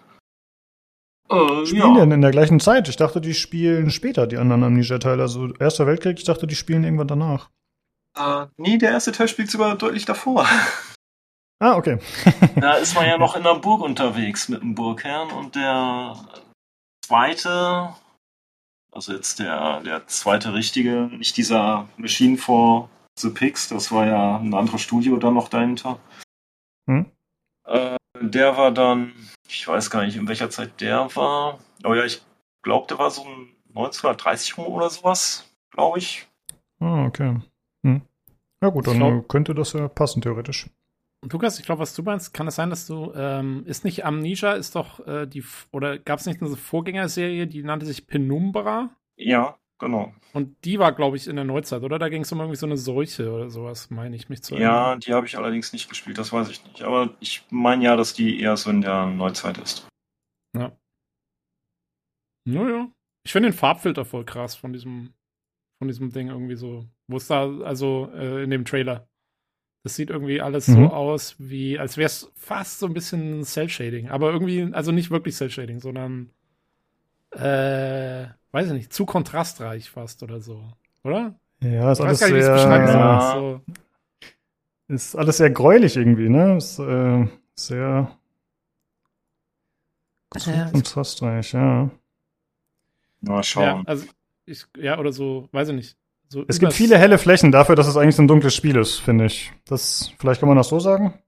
Äh, Spielen die denn in der gleichen Zeit? Ich dachte, die spielen später, die anderen Amnesia-Teile. Also Erster Weltkrieg, ich dachte, die spielen irgendwann danach. Äh, nee, der erste Teil spielt sogar deutlich davor. Ah, okay. <laughs> Da ist man ja noch in der Burg unterwegs mit dem Burgherrn und der zweite, also jetzt der, der zweite richtige, nicht dieser Machine for the Pigs, das war ja ein anderes Studio dann noch dahinter. Hm? Äh, der war dann, ich weiß gar nicht, in welcher Zeit der war. Aber ja, ich glaube, der war so ein 1930 rum oder sowas, glaube ich. Ah, okay. Hm. Ja gut, dann glaub- könnte das ja passen, theoretisch. Und Lukas, ich glaube, was du meinst, kann es sein, dass du, ähm, ist nicht Amnesia, ist doch äh, die, oder gab es nicht eine Vorgängerserie, die nannte sich Penumbra? Ja, genau. Und die war, glaube ich, in der Neuzeit, oder? Da ging es um irgendwie so eine Seuche oder sowas, meine ich mich zu Ja, die habe ich allerdings nicht gespielt, das weiß ich nicht. Aber ich meine ja, dass die eher so in der Neuzeit ist. Ja. Naja. Ich finde den Farbfilter voll krass von diesem, von diesem Ding irgendwie so. Wo es da, also äh, in dem Trailer. Das sieht irgendwie alles Mhm. so aus, wie, als wäre es fast so ein bisschen Cell-Shading. Aber irgendwie, also nicht wirklich Cell-Shading, sondern, äh, weiß ich nicht, zu kontrastreich fast oder so. Oder? Ja, ist Ich alles weiß gar nicht, wie ich es sehr, ja. So, ist alles sehr gräulich irgendwie, ne? Ist äh, sehr Ja, kontrastreich, ja. Mal ja, schauen. also, ich, ja, oder so, weiß ich nicht. So Es gibt viele helle Flächen dafür, dass es eigentlich so ein dunkles Spiel ist, finde ich. Das, vielleicht kann man das so sagen.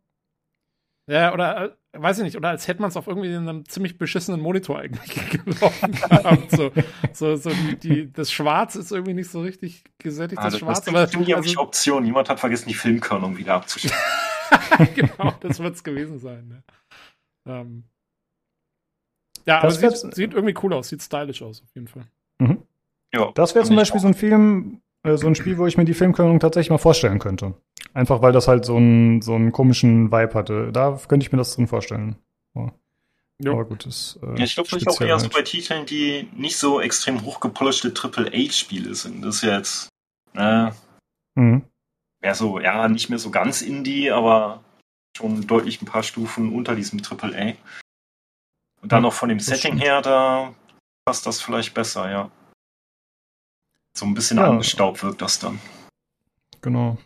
Ja, oder, äh, weiß ich nicht, oder als hätte man es auf irgendwie in einem ziemlich beschissenen Monitor eigentlich <laughs> gelaufen <laughs> gehabt. So, so, so die, die, das Schwarz ist irgendwie nicht so richtig gesättigt, das Also, Schwarz, das aber ja also, Optionen. Jemand hat vergessen, die Filmkörnung wieder abzustellen. <laughs> genau, das wird es gewesen sein. Ne? Ähm, ja, aber Das sieht, wär's- sieht irgendwie cool aus, sieht stylisch aus, auf jeden Fall. Mhm. ja, Das wäre zum Beispiel auch. so ein Film, so ein Spiel, wo ich mir die Filmkörnung tatsächlich mal vorstellen könnte. Einfach weil das halt so einen, so einen komischen Vibe hatte. Da könnte ich mir das drin vorstellen. Jo. Aber gut, das äh, Ja, ich glaube, vielleicht auch eher so halt. bei Titeln, die nicht so extrem hochgepolischte Triple-A-Spiele sind. Das ist jetzt, äh, Mhm. ja, so, ja, nicht mehr so ganz Indie, aber schon deutlich ein paar Stufen unter diesem Triple-A. Und dann Ja, noch von dem Setting stimmt. her, da passt das vielleicht besser, ja. So ein bisschen Ja. angestaubt wirkt das dann. Genau.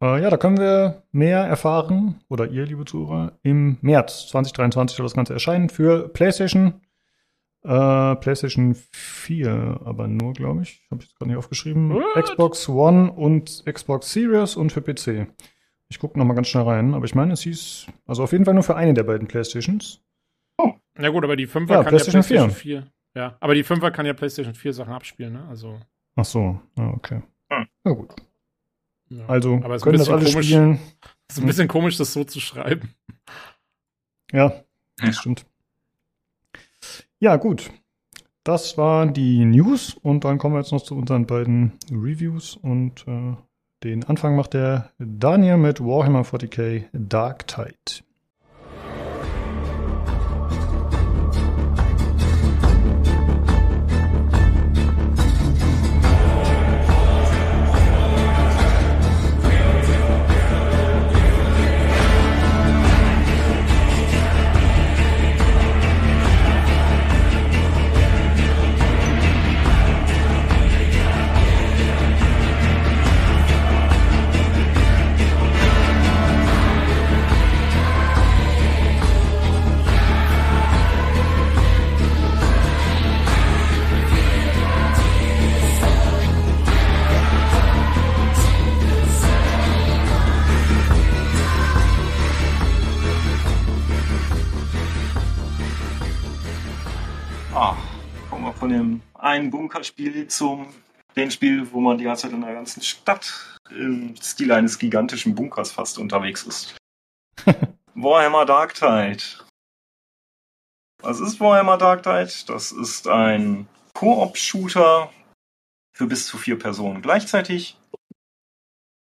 Äh, ja, da können wir mehr erfahren, oder ihr, liebe Zuhörer, im März 2023 soll das Ganze erscheinen für PlayStation, äh, PlayStation 4, aber nur, glaube ich. Habe ich jetzt gerade nicht aufgeschrieben. What? Xbox One und Xbox Series und für PC. Ich gucke nochmal ganz schnell rein, aber ich meine, es hieß, also auf jeden Fall nur für eine der beiden Playstations. Ja gut, aber die 5er Ja, kann PlayStation ja PlayStation 4. Ja, aber die 5er kann ja PlayStation 4 Sachen abspielen, ne? Also, Ach so, ja, okay. Hm. Ja, gut. ja. Also aber es ist ein können das bisschen alle komisch, spielen. ist ein bisschen komisch, das so zu schreiben. Ja, Ja. das stimmt. Ja, gut. Das waren die News und dann kommen wir jetzt noch zu unseren beiden Reviews und äh, den Anfang macht der Daniel mit Warhammer 40k Dark Tide. Einen Bunkerspiel zum dem Spiel, wo man die ganze Zeit in der ganzen Stadt im Stil eines gigantischen Bunkers fast unterwegs ist. <laughs> Warhammer Dark Tide. Was ist Warhammer Dark Tide? Das ist ein Koop-Shooter für bis zu vier Personen gleichzeitig.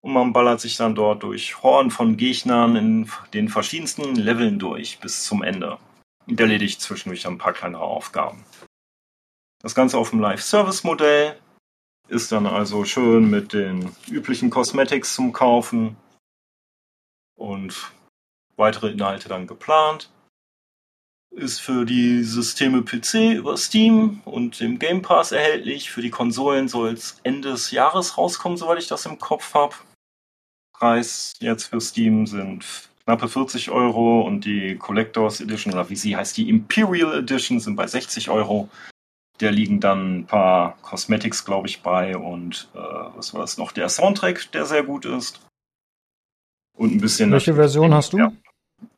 Und man ballert sich dann dort durch Horden von Gegnern in den verschiedensten Leveln durch bis zum Ende und erledigt zwischendurch ein paar kleinere Aufgaben. Das Ganze auf dem Live-Service-Modell ist dann also schön mit den üblichen Cosmetics zum Kaufen und weitere Inhalte dann geplant. Ist für die Systeme PC über Steam und im Game Pass erhältlich. Für die Konsolen soll es Ende des Jahres rauskommen, soweit ich das im Kopf habe. Preis jetzt für Steam sind knappe 40 Euro und die Collectors Edition, oder wie sie heißt, die Imperial Edition sind bei 60 Euro. Da liegen dann ein paar Cosmetics, glaube ich, bei und äh, was war das noch? Der Soundtrack, der sehr gut ist. Und ein bisschen. Welche Version hast du? Ja.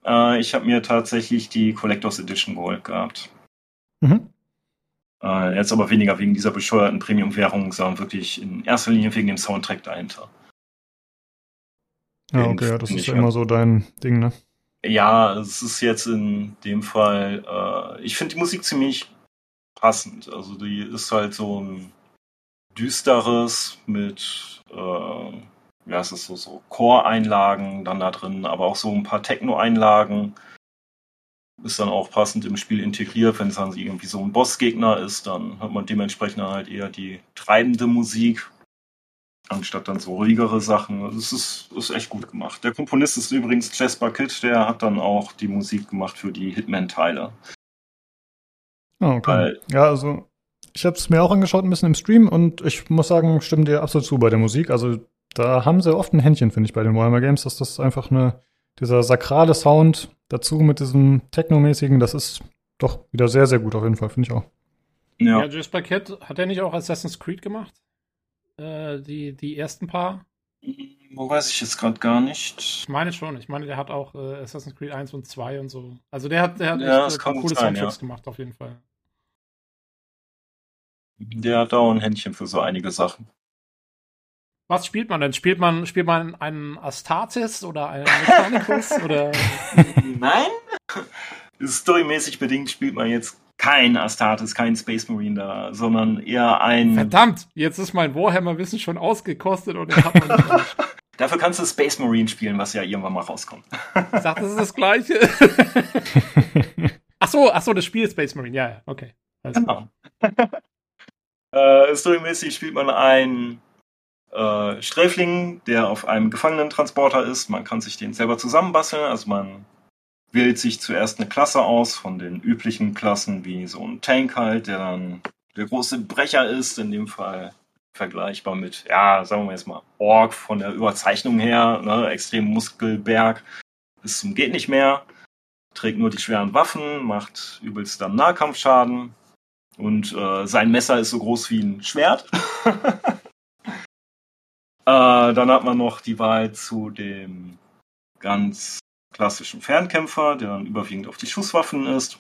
Äh, ich habe mir tatsächlich die Collectors Edition geholt gehabt. Mhm. Äh, jetzt aber weniger wegen dieser bescheuerten Premium-Währung, sondern wirklich in erster Linie wegen dem Soundtrack dahinter. Ja, okay, ja, das ist ja immer so dein Ding, ne? Ja, es ist jetzt in dem Fall, äh, ich finde die Musik ziemlich passend. Also die ist halt so ein düsteres mit, äh, ja, es ist so, so Chor-Einlagen dann da drin, aber auch so ein paar Techno-Einlagen. ist dann auch passend im Spiel integriert. Wenn es dann irgendwie so ein Bossgegner ist, dann hat man dementsprechend halt eher die treibende Musik, anstatt dann so ruhigere Sachen. Das also ist, ist echt gut gemacht. Der Komponist ist übrigens Jasper Kidd, der hat dann auch die Musik gemacht für die Hitman-Teile. Oh, okay. Weil, ja, also ich habe es mir auch angeschaut ein bisschen im Stream und ich muss sagen, stimme dir absolut zu bei der Musik. Also da haben sie oft ein Händchen, finde ich, bei den Warhammer Games, dass das einfach eine, dieser sakrale Sound dazu mit diesem Technomäßigen, das ist doch wieder sehr, sehr gut auf jeden Fall, finde ich auch. Ja, ja Jasper Kidd, hat er nicht auch Assassin's Creed gemacht? Äh, die, die ersten paar? Wo weiß ich jetzt gerade gar nicht. Ich meine schon. Ich meine, der hat auch äh, Assassin's Creed 1 und 2 und so. Also der hat, der hat ja, echt, äh, coole sein, Soundtracks ja. gemacht, auf jeden Fall. Der hat auch ein Händchen für so einige Sachen. Was spielt man denn? Spielt man, spielt man einen Astartes oder einen Mechanicus <laughs> oder? Nein. Storymäßig bedingt spielt man jetzt kein Astartes, kein Space Marine da, sondern eher ein. Verdammt, jetzt ist mein Warhammer-Wissen schon ausgekostet und ich habe nicht. <laughs> Dafür kannst du Space Marine spielen, was ja irgendwann mal rauskommt. Ich sag, das ist das Gleiche. <laughs> ach so, ach so, das Spiel Space Marine, ja, ja, okay. Also. Genau. Äh, storymäßig spielt man einen äh, Sträfling, der auf einem Gefangenentransporter ist. Man kann sich den selber zusammenbasteln, also man wählt sich zuerst eine Klasse aus von den üblichen Klassen, wie so ein Tank halt, der dann der große Brecher ist, in dem Fall vergleichbar mit, ja, sagen wir jetzt mal, Ork von der Überzeichnung her, ne, extrem Muskelberg. Bis zum geht nicht mehr, trägt nur die schweren Waffen, macht übelst dann Nahkampfschaden und äh, sein Messer ist so groß wie ein Schwert. <laughs> äh, dann hat man noch die Wahl zu dem ganz klassischen Fernkämpfer, der dann überwiegend auf die Schusswaffen ist.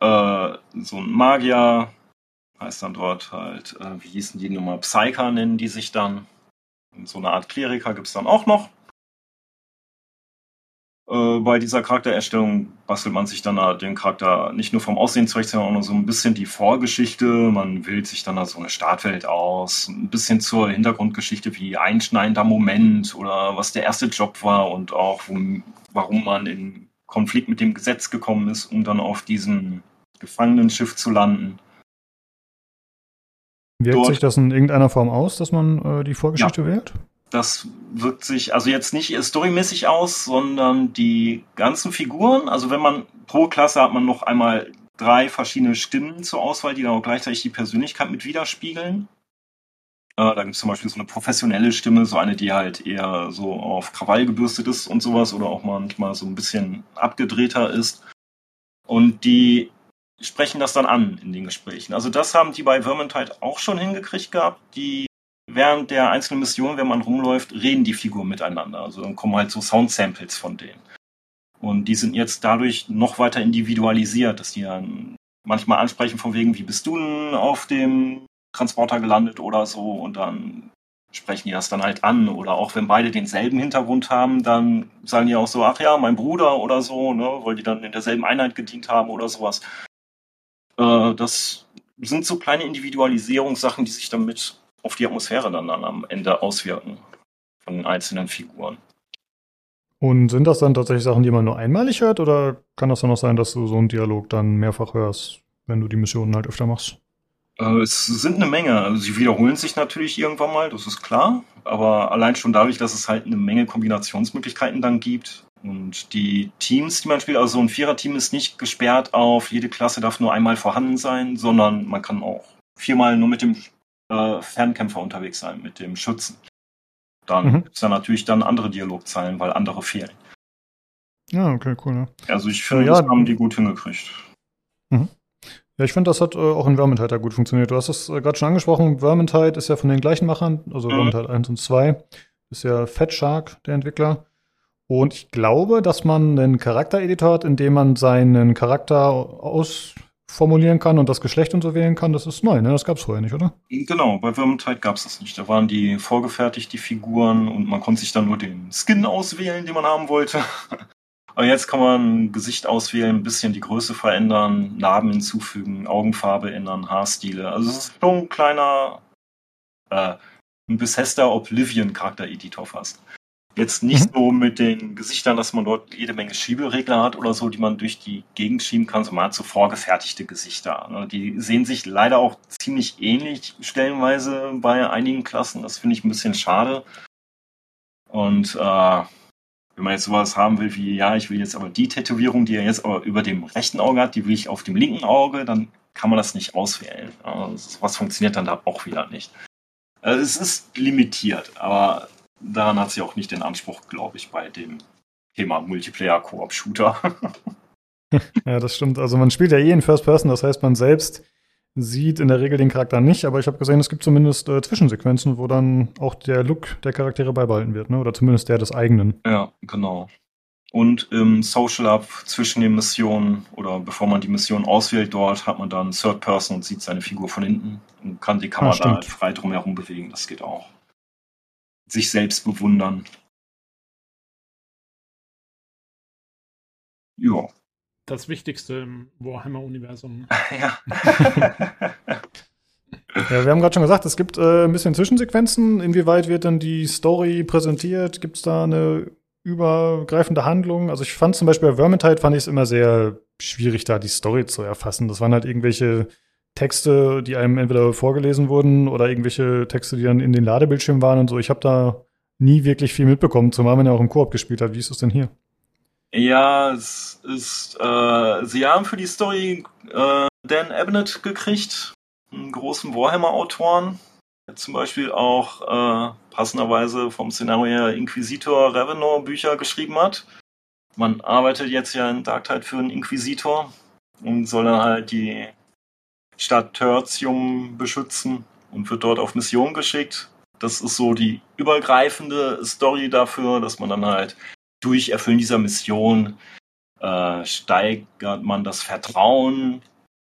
Äh, so ein Magier heißt dann dort halt, äh, wie hießen die Nummer? Psyker nennen die sich dann. Und so eine Art Kleriker gibt es dann auch noch. Äh, bei dieser Charaktererstellung bastelt man sich dann den Charakter nicht nur vom Aussehen zurecht, sondern auch noch so ein bisschen die Vorgeschichte. Man wählt sich dann da so eine Startwelt aus, ein bisschen zur Hintergrundgeschichte wie einschneidender Moment oder was der erste Job war und auch warum man in Konflikt mit dem Gesetz gekommen ist, um dann auf diesem Gefangenenschiff zu landen. Wirkt Dort, sich das in irgendeiner Form aus, dass man äh, die Vorgeschichte ja. wählt? Das wirkt sich also jetzt nicht storymäßig aus, sondern die ganzen Figuren. Also wenn man pro Klasse hat man noch einmal drei verschiedene Stimmen zur Auswahl, die dann auch gleichzeitig die Persönlichkeit mit widerspiegeln. Äh, da gibt es zum Beispiel so eine professionelle Stimme, so eine, die halt eher so auf Krawall gebürstet ist und sowas oder auch manchmal so ein bisschen abgedrehter ist. Und die sprechen das dann an in den Gesprächen. Also das haben die bei Vermintide auch schon hingekriegt gehabt. Die während der einzelnen Mission, wenn man rumläuft, reden die Figuren miteinander. Also dann kommen halt so Sound-Samples von denen. Und die sind jetzt dadurch noch weiter individualisiert, dass die dann manchmal ansprechen von wegen, wie bist du denn auf dem Transporter gelandet oder so und dann sprechen die das dann halt an. Oder auch wenn beide denselben Hintergrund haben, dann sagen die auch so, ach ja, mein Bruder oder so, ne, weil die dann in derselben Einheit gedient haben oder sowas. Äh, das sind so kleine Individualisierungssachen, die sich damit auf die Atmosphäre dann, dann am Ende auswirken von den einzelnen Figuren. Und sind das dann tatsächlich Sachen, die man nur einmalig hört, oder kann das dann auch sein, dass du so einen Dialog dann mehrfach hörst, wenn du die Missionen halt öfter machst? Äh, es sind eine Menge. Also sie wiederholen sich natürlich irgendwann mal, das ist klar. Aber allein schon dadurch, dass es halt eine Menge Kombinationsmöglichkeiten dann gibt. Und die Teams, die man spielt, also so ein Viererteam ist nicht gesperrt auf, jede Klasse darf nur einmal vorhanden sein, sondern man kann auch viermal nur mit dem äh, Fernkämpfer unterwegs sein, mit dem Schützen. Dann mhm. gibt es da natürlich dann andere Dialogzeilen, weil andere fehlen. Ja, okay, cool. Ne? Also ich finde, ja, das haben die gut hingekriegt. Mhm. Ja, ich finde, das hat äh, auch in Vermintide ja gut funktioniert. Du hast es äh, gerade schon angesprochen, Vermintide ist ja von den gleichen Machern, also mhm. Vermintide 1 und 2. Ist ja Fat Shark, der Entwickler. Und ich glaube, dass man einen Charaktereditor hat, in dem man seinen Charakter aus formulieren kann und das Geschlecht und so wählen kann, das ist neu, ne? Das gab es vorher nicht, oder? Genau, bei Vermintide gab es das nicht. Da waren die vorgefertigt, die Figuren, und man konnte sich dann nur den Skin auswählen, den man haben wollte. <laughs> Aber jetzt kann man Gesicht auswählen, ein bisschen die Größe verändern, Narben hinzufügen, Augenfarbe ändern, Haarstile. Also es ist schon ein kleiner, äh, ein Bethesda Oblivion Charaktereditor fast. Jetzt nicht mhm. so mit den Gesichtern, dass man dort jede Menge Schieberegler hat oder so, die man durch die Gegend schieben kann, sondern man hat so vorgefertigte Gesichter. Ne? Die sehen sich leider auch ziemlich ähnlich stellenweise bei einigen Klassen. Das finde ich ein bisschen schade. Und äh, wenn man jetzt sowas haben will wie, ja, ich will jetzt aber die Tätowierung, die er jetzt aber über dem rechten Auge hat, die will ich auf dem linken Auge, dann kann man das nicht auswählen. Also, was funktioniert dann da auch wieder nicht. Also es ist limitiert, aber daran hat sie auch nicht den Anspruch, glaube ich, bei dem Thema Multiplayer-Koop-Shooter. <laughs> ja, das stimmt. Also man spielt ja eh in First Person, das heißt, man selbst sieht in der Regel den Charakter nicht, aber ich habe gesehen, es gibt zumindest äh, Zwischensequenzen, wo dann auch der Look der Charaktere beibehalten wird, ne? oder zumindest der des eigenen. Ja, genau. Und im Social Up zwischen den Missionen oder bevor man die Mission auswählt, dort hat man dann Third Person und sieht seine Figur von hinten und kann die Kamera ah, halt frei drumherum bewegen. Das geht auch sich selbst bewundern. Ja. Das Wichtigste im Warhammer-Universum. <laughs> ja. <laughs> Ja, wir haben gerade schon gesagt, es gibt äh, ein bisschen Zwischensequenzen. Inwieweit wird dann die Story präsentiert? Gibt es da eine übergreifende Handlung? Also ich fand zum Beispiel bei Vermintide fand ich es immer sehr schwierig, da die Story zu erfassen. Das waren halt irgendwelche Texte, die einem entweder vorgelesen wurden oder irgendwelche Texte, die dann in den Ladebildschirmen waren und so. Ich habe da nie wirklich viel mitbekommen, zumal man ja auch im Koop gespielt hat. Wie ist es denn hier? Ja, es ist, äh, sie haben für die Story äh, Dan Abnett gekriegt, einen großen Warhammer-Autoren, der zum Beispiel auch äh, passenderweise vom Szenario Inquisitor Revenant Bücher geschrieben hat. Man arbeitet jetzt ja in Dark Tide für einen Inquisitor und soll dann halt die Stadt Tertium beschützen und wird dort auf Mission geschickt. Das ist so die übergreifende Story dafür, dass man dann halt durch Erfüllen dieser Mission äh, steigert man das Vertrauen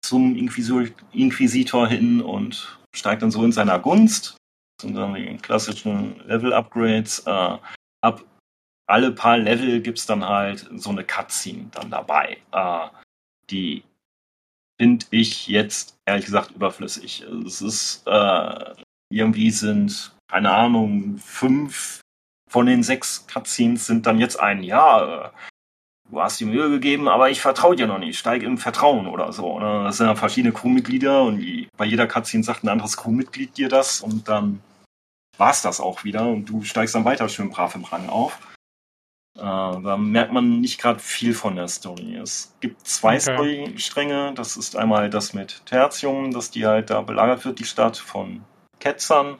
zum Inquisitor, hin und steigt dann so in seiner Gunst. Das sind dann die klassischen Level-Upgrades. Äh, ab alle paar Level gibt es dann halt so eine Cutscene dann dabei, äh, die finde ich jetzt ehrlich gesagt überflüssig. Es ist äh, irgendwie sind, keine Ahnung, fünf von den sechs Cutscenes sind dann jetzt ein, ja, du hast die Mühe gegeben, aber ich vertraue dir noch nicht, steig im Vertrauen oder so. Ne? Das sind ja verschiedene Crewmitglieder und die, bei jeder Cutscene sagt ein anderes Crewmitglied dir das und dann war's das auch wieder und du steigst dann weiter schön brav im Rang auf. Äh, da merkt man nicht gerade viel von der Story. Es gibt zwei okay. Storystränge. Das ist einmal das mit Tertium, dass die halt da belagert wird, die Stadt von Ketzern.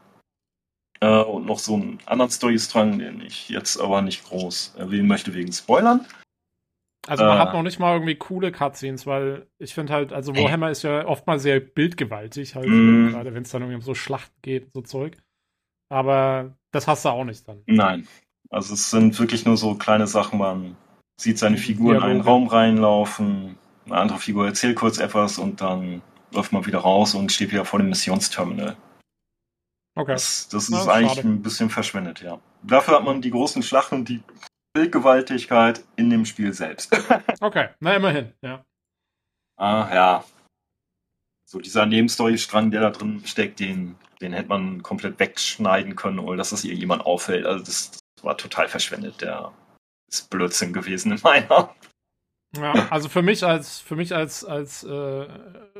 Äh, und noch so einen anderen Storystrang, den ich jetzt aber nicht groß erwähnen möchte wegen Spoilern. Also man äh, hat noch nicht mal irgendwie coole Cutscenes, weil ich finde halt, also Warhammer ist ja oft mal sehr bildgewaltig, halt, mm. gerade wenn es dann irgendwie um so Schlachten geht, so Zeug. Aber das hast du auch nicht dann. Nein, also es sind wirklich nur so kleine Sachen, man sieht seine Figur in einen Raum reinlaufen, eine andere Figur erzählt kurz etwas und dann läuft man wieder raus und steht wieder vor dem Missionsterminal. Okay. Das, das ist eigentlich schade. ein bisschen verschwendet, ja. Dafür hat man die großen Schlachten und die Bildgewaltigkeit in dem Spiel selbst. <laughs> okay, na immerhin, ja. Ah, ja. So dieser Nebenstory-Strang, der da drin steckt, den, den hätte man komplett wegschneiden können, ohne dass das ihr jemand auffällt. Also das, war total verschwendet. Der ist Blödsinn gewesen in meiner. Ja, also für mich als für mich als als äh,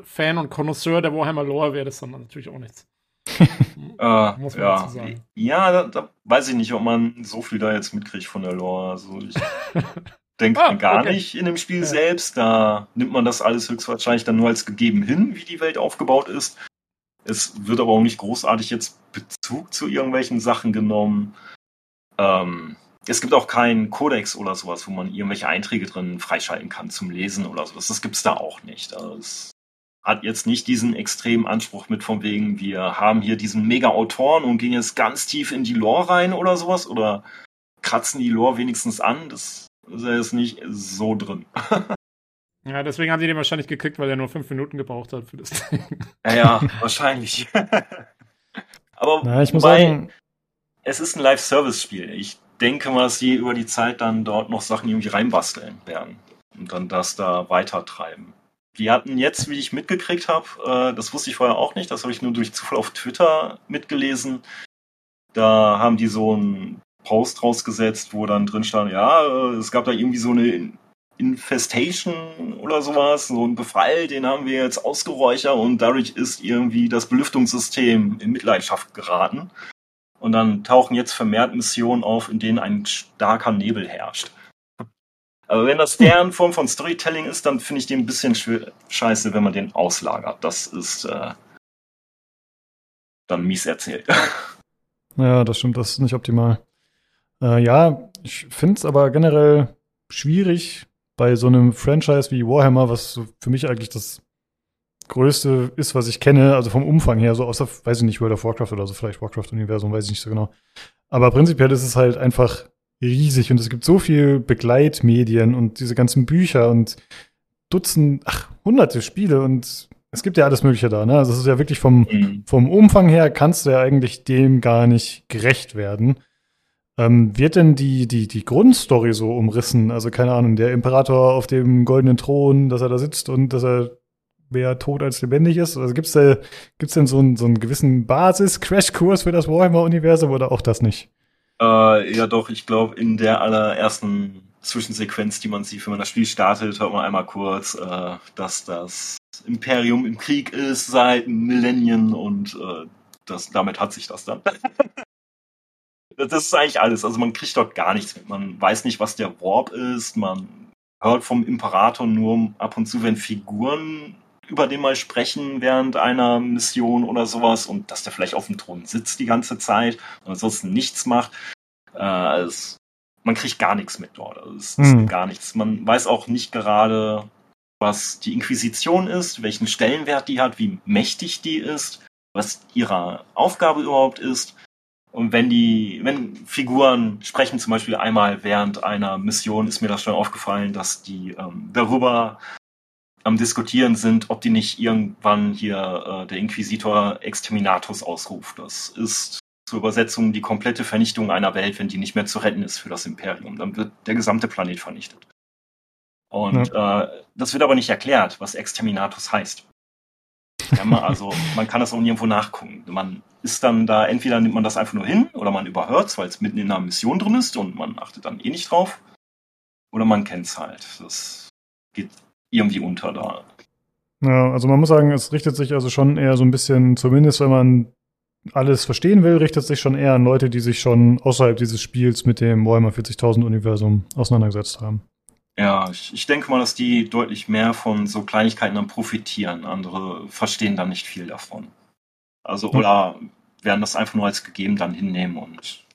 Fan und Connoisseur der Warhammer Lore wäre das dann natürlich auch nichts. <laughs> äh, Muss man ja. dazu sagen. Ja, da, da, weiß ich nicht, ob man so viel da jetzt mitkriegt von der Lore. Also ich <laughs> denke ah, gar okay. nicht in dem Spiel ja. selbst. Da nimmt man das alles höchstwahrscheinlich dann nur als gegeben hin, wie die Welt aufgebaut ist. Es wird aber auch nicht großartig jetzt Bezug zu irgendwelchen Sachen genommen. Ähm, es gibt auch keinen Kodex oder sowas, wo man irgendwelche Einträge drin freischalten kann zum Lesen oder sowas. Das gibt es da auch nicht. Also es hat jetzt nicht diesen extremen Anspruch mit von wegen, wir haben hier diesen Mega-Autoren und gehen jetzt ganz tief in die Lore rein oder sowas oder kratzen die Lore wenigstens an. Das ist ja jetzt nicht so drin. <laughs> Ja, deswegen haben die den wahrscheinlich gekriegt, weil er nur fünf Minuten gebraucht hat für das Ding. Ja, ja wahrscheinlich. <laughs> Aber Na, ich muss sagen, es ist ein Live-Service-Spiel. Ich denke mal, dass sie über die Zeit dann dort noch Sachen irgendwie reinbasteln werden und dann das da weitertreiben. Die hatten jetzt, wie ich mitgekriegt habe, äh, das wusste ich vorher auch nicht, das habe ich nur durch Zufall auf Twitter mitgelesen. Da haben die so ein Post rausgesetzt, wo dann drin stand, ja, äh, es gab da irgendwie so eine Infestation oder sowas, so ein Befall, den haben wir jetzt ausgeräuchert und dadurch ist irgendwie das Belüftungssystem in Mitleidenschaft geraten. Und dann tauchen jetzt vermehrt Missionen auf, in denen ein starker Nebel herrscht. Aber wenn das deren Form von Storytelling ist, dann finde ich den ein bisschen scheiße, wenn man den auslagert. Das ist äh, dann mies erzählt. <laughs> Ja, das stimmt, das ist nicht optimal. Äh, ja, ich finde es aber generell schwierig bei so einem Franchise wie Warhammer, was für mich eigentlich das größte ist, was ich kenne, also vom Umfang her, so außer, weiß ich nicht, World of Warcraft oder so, vielleicht Warcraft-Universum, weiß ich nicht so genau. Aber prinzipiell ist es halt einfach riesig und es gibt so viel Begleitmedien und diese ganzen Bücher und Dutzend, ach, hunderte Spiele und es gibt ja alles Mögliche da, ne? Also es ist ja wirklich vom, mhm. vom Umfang her kannst du ja eigentlich dem gar nicht gerecht werden. Ähm, wird denn die, die, die Grundstory so umrissen? Also, keine Ahnung, der Imperator auf dem goldenen Thron, dass er da sitzt und dass er mehr tot als lebendig ist? Also gibt's da, gibt's denn so einen, so einen gewissen Basis-Crashkurs für das Warhammer-Universum oder auch das nicht? Äh, ja, doch, ich glaube, in der allerersten Zwischensequenz, die man sieht, wenn man das Spiel startet, hört man einmal kurz, äh, dass das Imperium im Krieg ist seit Millennien und äh, das, damit hat sich das dann. <laughs> das ist eigentlich alles. Also man kriegt dort gar nichts mit. Man weiß nicht, was der Warp ist. Man hört vom Imperator nur ab und zu, wenn Figuren über den mal sprechen während einer Mission oder sowas und dass der vielleicht auf dem Thron sitzt die ganze Zeit und ansonsten nichts macht. Äh, es, man kriegt gar nichts mit dort. Also es ist hm. gar nichts. Man weiß auch nicht gerade, was die Inquisition ist, welchen Stellenwert die hat, wie mächtig die ist, was ihre Aufgabe überhaupt ist. Und wenn die, wenn Figuren sprechen, zum Beispiel einmal während einer Mission, ist mir das schon aufgefallen, dass die ähm, darüber am Diskutieren sind, ob die nicht irgendwann hier äh, der Inquisitor Exterminatus ausruft. Das ist zur Übersetzung die komplette Vernichtung einer Welt, wenn die nicht mehr zu retten ist für das Imperium. Dann wird der gesamte Planet vernichtet. Und ja. äh, das wird aber nicht erklärt, was Exterminatus heißt. Ja, man, also <laughs> man kann das auch nirgendwo nachgucken. Man ist dann da, entweder nimmt man das einfach nur hin oder man überhört es, weil es mitten in einer Mission drin ist und man achtet dann eh nicht drauf. Oder man kennt es halt. Das geht irgendwie unter da. Ja, also man muss sagen, es richtet sich also schon eher so ein bisschen, zumindest wenn man alles verstehen will, richtet sich schon eher an Leute, die sich schon außerhalb dieses Spiels mit dem Warhammer 40.000 Universum auseinandergesetzt haben. Ja, ich, ich denke mal, dass die deutlich mehr von so Kleinigkeiten dann profitieren. Andere verstehen dann nicht viel davon. Also, oder werden das einfach nur als gegeben dann hinnehmen und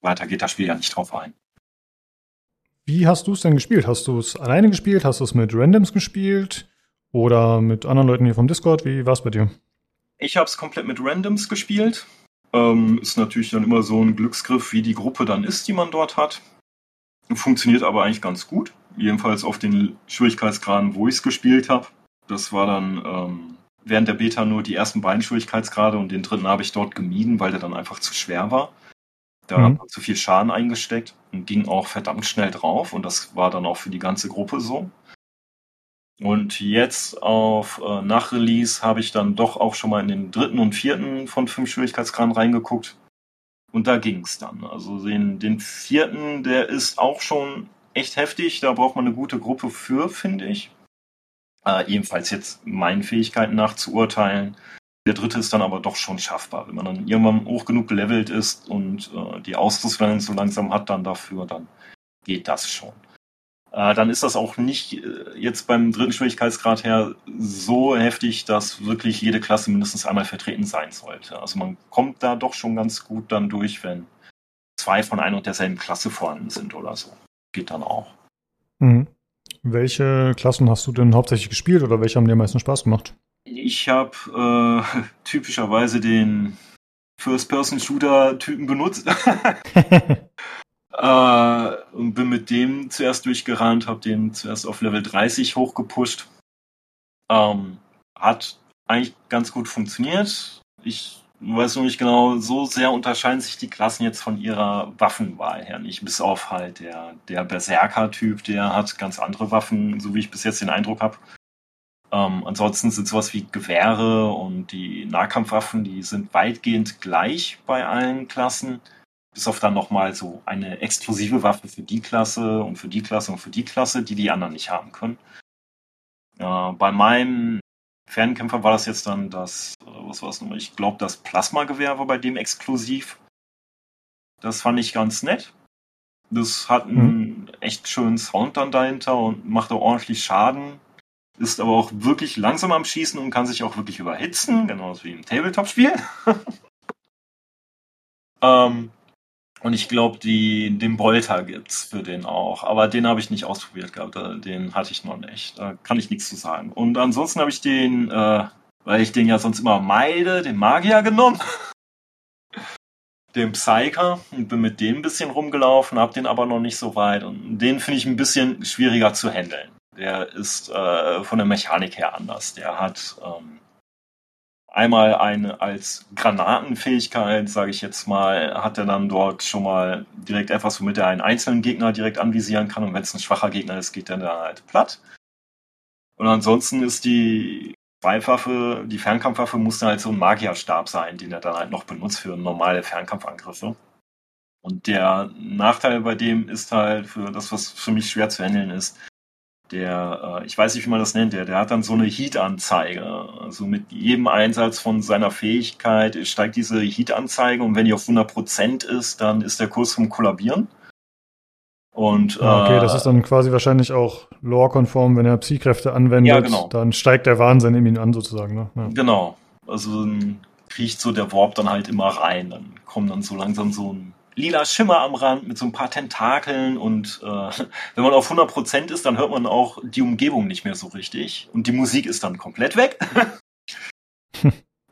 weiter geht das Spiel ja nicht drauf ein. Wie hast du es denn gespielt? Hast du es alleine gespielt? Hast du es mit Randoms gespielt? Oder mit anderen Leuten hier vom Discord? Wie war es bei dir? Ich habe es komplett mit Randoms gespielt. Ähm, ist natürlich dann immer so ein Glücksgriff, wie die Gruppe dann ist, die man dort hat. Funktioniert aber eigentlich ganz gut. Jedenfalls auf den Schwierigkeitsgraden, wo ich es gespielt habe. Das war dann ähm, während der Beta nur die ersten beiden Schwierigkeitsgrade und den dritten habe ich dort gemieden, weil der dann einfach zu schwer war. Da mhm. hat man zu viel Schaden eingesteckt und ging auch verdammt schnell drauf und das war dann auch für die ganze Gruppe so. Und jetzt auf äh, Nachrelease habe ich dann doch auch schon mal in den dritten und vierten von fünf Schwierigkeitsgraden reingeguckt. Und da ging es dann. Also den, den vierten, der ist auch schon echt heftig. Da braucht man eine gute Gruppe für, finde ich. Äh, ebenfalls jetzt meinen Fähigkeiten nach zu urteilen. Der dritte ist dann aber doch schon schaffbar. Wenn man dann irgendwann hoch genug gelevelt ist und äh, die Ausrüstung so langsam hat, dann dafür, dann geht das schon. Äh, dann ist das auch nicht äh, jetzt beim dritten Schwierigkeitsgrad her so heftig, dass wirklich jede Klasse mindestens einmal vertreten sein sollte. Also man kommt da doch schon ganz gut dann durch, wenn zwei von einer und derselben Klasse vorhanden sind oder so. Geht dann auch. Mhm. Welche Klassen hast du denn hauptsächlich gespielt oder welche haben dir am meisten Spaß gemacht? Ich habe äh, <laughs> typischerweise den First-Person-Shooter-Typen benutzt. <laughs> äh, und bin mit dem zuerst durchgerannt, habe den zuerst auf Level 30 hochgepusht. Ähm, hat eigentlich ganz gut funktioniert. Ich weiß noch nicht genau, so sehr unterscheiden sich die Klassen jetzt von ihrer Waffenwahl her nicht. Bis auf halt der, der Berserker-Typ, der hat ganz andere Waffen, so wie ich bis jetzt den Eindruck habe. Ähm, ansonsten sind sowas wie Gewehre und die Nahkampfwaffen, die sind weitgehend gleich bei allen Klassen. bis auf dann nochmal so eine exklusive Waffe für die Klasse und für die Klasse und für die Klasse, die die anderen nicht haben können. Ja, bei meinem Fernkämpfer war das jetzt dann das, äh, was war es nochmal? Ich glaube, das Plasmagewehr war bei dem exklusiv. Das fand ich ganz nett. Das hat einen mhm. echt schönen Sound dann dahinter und macht auch ordentlich Schaden. Ist aber auch wirklich langsam am Schießen und kann sich auch wirklich überhitzen, genauso wie im Tabletop-Spiel. <laughs> ähm, und ich glaube, den Bolter gibt's für den auch. Aber den habe ich nicht ausprobiert gehabt. Den hatte ich noch nicht. Da kann ich nichts zu sagen. Und ansonsten habe ich den, äh, weil ich den ja sonst immer meide, den Magier genommen. <laughs> den Psyker und bin mit dem ein bisschen rumgelaufen, habe den aber noch nicht so weit. Und den finde ich ein bisschen schwieriger zu handeln. Der ist äh, von der Mechanik her anders. Der hat ähm, einmal eine als Granatenfähigkeit, sage ich jetzt mal, hat er dann dort schon mal direkt etwas, womit er einen einzelnen Gegner direkt anvisieren kann. Und wenn es ein schwacher Gegner ist, geht er dann halt platt. Und ansonsten ist die Zweifwaffe, die Fernkampfwaffe muss dann halt so ein Magierstab sein, den er dann halt noch benutzt für normale Fernkampfangriffe. Und der Nachteil bei dem ist halt für das, was für mich schwer zu handeln ist, der, äh, ich weiß nicht, wie man das nennt, der, der hat dann so eine Heat-Anzeige. Also mit jedem Einsatz von seiner Fähigkeit steigt diese Heat-Anzeige und wenn die auf 100% ist, dann ist der Kurs zum Kollabieren. Und, ah, okay, äh, das ist dann quasi wahrscheinlich auch lore-konform, wenn er Psy-Kräfte anwendet, ja, genau. dann steigt der Wahnsinn in ihn an sozusagen. Ne? Ja. Genau, also dann kriecht so der Warp dann halt immer rein. Dann kommt dann so langsam so ein lila Schimmer am Rand mit so ein paar Tentakeln und äh, wenn man auf 100% ist, dann hört man auch die Umgebung nicht mehr so richtig und die Musik ist dann komplett weg. <laughs>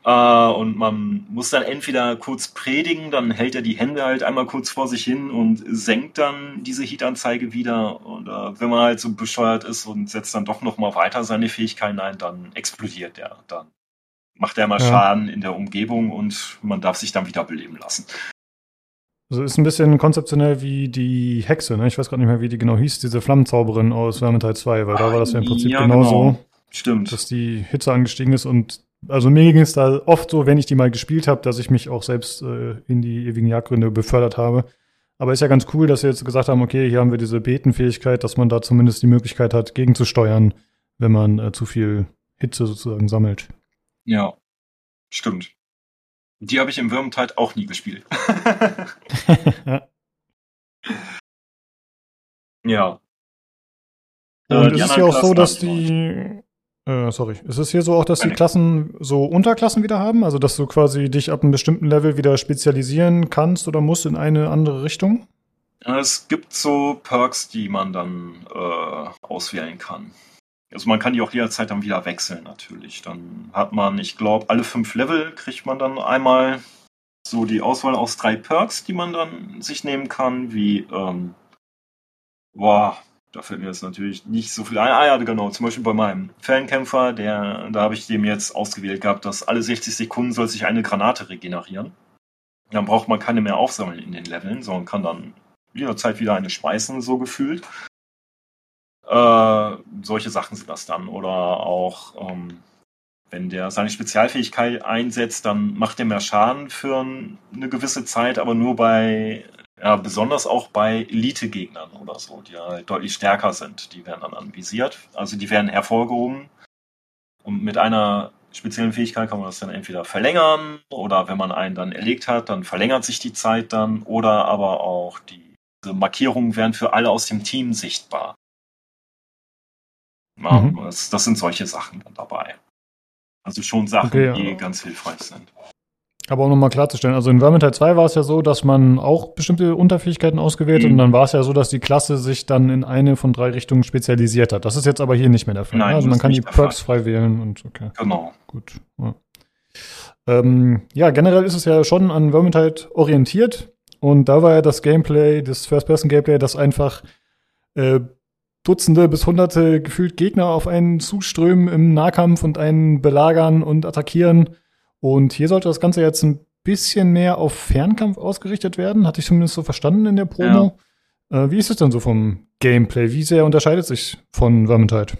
äh, und man muss dann entweder kurz predigen, dann hält er die Hände halt einmal kurz vor sich hin und senkt dann diese Heat-Anzeige wieder. Und äh, wenn man halt so bescheuert ist und setzt dann doch nochmal weiter seine Fähigkeiten ein, dann explodiert er. Dann macht er mal ja. Schaden in der Umgebung und man darf sich dann wieder beleben lassen. Also ist ein bisschen konzeptionell wie die Hexe, ne? Ich weiß gerade nicht mehr, wie die genau hieß, diese Flammenzauberin aus Vermintide 2, weil da war das ja im Prinzip ja, genauso. Genau. Stimmt. Dass die Hitze angestiegen ist und also mir ging es da oft so, wenn ich die mal gespielt habe, dass ich mich auch selbst äh, in die ewigen Jagdgründe befördert habe. Aber ist ja ganz cool, dass sie jetzt gesagt haben, okay, hier haben wir diese Betenfähigkeit, dass man da zumindest die Möglichkeit hat, gegenzusteuern, wenn man äh, zu viel Hitze sozusagen sammelt. Ja, stimmt. Die habe ich im Vermintide auch nie gespielt. <laughs> ja. Und äh, ist es hier auch so, dass die, äh, sorry, ist es hier so auch, dass die Klassen so Unterklassen wieder haben? Also, dass du quasi dich ab einem bestimmten Level wieder spezialisieren kannst oder musst in eine andere Richtung? Es gibt so Perks, die man dann äh, auswählen kann. Also man kann die auch jederzeit dann wieder wechseln natürlich. Dann hat man, ich glaube, alle fünf Level kriegt man dann einmal so die Auswahl aus drei Perks, die man dann sich nehmen kann, wie, ähm, boah, da fällt mir jetzt natürlich nicht so viel ein. Ah ja, genau, zum Beispiel bei meinem Fernkämpfer, der, da habe ich dem jetzt ausgewählt gehabt, dass alle 60 Sekunden soll sich eine Granate regenerieren. Dann braucht man keine mehr aufsammeln in den Leveln, sondern kann dann jederzeit wieder eine schmeißen, so gefühlt. Äh, solche Sachen sind das dann. Oder auch, ähm, wenn der seine Spezialfähigkeit einsetzt, dann macht er mehr Schaden für eine gewisse Zeit, aber nur bei, ja, besonders auch bei Elite-Gegnern oder so, die halt deutlich stärker sind. Die werden dann anvisiert. Also die werden hervorgehoben. Und mit einer speziellen Fähigkeit kann man das dann entweder verlängern oder wenn man einen dann erlegt hat, dann verlängert sich die Zeit dann oder aber auch die Markierungen werden für alle aus dem Team sichtbar. Mhm. das, das, sind solche Sachen dann dabei. Also schon Sachen, okay, die ja. ganz hilfreich sind. Aber um nochmal klarzustellen, also in Vermintide 2 war es ja so, dass man auch bestimmte Unterfähigkeiten ausgewählt mhm. und dann war es ja so, dass die Klasse sich dann in eine von drei Richtungen spezialisiert hat. Das ist jetzt aber hier nicht mehr der Fall. Ne? Nein, also man kann die Perks frei wählen und okay. Genau. Gut. Ja. Ähm, ja, generell ist es ja schon an Vermintide orientiert und da war ja das Gameplay, das First-Person-Gameplay, das einfach äh, Dutzende bis Hunderte gefühlt Gegner auf einen zuströmen im Nahkampf und einen belagern und attackieren. Und hier sollte das Ganze jetzt ein bisschen mehr auf Fernkampf ausgerichtet werden. Hatte ich zumindest so verstanden in der Promo. Ja. Äh, wie ist es denn so vom Gameplay? Wie sehr unterscheidet sich von Vermintide?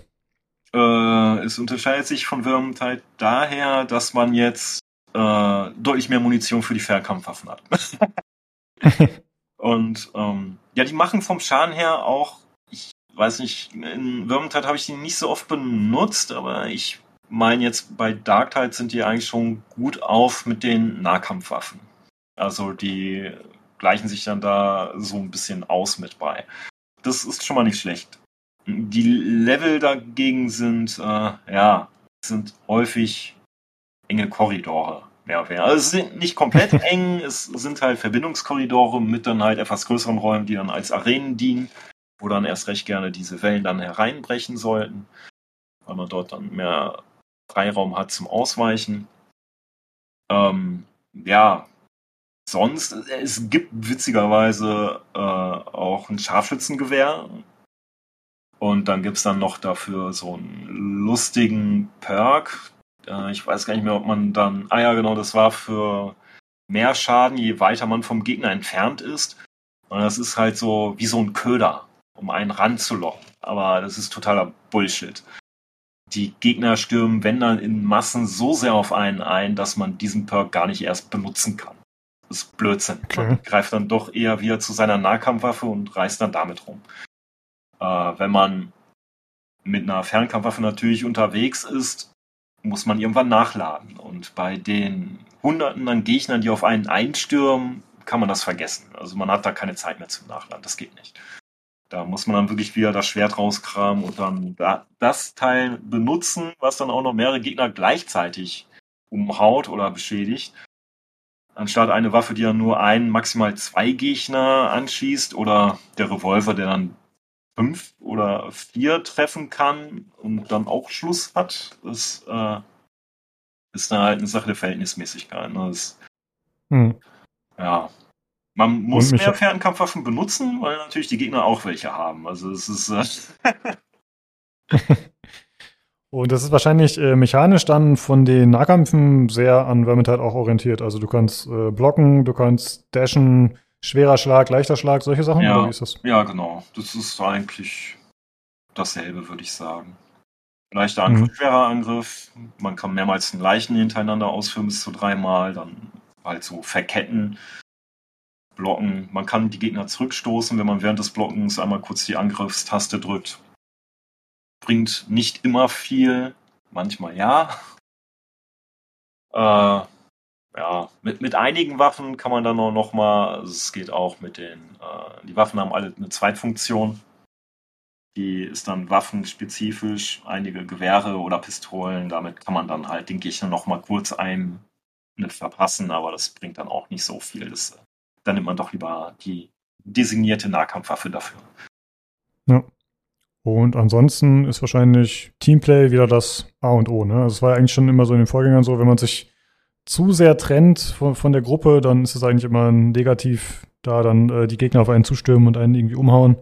Äh, es unterscheidet sich von Vermintide daher, dass man jetzt äh, deutlich mehr Munition für die Fernkampfwaffen hat. <laughs> Und ähm, ja, die machen vom Schaden her auch, weiß nicht, in Vermintide habe ich die nicht so oft benutzt, aber ich meine jetzt bei Dark Tide sind die eigentlich schon gut auf mit den Nahkampfwaffen. Also die gleichen sich dann da so ein bisschen aus mit bei. Das ist schon mal nicht schlecht. Die Level dagegen sind, äh, ja, sind häufig enge Korridore. Mehr oder weniger. Also es sind nicht komplett <laughs> eng, es sind halt Verbindungskorridore mit dann halt etwas größeren Räumen, die dann als Arenen dienen, wo dann erst recht gerne diese Wellen dann hereinbrechen sollten, weil man dort dann mehr Freiraum hat zum Ausweichen. Ähm, ja, sonst, es gibt witzigerweise äh, auch ein Scharfschützengewehr. Und dann gibt es dann noch dafür so einen lustigen Perk. Äh, ich weiß gar nicht mehr, ob man dann. Ah ja, genau, das war für mehr Schaden, je weiter man vom Gegner entfernt ist. Und das ist halt so wie so ein Köder, um einen ranzulocken. Aber das ist totaler Bullshit. Die Gegner stürmen, wenn dann in Massen so sehr auf einen ein, dass man diesen Perk gar nicht erst benutzen kann. Das ist Blödsinn. Okay. Man greift dann doch eher wieder zu seiner Nahkampfwaffe und reißt dann damit rum. Äh, wenn man mit einer Fernkampfwaffe natürlich unterwegs ist, muss man irgendwann nachladen. Und bei den Hunderten an Gegnern, die auf einen einstürmen, kann man das vergessen. Also man hat da keine Zeit mehr zum Nachladen. Das geht nicht. Da muss man dann wirklich wieder das Schwert rauskramen und dann das Teil benutzen, was dann auch noch mehrere Gegner gleichzeitig umhaut oder beschädigt anstatt eine Waffe, die dann nur ein, maximal zwei Gegner anschießt oder der Revolver, der dann fünf oder vier treffen kann und dann auch Schluss hat. Das äh, ist dann halt eine Sache der Verhältnismäßigkeit. Ne? Das, hm. Ja. Man muss mehr Fernkampfwaffen benutzen, weil natürlich die Gegner auch welche haben. Also es ist. Äh <laughs> Und das ist wahrscheinlich äh, mechanisch dann von den Nahkämpfen sehr an Vermintide auch orientiert. Also du kannst äh, blocken, du kannst dashen, schwerer Schlag, leichter Schlag, solche Sachen? Ja, oder wie ist das? ja genau. Das ist eigentlich dasselbe, würde ich sagen. Leichter Angriff, mhm. schwerer Angriff. Man kann mehrmals den Leichen hintereinander ausführen, bis zu dreimal. Dann halt so verketten, blocken. Man kann die Gegner zurückstoßen, wenn man während des Blockens einmal kurz die Angriffstaste drückt bringt nicht immer viel, manchmal ja. Äh, ja, mit, mit einigen Waffen kann man dann auch noch mal, also es geht auch mit den, äh, die Waffen haben alle eine Zweitfunktion. Die ist dann waffenspezifisch, einige Gewehre oder Pistolen, damit kann man dann halt den Gegner noch mal kurz ein verpassen, aber das bringt dann auch nicht so viel. Das, dann nimmt man doch lieber die designierte Nahkampfwaffe dafür. Ja. Und ansonsten ist wahrscheinlich Teamplay wieder das A und O. Ne? Also es war eigentlich schon immer so in den Vorgängern so, wenn man sich zu sehr trennt von, von der Gruppe, dann ist es eigentlich immer negativ, da dann äh, die Gegner auf einen zustürmen und einen irgendwie umhauen.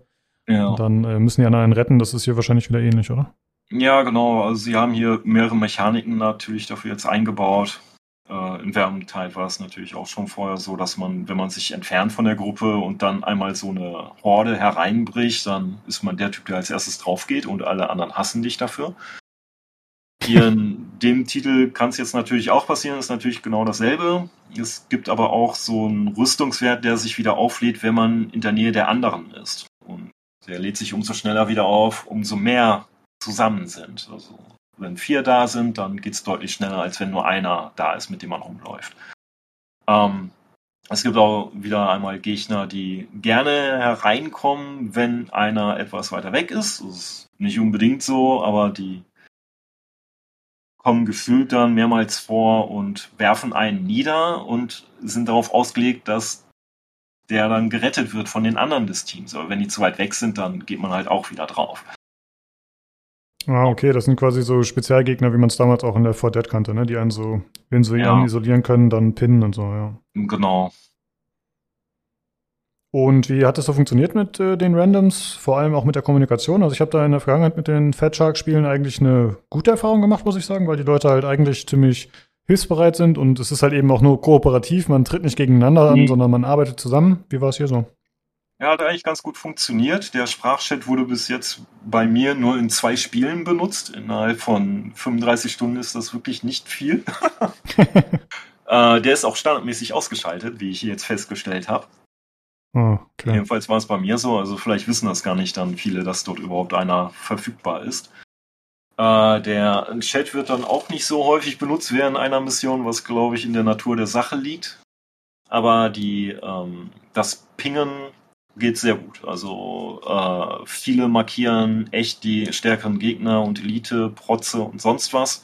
Ja. Und dann äh, müssen die anderen einen retten. Das ist hier wahrscheinlich wieder ähnlich, oder? Ja, genau. Also sie haben hier mehrere Mechaniken natürlich dafür jetzt eingebaut. Äh, Im Wärmeteil war es natürlich auch schon vorher so, dass man, wenn man sich entfernt von der Gruppe und dann einmal so eine Horde hereinbricht, dann ist man der Typ, der als erstes drauf geht und alle anderen hassen dich dafür. Hier in dem Titel kann es jetzt natürlich auch passieren, ist natürlich genau dasselbe. Es gibt aber auch so einen Rüstungswert, der sich wieder auflädt, wenn man in der Nähe der anderen ist. Und der lädt sich umso schneller wieder auf, umso mehr zusammen sind. Also wenn vier da sind, dann geht es deutlich schneller, als wenn nur einer da ist, mit dem man rumläuft. Ähm, es gibt auch wieder einmal Gegner, die gerne hereinkommen, wenn einer etwas weiter weg ist. Das ist nicht unbedingt so, aber die kommen gefühlt dann mehrmals vor und werfen einen nieder und sind darauf ausgelegt, dass der dann gerettet wird von den anderen des Teams. Aber wenn die zu weit weg sind, dann geht man halt auch wieder drauf. Ah, okay, das sind quasi so Spezialgegner, wie man es damals auch in der 4 Dead kannte, ne? Die einen so, wenn sie ja. einen isolieren können, dann pinnen und so, ja. Genau. Und wie hat das so funktioniert mit äh, den Randoms, vor allem auch mit der Kommunikation? Also ich habe da in der Vergangenheit mit den Fat Shark Spielen eigentlich eine gute Erfahrung gemacht, muss ich sagen, weil die Leute halt eigentlich ziemlich hilfsbereit sind und es ist halt eben auch nur kooperativ, man tritt nicht gegeneinander an, mhm. sondern man arbeitet zusammen. Wie war es hier so? Ja, hat eigentlich ganz gut funktioniert. Der Sprachchat wurde bis jetzt bei mir nur in zwei Spielen benutzt. Innerhalb von 35 Stunden ist das wirklich nicht viel. <laughs> äh, der ist auch standardmäßig ausgeschaltet, wie ich jetzt festgestellt habe. Oh, okay. Jedenfalls war es bei mir so, also vielleicht wissen das gar nicht dann viele, dass dort überhaupt einer verfügbar ist. Äh, der Chat wird dann auch nicht so häufig benutzt während einer Mission, was glaube ich in der Natur der Sache liegt. Aber die, ähm, das Pingen geht sehr gut. Also äh, viele markieren echt die stärkeren Gegner und Elite, Protze und sonst was,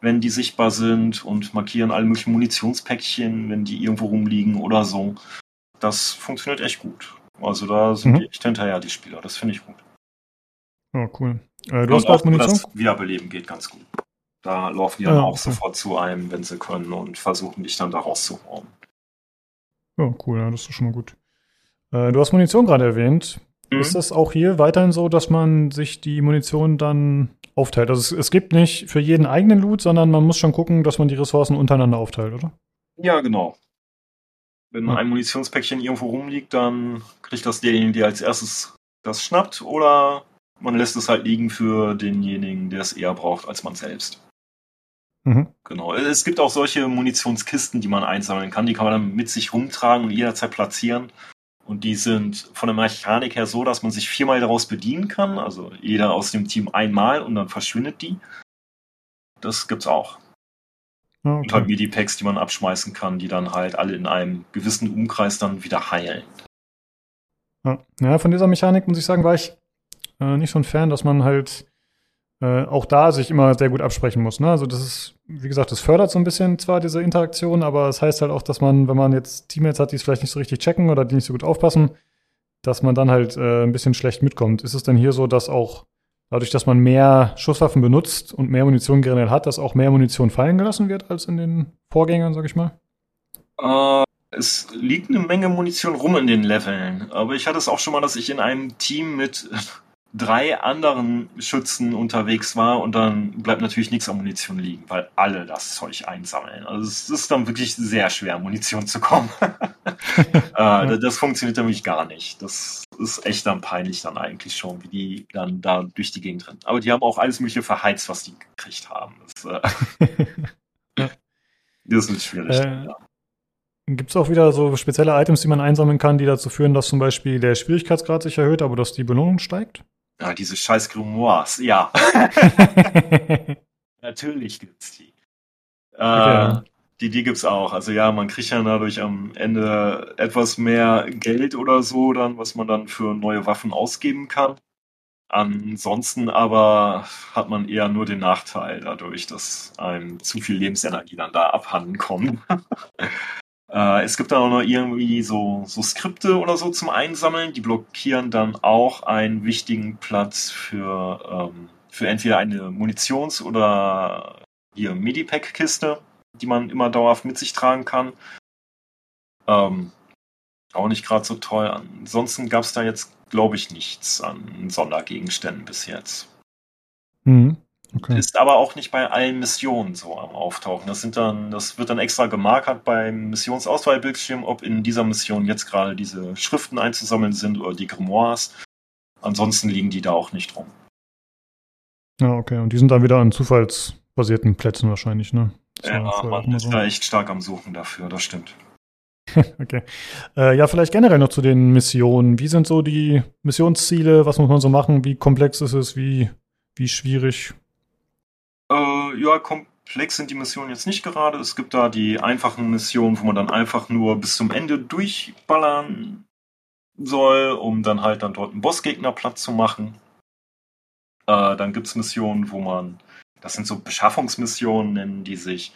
wenn die sichtbar sind und markieren alle möglichen Munitionspäckchen, wenn die irgendwo rumliegen oder so. Das funktioniert echt gut. Also da sind Mhm. die echt hinterher, die Spieler. Das finde ich gut. Oh, cool. Äh, Und du hast auch Munition? das Wiederbeleben geht ganz gut. Da laufen die Ja, dann auch okay. sofort zu einem, wenn sie können und versuchen dich dann da rauszuhauen. Ja, cool, ja, das ist schon mal gut. Äh, du hast Munition gerade erwähnt. Mhm. Ist das auch hier weiterhin so, dass man sich die Munition dann aufteilt? Also es, es gibt nicht für jeden eigenen Loot, sondern man muss schon gucken, dass man die Ressourcen untereinander aufteilt, oder? Ja, genau. Wenn ein Munitionspäckchen irgendwo rumliegt, dann kriegt das derjenige, der als erstes das schnappt, oder man lässt es halt liegen für denjenigen, der es eher braucht als man selbst. Mhm. Genau. Es gibt auch solche Munitionskisten, die man einsammeln kann. Die kann man dann mit sich rumtragen und jederzeit platzieren. Und die sind von der Mechanik her so, dass man sich viermal daraus bedienen kann. Also jeder aus dem Team einmal und dann verschwindet die. Das gibt's auch. Ja, Und halt okay. Medipacks, die man abschmeißen kann, die dann halt alle in einem gewissen Umkreis dann wieder heilen. Ja. ja, von dieser Mechanik muss ich sagen, war ich äh, nicht so ein Fan, dass man halt äh, auch da sich immer sehr gut absprechen muss. Ne? Also das ist, wie gesagt, das fördert so ein bisschen zwar diese Interaktion, aber es heißt halt auch, dass man, wenn man jetzt Teammates hat, die es vielleicht nicht so richtig checken oder die nicht so gut aufpassen, dass man dann halt äh, ein bisschen schlecht mitkommt. Ist es denn hier so, dass auch dadurch, dass man mehr Schusswaffen benutzt und mehr Munition generell hat, dass auch mehr Munition fallen gelassen wird als in den Vorgängern, sag ich mal? Äh, es liegt eine Menge Munition rum in den Leveln. Aber ich hatte es auch schon mal, dass ich in einem Team mit drei anderen Schützen unterwegs war und dann bleibt natürlich nichts an Munition liegen, weil alle das Zeug einsammeln. Also es ist dann wirklich sehr schwer, Munition zu kommen. <laughs> äh, das funktioniert nämlich gar nicht. Das ist echt dann peinlich dann eigentlich schon, wie die dann da durch die Gegend rennen. Aber die haben auch alles mögliche verheizt, was die gekriegt haben. Das, äh, <laughs> das ist schwierig. Äh, ja. Gibt es auch wieder so spezielle Items, die man einsammeln kann, die dazu führen, dass zum Beispiel der Schwierigkeitsgrad sich erhöht, aber dass die Belohnung steigt? Ja, diese scheiß Grimoires, ja. <laughs> Natürlich gibt's die. Äh, Okay. Die, die gibt's auch. Also ja, man kriegt ja dadurch am Ende etwas mehr Geld oder so, dann, was man dann für neue Waffen ausgeben kann. Ansonsten aber hat man eher nur den Nachteil dadurch, dass einem zu viel Lebensenergie dann da abhanden kommt. <laughs> äh, es gibt dann auch noch irgendwie so, so Skripte oder so zum Einsammeln, die blockieren dann auch einen wichtigen Platz für, ähm, für entweder eine Munitions- oder hier Medipack-Kiste, die man immer dauerhaft mit sich tragen kann. Ähm, auch nicht gerade so toll. Ansonsten gab es da jetzt, glaube ich, nichts an Sondergegenständen bis jetzt. Mhm. Okay. Ist aber auch nicht bei allen Missionen so am Auftauchen. Das sind dann, das wird dann extra gemarkert beim Missionsauswahlbildschirm, ob in dieser Mission jetzt gerade diese Schriften einzusammeln sind oder die Grimoires. Ansonsten liegen die da auch nicht rum. Ja, okay. Und die sind dann wieder an zufallsbasierten Plätzen wahrscheinlich, ne? Das Ja, man ist so. da echt stark am Suchen dafür, das stimmt. <laughs> Okay. Äh, ja, vielleicht generell noch zu den Missionen. Wie sind so die Missionsziele? Was muss man so machen? Wie komplex ist es? Wie, wie schwierig? Ja, komplex sind die Missionen jetzt nicht gerade. Es gibt da die einfachen Missionen, wo man dann einfach nur bis zum Ende durchballern soll, um dann halt dann dort einen Bossgegner platt zu machen. Äh, dann gibt's Missionen, wo man, das sind so Beschaffungsmissionen, nennen die sich,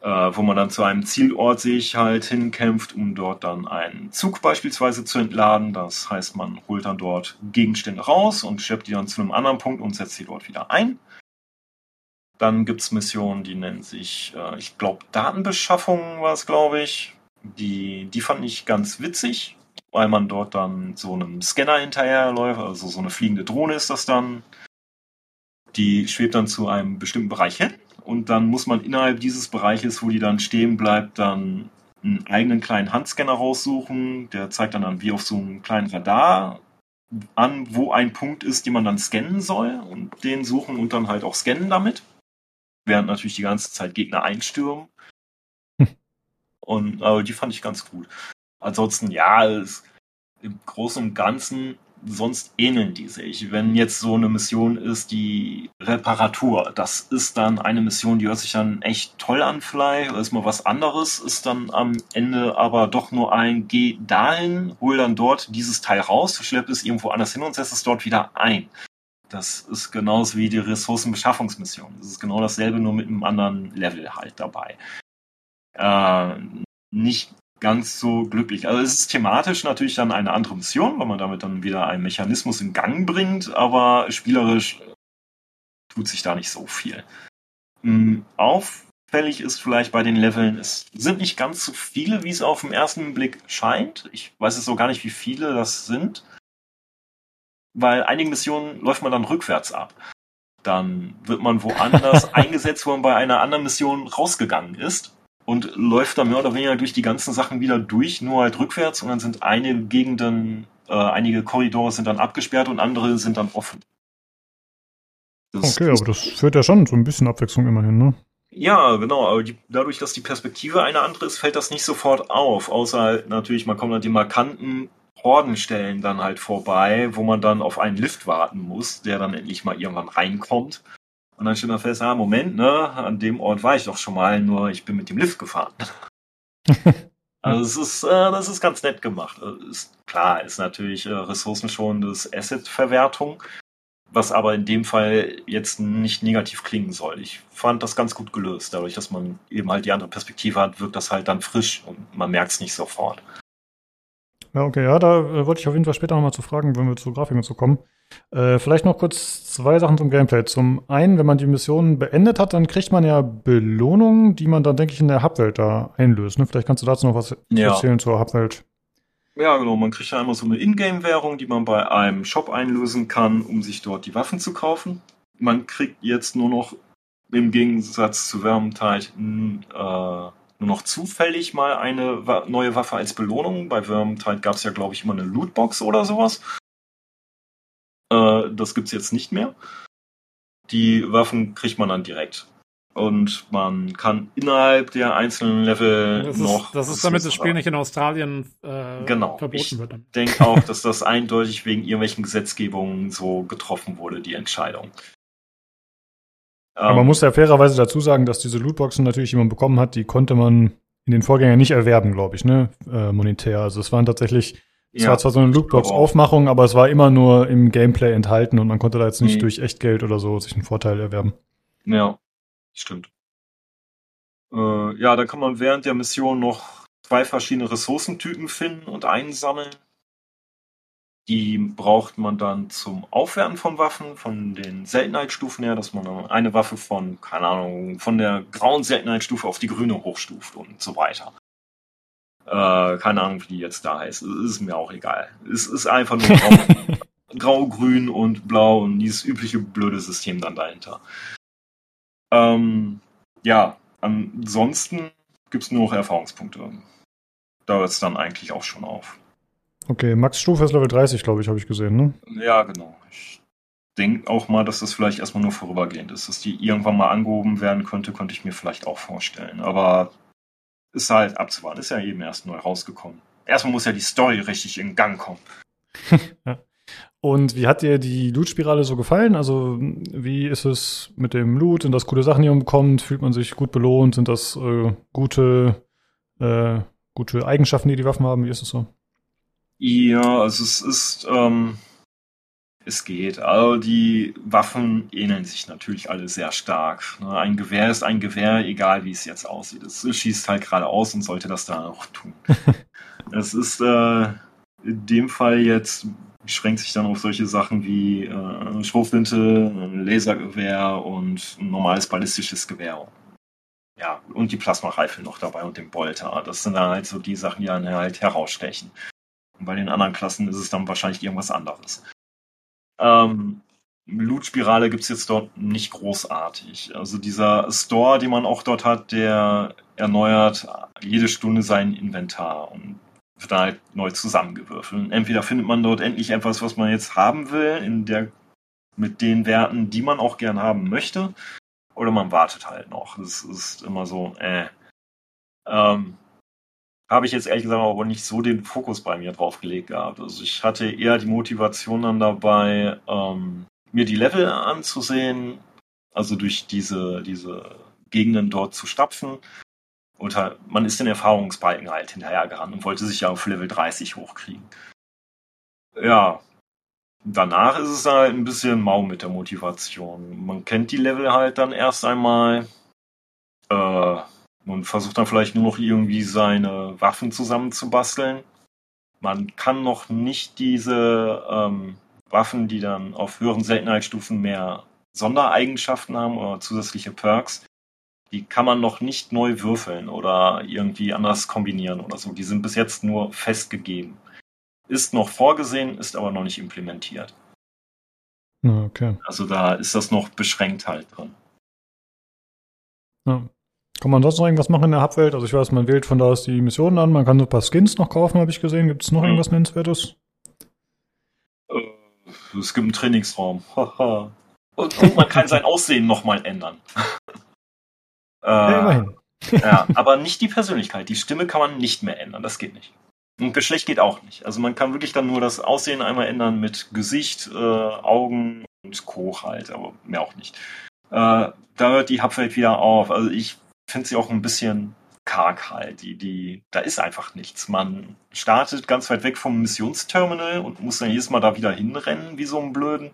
äh, wo man dann zu einem Zielort sich halt hinkämpft, um dort dann einen Zug beispielsweise zu entladen. Das heißt, man holt dann dort Gegenstände raus und schleppt die dann zu einem anderen Punkt und setzt sie dort wieder ein. Dann gibt's Missionen, die nennen sich, äh, ich glaube, Datenbeschaffung war es, glaube ich. Die, die fand ich ganz witzig, weil man dort dann so einem Scanner hinterherläuft, also so eine fliegende Drohne ist das dann. Die schwebt dann zu einem bestimmten Bereich hin und dann muss man innerhalb dieses Bereiches, wo die dann stehen bleibt, dann einen eigenen kleinen Handscanner raussuchen. Der zeigt dann, dann wie auf so einem kleinen Radar an, wo ein Punkt ist, den man dann scannen soll und den suchen und dann halt auch scannen damit. Während natürlich die ganze Zeit Gegner einstürmen. Hm. Und aber die fand ich ganz gut. ansonsten, ja, es, im Großen und Ganzen sonst ähneln die sich. Wenn jetzt so eine Mission ist, die Reparatur, das ist dann eine Mission, die hört sich dann echt toll an, Fly, ist mal was anderes, ist dann am Ende aber doch nur ein, geh dahin, hol dann dort dieses Teil raus, schlepp es irgendwo anders hin und setz es dort wieder ein. Das ist genauso wie die Ressourcenbeschaffungsmission. Das ist genau dasselbe, nur mit einem anderen Level halt dabei. Äh, nicht ganz so glücklich. Also es ist thematisch natürlich dann eine andere Mission, weil man damit dann wieder einen Mechanismus in Gang bringt, aber spielerisch tut sich da nicht so viel. Mhm, auffällig ist vielleicht bei den Leveln, es sind nicht ganz so viele, wie es auf den ersten Blick scheint. Ich weiß es so gar nicht, wie viele das sind, weil einige Missionen läuft man dann rückwärts ab. Dann wird man woanders <laughs> eingesetzt, wo man bei einer anderen Mission rausgegangen ist und läuft da mehr oder weniger durch die ganzen Sachen wieder durch, nur halt rückwärts und dann sind einige Gegenden, äh, einige Korridore sind dann abgesperrt und andere sind dann offen. Das okay, aber das führt ja schon so ein bisschen Abwechslung immerhin, ne? Ja, genau, aber die, dadurch, dass die Perspektive eine andere ist, fällt das nicht sofort auf, außer halt natürlich, man kommt an die markanten Hordenstellen dann halt vorbei, wo man dann auf einen Lift warten muss, der dann endlich mal irgendwann reinkommt. Und dann stellt man fest, ah, Moment, ne, an dem Ort war ich doch schon mal, nur ich bin mit dem Lift gefahren. <laughs> also es ist, äh, das ist ganz nett gemacht. Äh, ist, klar, ist natürlich äh, ressourcenschonendes Asset-Verwertung, was aber in dem Fall jetzt nicht negativ klingen soll. Ich fand das ganz gut gelöst. Dadurch, dass man eben halt die andere Perspektive hat, wirkt das halt dann frisch und man merkt es nicht sofort. Ja, okay, ja, da äh, wollte ich auf jeden Fall später nochmal zu fragen, wenn wir zur Grafik und so kommen. Äh, vielleicht noch kurz zwei Sachen zum Gameplay. Zum einen, wenn man die Mission beendet hat, dann kriegt man ja Belohnungen, die man dann, denke ich, in der Hubwelt da einlöst. Ne? Vielleicht kannst du dazu noch was ja. erzählen zur Hubwelt. Ja, genau. Man kriegt ja einmal so eine Ingame-Währung, die man bei einem Shop einlösen kann, um sich dort die Waffen zu kaufen. Man kriegt jetzt nur noch im Gegensatz zu Vermintide äh, nur noch zufällig mal eine neue Waffe als Belohnung. Bei Vermintide gab es ja, glaube ich, immer eine Lootbox oder sowas. Äh, das gibt's jetzt nicht mehr. Die Waffen kriegt man dann direkt. Und man kann innerhalb der einzelnen Level das noch. Ist, das ist damit das Spiel nicht in Australien äh, genau. verboten ich wird. Ich denke auch, dass das eindeutig wegen irgendwelchen Gesetzgebungen so getroffen wurde, die Entscheidung. Aber man ähm, muss ja fairerweise dazu sagen, dass diese Lootboxen natürlich, die man bekommen hat, die konnte man in den Vorgängern nicht erwerben, glaube ich, ne? Äh, monetär. Also es waren tatsächlich es ja, war zwar so eine Lootbox-Aufmachung, aber es war immer nur im Gameplay enthalten und man konnte da jetzt nicht mhm. durch Echtgeld oder so sich einen Vorteil erwerben. Ja, stimmt. Äh, ja, da kann man während der Mission noch zwei verschiedene Ressourcentypen finden und einsammeln. Die braucht man dann zum Aufwerten von Waffen, von den Seltenheitsstufen her, dass man eine Waffe von, keine Ahnung, von der grauen Seltenheitsstufe auf die grüne hochstuft und so weiter. Äh, keine Ahnung, wie die jetzt da heißt. Ist mir auch egal. Es ist einfach nur grau, <laughs> grau, grün und blau und dieses übliche blöde System dann dahinter. Ähm, ja, ansonsten gibt es nur noch Erfahrungspunkte. Da hört es dann eigentlich auch schon auf. Okay, Max Stufe ist Level 30, glaube ich, habe ich gesehen, ne? Ja, genau. Ich denke auch mal, dass das vielleicht erstmal nur vorübergehend ist. Dass die irgendwann mal angehoben werden könnte, könnte ich mir vielleicht auch vorstellen. Aber ist halt abzuwarten. Ist ja eben erst neu rausgekommen. Erstmal muss ja die Story richtig in Gang kommen. <laughs> Und wie hat dir die Loot-Spirale so gefallen? Also, wie ist es mit dem Loot? Sind das coole Sachen, die man bekommt? Fühlt man sich gut belohnt? Sind das äh, gute, äh, gute Eigenschaften, die die Waffen haben? Wie ist es so? Ja, also es ist, ähm, es geht. Also die Waffen ähneln sich natürlich alle sehr stark. Ne? Ein Gewehr ist ein Gewehr, egal wie es jetzt aussieht. Es schießt halt geradeaus und sollte das da auch tun. <laughs> Es ist äh, in dem Fall jetzt beschränkt sich dann auf solche Sachen wie äh, Schrotflinte, ein Lasergewehr und ein normales ballistisches Gewehr. Ja, und die Plasmareifen noch dabei und den Bolter. Das sind dann halt so die Sachen, die dann halt herausstechen. Und bei den anderen Klassen ist es dann wahrscheinlich irgendwas anderes. Ähm, Loot-Spirale gibt es jetzt dort nicht großartig. Also dieser Store, den man auch dort hat, der erneuert jede Stunde sein Inventar und wird dann halt neu zusammengewürfelt. entweder findet man dort endlich etwas, was man jetzt haben will, in der, mit den Werten, die man auch gern haben möchte, oder man wartet halt noch. Das ist immer so, äh. Ähm, habe ich jetzt ehrlich gesagt aber nicht so den Fokus bei mir drauf gelegt gehabt. Also ich hatte eher die Motivation dann dabei, ähm, mir die Level anzusehen, also durch diese, diese Gegenden dort zu stapfen. Und halt, man ist den Erfahrungsbalken halt hinterhergerannt und wollte sich ja auf Level 30 hochkriegen. Ja, danach ist es halt ein bisschen mau mit der Motivation. Man kennt die Level halt dann erst einmal. Äh, man versucht dann vielleicht nur noch irgendwie seine Waffen zusammenzubasteln. Man kann noch nicht diese ähm, Waffen, die dann auf höheren Seltenheitsstufen mehr Sondereigenschaften haben oder zusätzliche Perks, die kann man noch nicht neu würfeln oder irgendwie anders kombinieren oder so. Die sind bis jetzt nur festgegeben. Ist noch vorgesehen, ist aber noch nicht implementiert. Okay. Also da ist das noch beschränkt halt drin. Ja. Kann man sonst noch irgendwas machen in der Hubwelt? Also ich weiß, man wählt von da aus die Missionen an, man kann so ein paar Skins noch kaufen, habe ich gesehen. Gibt es noch hm. irgendwas Nennenswertes? Äh, es gibt einen Trainingsraum. <laughs> und, und, man kann sein Aussehen nochmal ändern. äh, <laughs> ja, immerhin. ja, aber nicht die Persönlichkeit. Die Stimme kann man nicht mehr ändern. Das geht nicht. Und Geschlecht geht auch nicht. Also man kann wirklich dann nur das Aussehen einmal ändern mit Gesicht, äh, Augen und Co. halt, aber mehr auch nicht. Äh, da hört die Hubwelt wieder auf. Also ich finde sie auch ein bisschen karg halt. Die, die, da ist einfach nichts. Man startet ganz weit weg vom Missionsterminal und muss dann jedes Mal da wieder hinrennen, wie so ein Blöden.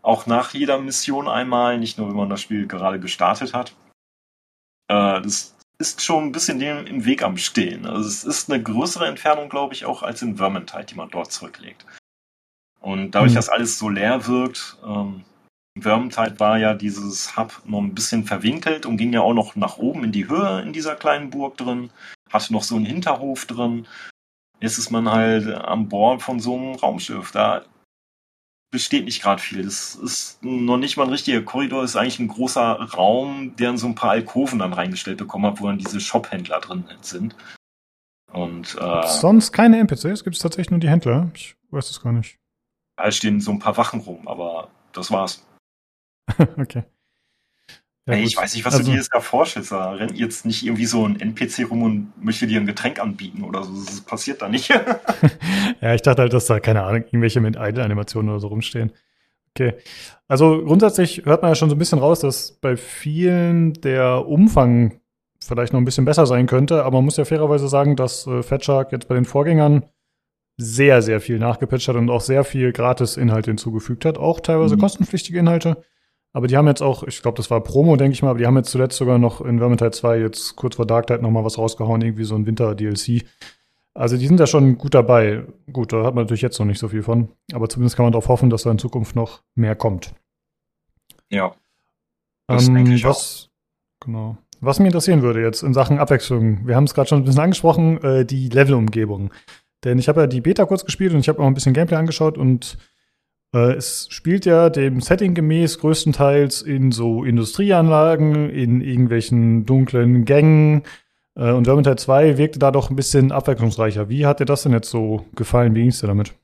Auch nach jeder Mission einmal, nicht nur wenn man das Spiel gerade gestartet hat. Äh, das ist schon ein bisschen dem im Weg am Stehen. Also es ist eine größere Entfernung, glaube ich, auch als in Vermintide, die man dort zurücklegt. Und dadurch, mhm. dass alles so leer wirkt, ähm, Vermintide war ja dieses Hub noch ein bisschen verwinkelt und ging ja auch noch nach oben in die Höhe in dieser kleinen Burg drin, hatte noch so einen Hinterhof drin. Jetzt ist man halt an Bord von so einem Raumschiff. Da besteht nicht gerade viel. Das ist noch nicht mal ein richtiger Korridor, das ist eigentlich ein großer Raum, der in so ein paar Alkoven dann reingestellt bekommen hat, wo dann diese Shophändler drin sind. Und äh, sonst keine NPCs, gibt es tatsächlich nur die Händler. Ich weiß es gar nicht. Da stehen so ein paar Wachen rum, aber das war's. <laughs> okay. Ja, Ey, ich weiß nicht, was also, du dir jetzt da vorstellst. Da rennt jetzt nicht irgendwie so ein NPC rum und möchte dir ein Getränk anbieten oder so. Das passiert da nicht. <laughs> <laughs> ja, ich dachte halt, dass da, keine Ahnung, irgendwelche mit Idle-Animationen oder so rumstehen. Okay. Also grundsätzlich hört man ja schon so ein bisschen raus, dass bei vielen der Umfang vielleicht noch ein bisschen besser sein könnte, aber man muss ja fairerweise sagen, dass äh, Fatshark jetzt bei den Vorgängern sehr, sehr viel nachgepatcht hat und auch sehr viel Gratis-Inhalt hinzugefügt hat, auch teilweise mhm. kostenpflichtige Inhalte. Aber die haben jetzt auch, ich glaube, das war Promo, denke ich mal, aber die haben jetzt zuletzt sogar noch in Vermintide 2 jetzt kurz vor Dark Tide noch mal was rausgehauen, irgendwie so ein Winter-DLC. Also die sind da schon gut dabei. Gut, da hat man natürlich jetzt noch nicht so viel von. Aber zumindest kann man darauf hoffen, dass da in Zukunft noch mehr kommt. Ja. Das ähm, denke ich was, auch. Genau. Was mich interessieren würde jetzt in Sachen Abwechslung, wir haben es gerade schon ein bisschen angesprochen, äh, die Level-Umgebung. Denn ich habe ja die Beta kurz gespielt und ich habe auch ein bisschen Gameplay angeschaut und es spielt ja dem Setting gemäß größtenteils in so Industrieanlagen, in irgendwelchen dunklen Gängen. Äh, und Vermintide 2 wirkte da doch ein bisschen abwechslungsreicher. Wie hat dir das denn jetzt so gefallen? Wie ging es dir damit?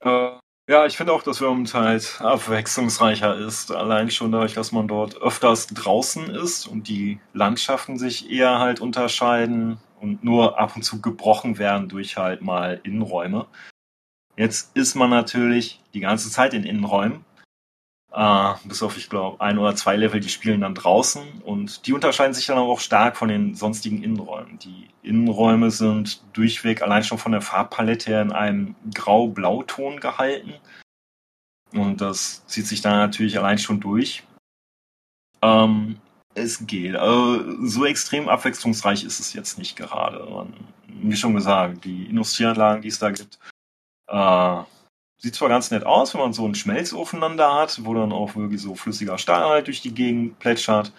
Äh, ja, ich finde auch, dass Vermintide abwechslungsreicher ist. Allein schon dadurch, dass man dort öfters draußen ist und die Landschaften sich eher halt unterscheiden und nur ab und zu gebrochen werden durch halt mal Innenräume. Jetzt ist man natürlich die ganze Zeit in Innenräumen. Äh, bis auf, ich glaube, ein oder zwei Level, die spielen dann draußen und die unterscheiden sich dann auch stark von den sonstigen Innenräumen. Die Innenräume sind durchweg allein schon von der Farbpalette her in einem Grau-Blauton gehalten. Und das zieht sich dann natürlich allein schon durch. Ähm, es geht. Also, so extrem abwechslungsreich ist es jetzt nicht gerade. Und, wie schon gesagt, die Industrieanlagen, die es da gibt, äh, sieht zwar ganz nett aus, wenn man so einen Schmelzofen dann da hat, wo dann auch wirklich so flüssiger Stahl halt durch die Gegend plätschert.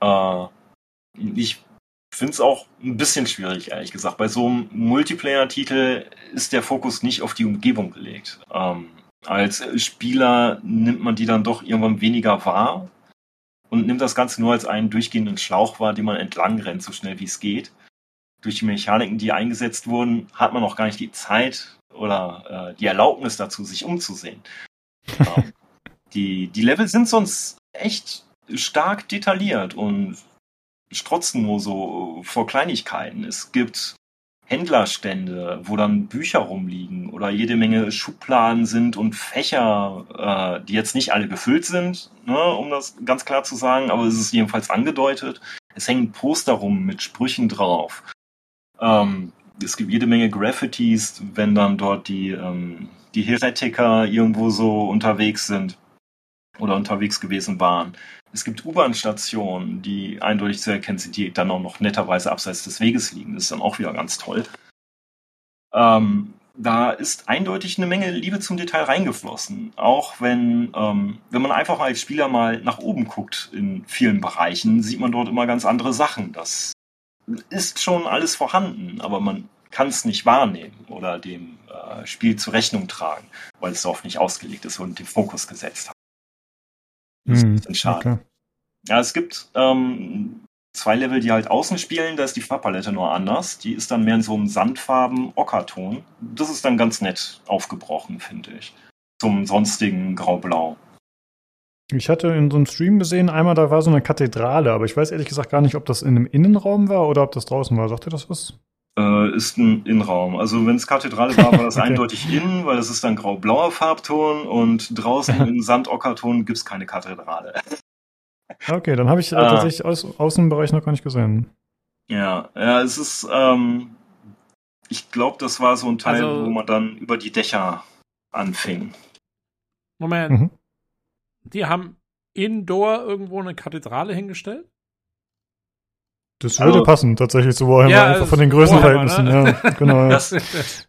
Äh, ich finde es auch ein bisschen schwierig, ehrlich gesagt. Bei so einem Multiplayer-Titel ist der Fokus nicht auf die Umgebung gelegt. Ähm, als Spieler nimmt man die dann doch irgendwann weniger wahr und nimmt das Ganze nur als einen durchgehenden Schlauch wahr, den man entlang rennt, so schnell wie es geht durch die Mechaniken, die eingesetzt wurden, hat man auch gar nicht die Zeit oder äh, die Erlaubnis dazu, sich umzusehen. <laughs> ähm, die, die Level sind sonst echt stark detailliert und strotzen nur so vor Kleinigkeiten. Es gibt Händlerstände, wo dann Bücher rumliegen oder jede Menge Schubladen sind und Fächer, äh, die jetzt nicht alle gefüllt sind, ne, um das ganz klar zu sagen, aber es ist jedenfalls angedeutet. Es hängen Poster rum mit Sprüchen drauf. Ähm, es gibt jede Menge Graffitis, wenn dann dort die, ähm, die Heretiker irgendwo so unterwegs sind oder unterwegs gewesen waren. Es gibt U-Bahn-Stationen, die eindeutig zu erkennen sind, die dann auch noch netterweise abseits des Weges liegen. Das ist dann auch wieder ganz toll. Ähm, da ist eindeutig eine Menge Liebe zum Detail reingeflossen. Auch wenn, ähm, wenn man einfach als Spieler mal nach oben guckt in vielen Bereichen, sieht man dort immer ganz andere Sachen. Das ist schon alles vorhanden, aber man kann es nicht wahrnehmen oder dem äh, Spiel zur Rechnung tragen, weil es darauf nicht ausgelegt ist und den Fokus gesetzt hat. Das ist ein bisschen schade. Hm, Okay. Ja, es gibt ähm, zwei Level, die halt außen spielen, da ist die Farbpalette nur anders. Die ist dann mehr in so einem sandfarben Ockerton. Das ist dann ganz nett aufgebrochen, finde ich. Zum sonstigen Grau-Blau. Ich hatte in so einem Stream gesehen, einmal da war so eine Kathedrale, aber ich weiß ehrlich gesagt gar nicht, ob das in einem Innenraum war oder ob das draußen war. Sagt ihr das was? Äh, ist ein Innenraum. Also wenn es Kathedrale war, war das <laughs> Okay. eindeutig innen, weil es ist dann grau-blauer Farbton und draußen <laughs> in Sand-Ockerton gibt es keine Kathedrale. <laughs> Okay, dann habe ich äh, Ah. tatsächlich aus, Außenbereich noch gar nicht gesehen. Ja, ja, es ist, ähm, ich glaube, das war so ein Teil, Also- wo man dann über die Dächer anfing. Moment. Mhm. Die haben indoor irgendwo eine Kathedrale hingestellt? Das würde Also- passen, tatsächlich zu Warhammer, Ja, einfach also von den Größenverhältnissen. Warhammer, Ja, genau. <laughs> Das,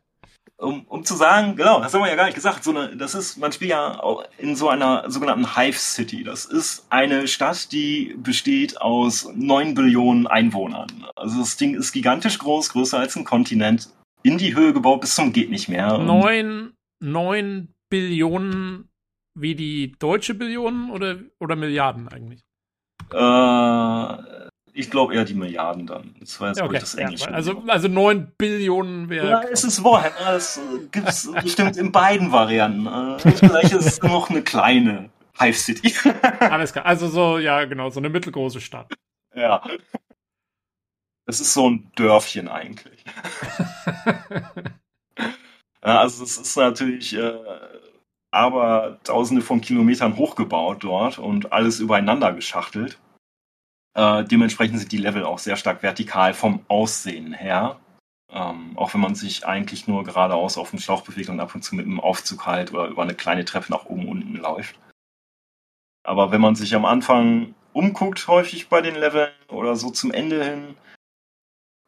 um, um zu sagen, genau, das haben wir ja gar nicht gesagt, so eine, das ist, man spielt ja auch in so einer sogenannten Hive City. Das ist eine Stadt, die besteht aus neun Billionen Einwohnern. Also das Ding ist gigantisch groß, größer als ein Kontinent, in die Höhe gebaut bis zum geht nicht mehr. Und, Neun, neun Billionen wie die deutsche Billionen oder, oder Milliarden eigentlich? äh, ich glaube eher die Milliarden dann. Das war jetzt Ja, okay. das Ja, Englische. also, also neun Billionen wäre. Ja, es ist Warhammer. Das gibt es bestimmt in beiden Varianten. Äh, Vielleicht ist es noch eine kleine Hive City. <laughs> Alles klar. Also so, ja, genau, so eine mittelgroße Stadt. ja. Das ist so ein Dörfchen eigentlich. <laughs> Ja, also es ist natürlich äh, aber tausende von Kilometern hochgebaut dort und alles übereinander geschachtelt. Äh, dementsprechend sind die Level auch sehr stark vertikal vom Aussehen her. Ähm, auch wenn man sich eigentlich nur geradeaus auf dem Schlauch bewegt und ab und zu mit einem Aufzug halt oder über eine kleine Treppe nach oben unten läuft. Aber wenn man sich am Anfang umguckt, häufig bei den Leveln oder so zum Ende hin,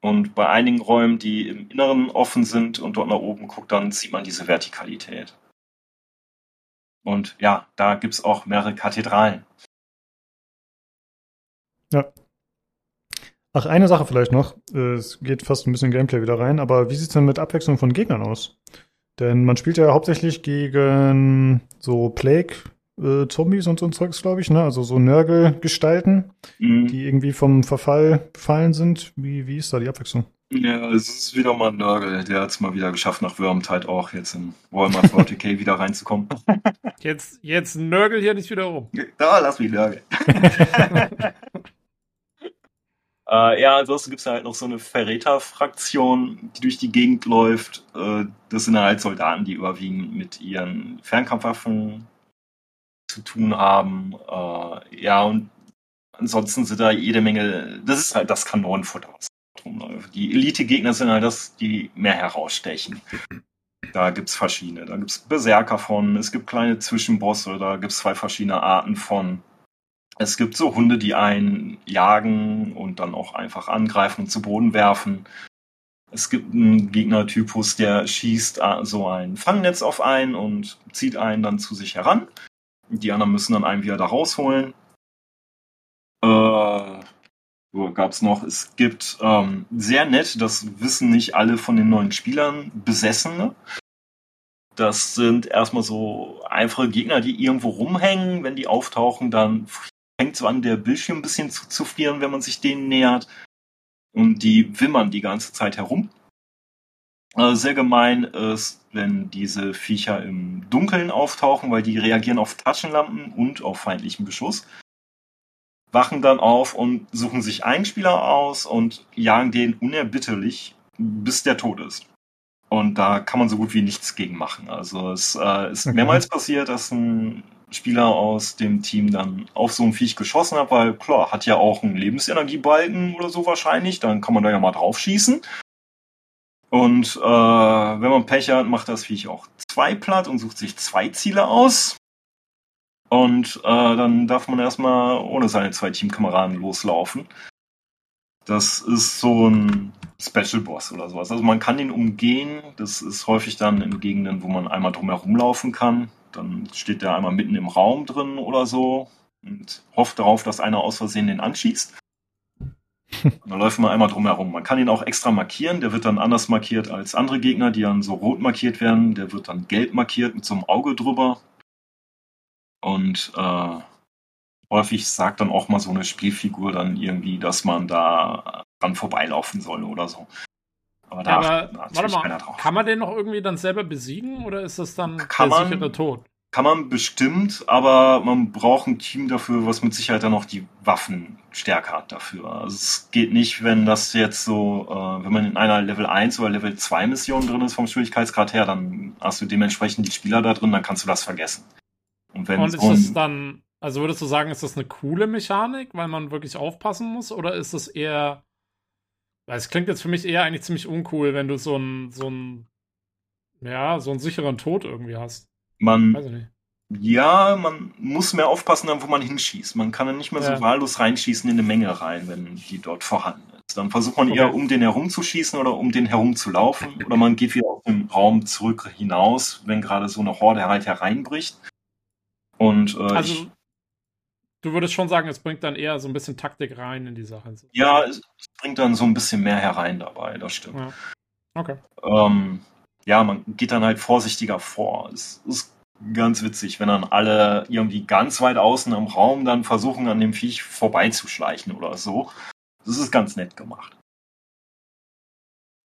und bei einigen Räumen, die im Inneren offen sind und dort nach oben guckt, dann sieht man diese Vertikalität. Und ja, da gibt's auch mehrere Kathedralen. Ach, eine Sache vielleicht noch. Äh, Es geht fast ein bisschen Gameplay wieder rein, aber wie sieht's denn mit Abwechslung von Gegnern aus? Denn man spielt ja hauptsächlich gegen so Plague-Zombies und so ein Zeugs, glaube ich, ne? Also so Nörgelgestalten, Mhm. die irgendwie vom Verfall befallen sind. Wie, wie ist da die Abwechslung? Ja, es ist wieder mal ein Nörgel. Der hat's mal wieder geschafft, nach Wormtide auch jetzt in Warhammer 40k wieder reinzukommen. Jetzt, jetzt nörgel hier nicht wieder rum. Da, lass mich nörgeln. <laughs> Äh, ja, ansonsten gibt's ja halt noch so eine Verräterfraktion, die durch die Gegend läuft. Äh, das sind dann halt Soldaten, die überwiegend mit ihren Fernkampfwaffen zu tun haben. Äh, ja, und ansonsten sind da jede Menge, das ist halt das Kanonenfutter, was drum läuft. Die Elite-Gegner sind halt das, die mehr herausstechen. Da gibt's verschiedene. Da gibt's Berserker von, es gibt kleine Zwischenbosse, da gibt's zwei verschiedene Arten von. Es gibt so Hunde, die einen jagen und dann auch einfach angreifen und zu Boden werfen. Es gibt einen Gegnertypus, der schießt äh, so ein Fangnetz auf einen und zieht einen dann zu sich heran. Die anderen müssen dann einen wieder da rausholen. Äh, so gab's noch. Es gibt ähm, sehr nett, das wissen nicht alle von den neuen Spielern, Besessene. Das sind erstmal so einfache Gegner, die irgendwo rumhängen. Wenn die auftauchen, dann fängt so an, der Bildschirm ein bisschen zu, zu frieren, wenn man sich denen nähert. Und die wimmern die ganze Zeit herum. Äh, sehr gemein ist, wenn diese Viecher im Dunkeln auftauchen, weil die reagieren auf Taschenlampen und auf feindlichen Beschuss. Wachen dann auf und suchen sich einen Spieler aus und jagen den unerbitterlich, bis der tot ist. Und da kann man so gut wie nichts gegen machen. Also es äh, ist Okay. mehrmals passiert, dass ein Spieler aus dem Team dann auf so ein Viech geschossen hat, weil klar, hat ja auch einen Lebensenergiebalken oder so wahrscheinlich, dann kann man da ja mal drauf schießen. Und äh, wenn man Pech hat, macht das Viech auch zwei platt und sucht sich zwei Ziele aus. Und äh, dann darf man erstmal ohne seine zwei Teamkameraden loslaufen. Das ist so ein Special Boss oder sowas. Also man kann ihn umgehen. Das ist häufig dann in Gegenden, wo man einmal drumherum laufen kann. Dann steht der einmal mitten im Raum drin oder so und hofft darauf, dass einer aus Versehen den anschießt. Und dann läuft man einmal drumherum. Man kann ihn auch extra markieren. Der wird dann anders markiert als andere Gegner, die dann so rot markiert werden. Der wird dann gelb markiert mit so einem Auge drüber. Und äh, häufig sagt dann auch mal so eine Spielfigur dann irgendwie, dass man da dran vorbeilaufen soll oder so. Aber da Aber achtet warte mal, drauf. kann man den noch irgendwie dann selber besiegen oder ist das dann Kann der man. sichere Tod? Kann man bestimmt, aber man braucht ein Team dafür, was mit Sicherheit dann noch die Waffenstärke hat dafür. Also es geht nicht, wenn das jetzt so, äh, wenn man in einer Level 1 oder Level 2 Mission drin ist vom Schwierigkeitsgrad her, dann hast du dementsprechend die Spieler da drin, dann kannst du das vergessen. Und wenn Und so ist ein, dann, also würdest du sagen, ist das eine coole Mechanik, weil man wirklich aufpassen muss, oder ist das eher, weil es klingt jetzt für mich eher eigentlich ziemlich uncool, wenn du so einen, so einen, ja, so einen sicheren Tod irgendwie hast. man Weiß ich nicht. Ja, man muss mehr aufpassen, dann, wo man hinschießt. Man kann dann nicht mehr Ja. so wahllos reinschießen in eine Menge rein, wenn die dort vorhanden ist. Dann versucht man Okay. eher, um den herum zu schießen oder um den herum zu laufen. Oder man geht wieder aus dem Raum zurück hinaus, wenn gerade so eine Horde halt hereinbricht. Und äh, Also, ich, du würdest schon sagen, es bringt dann eher so ein bisschen Taktik rein in die Sache. ja, es es bringt dann so ein bisschen mehr herein dabei, das stimmt. Ja. Okay. ähm, ja, man geht dann halt vorsichtiger vor. Es ist ganz witzig, wenn dann alle irgendwie ganz weit außen im Raum dann versuchen, an dem Viech vorbeizuschleichen oder so. Das ist ganz nett gemacht.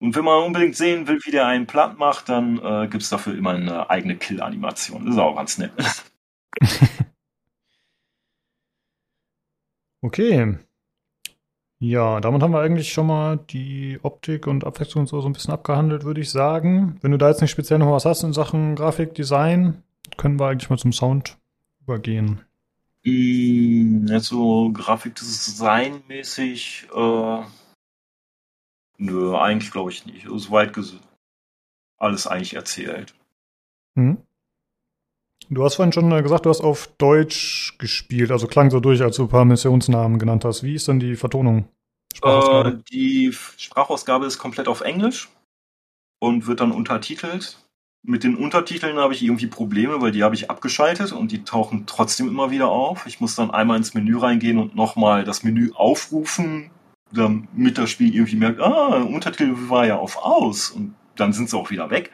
Und wenn man unbedingt sehen will, wie der einen platt macht, dann äh, gibt's dafür immer eine eigene Kill-Animation. Das ist auch ganz nett. <laughs> Okay. Ja, damit haben wir eigentlich schon mal die Optik und Abwechslung und so, so ein bisschen abgehandelt, würde ich sagen. Wenn du da jetzt nicht speziell noch was hast in Sachen Grafik, Design, können wir eigentlich mal zum Sound übergehen. Mm, Jetzt so Grafikdesign-mäßig, äh, nö, eigentlich glaube ich nicht. Es ist weit ges- alles eigentlich erzählt. Mhm. Du hast vorhin schon äh, gesagt, du hast auf Deutsch gespielt, also klang so durch, als du ein paar Missionsnamen genannt hast. Wie ist denn die Vertonung? Äh, Sprachausgabe? die F- Sprachausgabe ist komplett auf Englisch und wird dann untertitelt. Mit den Untertiteln habe ich irgendwie Probleme, weil die habe ich abgeschaltet und die tauchen trotzdem immer wieder auf. Ich muss dann einmal ins Menü reingehen und nochmal das Menü aufrufen, damit das Spiel irgendwie merkt, ah, Untertitel war ja auf aus und dann sind sie auch wieder weg.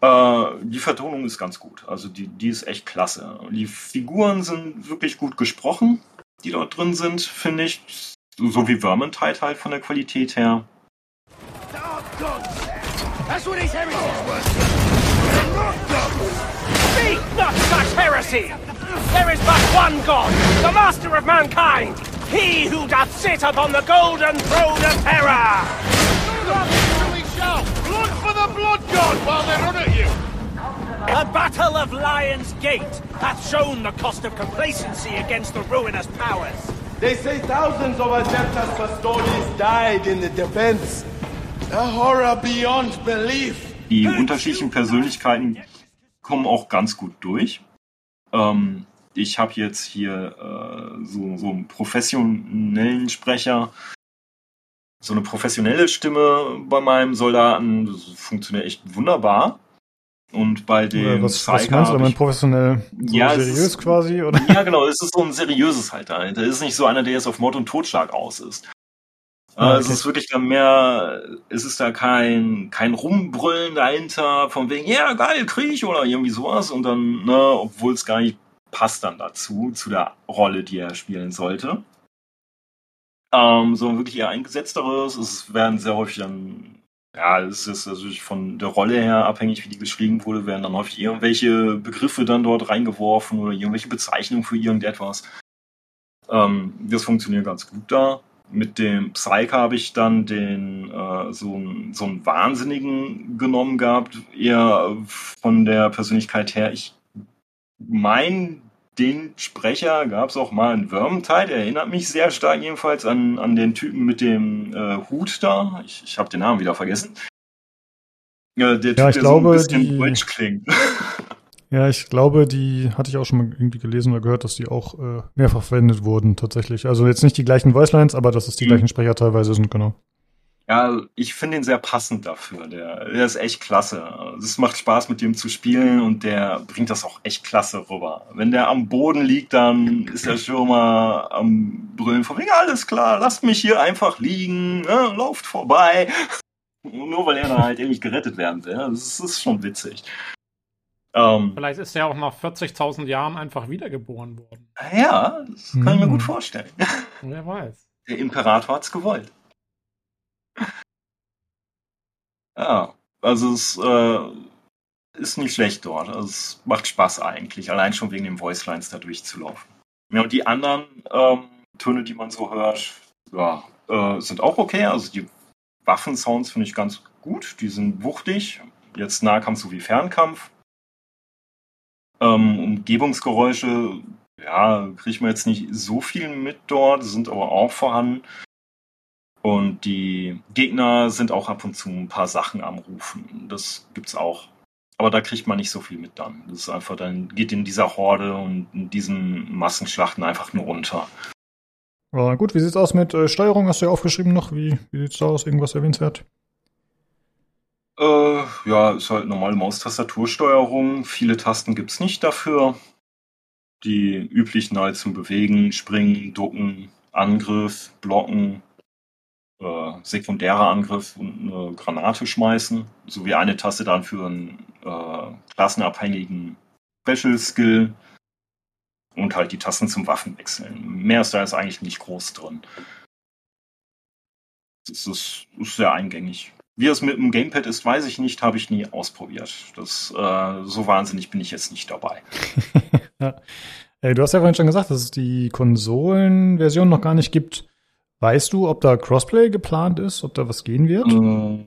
Äh, die Vertonung ist ganz gut. Also die, die ist echt klasse. Die Figuren sind wirklich gut gesprochen, die dort drin sind, finde ich. So wie Vermintide halt von der Qualität her. There is but one God, the master of mankind! He who doth sit upon the golden throne of terror! Blood for the blood god while they run at you. The battle of Lion's Gate hath shown the cost of complacency against the ruinous powers. They say thousands of Adeptus Pastoris died in the defense. A horror beyond belief. Die unterschiedlichen Persönlichkeiten kommen auch ganz gut durch. Ähm, ich habe jetzt hier äh, so, so einen professionellen Sprecher, so eine professionelle Stimme bei meinem Soldaten. Das funktioniert echt wunderbar. Und bei dem was, was Psyker meinst du damit professionell? So Ja, es seriös ist- quasi? Oder? Ja, genau, es ist so ein seriöses halt dahinter. Es ist nicht so einer, der jetzt auf Mord und Totschlag aus ist. Ah, Äh, Es okay. ist wirklich dann mehr, es ist da kein, kein Rumbrüllen dahinter, von wegen, ja, geil, Krieg oder irgendwie sowas. Und dann, ne, obwohl es gar nicht passt dann dazu, zu der Rolle, die er spielen sollte. Ähm, sondern wirklich eher eingesetzteres. Es werden sehr häufig dann, ja, es ist natürlich von der Rolle her abhängig, wie die geschrieben wurde, werden dann häufig irgendwelche Begriffe dann dort reingeworfen oder irgendwelche Bezeichnungen für irgendetwas. Ähm, das funktioniert ganz gut da. Mit dem Psyche habe ich dann den äh, so, einen- so einen Wahnsinnigen genommen gehabt, eher von der Persönlichkeit her. Ich mein, den Sprecher gab es auch mal in Vermintide. Der erinnert mich sehr stark jedenfalls an, an den Typen mit dem äh, Hut da. Ich, ich habe den Namen wieder vergessen. Ja, der Ja, ich der glaube, so ein bisschen die- deutsch klingt. <laughs> Ja, ich glaube, die hatte ich auch schon mal irgendwie gelesen oder gehört, dass die auch äh, mehrfach verwendet wurden, tatsächlich. Also jetzt nicht die gleichen Voicelines, aber dass es die Mhm. gleichen Sprecher teilweise sind, genau. Ja, ich finde ihn sehr passend dafür. Der, der ist echt klasse. Es macht Spaß, mit dem zu spielen und der bringt das auch echt klasse rüber. Wenn der am Boden liegt, dann ist der Stürmer am Brüllen von wegen, alles klar, lasst mich hier einfach liegen, ne, lauft vorbei. <laughs> Nur weil er da halt irgendwie gerettet werden will. Das ist schon witzig. Ähm, Vielleicht ist er auch nach 40.000 Jahren einfach wiedergeboren worden. ja, das kann ich mir gut vorstellen. <laughs> Wer weiß. Der Imperator hat's gewollt. Ja, also es äh, ist nicht schlecht dort. Also es macht Spaß eigentlich, allein schon wegen den Voicelines da durchzulaufen. Ja, und die anderen ähm, Töne, die man so hört, ja, äh, sind auch okay. Also die Waffensounds finde ich ganz gut. Die sind wuchtig. Jetzt Nahkampf sowie Fernkampf. Ähm, Umgebungsgeräusche, ja, kriegt man jetzt nicht so viel mit dort, sind aber auch vorhanden. Und die Gegner sind auch ab und zu ein paar Sachen am Rufen. Das gibt's auch. Aber da kriegt man nicht so viel mit dann. Das ist einfach, dann geht in dieser Horde und in diesen Massenschlachten einfach nur unter. Aber gut, wie sieht's aus mit äh, Steuerung? Hast du ja aufgeschrieben noch? Wie, wie sieht's da aus? Irgendwas erwähnenswert? Äh, ja, ist halt normale Maustastatursteuerung. Viele Tasten gibt's nicht dafür. Die üblichen halt zum Bewegen, Springen, Ducken, Angriff, Blocken, äh, sekundärer Angriff und eine Granate schmeißen. Sowie eine Taste dann für einen äh, klassenabhängigen Special Skill. Und halt die Tasten zum Waffenwechseln. Mehr ist da jetzt eigentlich nicht groß drin. Das ist, ist sehr eingängig. Wie es mit dem Gamepad ist, weiß ich nicht, habe ich nie ausprobiert. Das, äh, so wahnsinnig bin ich jetzt nicht dabei. <laughs> ja. Ey, du hast ja vorhin schon gesagt, dass es die Konsolenversion noch gar nicht gibt. Weißt du, ob da Crossplay geplant ist, ob da was gehen wird? Äh,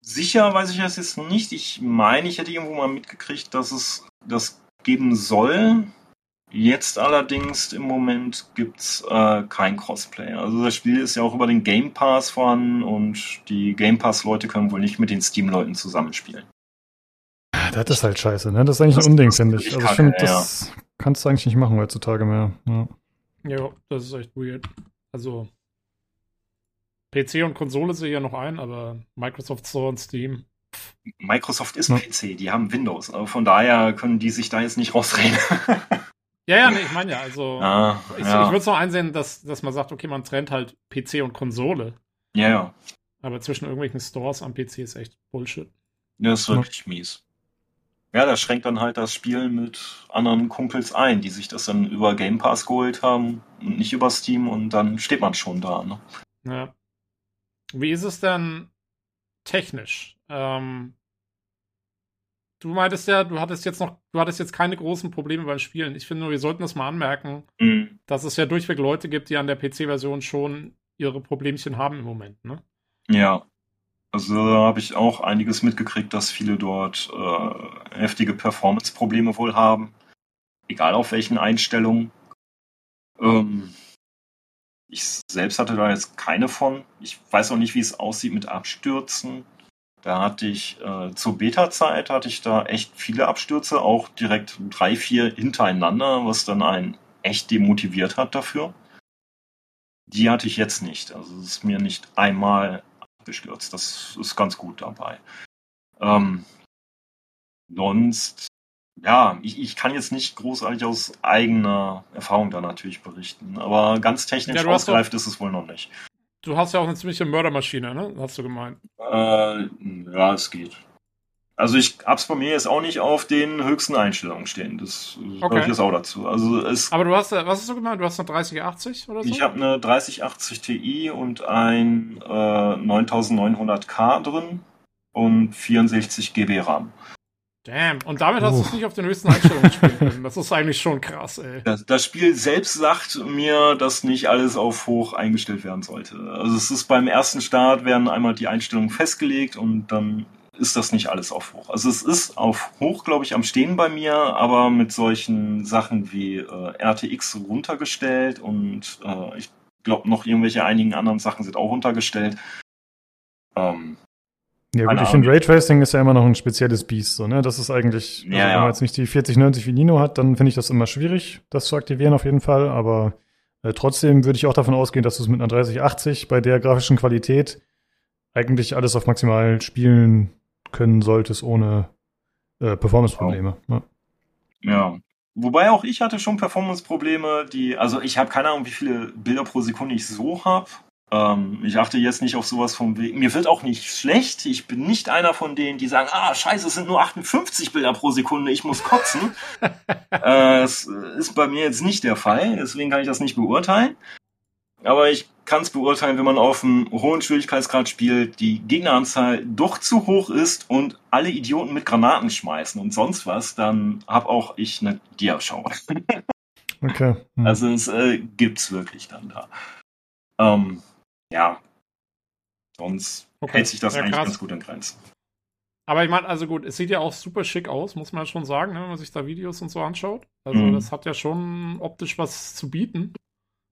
sicher weiß ich das jetzt nicht. Ich meine, ich hätte irgendwo mal mitgekriegt, dass es das geben soll. Jetzt allerdings im Moment gibt's äh, kein Crossplay. Also das Spiel ist ja auch über den Game Pass vorhanden und die Game Pass-Leute können wohl nicht mit den Steam-Leuten zusammenspielen. Das ist halt scheiße, ne? Das ist eigentlich Das- ein Unding, das finde ich. Also ich finde, das kannst du eigentlich nicht machen heutzutage mehr. Ja. Ja, das ist echt weird. Also, PC und Konsole sehe ich ja noch ein, aber Microsoft Store und Steam. Microsoft ist Ja. PC, die haben Windows. Also von daher können die sich da jetzt nicht rausreden. <laughs> Ja, ja, nee, ich meine ja, also. ah, Ich, ja. ich würde es noch einsehen, dass, dass man sagt, okay, man trennt halt PC und Konsole. ja, ja. Aber zwischen irgendwelchen Stores am PC ist echt Bullshit. Das ist wirklich mies. Ja, das schränkt dann halt das Spiel mit anderen Kumpels ein, die sich das dann über Game Pass geholt haben und nicht über Steam und dann steht man schon da. Ne? Ja. Wie ist es denn technisch? Ähm, du meintest ja, du hattest jetzt noch, du hattest jetzt keine großen Probleme beim Spielen. Ich finde nur, wir sollten das mal anmerken, Mhm. dass es ja durchweg Leute gibt, die an der PC-Version schon ihre Problemchen haben im Moment, ne? Ja. Also da habe ich auch einiges mitgekriegt, dass viele dort äh, heftige Performance-Probleme wohl haben. Egal auf welchen Einstellungen. Ähm, ich selbst hatte da jetzt keine von. Ich weiß auch nicht, wie es aussieht mit Abstürzen. Da hatte ich äh, zur Beta-Zeit hatte ich da echt viele Abstürze, auch direkt drei, vier hintereinander, was dann einen echt demotiviert hat dafür. Die hatte ich jetzt nicht. Also es ist mir nicht einmal abgestürzt. Das ist ganz gut dabei. Ähm, sonst, ja, ich, ich kann jetzt nicht großartig aus eigener Erfahrung da natürlich berichten, aber ganz technisch Ja, ausgereift ist es wohl noch nicht. Du hast ja auch eine ziemliche Mördermaschine, ne? Hast du gemeint. Äh, ja, es geht. Also ich hab's bei mir jetzt auch nicht auf den höchsten Einstellungen stehen. Das Okay. gehört jetzt auch dazu. Also es, Aber du hast, ja- was hast du gemeint? Du hast eine 3080 oder so? ich habe eine 3080 Ti und ein äh, 9900K drin und 64 GB RAM. Damn. Und damit hast du es nicht auf den höchsten Einstellungen spielen können. Das ist eigentlich schon krass, ey. Das, das Spiel selbst sagt mir, dass nicht alles auf hoch eingestellt werden sollte. Also es ist beim ersten Start werden einmal die Einstellungen festgelegt und dann ist das nicht alles auf hoch. Also es ist auf hoch, glaube ich, am Stehen bei mir, aber mit solchen Sachen wie äh, RTX runtergestellt und äh, ich glaube noch irgendwelche einigen anderen Sachen sind auch runtergestellt. Ähm, Ja, gut, ich finde. Raytracing ist ja immer noch ein spezielles Biest, so, ne? Das ist eigentlich, also Ja, wenn ja. man jetzt nicht die 4090 wie Nino hat, dann finde ich das immer schwierig, das zu aktivieren auf jeden Fall, aber äh, trotzdem würde ich auch davon ausgehen, dass du es mit einer 3080 bei der grafischen Qualität eigentlich alles auf maximal spielen können solltest, ohne äh, Performance-Probleme. Ja. Ja. Wobei auch ich hatte schon Performance-Probleme, die, also ich habe keine Ahnung, wie viele Bilder pro Sekunde ich so habe. Ähm, ich achte jetzt nicht auf sowas vom Weg. Mir wird auch nicht schlecht. Ich bin nicht einer von denen, die sagen, ah, scheiße, es sind nur 58 Bilder pro Sekunde, ich muss kotzen. <laughs> äh, das ist bei mir jetzt nicht der Fall, deswegen kann ich das nicht beurteilen. Aber ich kann es beurteilen, wenn man auf einem hohen Schwierigkeitsgrad spielt, die Gegneranzahl doch zu hoch ist und alle Idioten mit Granaten schmeißen und sonst was, dann hab auch ich eine Diaschau. <laughs> Okay. Hm. Also es äh, gibt's wirklich dann da. Ähm, ja. Sonst Okay. hält sich das Ja, eigentlich krass. ganz gut in Grenzen. Aber ich meine, also gut, es sieht ja auch super schick aus, muss man schon sagen, ne, wenn man sich da Videos und so anschaut. Also Mhm. das hat ja schon optisch was zu bieten.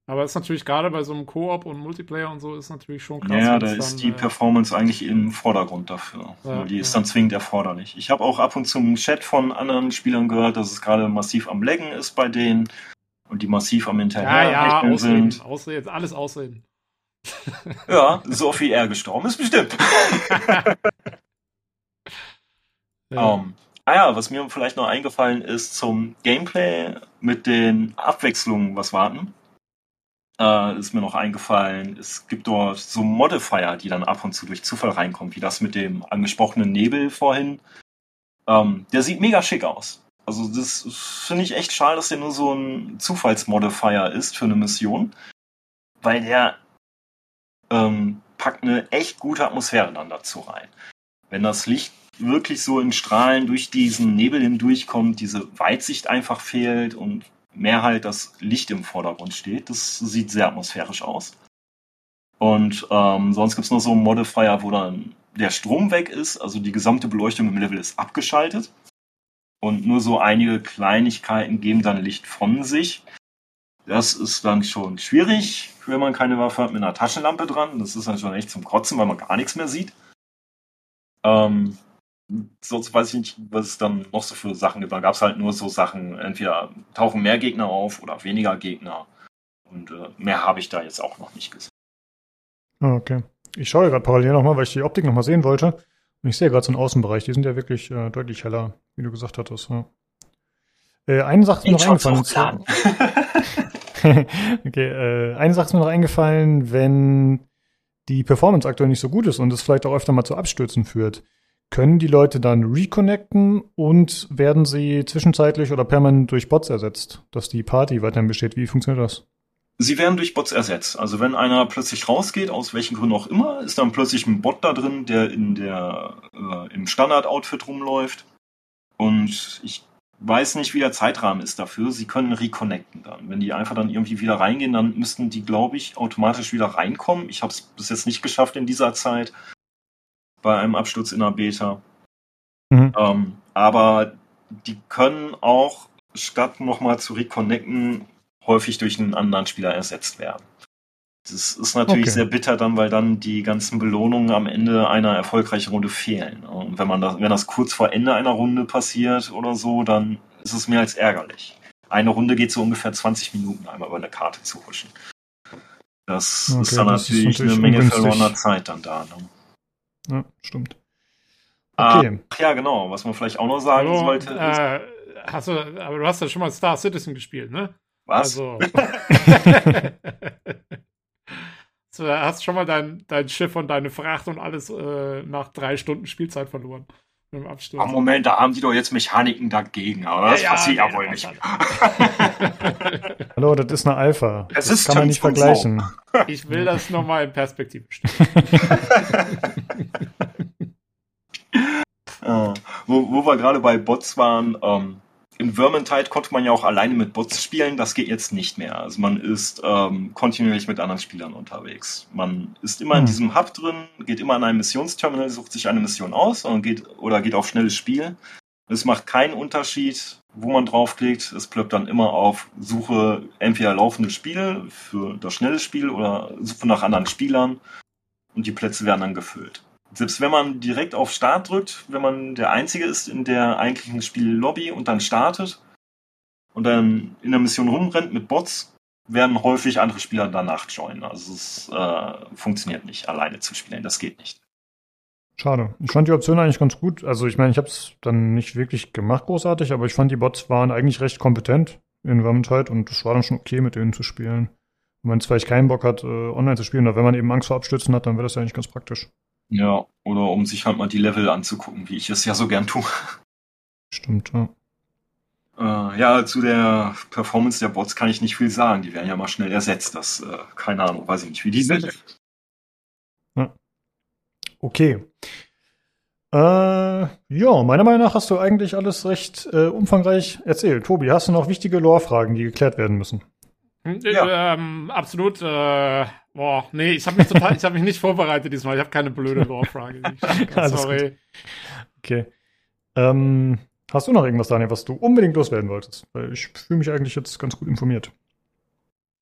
Aber ist natürlich gerade bei so einem Koop und Multiplayer und so ist natürlich schon krass. ja, da es ist dann, die äh, Performance eigentlich im Vordergrund dafür. Ja, die ist ja. dann zwingend erforderlich. Ich habe auch ab und zu im Chat von anderen Spielern gehört, dass es gerade massiv am Laggen ist bei denen und die massiv am Ja, Hinterher ja, Ausreden, sind. Ausreden, alles Ausreden. <laughs> Ja, so wie er gestorben ist, bestimmt. <laughs> Ja. Ähm, ah ja, was mir vielleicht noch eingefallen ist zum Gameplay mit den Abwechslungen, was warten. Äh, ist mir noch eingefallen, es gibt dort so Modifier, die dann ab und zu durch Zufall reinkommen, wie das mit dem angesprochenen Nebel vorhin. Ähm, der sieht mega schick aus. Also das finde ich echt schade, dass der nur so ein Zufallsmodifier ist für eine Mission, weil der ähm, packt eine echt gute Atmosphäre dann dazu rein. Wenn das Licht wirklich so in Strahlen durch diesen Nebel hindurchkommt, diese Weitsicht einfach fehlt und mehr halt das Licht im Vordergrund steht. Das sieht sehr atmosphärisch aus. Und ähm, sonst gibt's noch so einen Modifier, wo dann der Strom weg ist, also die gesamte Beleuchtung im Level ist abgeschaltet. Und nur so einige Kleinigkeiten geben dann Licht von sich. Das ist dann schon schwierig, wenn man keine Waffe hat mit einer Taschenlampe dran. Das ist dann schon echt zum Kotzen, weil man gar nichts mehr sieht. Ähm, sonst weiß ich nicht, was es dann noch so für Sachen gibt. Da gab es halt nur so Sachen, entweder tauchen mehr Gegner auf oder weniger Gegner. Und äh, mehr habe ich da jetzt auch noch nicht gesehen. Ah, okay. Ich schaue gerade parallel nochmal, weil ich die Optik nochmal sehen wollte. Und ich sehe gerade so einen Außenbereich. Die sind ja wirklich äh, deutlich heller, wie du gesagt hattest. Ja. Äh, eine Sache ist mir noch eingefallen. <laughs> okay, äh, eine Sache ist mir noch eingefallen, wenn die Performance aktuell nicht so gut ist und es vielleicht auch öfter mal zu Abstürzen führt. Können die Leute dann reconnecten und werden sie zwischenzeitlich oder permanent durch Bots ersetzt, dass die Party weiterhin besteht? Wie funktioniert das? Sie werden durch Bots ersetzt. Also wenn einer plötzlich rausgeht, aus welchen Gründen auch immer, ist dann plötzlich ein Bot da drin, der in der äh, im Standard-Outfit rumläuft. Und ich weiß nicht, wie der Zeitrahmen ist dafür. Sie können reconnecten dann. Wenn die einfach dann irgendwie wieder reingehen, dann müssten die, glaube ich, automatisch wieder reinkommen. Ich habe es bis jetzt nicht geschafft in dieser Zeit bei einem Absturz in der Beta. Mhm. Ähm, aber die können auch, statt nochmal zu reconnecten, häufig durch einen anderen Spieler ersetzt werden. Das ist natürlich Okay. sehr bitter dann, weil dann die ganzen Belohnungen am Ende einer erfolgreichen Runde fehlen. Und wenn man das, wenn das kurz vor Ende einer Runde passiert oder so, dann ist es mehr als ärgerlich. Eine Runde geht so ungefähr 20 Minuten, einmal über eine Karte zu huschen. Das Okay, ist dann das ist natürlich, natürlich eine Menge ungünstig. verlorener Zeit dann da. Ne? Ja, stimmt. Ah, Okay. ja, genau. Was man vielleicht auch noch sagen Hallo, sollte, ist, äh, hast du, aber du hast ja schon mal Star Citizen gespielt, ne? was? Also. <laughs> <laughs> so, hast schon mal dein, dein Schiff und deine Fracht und alles äh, nach drei Stunden Spielzeit verloren. Mit dem Absturz. Ach, Moment, da haben die doch jetzt Mechaniken dagegen, aber das Ja, passiert ja nee, wohl nicht. <laughs> Hallo, das ist eine Alpha. Es das ist kann man nicht vergleichen. <laughs> <laughs> Ich will das nochmal in Perspektive stellen. Äh, wo, wo wir gerade bei Bots waren, ähm, in Vermintide konnte man ja auch alleine mit Bots spielen, das geht jetzt nicht mehr. Also man ist ähm, kontinuierlich mit anderen Spielern unterwegs. Man ist immer in Hm. diesem Hub drin, geht immer an einem Missionsterminal, sucht sich eine Mission aus und geht oder geht auf schnelles Spiel. Es macht keinen Unterschied, wo man draufklickt. Es ploppt dann immer auf Suche entweder laufende Spiele für das schnelle Spiel oder Suche nach anderen Spielern und die Plätze werden dann gefüllt. Selbst wenn man direkt auf Start drückt, wenn man der Einzige ist in der eigentlichen Spiellobby und dann startet und dann in der Mission rumrennt mit Bots, werden häufig andere Spieler danach joinen. Also es äh, funktioniert nicht, alleine zu spielen. Das geht nicht. Schade. Ich fand die Option eigentlich ganz gut. Also ich meine, ich habe es dann nicht wirklich gemacht großartig, aber ich fand die Bots waren eigentlich recht kompetent in Vermintide und es war dann schon okay, mit denen zu spielen. Wenn man vielleicht keinen Bock hat, äh, online zu spielen, oder wenn man eben Angst vor Abstürzen hat, dann wäre das ja eigentlich ganz praktisch. Ja, oder um sich halt mal die Level anzugucken, wie ich es ja so gern tue. Stimmt, ja. Äh, ja, zu der Performance der Bots kann ich nicht viel sagen. Die werden ja mal schnell ersetzt. Das, äh, keine Ahnung, weiß ich nicht, wie die sind. Okay. Äh, ja, meiner Meinung nach hast du eigentlich alles recht äh, umfangreich erzählt. Tobi, hast du noch wichtige Lore-Fragen, die geklärt werden müssen? Hm, Ja. Ähm, absolut. Äh, boah, nee, ich habe mich total, ich habe mich nicht vorbereitet diesmal. Ich habe keine blöde Lore-Frage. <laughs> Sorry. Okay. Ähm, hast du noch irgendwas, Daniel, was du unbedingt loswerden wolltest? Weil ich fühle mich eigentlich jetzt ganz gut informiert.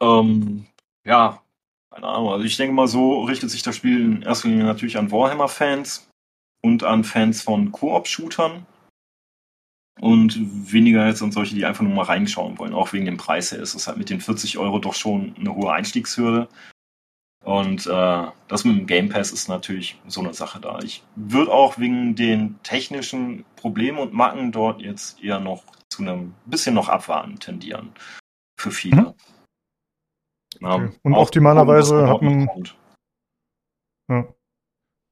Ähm, ja, keine Ahnung. Also ich denke mal, so richtet sich das Spiel in erster Linie natürlich an Warhammer-Fans und an Fans von Koop-Shootern. Und weniger jetzt an solche, die einfach nur mal reinschauen wollen. Auch wegen dem Preis her ist es halt mit den 40 Euro doch schon eine hohe Einstiegshürde. Und äh, das mit dem Game Pass ist natürlich so eine Sache da. Ich würde auch wegen den technischen Problemen und Macken dort jetzt eher noch zu einem bisschen noch abwarten tendieren. Für viele. Mhm. Ja, Okay. Und optimalerweise hat man-. Ja.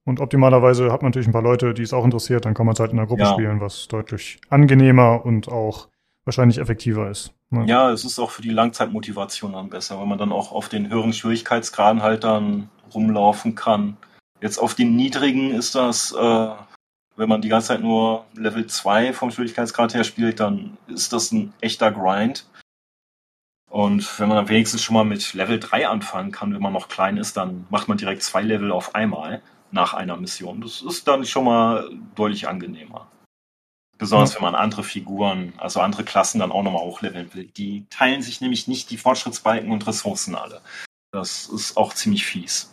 Und optimalerweise hat man natürlich ein paar Leute, die es auch interessiert, dann kann man es halt in der Gruppe Ja. spielen, was deutlich angenehmer und auch wahrscheinlich effektiver ist. Ne? Ja, es ist auch für die Langzeitmotivation dann besser, wenn man dann auch auf den höheren Schwierigkeitsgraden halt dann rumlaufen kann. Jetzt auf den niedrigen ist das, äh, wenn man die ganze Zeit nur Level 2 vom Schwierigkeitsgrad her spielt, dann ist das ein echter Grind. Und wenn man dann wenigstens schon mal mit Level 3 anfangen kann, wenn man noch klein ist, dann macht man direkt zwei Level auf einmal nach einer Mission. Das ist dann schon mal deutlich angenehmer. Besonders wenn man andere Figuren, also andere Klassen dann auch nochmal hochleveln will. Die teilen sich nämlich nicht die Fortschrittsbalken und Ressourcen alle. Das ist auch ziemlich fies.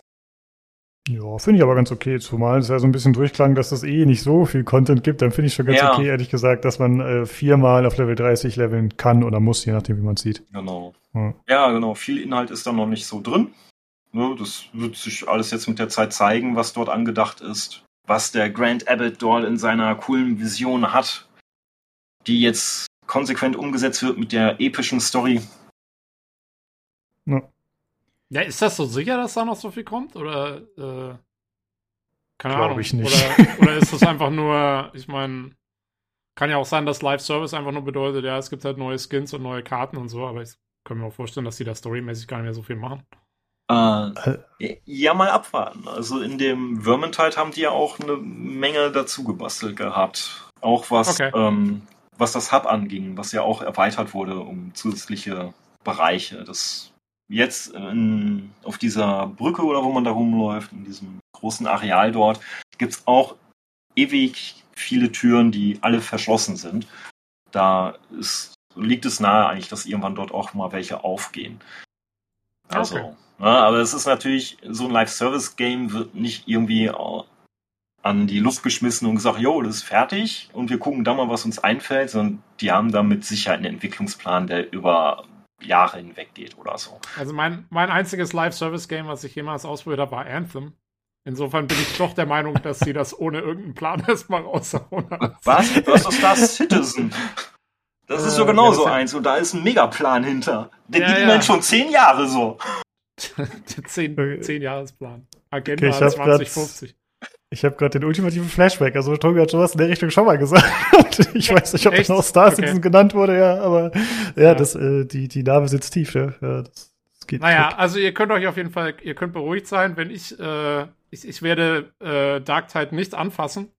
Ja, finde ich aber ganz okay, zumal es ja so ein bisschen durchklang, dass es eh nicht so viel Content gibt, dann finde ich schon ganz Ja. okay, ehrlich gesagt, dass man äh, viermal auf Level 30 leveln kann oder muss, je nachdem, wie man sieht. Genau. Ja. Ja, genau. Viel Inhalt ist da noch nicht so drin. Ne, das wird sich alles jetzt mit der Zeit zeigen, was dort angedacht ist. Was der Grand Abbott dort in seiner coolen Vision hat, die jetzt konsequent umgesetzt wird mit der epischen Story. Ja. Ja, ist das so sicher, dass da noch so viel kommt? Oder, äh, keine Glaub Ahnung. ich nicht. Oder, oder ist das einfach nur, ich meine, kann ja auch sein, dass Live-Service einfach nur bedeutet, ja, es gibt halt neue Skins und neue Karten und so, aber ich kann mir auch vorstellen, dass die da storymäßig gar nicht mehr so viel machen. Äh, ja, mal abwarten. Also in dem Vermintide haben die ja auch eine Menge dazu gebastelt gehabt. Auch was, Okay. ähm, was das Hub anging, was ja auch erweitert wurde um zusätzliche Bereiche. Das jetzt in, auf dieser Brücke oder wo man da rumläuft, in diesem großen Areal dort, gibt's auch ewig viele Türen, die alle verschlossen sind. Da ist, liegt es nahe eigentlich, dass irgendwann dort auch mal welche aufgehen. Also, Okay. Ja, aber es ist natürlich, so ein Live-Service-Game wird nicht irgendwie an die Luft geschmissen und gesagt, jo, das ist fertig und wir gucken da mal, was uns einfällt, sondern die haben da mit Sicherheit einen Entwicklungsplan, der über Jahre hinweg geht oder so. Also mein, mein einziges Live-Service-Game, was ich jemals ausprobiert habe, war Anthem. Insofern bin ich doch der Meinung, dass sie das ohne irgendeinen Plan <laughs> erstmal raushauen. Was? Was ist das? Citizen? Das ist so Äh, genau ja, eins und da ist ein Megaplan hinter. Der Ja, geht ja. schon zehn Jahre so. Der zehn, Okay. zehn Jahresplan. Okay, Agenda grad- 2050. Ich habe gerade den ultimativen Flashback, also Tobi hat sowas in der Richtung schon mal gesagt. <laughs> Ich weiß nicht, ob Echt? genau Star Okay. Citizen genannt wurde, ja, aber ja, Ja. das, äh, die, die Narbe sitzt tief, ja. ja das, das geht Naja, weg. also ihr könnt euch auf jeden Fall, ihr könnt beruhigt sein, wenn ich, äh, ich, ich werde äh, Dark Tide nicht anfassen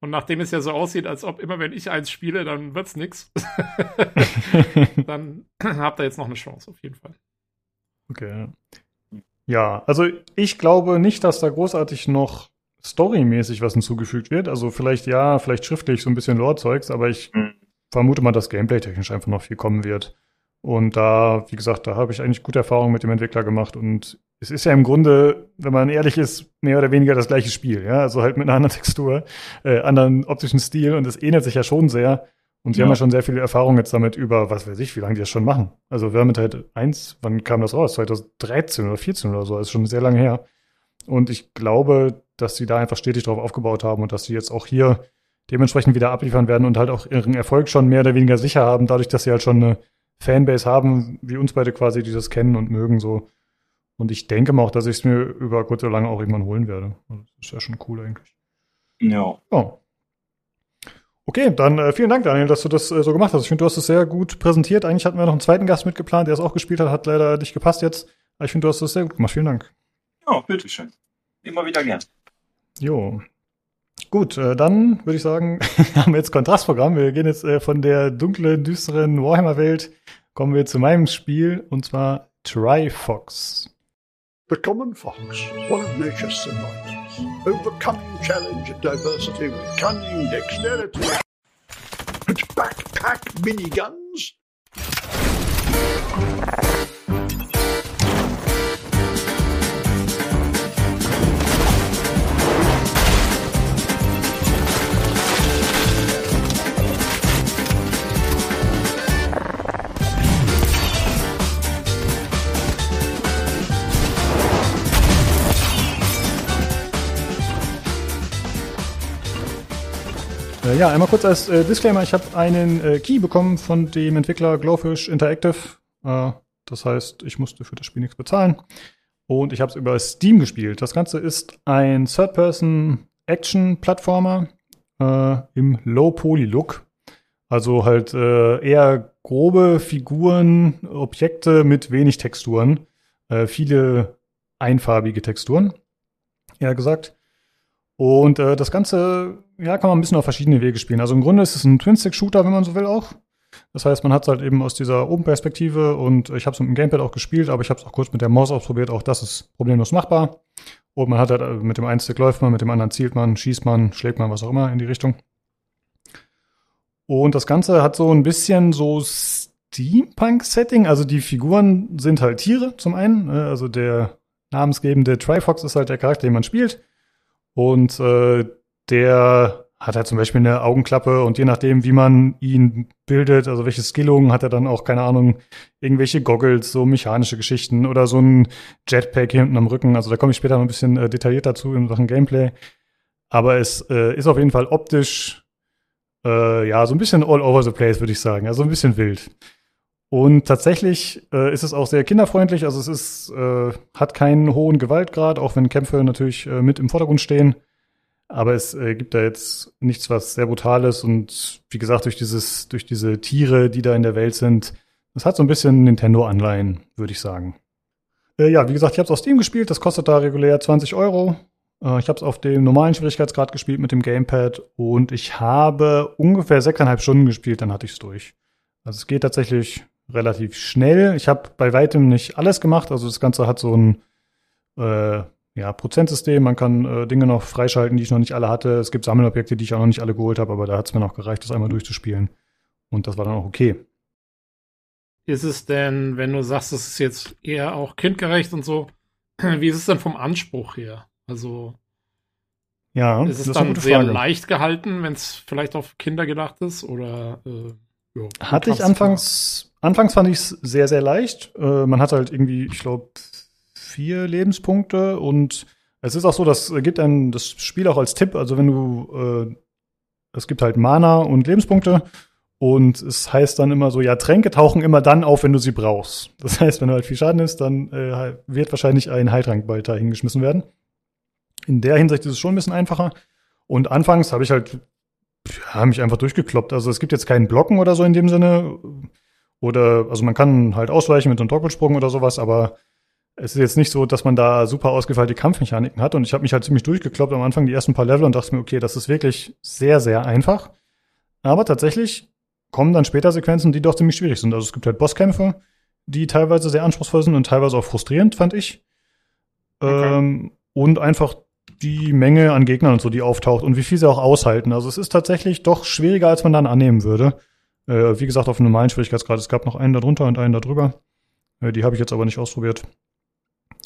Und nachdem es ja so aussieht, als ob immer wenn ich eins spiele, dann wird's nix, <laughs> dann <clears throat> habt ihr jetzt noch eine Chance, auf jeden Fall. Okay. Ja, also ich glaube nicht, dass da großartig noch storymäßig was hinzugefügt wird. Also vielleicht ja, vielleicht schriftlich so ein bisschen Lore-Zeugs, aber ich Mhm. vermute mal, dass gameplay-technisch einfach noch viel kommen wird. Und da, wie gesagt, da habe ich eigentlich gute Erfahrungen mit dem Entwickler gemacht und es ist ja im Grunde, wenn man ehrlich ist, mehr oder weniger das gleiche Spiel, ja, also halt mit einer anderen <laughs> Textur, äh, anderen optischen Stil und es ähnelt sich ja schon sehr. Und sie Ja. haben ja schon sehr viel Erfahrung jetzt damit über, was weiß ich, wie lange die das schon machen. Also Vermintide 1, wann kam das raus? 2013 oder 14 oder so, das ist schon sehr lange her. Und ich glaube, dass sie da einfach stetig drauf aufgebaut haben und dass sie jetzt auch hier dementsprechend wieder abliefern werden und halt auch ihren Erfolg schon mehr oder weniger sicher haben, dadurch, dass sie halt schon eine Fanbase haben, wie uns beide quasi, die das kennen und mögen so. Und ich denke mal auch, dass ich es mir über kurz oder lange auch irgendwann holen werde. Also, Das ist ja schon cool eigentlich. Ja. Ja. Okay, dann äh, vielen Dank, Daniel, dass du das äh, so gemacht hast. Ich finde, du hast es sehr gut präsentiert. Eigentlich hatten wir noch einen zweiten Gast mitgeplant, der es auch gespielt hat, hat leider nicht gepasst jetzt. Aber ich finde, du hast das sehr gut gemacht. Vielen Dank. Ja, bitteschön. Immer wieder gern. Jo. Gut, äh, dann würde ich sagen, <laughs> haben wir jetzt Kontrastprogramm. Wir gehen jetzt äh, von der dunklen, düsteren Warhammer-Welt, kommen wir zu meinem Spiel, und zwar Trifox. The Common Fox, one of nature's survivors, overcoming challenge and diversity with cunning dexterity. Its backpack miniguns. Äh, ja, einmal kurz als äh, Disclaimer, ich habe einen äh, Key bekommen von dem Entwickler Glowfish Interactive. Äh, das heißt, ich musste für das Spiel nichts bezahlen. Und ich habe es über Steam gespielt. Das Ganze ist ein Third-Person-Action-Plattformer äh, im Low-Poly-Look. Also halt äh, eher grobe Figuren, Objekte mit wenig Texturen. Viele einfarbige Texturen, eher gesagt. Und äh, das Ganze, ja, kann man ein bisschen auf verschiedene Wege spielen. Also im Grunde ist es ein Twin-Stick-Shooter, wenn man so will, auch. Das heißt, man hat es halt eben aus dieser Oben-Perspektive und ich habe es mit dem Gamepad auch gespielt, aber ich habe es auch kurz mit der Maus ausprobiert. Auch das ist problemlos machbar. Und man hat halt äh, mit dem einen Stick läuft man, mit dem anderen zielt man, schießt man, schlägt man, was auch immer in die Richtung. Und das Ganze hat so ein bisschen so Steampunk-Setting. Also die Figuren sind halt Tiere zum einen. äh, Also der namensgebende Trifox ist halt der Charakter, den man spielt. Und äh, der hat halt zum Beispiel eine Augenklappe und je nachdem, wie man ihn bildet, also welche Skillungen, hat er dann auch, keine Ahnung, irgendwelche Goggles, so mechanische Geschichten oder so ein Jetpack hinten am Rücken. Also da komme ich später noch ein bisschen äh, detailliert dazu in Sachen Gameplay. Aber es äh, ist auf jeden Fall optisch, äh, ja, so ein bisschen all over the place, würde ich sagen. Also ein bisschen wild. Und tatsächlich äh, ist es auch sehr kinderfreundlich. Also es ist, äh, hat keinen hohen Gewaltgrad, auch wenn Kämpfe natürlich äh, mit im Vordergrund stehen. Aber es äh, gibt da jetzt nichts, was sehr brutales und wie gesagt, durch dieses, durch diese Tiere, die da in der Welt sind, das hat so ein bisschen Nintendo-Anleihen, würde ich sagen. Äh, ja, wie gesagt, ich habe es auf Steam gespielt, das kostet da regulär 20 Euro. Äh, ich habe es auf dem normalen Schwierigkeitsgrad gespielt mit dem Gamepad und ich habe ungefähr sechseinhalb Stunden gespielt, dann hatte ich es durch. Also es geht tatsächlich relativ schnell. Ich habe bei weitem nicht alles gemacht, also das Ganze hat so ein äh, ja, Prozentsystem. Man kann äh, Dinge noch freischalten, die ich noch nicht alle hatte. Es gibt Sammelobjekte, die ich auch noch nicht alle geholt habe, aber da hat es mir noch gereicht, das einmal durchzuspielen. Und das war dann auch okay. Ist es denn, wenn du sagst, es ist jetzt eher auch kindgerecht und so, <clears throat> wie ist es denn vom Anspruch her? Also Ja, ist es das ist dann sehr Frage. leicht gehalten, wenn es vielleicht auf Kinder gedacht ist? Oder äh, ja, Hatte ich anfangs, anfangs fand ich es sehr, sehr leicht. Äh, man hat halt irgendwie, ich glaube, vier Lebenspunkte und es ist auch so, das gibt einem das Spiel auch als Tipp, also wenn du, äh, es gibt halt Mana und Lebenspunkte und es heißt dann immer so, ja, Tränke tauchen immer dann auf, wenn du sie brauchst. Das <laughs> heißt, wenn du halt viel Schaden ist, dann äh, wird wahrscheinlich ein Heiltrank bald da hingeschmissen werden. In der Hinsicht ist es schon ein bisschen einfacher. Und anfangs habe ich halt ja, mich einfach durchgekloppt. Also es gibt jetzt keinen Blocken oder so in dem Sinne. Oder, also man kann halt ausweichen mit einem Doppelsprung oder sowas, aber es ist jetzt nicht so, dass man da super ausgefeilte Kampfmechaniken hat. Und ich habe mich halt ziemlich durchgekloppt am Anfang die ersten paar Level und dachte mir, okay, das ist wirklich sehr, sehr einfach. Aber tatsächlich kommen dann später Sequenzen, die doch ziemlich schwierig sind. Also es gibt halt Bosskämpfe, die teilweise sehr anspruchsvoll sind und teilweise auch frustrierend, fand ich. Okay. Ähm, und einfach die Menge an Gegnern und so, die auftaucht und wie viel sie auch aushalten. Also es ist tatsächlich doch schwieriger, als man dann annehmen würde. Äh, wie gesagt, auf einem normalen Schwierigkeitsgrad. Es gab noch einen da drunter und einen da drüber. Äh, die habe ich jetzt aber nicht ausprobiert.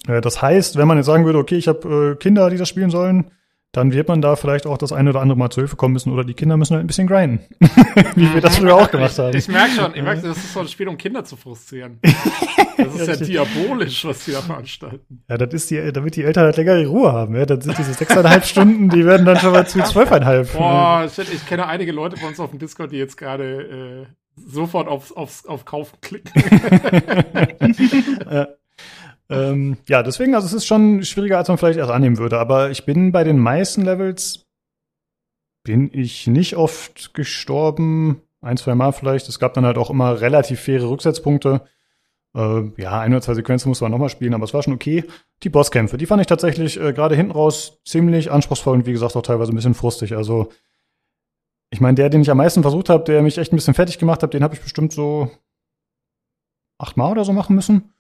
Äh, das heißt, wenn man jetzt sagen würde, okay, ich habe äh, Kinder, die das spielen sollen, dann wird man da vielleicht auch das eine oder andere Mal zu Hilfe kommen müssen oder die Kinder müssen halt ein bisschen grinden. <laughs> Wie wir das früher auch gemacht haben. Ich merke schon, ich merke, das ist so ein Spiel, um Kinder zu frustrieren. <laughs> Das ist ja, diabolisch, was die da veranstalten. Ja, das ist die, damit die Eltern halt länger ihre Ruhe haben. Ja, dann sind diese sechseinhalb Stunden, die werden dann schon mal zu zwölfeinhalb. Boah, shit, ich kenne einige Leute bei uns auf dem Discord, die jetzt gerade äh, sofort aufs, aufs, auf Kaufen klicken. <laughs> ja. Ähm, ja, deswegen, also es ist schon schwieriger, als man vielleicht erst annehmen würde. Aber ich bin bei den meisten Levels bin ich nicht oft gestorben. Ein, zwei Mal vielleicht. Es gab dann halt auch immer relativ faire Rücksetzpunkte. Äh, ja, ein oder zwei Sequenzen muss man nochmal spielen, aber es war schon okay. Die Bosskämpfe, die fand ich tatsächlich äh, gerade hinten raus ziemlich anspruchsvoll und wie gesagt auch teilweise ein bisschen frustig. Also ich meine, der, den ich am meisten versucht habe, der mich echt ein bisschen fertig gemacht hat, den habe ich bestimmt so achtmal oder so machen müssen.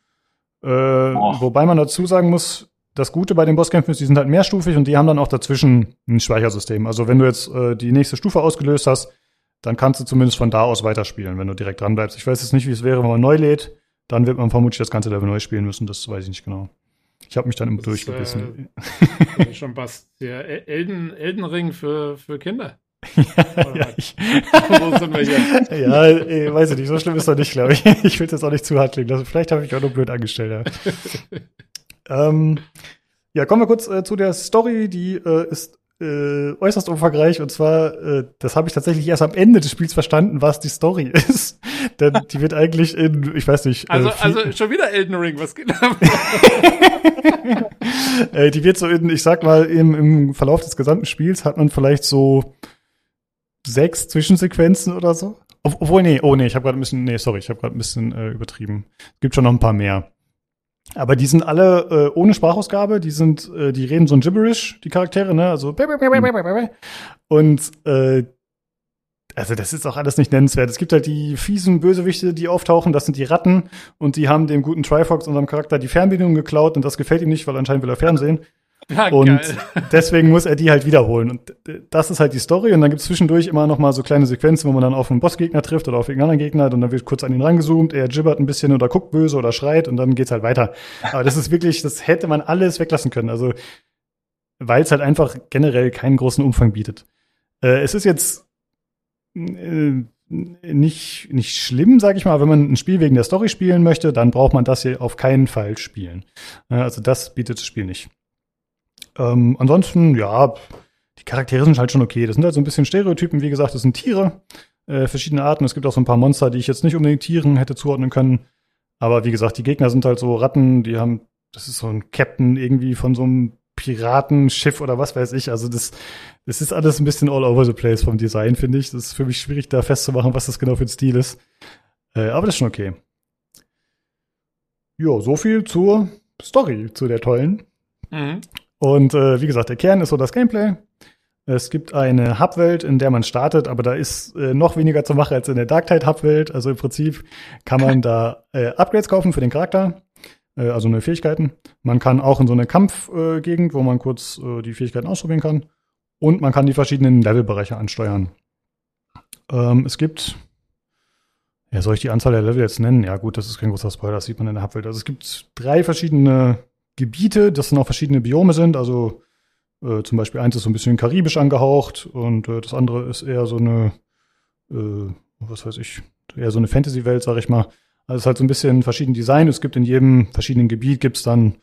Äh, wobei man dazu sagen muss, das Gute bei den Bosskämpfen ist, die sind halt mehrstufig und die haben dann auch dazwischen ein Speichersystem. Also wenn du jetzt äh, die nächste Stufe ausgelöst hast, dann kannst du zumindest von da aus weiterspielen, wenn du direkt dran bleibst. Ich weiß jetzt nicht, wie es wäre, wenn man neu lädt. Dann wird man vermutlich das ganze Level neu spielen müssen. Das weiß ich nicht genau. Ich habe mich dann immer Das ist, durchgebissen. <laughs> Bin ich schon was. Der El- Elden, Elden Ring für, für Kinder. Ja, ich, Wo sind wir hier? ja, weiß ich nicht. So schlimm ist doch nicht, glaube ich. <laughs> Ich will es jetzt auch nicht zu hart klingen lassen. Vielleicht habe ich auch nur blöd angestellt. Ja, <laughs> ähm, ja kommen wir kurz äh, zu der Story. Die äh, ist äh, äußerst umfangreich. Und zwar, äh, das habe ich tatsächlich erst am Ende des Spiels verstanden, was die Story <laughs> ist. Denn die wird eigentlich in, ich weiß nicht, Also, äh, also schon wieder Elden Ring, was geht da? äh, die wird so in, ich sag mal, im, im Verlauf des gesamten Spiels hat man vielleicht so sechs Zwischensequenzen oder so. Ob- Obwohl, nee, oh nee, ich habe gerade ein bisschen, nee, sorry, ich habe gerade ein bisschen äh, übertrieben. Es gibt schon noch ein paar mehr. Aber die sind alle äh, ohne Sprachausgabe, die sind, äh, die reden so ein Gibberish, die Charaktere, ne? Also und äh, also das ist auch alles nicht nennenswert. Es gibt halt die fiesen Bösewichte, die auftauchen, das sind die Ratten und die haben dem guten Trifox, unserem Charakter, die Fernbedienung geklaut und das gefällt ihm nicht, weil anscheinend will er Fernsehen. <laughs> Ja, Und geil. deswegen muss er die halt wiederholen. Und das ist halt die Story. Und dann gibt's zwischendurch immer noch mal so kleine Sequenzen, wo man dann auf einen Bossgegner trifft oder auf irgendeinen anderen Gegner. Und dann wird kurz an ihn rangezoomt, er gibbert ein bisschen oder guckt böse oder schreit und dann geht's halt weiter. Aber das ist wirklich, das hätte man alles weglassen können. Also, weil es halt einfach generell keinen großen Umfang bietet. Äh, es ist jetzt äh, nicht, nicht schlimm, sag ich mal, wenn man ein Spiel wegen der Story spielen möchte, dann braucht man das hier auf keinen Fall spielen. Äh, also das bietet das Spiel nicht. Ähm, ansonsten, ja, die Charaktere sind halt schon okay. Das sind halt so ein bisschen Stereotypen, wie gesagt, das sind Tiere, äh, verschiedene Arten. Es gibt auch so ein paar Monster, die ich jetzt nicht unbedingt Tieren hätte zuordnen können. Aber wie gesagt, die Gegner sind halt so Ratten, die haben, das ist so ein Captain irgendwie von so einem Piratenschiff oder was weiß ich. Also das, das ist alles ein bisschen all over the place vom Design, finde ich. Das ist für mich schwierig, da festzumachen, was das genau für ein Stil ist. Äh, aber das ist schon okay. Jo, so viel zur Story, zu der tollen. Mhm. Und äh, wie gesagt, der Kern ist so das Gameplay. Es gibt eine Hubwelt, in der man startet, aber da ist äh, noch weniger zu machen als in der Darktide Hubwelt. Also im Prinzip kann man da äh, Upgrades kaufen für den Charakter, äh, also neue Fähigkeiten. Man kann auch in so eine Kampfgegend, äh, wo man kurz äh, die Fähigkeiten ausprobieren kann. Und man kann die verschiedenen Levelbereiche ansteuern. Ähm, es gibt, ja, soll ich die Anzahl der Level jetzt nennen? Ja, gut, das ist kein großer Spoiler, das sieht man in der Hubwelt. Also es gibt drei verschiedene Gebiete, das dann auch verschiedene Biome sind. Also äh, zum Beispiel eins ist so ein bisschen karibisch angehaucht und äh, das andere ist eher so eine, äh, was weiß ich, eher so eine Fantasy-Welt, sag ich mal. Also es ist halt so ein bisschen verschieden Design. Es gibt in jedem verschiedenen Gebiet gibt's dann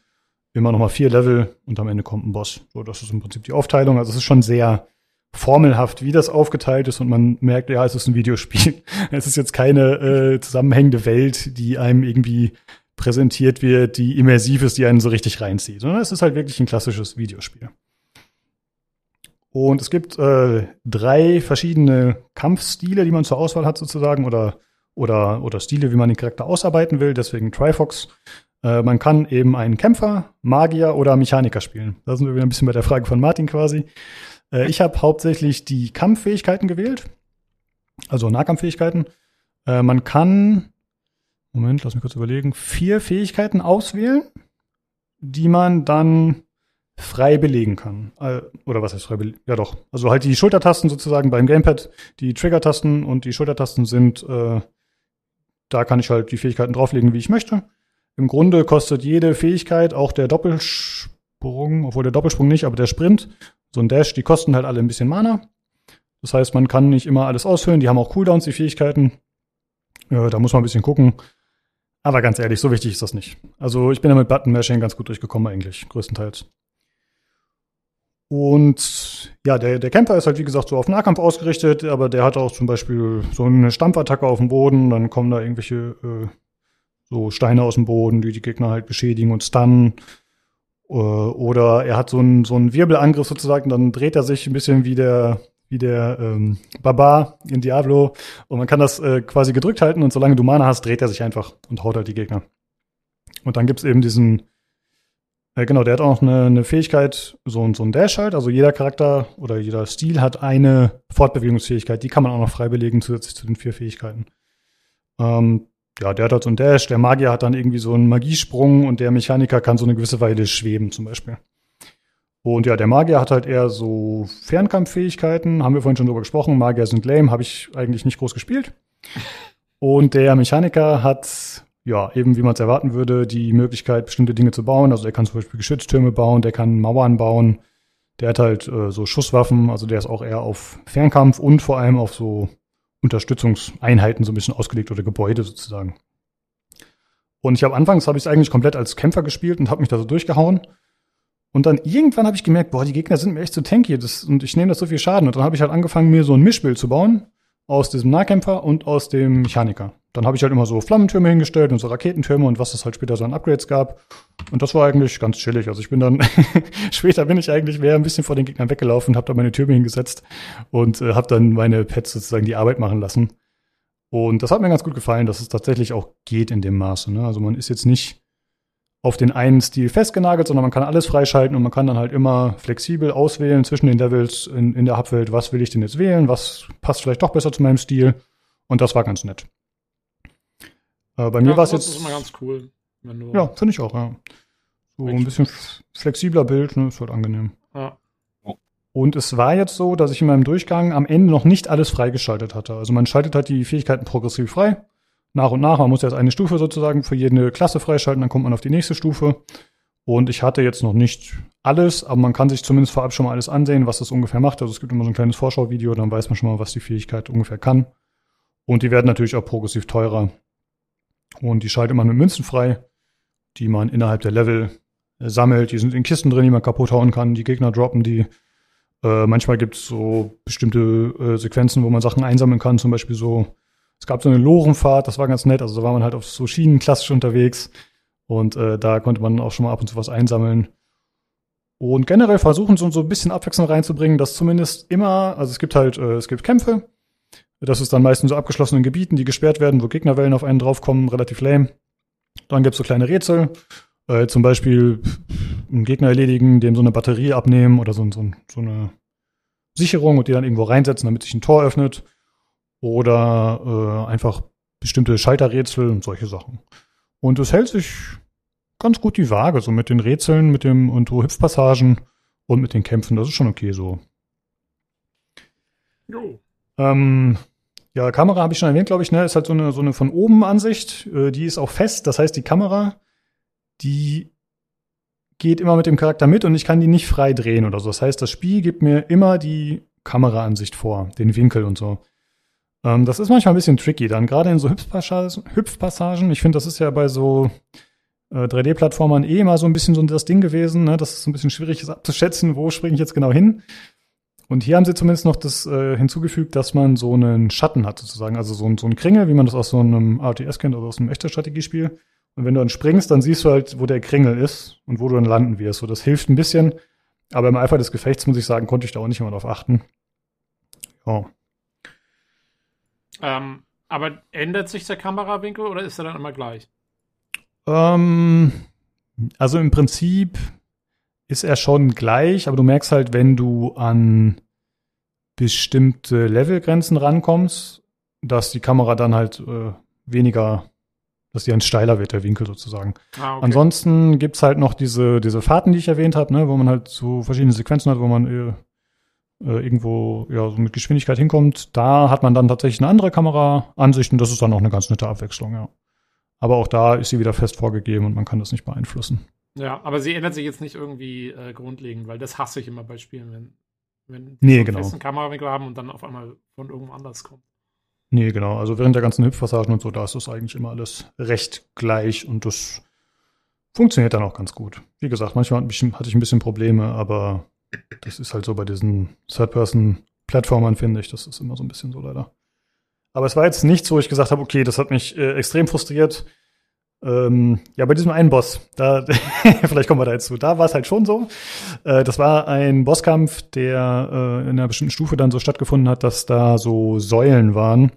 immer noch mal vier Level und am Ende kommt ein Boss. So, das ist im Prinzip die Aufteilung. Also es ist schon sehr formelhaft, wie das aufgeteilt ist und man merkt, ja, es ist ein Videospiel. <laughs> Es ist jetzt keine äh, zusammenhängende Welt, die einem irgendwie präsentiert wird, die immersiv ist, die einen so richtig reinzieht, sondern es ist halt wirklich ein klassisches Videospiel. Und es gibt äh, drei verschiedene Kampfstile, die man zur Auswahl hat sozusagen, oder, oder, oder Stile, wie man den Charakter ausarbeiten will, deswegen Trifox. Äh, man kann eben einen Kämpfer, Magier oder Mechaniker spielen. Da sind wir wieder ein bisschen bei der Frage von Martin quasi. Äh, ich habe hauptsächlich die Kampffähigkeiten gewählt, also Nahkampffähigkeiten. Äh, man kann, Moment, lass mich kurz überlegen, vier Fähigkeiten auswählen, die man dann frei belegen kann. Äh, oder was heißt frei belegen? Ja doch. Also halt die Schultertasten sozusagen beim Gamepad, die Trigger-Tasten und die Schultertasten sind, äh, da kann ich halt die Fähigkeiten drauflegen, wie ich möchte. Im Grunde kostet jede Fähigkeit, auch der Doppelsprung, obwohl der Doppelsprung nicht, aber der Sprint, so ein Dash, die kosten halt alle ein bisschen Mana. Das heißt, man kann nicht immer alles ausfüllen. Die haben auch Cooldowns, die Fähigkeiten. Äh, da muss man ein bisschen gucken. Aber ganz ehrlich, so wichtig ist das nicht. Also ich bin ja mit Button Mashing ganz gut durchgekommen eigentlich, größtenteils. Und ja, der, der Kämpfer ist halt wie gesagt so auf Nahkampf ausgerichtet, aber der hat auch zum Beispiel so eine Stampfattacke auf dem Boden, dann kommen da irgendwelche äh, so Steine aus dem Boden, die die Gegner halt beschädigen und stunnen. Äh, oder er hat so einen, so einen Wirbelangriff sozusagen, dann dreht er sich ein bisschen wie der, wie der ähm, Barbar in Diablo. Und man kann das äh, quasi gedrückt halten und solange du Mana hast, dreht er sich einfach und haut halt die Gegner. Und dann gibt's eben diesen, äh, genau, der hat auch eine, eine Fähigkeit, so, so ein Dash halt. Also jeder Charakter oder jeder Stil hat eine Fortbewegungsfähigkeit. Die kann man auch noch frei belegen zusätzlich zu den vier Fähigkeiten. Ähm, ja, der hat halt so ein Dash, der Magier hat dann irgendwie so einen Magiesprung und der Mechaniker kann so eine gewisse Weile schweben zum Beispiel. Und ja, der Magier hat halt eher so Fernkampffähigkeiten, haben wir vorhin schon drüber gesprochen. Magier sind lame, habe ich eigentlich nicht groß gespielt. Und der Mechaniker hat, ja, eben wie man es erwarten würde, die Möglichkeit, bestimmte Dinge zu bauen. Also er kann zum Beispiel Geschütztürme bauen, der kann Mauern bauen, der hat halt äh, so Schusswaffen, also der ist auch eher auf Fernkampf und vor allem auf so Unterstützungseinheiten so ein bisschen ausgelegt oder Gebäude sozusagen. Und ich habe anfangs habe ich es eigentlich komplett als Kämpfer gespielt und habe mich da so durchgehauen. Und dann irgendwann habe ich gemerkt, boah, die Gegner sind mir echt zu tanky das, und ich nehme das so viel Schaden. Und dann habe ich halt angefangen, mir so ein Mischbild zu bauen aus diesem Nahkämpfer und aus dem Mechaniker. Dann habe ich halt immer so Flammentürme hingestellt und so Raketentürme und was es halt später so an Upgrades gab. Und das war eigentlich ganz chillig. Also ich bin dann, <laughs> später bin ich eigentlich mehr ein bisschen vor den Gegnern weggelaufen, habe da meine Türme hingesetzt und äh, habe dann meine Pets sozusagen die Arbeit machen lassen. Und das hat mir ganz gut gefallen, dass es tatsächlich auch geht in dem Maße. Ne? Also man ist jetzt nicht auf den einen Stil festgenagelt, sondern man kann alles freischalten und man kann dann halt immer flexibel auswählen zwischen den Levels in, in der Hubwelt, was will ich denn jetzt wählen, was passt vielleicht doch besser zu meinem Stil. Und das war ganz nett. Äh, bei mir Ja, war es das jetzt. ist immer ganz cool. Ja, finde ich auch, ja. So ein bisschen flexibler Bild, ne, ist halt angenehm. Ja. Und es war jetzt so, dass ich in meinem Durchgang am Ende noch nicht alles freigeschaltet hatte. Also man schaltet halt die Fähigkeiten progressiv frei. Nach und nach. Man muss jetzt eine Stufe sozusagen für jede Klasse freischalten, dann kommt man auf die nächste Stufe. Und ich hatte jetzt noch nicht alles, aber man kann sich zumindest vorab schon mal alles ansehen, was das ungefähr macht. Also es gibt immer so ein kleines Vorschauvideo, dann weiß man schon mal, was die Fähigkeit ungefähr kann. Und die werden natürlich auch progressiv teurer. Und die schaltet man mit Münzen frei, die man innerhalb der Level äh, sammelt. Die sind in Kisten drin, die man kaputt hauen kann. Die Gegner droppen die. Äh, manchmal gibt es so bestimmte äh, Sequenzen, wo man Sachen einsammeln kann. Zum Beispiel so, es gab so eine Lorenfahrt, das war ganz nett. Also da war man halt auf so Schienen klassisch unterwegs. Und äh, da konnte man auch schon mal ab und zu was einsammeln. Und generell versuchen sie uns so ein bisschen Abwechslung reinzubringen, dass zumindest immer, also es gibt halt, äh, es gibt Kämpfe. Das ist dann meistens so abgeschlossenen Gebieten, die gesperrt werden, wo Gegnerwellen auf einen draufkommen, relativ lame. Dann gibt's so kleine Rätsel, äh, zum Beispiel einen Gegner erledigen, dem so eine Batterie abnehmen oder so, so, so eine Sicherung und die dann irgendwo reinsetzen, damit sich ein Tor öffnet. Oder äh, einfach bestimmte Schalterrätsel und solche Sachen. Und es hält sich ganz gut die Waage, so mit den Rätseln, mit dem und so Hüpfpassagen und mit den Kämpfen. Das ist schon okay so. Jo. Ähm, ja, Kamera habe ich schon erwähnt, glaube ich, ne? Ist halt so eine, so eine von oben Ansicht. Äh, die ist auch fest. Das heißt, die Kamera, die geht immer mit dem Charakter mit und ich kann die nicht frei drehen oder so. Das heißt, das Spiel gibt mir immer die Kameraansicht vor, den Winkel und so. Ähm, das ist manchmal ein bisschen tricky, dann gerade in so Hüpfpassagen. Ich finde, das ist ja bei so äh, 3D-Plattformern eh immer so ein bisschen so das Ding gewesen, ne? dass es so ein bisschen schwierig ist abzuschätzen, wo springe ich jetzt genau hin. Und hier haben sie zumindest noch das äh, hinzugefügt, dass man so einen Schatten hat sozusagen, also so, ein- so ein Kringel, wie man das aus so einem RTS kennt oder aus einem echten Strategiespiel. Und wenn du dann springst, dann siehst du halt, wo der Kringel ist und wo du dann landen wirst. So, das hilft ein bisschen. Aber im Eifer des Gefechts, muss ich sagen, konnte ich da auch nicht immer drauf achten. Ja. Ähm, aber ändert sich der Kamerawinkel oder ist er dann immer gleich? Ähm, also im Prinzip ist er schon gleich, aber du merkst halt, wenn du an bestimmte Levelgrenzen rankommst, dass die Kamera dann halt äh, weniger, dass die dann steiler wird, der Winkel sozusagen. Ah, okay. Ansonsten gibt's halt noch diese, diese Fahrten, die ich erwähnt habe, ne, wo man halt so verschiedene Sequenzen hat, wo man äh, äh, irgendwo ja, so mit Geschwindigkeit hinkommt. Da hat man dann tatsächlich eine andere Kameraansicht und das ist dann auch eine ganz nette Abwechslung, ja. Aber auch da ist sie wieder fest vorgegeben und man kann das nicht beeinflussen. Ja, aber sie ändert sich jetzt nicht irgendwie äh, grundlegend, weil das hasse ich immer bei Spielen, wenn, wenn Nee, so genau. festen Kamerawinkel haben und dann auf einmal von irgendwo anders kommt. Nee, genau. Also während der ganzen Hüpfpassagen und so, da ist das eigentlich immer alles recht gleich und das funktioniert dann auch ganz gut. Wie gesagt, manchmal hatte ich ein bisschen Probleme, aber das ist halt so bei diesen Third-Person-Plattformern, finde ich. Das ist immer so ein bisschen so leider. Aber es war jetzt nicht so, wo ich gesagt habe, okay, das hat mich äh, extrem frustriert. Ähm, ja, bei diesem einen Boss, da, <laughs> vielleicht kommen wir da jetzt zu, da war es halt schon so. Äh, das war ein Bosskampf, der äh, in einer bestimmten Stufe dann so stattgefunden hat, dass da so Säulen waren,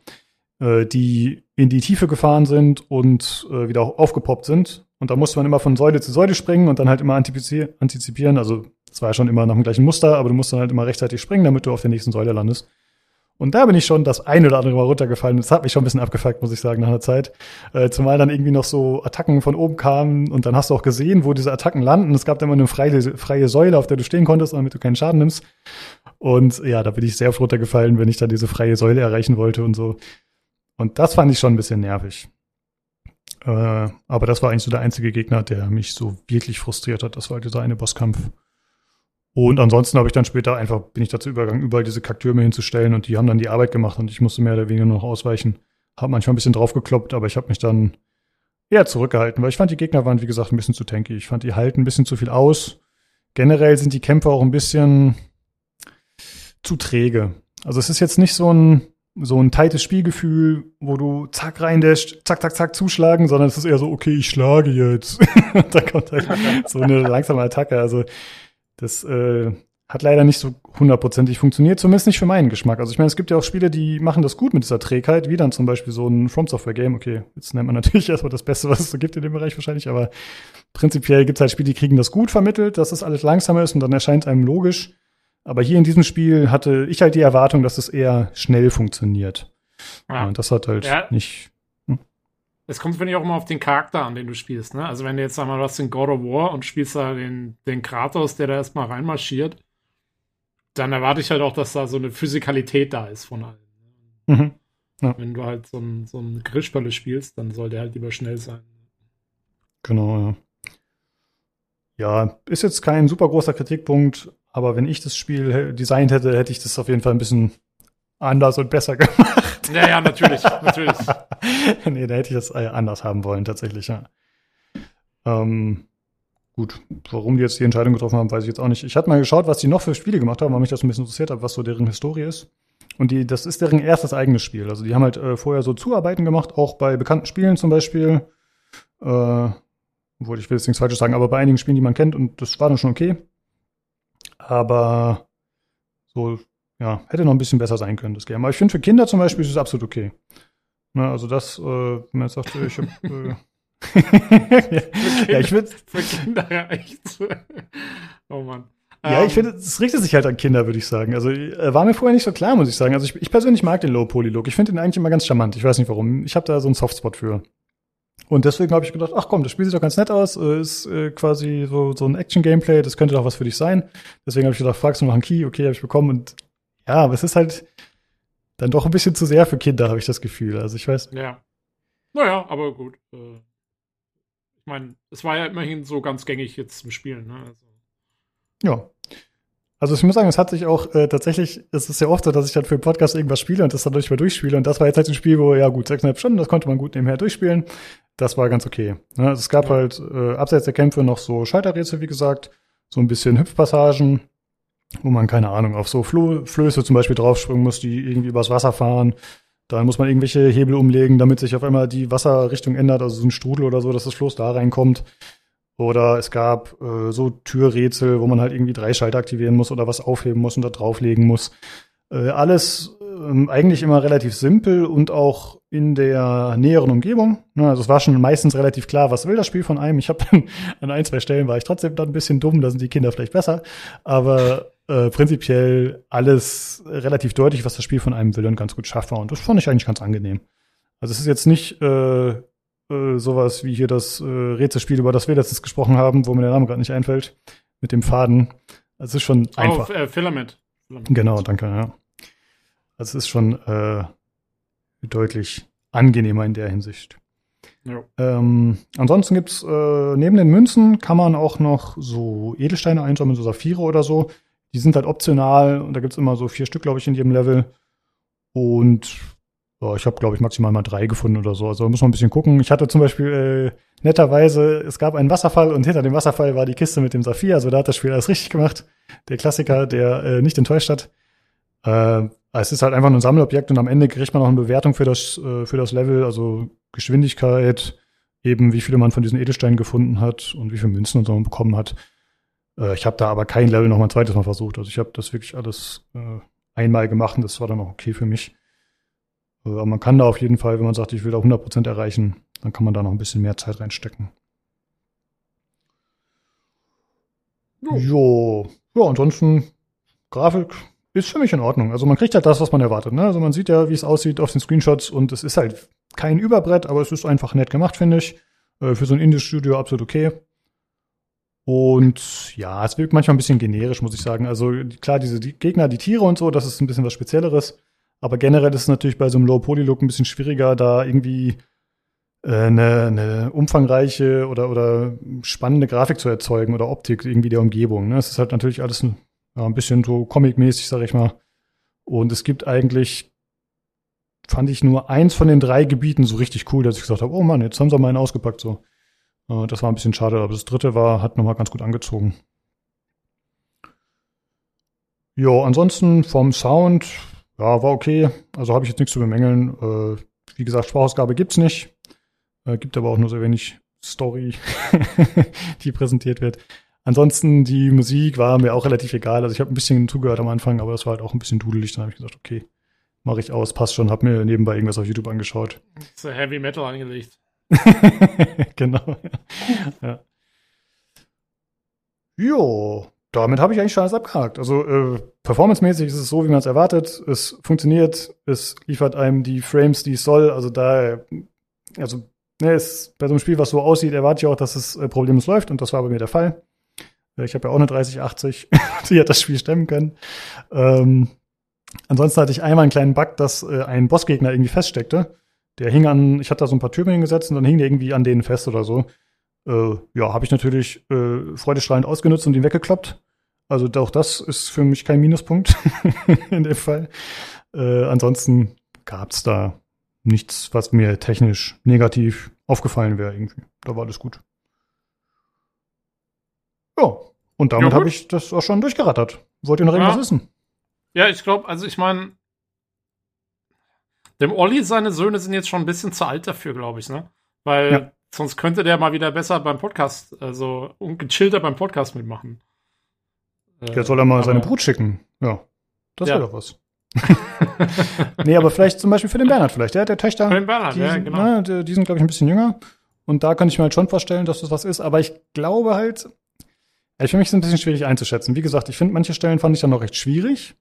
äh, die in die Tiefe gefahren sind und äh, wieder aufgepoppt sind. Und da musste man immer von Säule zu Säule springen und dann halt immer antizipi- antizipieren. Also es war ja schon immer nach dem gleichen Muster, aber du musst dann halt immer rechtzeitig springen, damit du auf der nächsten Säule landest. Und da bin ich schon das ein oder andere Mal runtergefallen. Das hat mich schon ein bisschen abgefuckt, muss ich sagen, nach einer Zeit. Äh, zumal dann irgendwie noch so Attacken von oben kamen und dann hast du auch gesehen, wo diese Attacken landen. Es gab dann immer eine freie, freie Säule, auf der du stehen konntest, damit du keinen Schaden nimmst. Und ja, da bin ich sehr oft runtergefallen, wenn ich dann diese freie Säule erreichen wollte und so. Und das fand ich schon ein bisschen nervig. Äh, aber das war eigentlich so der einzige Gegner, der mich so wirklich frustriert hat. Das war halt dieser eine Bosskampf. Und ansonsten habe ich dann später einfach, bin ich dazu übergegangen, überall diese Kaktürme hinzustellen und die haben dann die Arbeit gemacht und ich musste mehr oder weniger nur noch ausweichen. Habe manchmal ein bisschen draufgekloppt, aber ich habe mich dann eher zurückgehalten, weil ich fand, die Gegner waren, wie gesagt, ein bisschen zu tanky. Ich fand, die halten ein bisschen zu viel aus. Generell sind die Kämpfe auch ein bisschen zu träge. Also es ist jetzt nicht so ein, so ein tightes Spielgefühl, wo du zack reindasht, zack, zack, zack zuschlagen, sondern es ist eher so, okay, ich schlage jetzt. <laughs> Da kommt halt so eine langsame Attacke. Also das äh, hat leider nicht so hundertprozentig funktioniert, zumindest nicht für meinen Geschmack. Also ich meine, es gibt ja auch Spiele, die machen das gut mit dieser Trägheit, wie dann zum Beispiel so ein From Software Game. Okay, jetzt nennt man <laughs> natürlich erstmal das Beste, was es so gibt in dem Bereich wahrscheinlich, aber prinzipiell gibt es halt Spiele, die kriegen das gut vermittelt, dass das alles langsamer ist und dann erscheint einem logisch. Aber hier in diesem Spiel hatte ich halt die Erwartung, dass es eher schnell funktioniert. Ja. Und das hat halt Ja. nicht. Es kommt, finde ich, auch immer auf den Charakter an, den du spielst. Ne? Also wenn du jetzt einmal, hast den God of War und spielst da den, den Kratos, der da erstmal reinmarschiert, dann erwarte ich halt auch, dass da so eine Physikalität da ist von allen. Mhm. Wenn du halt so ein, so ein Grischballe spielst, dann soll der halt lieber schnell sein. Genau, ja. Ja, ist jetzt kein super großer Kritikpunkt, aber wenn ich das Spiel designt hätte, hätte ich das auf jeden Fall ein bisschen anders und besser <laughs> gemacht. Ja, ja, natürlich, natürlich. <laughs> nee, da hätte ich das äh, anders haben wollen, tatsächlich, ja. Ähm, gut, warum die jetzt die Entscheidung getroffen haben, weiß ich jetzt auch nicht. Ich hatte mal geschaut, was die noch für Spiele gemacht haben, weil mich das ein bisschen interessiert hat, was so deren Historie ist. Und die, das ist deren erstes eigenes Spiel. Also die haben halt äh, vorher so Zuarbeiten gemacht, auch bei bekannten Spielen zum Beispiel. Äh, obwohl ich will jetzt nichts Falsches sagen, aber bei einigen Spielen, die man kennt, und das war dann schon okay. Aber so, ja, hätte noch ein bisschen besser sein können, das Game. Aber ich finde, für Kinder zum Beispiel ist es absolut okay. Ne, also das, äh, wenn man jetzt sagt, ich hab, äh, <laughs> <laughs> ja, ich würde, Für Kinder ja echt. oh Mann. ja, Ähm, ich finde, es richtet sich halt an Kinder, würde ich sagen. Also äh, war mir vorher nicht so klar, muss ich sagen. Also ich, ich persönlich mag den Low-Poly-Look. Ich finde den eigentlich immer ganz charmant. Ich weiß nicht warum. Ich habe da so einen Softspot für. Und deswegen habe ich gedacht, ach komm, das Spiel sieht doch ganz nett aus. Äh, ist äh, quasi so, so ein Action-Gameplay. Das könnte doch was für dich sein. Deswegen habe ich gedacht, fragst du noch einen Key? Okay, habe ich bekommen. Und ja, aber es ist halt dann doch ein bisschen zu sehr für Kinder, habe ich das Gefühl. Also ich weiß. Ja. Naja, aber gut. Äh, ich meine, es war ja immerhin so ganz gängig jetzt zum Spielen. Ne? Also, Ja. Also ich muss sagen, es hat sich auch äh, tatsächlich, es ist ja oft so, dass ich dann für einen Podcast irgendwas spiele und das dann durch mal durchspiele. Und das war jetzt halt ein Spiel, wo, ja gut, sechseinhalb Stunden, das konnte man gut nebenher durchspielen. Das war ganz okay. Ne? Also es gab Ja. halt äh, abseits der Kämpfe noch so Schalterrätsel, wie gesagt, so ein bisschen Hüpfpassagen, wo man, keine Ahnung, auf so Flo Flöße zum Beispiel draufspringen muss, die irgendwie übers Wasser fahren. Dann muss man irgendwelche Hebel umlegen, damit sich auf einmal die Wasserrichtung ändert, also so ein Strudel oder so, dass das Floß da reinkommt. Oder es gab äh, so Türrätsel, wo man halt irgendwie drei Schalter aktivieren muss oder was aufheben muss und da drauflegen muss. Äh, alles ähm, eigentlich immer relativ simpel und auch in der näheren Umgebung. Ne, also es war schon meistens relativ klar, was will das Spiel von einem. Ich habe an ein, zwei Stellen war ich trotzdem dann ein bisschen dumm, da sind die Kinder vielleicht besser. Aber äh, prinzipiell alles relativ deutlich, was das Spiel von einem will und ganz gut schaffbar. Und das fand ich eigentlich ganz angenehm. Also es ist jetzt nicht äh, äh, sowas wie hier das äh, Rätselspiel, über das wir letztens gesprochen haben, wo mir der Name gerade nicht einfällt, mit dem Faden. Es ist schon einfach. Oh, äh, Filament. Filament. Genau, danke, ja. Also es ist schon äh, deutlich angenehmer in der Hinsicht. Ja. Ähm, ansonsten gibt's äh, neben den Münzen kann man auch noch so Edelsteine einsammeln, so Saphire oder so. Die sind halt optional und da gibt's immer so vier Stück, glaube ich, in jedem Level. Und ja, ich habe, glaube ich, maximal mal drei gefunden oder so. Also da muss man ein bisschen gucken. Ich hatte zum Beispiel äh, netterweise, es gab einen Wasserfall und hinter dem Wasserfall war die Kiste mit dem Saphir. Also da hat das Spiel alles richtig gemacht. Der Klassiker, der äh, nicht enttäuscht hat. Äh, es ist halt einfach nur ein Sammelobjekt und am Ende kriegt man auch eine Bewertung für das, äh, für das Level, also Geschwindigkeit, eben wie viele man von diesen Edelsteinen gefunden hat und wie viele Münzen und so bekommen hat. Äh, ich habe da aber kein Level noch mal ein zweites Mal versucht. Also ich habe das wirklich alles äh, einmal gemacht und das war dann auch okay für mich. Äh, aber man kann da auf jeden Fall, wenn man sagt, ich will da 100% erreichen, dann kann man da noch ein bisschen mehr Zeit reinstecken. Jo. Ja, ansonsten Grafik ist für mich in Ordnung. Also man kriegt halt das, was man erwartet. Ne? Also man sieht ja, wie es aussieht auf den Screenshots und es ist halt kein Überbrett, aber es ist einfach nett gemacht, finde ich. Äh, für so ein Indie-Studio absolut okay. Und ja, es wirkt manchmal ein bisschen generisch, muss ich sagen. Also klar, diese die Gegner, die Tiere und so, das ist ein bisschen was Spezielleres. Aber generell ist es natürlich bei so einem Low-Poly-Look ein bisschen schwieriger, da irgendwie äh, eine, eine umfangreiche oder, oder spannende Grafik zu erzeugen oder Optik irgendwie der Umgebung. Ne? Es ist halt natürlich alles ein, ein bisschen so comic-mäßig, sag ich mal. Und es gibt eigentlich, fand ich nur eins von den drei Gebieten so richtig cool, dass ich gesagt habe, oh Mann, jetzt haben sie mal einen ausgepackt so. Äh, das war ein bisschen schade, aber das dritte war, hat nochmal ganz gut angezogen. Ja, ansonsten vom Sound, ja, war okay. Also habe ich jetzt nichts zu bemängeln. Äh, wie gesagt, Sprachausgabe gibt's nicht. Äh, gibt aber auch nur sehr wenig Story, <laughs> die präsentiert wird. Ansonsten die Musik war mir auch relativ egal. Also ich habe ein bisschen zugehört am Anfang, aber das war halt auch ein bisschen dudelig. Dann habe ich gesagt, okay, mache ich aus, passt schon. Hab mir nebenbei irgendwas auf YouTube angeschaut. Ist ja Heavy Metal angelegt. <laughs> genau. ja. Jo, damit habe ich eigentlich schon alles abgehakt. Also äh, performancemäßig ist es so, wie man es erwartet. Es funktioniert, es liefert einem die Frames, die es soll. Also da, also ne, es, bei so einem Spiel, was so aussieht, erwarte ich auch, dass es äh, problemlos läuft und das war bei mir der Fall. Äh, Ich habe ja auch eine 3080, <laughs> die hat das Spiel stemmen können. Ähm, ansonsten hatte ich einmal einen kleinen Bug, dass äh, ein Bossgegner irgendwie feststeckte. Der hing an, ich hatte da so ein paar Türme hingesetzt und dann hing der irgendwie an denen fest oder so. Äh, ja, habe ich natürlich äh, freudestrahlend ausgenutzt und ihn weggekloppt. Also auch das ist für mich kein Minuspunkt <laughs> in dem Fall. Äh, ansonsten gab's da nichts, was mir technisch negativ aufgefallen wäre irgendwie. Da war alles gut. Ja, und damit Ja, habe ich das auch schon durchgerattert. Wollt ihr noch irgendwas Ja. wissen? Ja, ich glaube, also ich meine, dem Olli seine Söhne sind jetzt schon ein bisschen zu alt dafür, glaube ich, ne? Weil Ja. sonst könnte der mal wieder besser beim Podcast, also und gechillter beim Podcast mitmachen. Äh, Der soll er mal seine Brut schicken. Ja, das Ja. wäre doch was. <laughs> nee, aber vielleicht zum Beispiel für den Bernhard vielleicht. Der hat der Töchter. Für den Bernhard, die, ja, genau. ne, die, die sind, glaube ich, ein bisschen jünger. Und da kann ich mir halt schon vorstellen, dass das was ist. Aber ich glaube halt, ja, für mich ein bisschen schwierig einzuschätzen. Wie gesagt, ich finde, manche Stellen fand ich dann noch recht schwierig.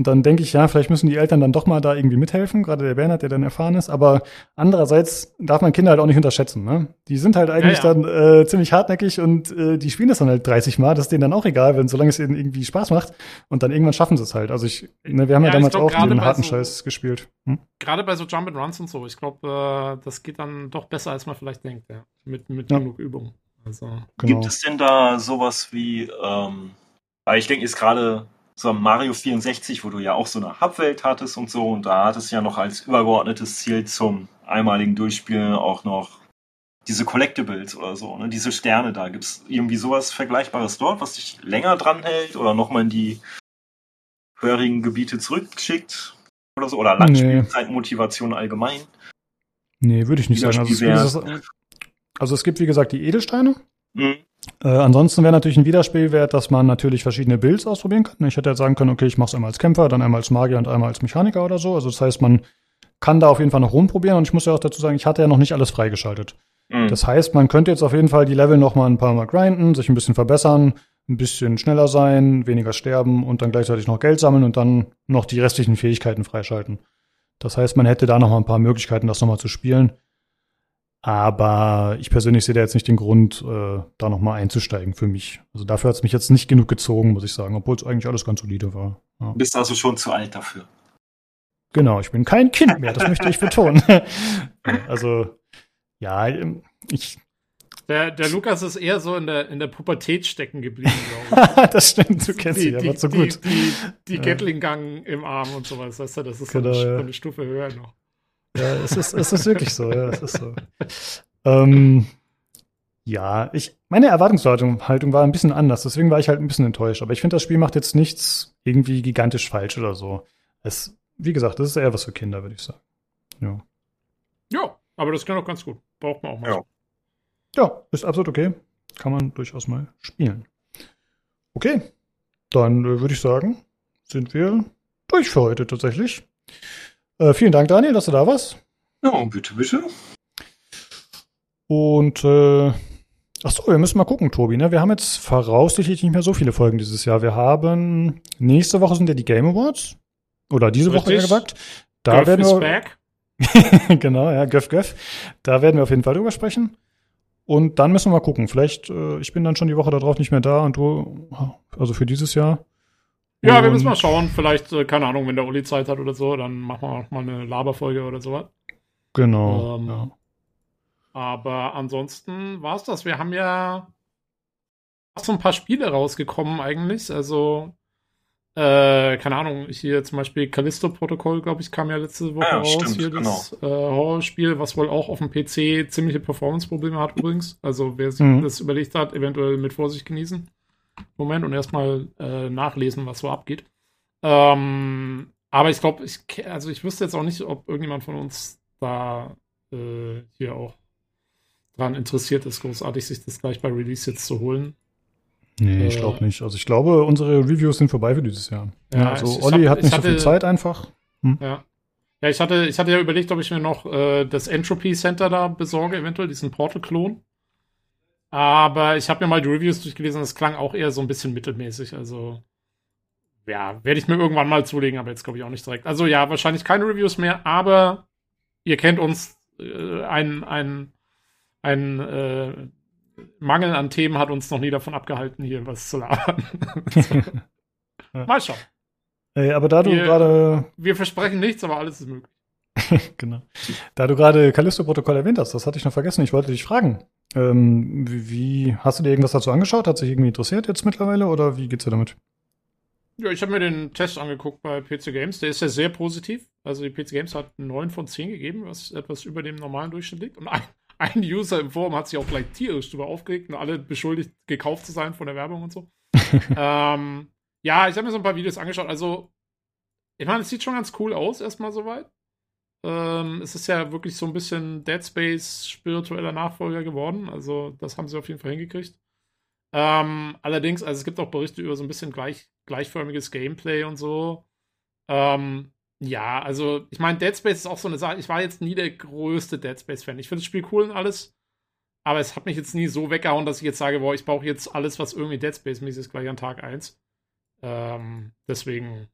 Und dann denke ich, ja, vielleicht müssen die Eltern dann doch mal da irgendwie mithelfen, gerade der Bernhard, der dann erfahren ist. Aber andererseits darf man Kinder halt auch nicht unterschätzen. Ne? Die sind halt eigentlich ja. dann äh, ziemlich hartnäckig und äh, die spielen das dann halt 30 Mal. Das ist denen dann auch egal, wenn solange es ihnen irgendwie Spaß macht. Und dann irgendwann schaffen sie es halt. Also ich, ne, wir haben ja, Ja, damals glaub, auch gerade den bei harten so- Scheiß gespielt. Hm? Gerade bei so Jump and Runs und so, ich glaube, äh, das geht dann doch besser, als man vielleicht denkt, ja. Mit, mit Ja. genug Übung. Also, Genau. Gibt es denn da sowas wie, ähm, weil ich denke, ist gerade so Mario 64, wo du ja auch so eine Hubwelt hattest und so, und da hattest du ja noch als übergeordnetes Ziel zum einmaligen Durchspielen auch noch diese Collectibles oder so, ne? diese Sterne da. Gibt es irgendwie sowas Vergleichbares dort, was dich länger dran hält oder nochmal in die höherigen Gebiete zurückschickt oder so? Oder Langspielzeitmotivation allgemein? Nee, würde ich nicht sagen. Also es, also es gibt, wie gesagt, die Edelsteine. Mhm. Äh, ansonsten wäre natürlich ein Wiederspielwert, dass man natürlich verschiedene Builds ausprobieren kann. Ich hätte jetzt sagen können, okay, ich mache es einmal als Kämpfer, dann einmal als Magier und einmal als Mechaniker oder so. Also das heißt, man kann da auf jeden Fall noch rumprobieren und ich muss ja auch dazu sagen, ich hatte ja noch nicht alles freigeschaltet. Mhm. Das heißt, man könnte jetzt auf jeden Fall die Level noch mal ein paar Mal grinden, sich ein bisschen verbessern, ein bisschen schneller sein, weniger sterben und dann gleichzeitig noch Geld sammeln und dann noch die restlichen Fähigkeiten freischalten. Das heißt, man hätte da noch mal ein paar Möglichkeiten, das noch mal zu spielen. Aber ich persönlich sehe da jetzt nicht den Grund, äh, da noch mal einzusteigen für mich. Also dafür hat es mich jetzt nicht genug gezogen, muss ich sagen, obwohl es eigentlich alles ganz solide war. Ja. Du bist also schon zu alt dafür. Genau, ich bin kein Kind mehr, das möchte ich betonen. <laughs> also, ja, ich, Der, der Lukas ist eher so in der, in der Pubertät stecken geblieben, glaube <laughs> das stimmt, du kennst sie, aber zu gut. Die, die, die. Gatling-Gang im Arm und sowas, weißt du, das ist Genau, so, eine, ja. eine Stufe höher noch. Ja, es ist, es ist wirklich so, ja, es ist so. Ähm, ja, ich, meine Erwartungshaltung Haltung war ein bisschen anders, deswegen war ich halt ein bisschen enttäuscht. Aber ich finde, das Spiel macht jetzt nichts irgendwie gigantisch falsch oder so. Es, wie gesagt, das ist eher was für Kinder, würde ich sagen. Ja. Ja, aber das klingt auch ganz gut. Braucht man auch mal. Ja. Ja, ist absolut okay. Kann man durchaus mal spielen. Okay, dann äh, würde ich sagen, sind wir durch für heute tatsächlich. Äh, vielen Dank, Daniel, dass du da warst. Ja, bitte, bitte. Und äh, ach so, wir müssen mal gucken, Tobi. Ne? Wir haben jetzt voraussichtlich nicht mehr so viele Folgen dieses Jahr. Wir haben nächste Woche sind ja die Game Awards oder diese Woche eher Richtig. gesagt. Da Golf werden is wir back. <laughs> genau, ja, Göff Göff. Da werden wir auf jeden Fall drüber sprechen. Und dann müssen wir mal gucken. Vielleicht, äh, ich bin dann schon die Woche darauf nicht mehr da und du, also für dieses Jahr. Ja, wir Und- müssen mal schauen. Vielleicht, äh, keine Ahnung, wenn der Uli Zeit hat oder so, dann machen wir auch mal eine Laberfolge oder sowas. Genau. Ähm, ja. Aber ansonsten war's das. Wir haben ja auch so ein paar Spiele rausgekommen eigentlich. Also, äh, keine Ahnung, hier zum Beispiel Callisto-Protokoll, glaube ich, kam ja letzte Woche ja, raus. stimmt, hier das äh, Horrorspiel, was wohl auch auf dem PC ziemliche Performance-Probleme hat übrigens. Also, wer sich Mhm. das überlegt hat, eventuell mit Vorsicht genießen. Moment und erstmal äh, nachlesen, was so abgeht. Ähm, aber ich glaube, ich, also ich wüsste jetzt auch nicht, ob irgendjemand von uns da äh, hier auch dran interessiert ist, großartig sich das gleich bei Release jetzt zu holen. Nee, ich äh, glaube nicht. Also ich glaube, unsere Reviews sind vorbei für dieses Jahr. Ja, Ja, also ich- ich Olli hab- hat ich nicht so viel hatte- Zeit einfach. Ja. Ja, ich hatte, ich hatte ja überlegt, ob ich mir noch äh, das Entropy Center da besorge, eventuell diesen Portal-Klon. Aber ich habe mir mal die Reviews durchgelesen, das klang auch eher so ein bisschen mittelmäßig. Also, ja, werde ich mir irgendwann mal zulegen, aber jetzt glaube ich auch nicht direkt. Also ja, wahrscheinlich keine Reviews mehr, aber ihr kennt uns, äh, ein, ein, ein äh, Mangel an Themen hat uns noch nie davon abgehalten, hier was zu labern. <laughs> <laughs> Mal schauen. Ey, aber da du gerade, Wir versprechen nichts, aber alles ist möglich. <laughs> genau, da du gerade Callisto-Protokoll erwähnt hast, das hatte ich noch vergessen. Ich wollte dich fragen. Ähm, wie, hast du dir irgendwas dazu angeschaut? Hat sich irgendwie interessiert jetzt mittlerweile oder wie geht's dir damit? Ja, ich habe mir den Test angeguckt bei PC Games. Der ist ja sehr positiv. Also die PC Games hat 9 von 10 gegeben, was etwas über dem normalen Durchschnitt liegt. Und ein, <laughs> ein User im Forum hat sich auch gleich tierisch drüber aufgeregt und alle beschuldigt, gekauft zu sein von der Werbung und so. <laughs> ähm, ja, ich habe mir so ein paar Videos angeschaut. Also, ich meine, es sieht schon ganz cool aus, erstmal soweit. Ähm, es ist ja wirklich so ein bisschen Dead Space spiritueller Nachfolger geworden. Also, das haben sie auf jeden Fall hingekriegt. Ähm, allerdings, also es gibt auch Berichte über so ein bisschen gleich, gleichförmiges Gameplay und so. Ähm, ja, also ich meine, Dead Space ist auch so eine Sache. Ich war jetzt nie der größte Dead Space-Fan. Ich finde das Spiel cool und alles, aber es hat mich jetzt nie so weggehauen, dass ich jetzt sage, boah, ich brauche jetzt alles, was irgendwie Dead Space-mäßig ist, gleich an Tag 1. Ähm, deswegen,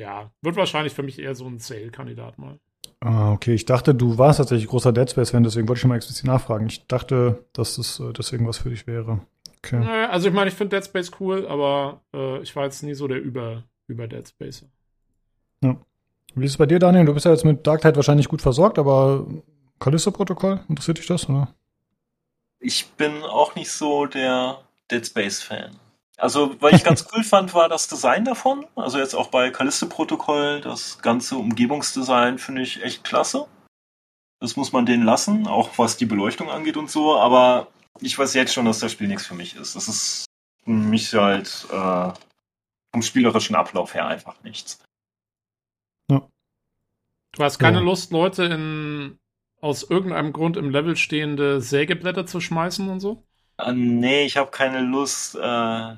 ja, wird wahrscheinlich für mich eher so ein Sale-Kandidat mal. Ah, okay. Ich dachte, du warst tatsächlich großer Dead Space-Fan, deswegen wollte ich schon mal explizit nachfragen. Ich dachte, dass das äh, deswegen was für dich wäre. Okay. Naja, also ich meine, ich finde Dead Space cool, aber äh, ich war jetzt nie so der über, über Dead Space. Wie ist es bei dir, Daniel? Du bist ja jetzt mit Dark Tide wahrscheinlich gut versorgt, aber Callisto-Protokoll, interessiert dich das? Oder? Ich bin auch nicht so der Dead Space-Fan. Also, was ich ganz cool fand, war das Design davon. Also jetzt auch bei Callisto-Protokoll, das ganze Umgebungsdesign finde ich echt klasse. Das muss man denen lassen, auch was die Beleuchtung angeht und so. Aber ich weiß jetzt schon, dass das Spiel nichts für mich ist. Das ist für mich halt äh, vom spielerischen Ablauf her einfach nichts. Du hast keine Ja. Lust, Leute in aus irgendeinem Grund im Level stehende Sägeblätter zu schmeißen und so? Äh, nee, ich habe keine Lust, äh,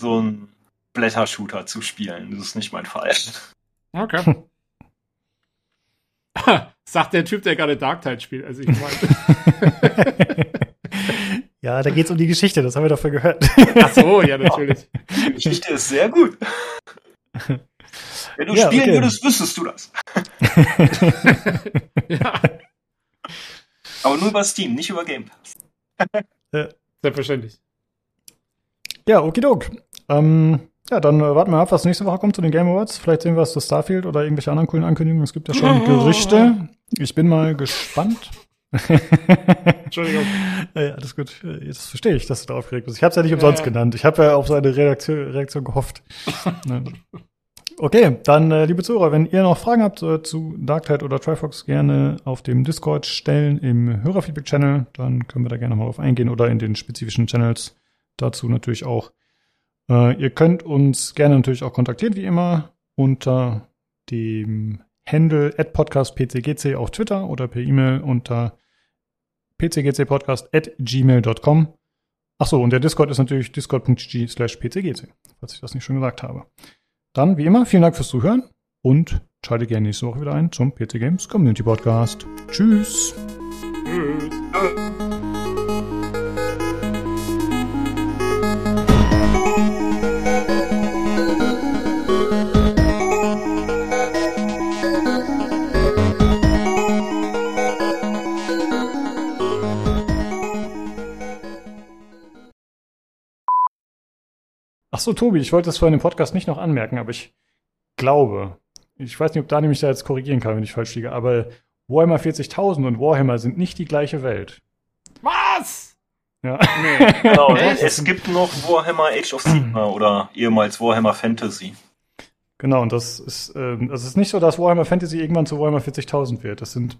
so einen Blättershooter zu spielen. Das ist nicht mein Fall. Okay. <laughs> Sagt der Typ, der gerade Dark Tide spielt. Also ich meine. <laughs> ja, da geht's um die Geschichte, das haben wir dafür gehört. Ach so, ja, natürlich. Die Geschichte ist sehr gut. Wenn du Ja, spielen okay. würdest, wüsstest du das. <laughs> ja, Aber nur über Steam, nicht über Game Pass. selbstverständlich. Ja, okidok. Ähm, ja, dann äh, warten wir ab, was nächste Woche kommt zu den Game Awards. Vielleicht sehen wir was zu Starfield oder irgendwelche anderen coolen Ankündigungen. Es gibt ja schon <laughs> Gerüchte. Ich bin mal gespannt. <laughs> Entschuldigung. <laughs> Ja, alles gut. Äh, Jetzt verstehe ich, dass du da aufgeregt bist. Ich habe es ja nicht umsonst Ja. genannt. Ich habe ja auf seine Reaktion, Reaktion gehofft. Okay, dann, äh, liebe Zuhörer, wenn ihr noch Fragen habt äh, zu Darktide oder Trifox, gerne auf dem Discord stellen im Hörerfeedback-Channel. Dann können wir da gerne mal drauf eingehen oder in den spezifischen Channels dazu natürlich auch. Äh, ihr könnt uns gerne natürlich auch kontaktieren, wie immer, unter dem Handle at podcastpcgc auf Twitter oder per E-Mail unter pcgcpodcast at gmail.com. Achso, und der Discord ist natürlich discord.gg slash pcgc, falls ich das nicht schon gesagt habe. Dann, wie immer, vielen Dank fürs Zuhören und schalte gerne nächste Woche wieder ein zum PC Games Community Podcast. Tschüss! Ach so, Tobi, ich wollte das vorhin im Podcast nicht noch anmerken, aber ich glaube, ich weiß nicht, ob Dani mich da jetzt korrigieren kann, wenn ich falsch liege, aber Warhammer 40.000 und Warhammer sind nicht die gleiche Welt. Was? Ja. Genau, <laughs> Echt? es gibt noch Warhammer Age of Sigmar oder ehemals Warhammer Fantasy. Genau, und das ist, ähm, also es ist nicht so, dass Warhammer Fantasy irgendwann zu Warhammer 40.000 wird. Das sind,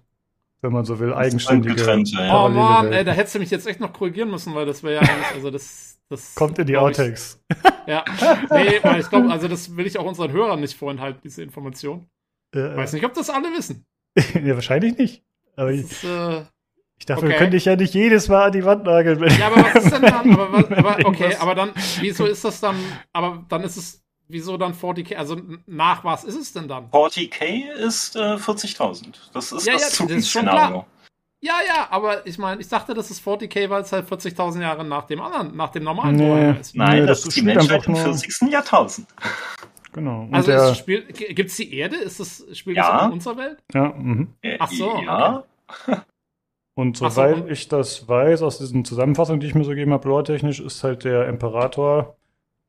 wenn man so will, eigenständige. getrennte, ja. Oh Mann, ey, da hättest du mich jetzt echt noch korrigieren müssen, weil das wäre ja <laughs> eigentlich, also das, das Kommt in die Outtakes. Ja, nee, <laughs> weil ich glaube, also das will ich auch unseren Hörern nicht vorenthalten, diese Information. Äh, Weiß nicht, ob das alle wissen. <laughs> ja, wahrscheinlich nicht. Aber ich, ist, äh, ich dachte, okay. wir können dich ja nicht jedes Mal an die Wand nageln. ja, aber was ist denn dann? Aber, was, aber <laughs> okay, aber dann, wieso ist das dann? Aber dann ist es, wieso dann 40k? Also nach was ist es denn dann? 40k ist äh, 40.000. Das ist Ja, das ja, das ist schon Zukunftsszenario. Ja, ja, aber ich meine, ich dachte, das ist 40k, weil es halt 40.000 Jahre nach dem anderen, nach dem normalen Nee. Ist. Nein, Nee, das, das ist die spielt Menschheit im nur- 40. Jahrtausend. Genau. Und Also der, spiel, gibt es die Erde? Ist das, spielt Ja. das in unserer Welt? ja, mhm. Äh, Ach so, Ja, <laughs> Und Ach so, soweit und- ich das weiß, aus diesen Zusammenfassungen, die ich mir so gegeben habe, lore-technisch, ist halt der Imperator,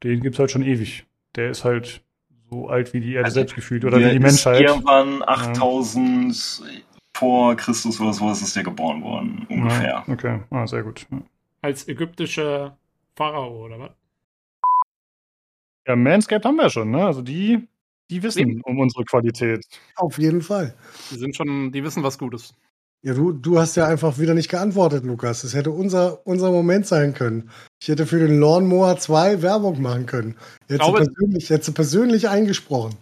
den gibt's halt schon ewig. Der ist halt so alt wie die Erde Also, selbst gefühlt oder wie die ist Menschheit. Irgendwann 8000 vor Christus oder sowas ist der geboren worden, ungefähr. Ja, okay, ah, sehr gut. Ja. Als ägyptischer Pharao oder was? Ja, Manscaped haben wir schon, ne? Also die, die wissen um unsere Qualität. Auf jeden Fall. Die sind schon, die wissen was Gutes. Ja, du, du hast ja einfach wieder nicht geantwortet, Lukas. Das hätte unser, unser Moment sein können. Ich hätte für den Lawnmower 2 Werbung machen können. Du glaube- persönlich, hättest du persönlich eingesprochen.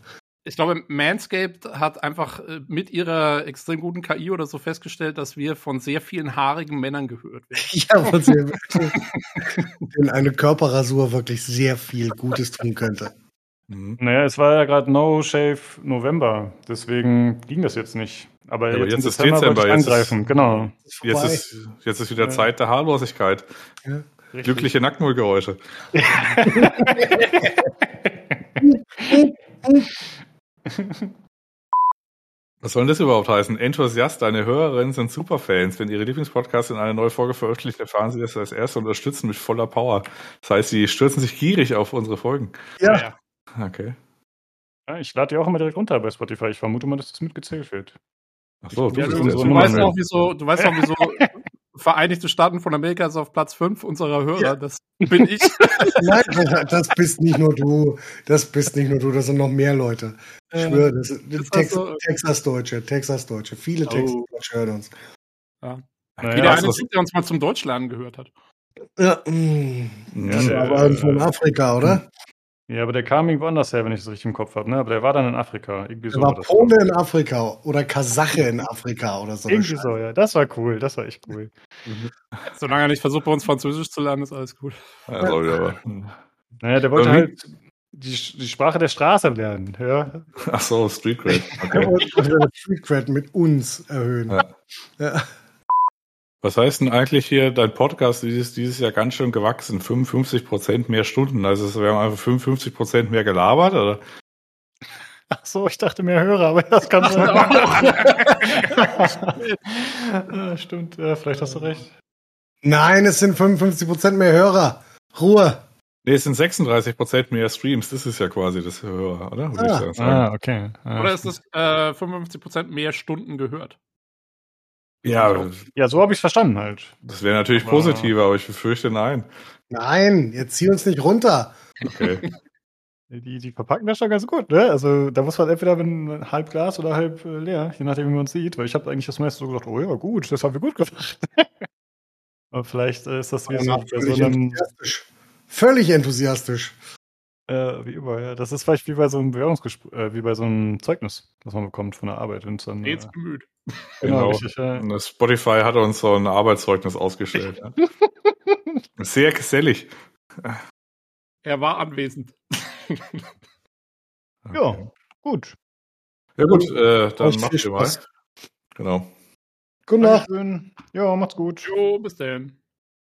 Ich glaube, Manscaped hat einfach äh, mit ihrer extrem guten KI oder so festgestellt, dass wir von sehr vielen haarigen Männern gehört werden. <laughs> Ja, was ihr denn eine Körperrasur wirklich sehr viel Gutes tun könnte. Mhm. Naja, es war ja gerade No Shave November, deswegen ging das jetzt nicht. Aber, Ja, aber jetzt, jetzt ist Dezember jetzt ist- angreifen, genau. Jetzt ist, jetzt ist wieder Ja. Zeit der Haarlosigkeit. Ja. Glückliche Nackengeräusche. <laughs> <laughs> Was soll denn das überhaupt heißen? Enthusiast, deine Hörerinnen sind Superfans. Wenn ihre Lieblingspodcasts in eine neue Folge veröffentlicht, erfahren sie das als erste und unterstützen mit voller Power. Das heißt, sie stürzen sich gierig auf unsere Folgen. Ja. Okay. Ja, ich lade die auch immer direkt runter bei Spotify. Ich vermute mal, dass das mitgezählt wird. Ach so, Ja, du, so du, Nummer weißt auch, wieso, du weißt auch, wieso <laughs> Vereinigte Staaten von Amerika ist auf Platz 5 unserer Hörer. Ja. Das bin ich. <laughs> Nein, das bist nicht nur du. Das bist nicht nur du, das sind noch mehr Leute. Ich Äh, schwöre, das das Tex so? Texas-Deutsche, Texas-Deutsche. Viele Oh. Texas-Deutsche hören uns. Naja, Wie der eine also- Typ, der uns mal zum Deutschlernen gehört hat. Ja, mm. Mhm. Ja, der- aber von Afrika, oder? Ja, aber der kam irgendwo anders her, wenn ich es richtig im Kopf habe, ne? Aber der war dann in Afrika. Irgendwie Er so war das. Pole in Afrika oder Kasache in Afrika oder so. Irgendwie so, ja. Das war cool, das war echt cool. Solange er nicht versucht, bei uns Französisch zu lernen, ist alles gut. Ja, ich aber. Naja, der wollte halt die, die Sprache der Straße lernen, ja. Ach so, Street Cred. <laughs> Okay. Der Street Cred mit uns erhöhen. Ja. Ja. Was heißt denn eigentlich hier, dein Podcast ist dieses Jahr ganz schön gewachsen? 55% mehr Stunden. Also wir haben einfach 55% mehr gelabert, oder? Ach so, ich dachte mehr Hörer, aber das kann sein. <laughs> ja, stimmt, ja, vielleicht hast du recht. Nein, es sind 55% mehr Hörer. Ruhe. Nee, es sind 36% mehr Streams. Das ist ja quasi das Hörer, oder? Ah. ich sagen. Ah, okay. Ah, Oder ist es äh, 55% mehr Stunden gehört? Ja, ja, so habe ich es verstanden halt. das wäre natürlich Aber- positiver, aber ich befürchte nein. Nein, jetzt zieh uns nicht runter. Okay. <laughs> Die, die verpacken das schon ganz gut, ne? Also da muss man entweder wenn halb Glas oder halb äh, leer, je nachdem, wie man es sieht. Weil ich habe eigentlich das meiste so gedacht, oh ja, gut, das haben wir gut gemacht. <laughs> Aber vielleicht äh, ist das wie so, bei so einem, enthusiastisch. Völlig enthusiastisch. Äh, wie immer, ja. Das ist vielleicht wie bei so einem Bewerbungsgespräch, äh, wie bei so einem Zeugnis, das man bekommt von der Arbeit. Und dann, äh, Stets bemüht. <laughs> genau, Genau. Spotify hat uns so ein Arbeitszeugnis ausgestellt. Ja. <laughs> Sehr gesellig. Er war anwesend. <laughs> Ja, gut. Ja gut, äh, dann macht ihr mal. Genau. Gute Nacht. Dankeschön. Ja, macht's gut. Jo, bis dann.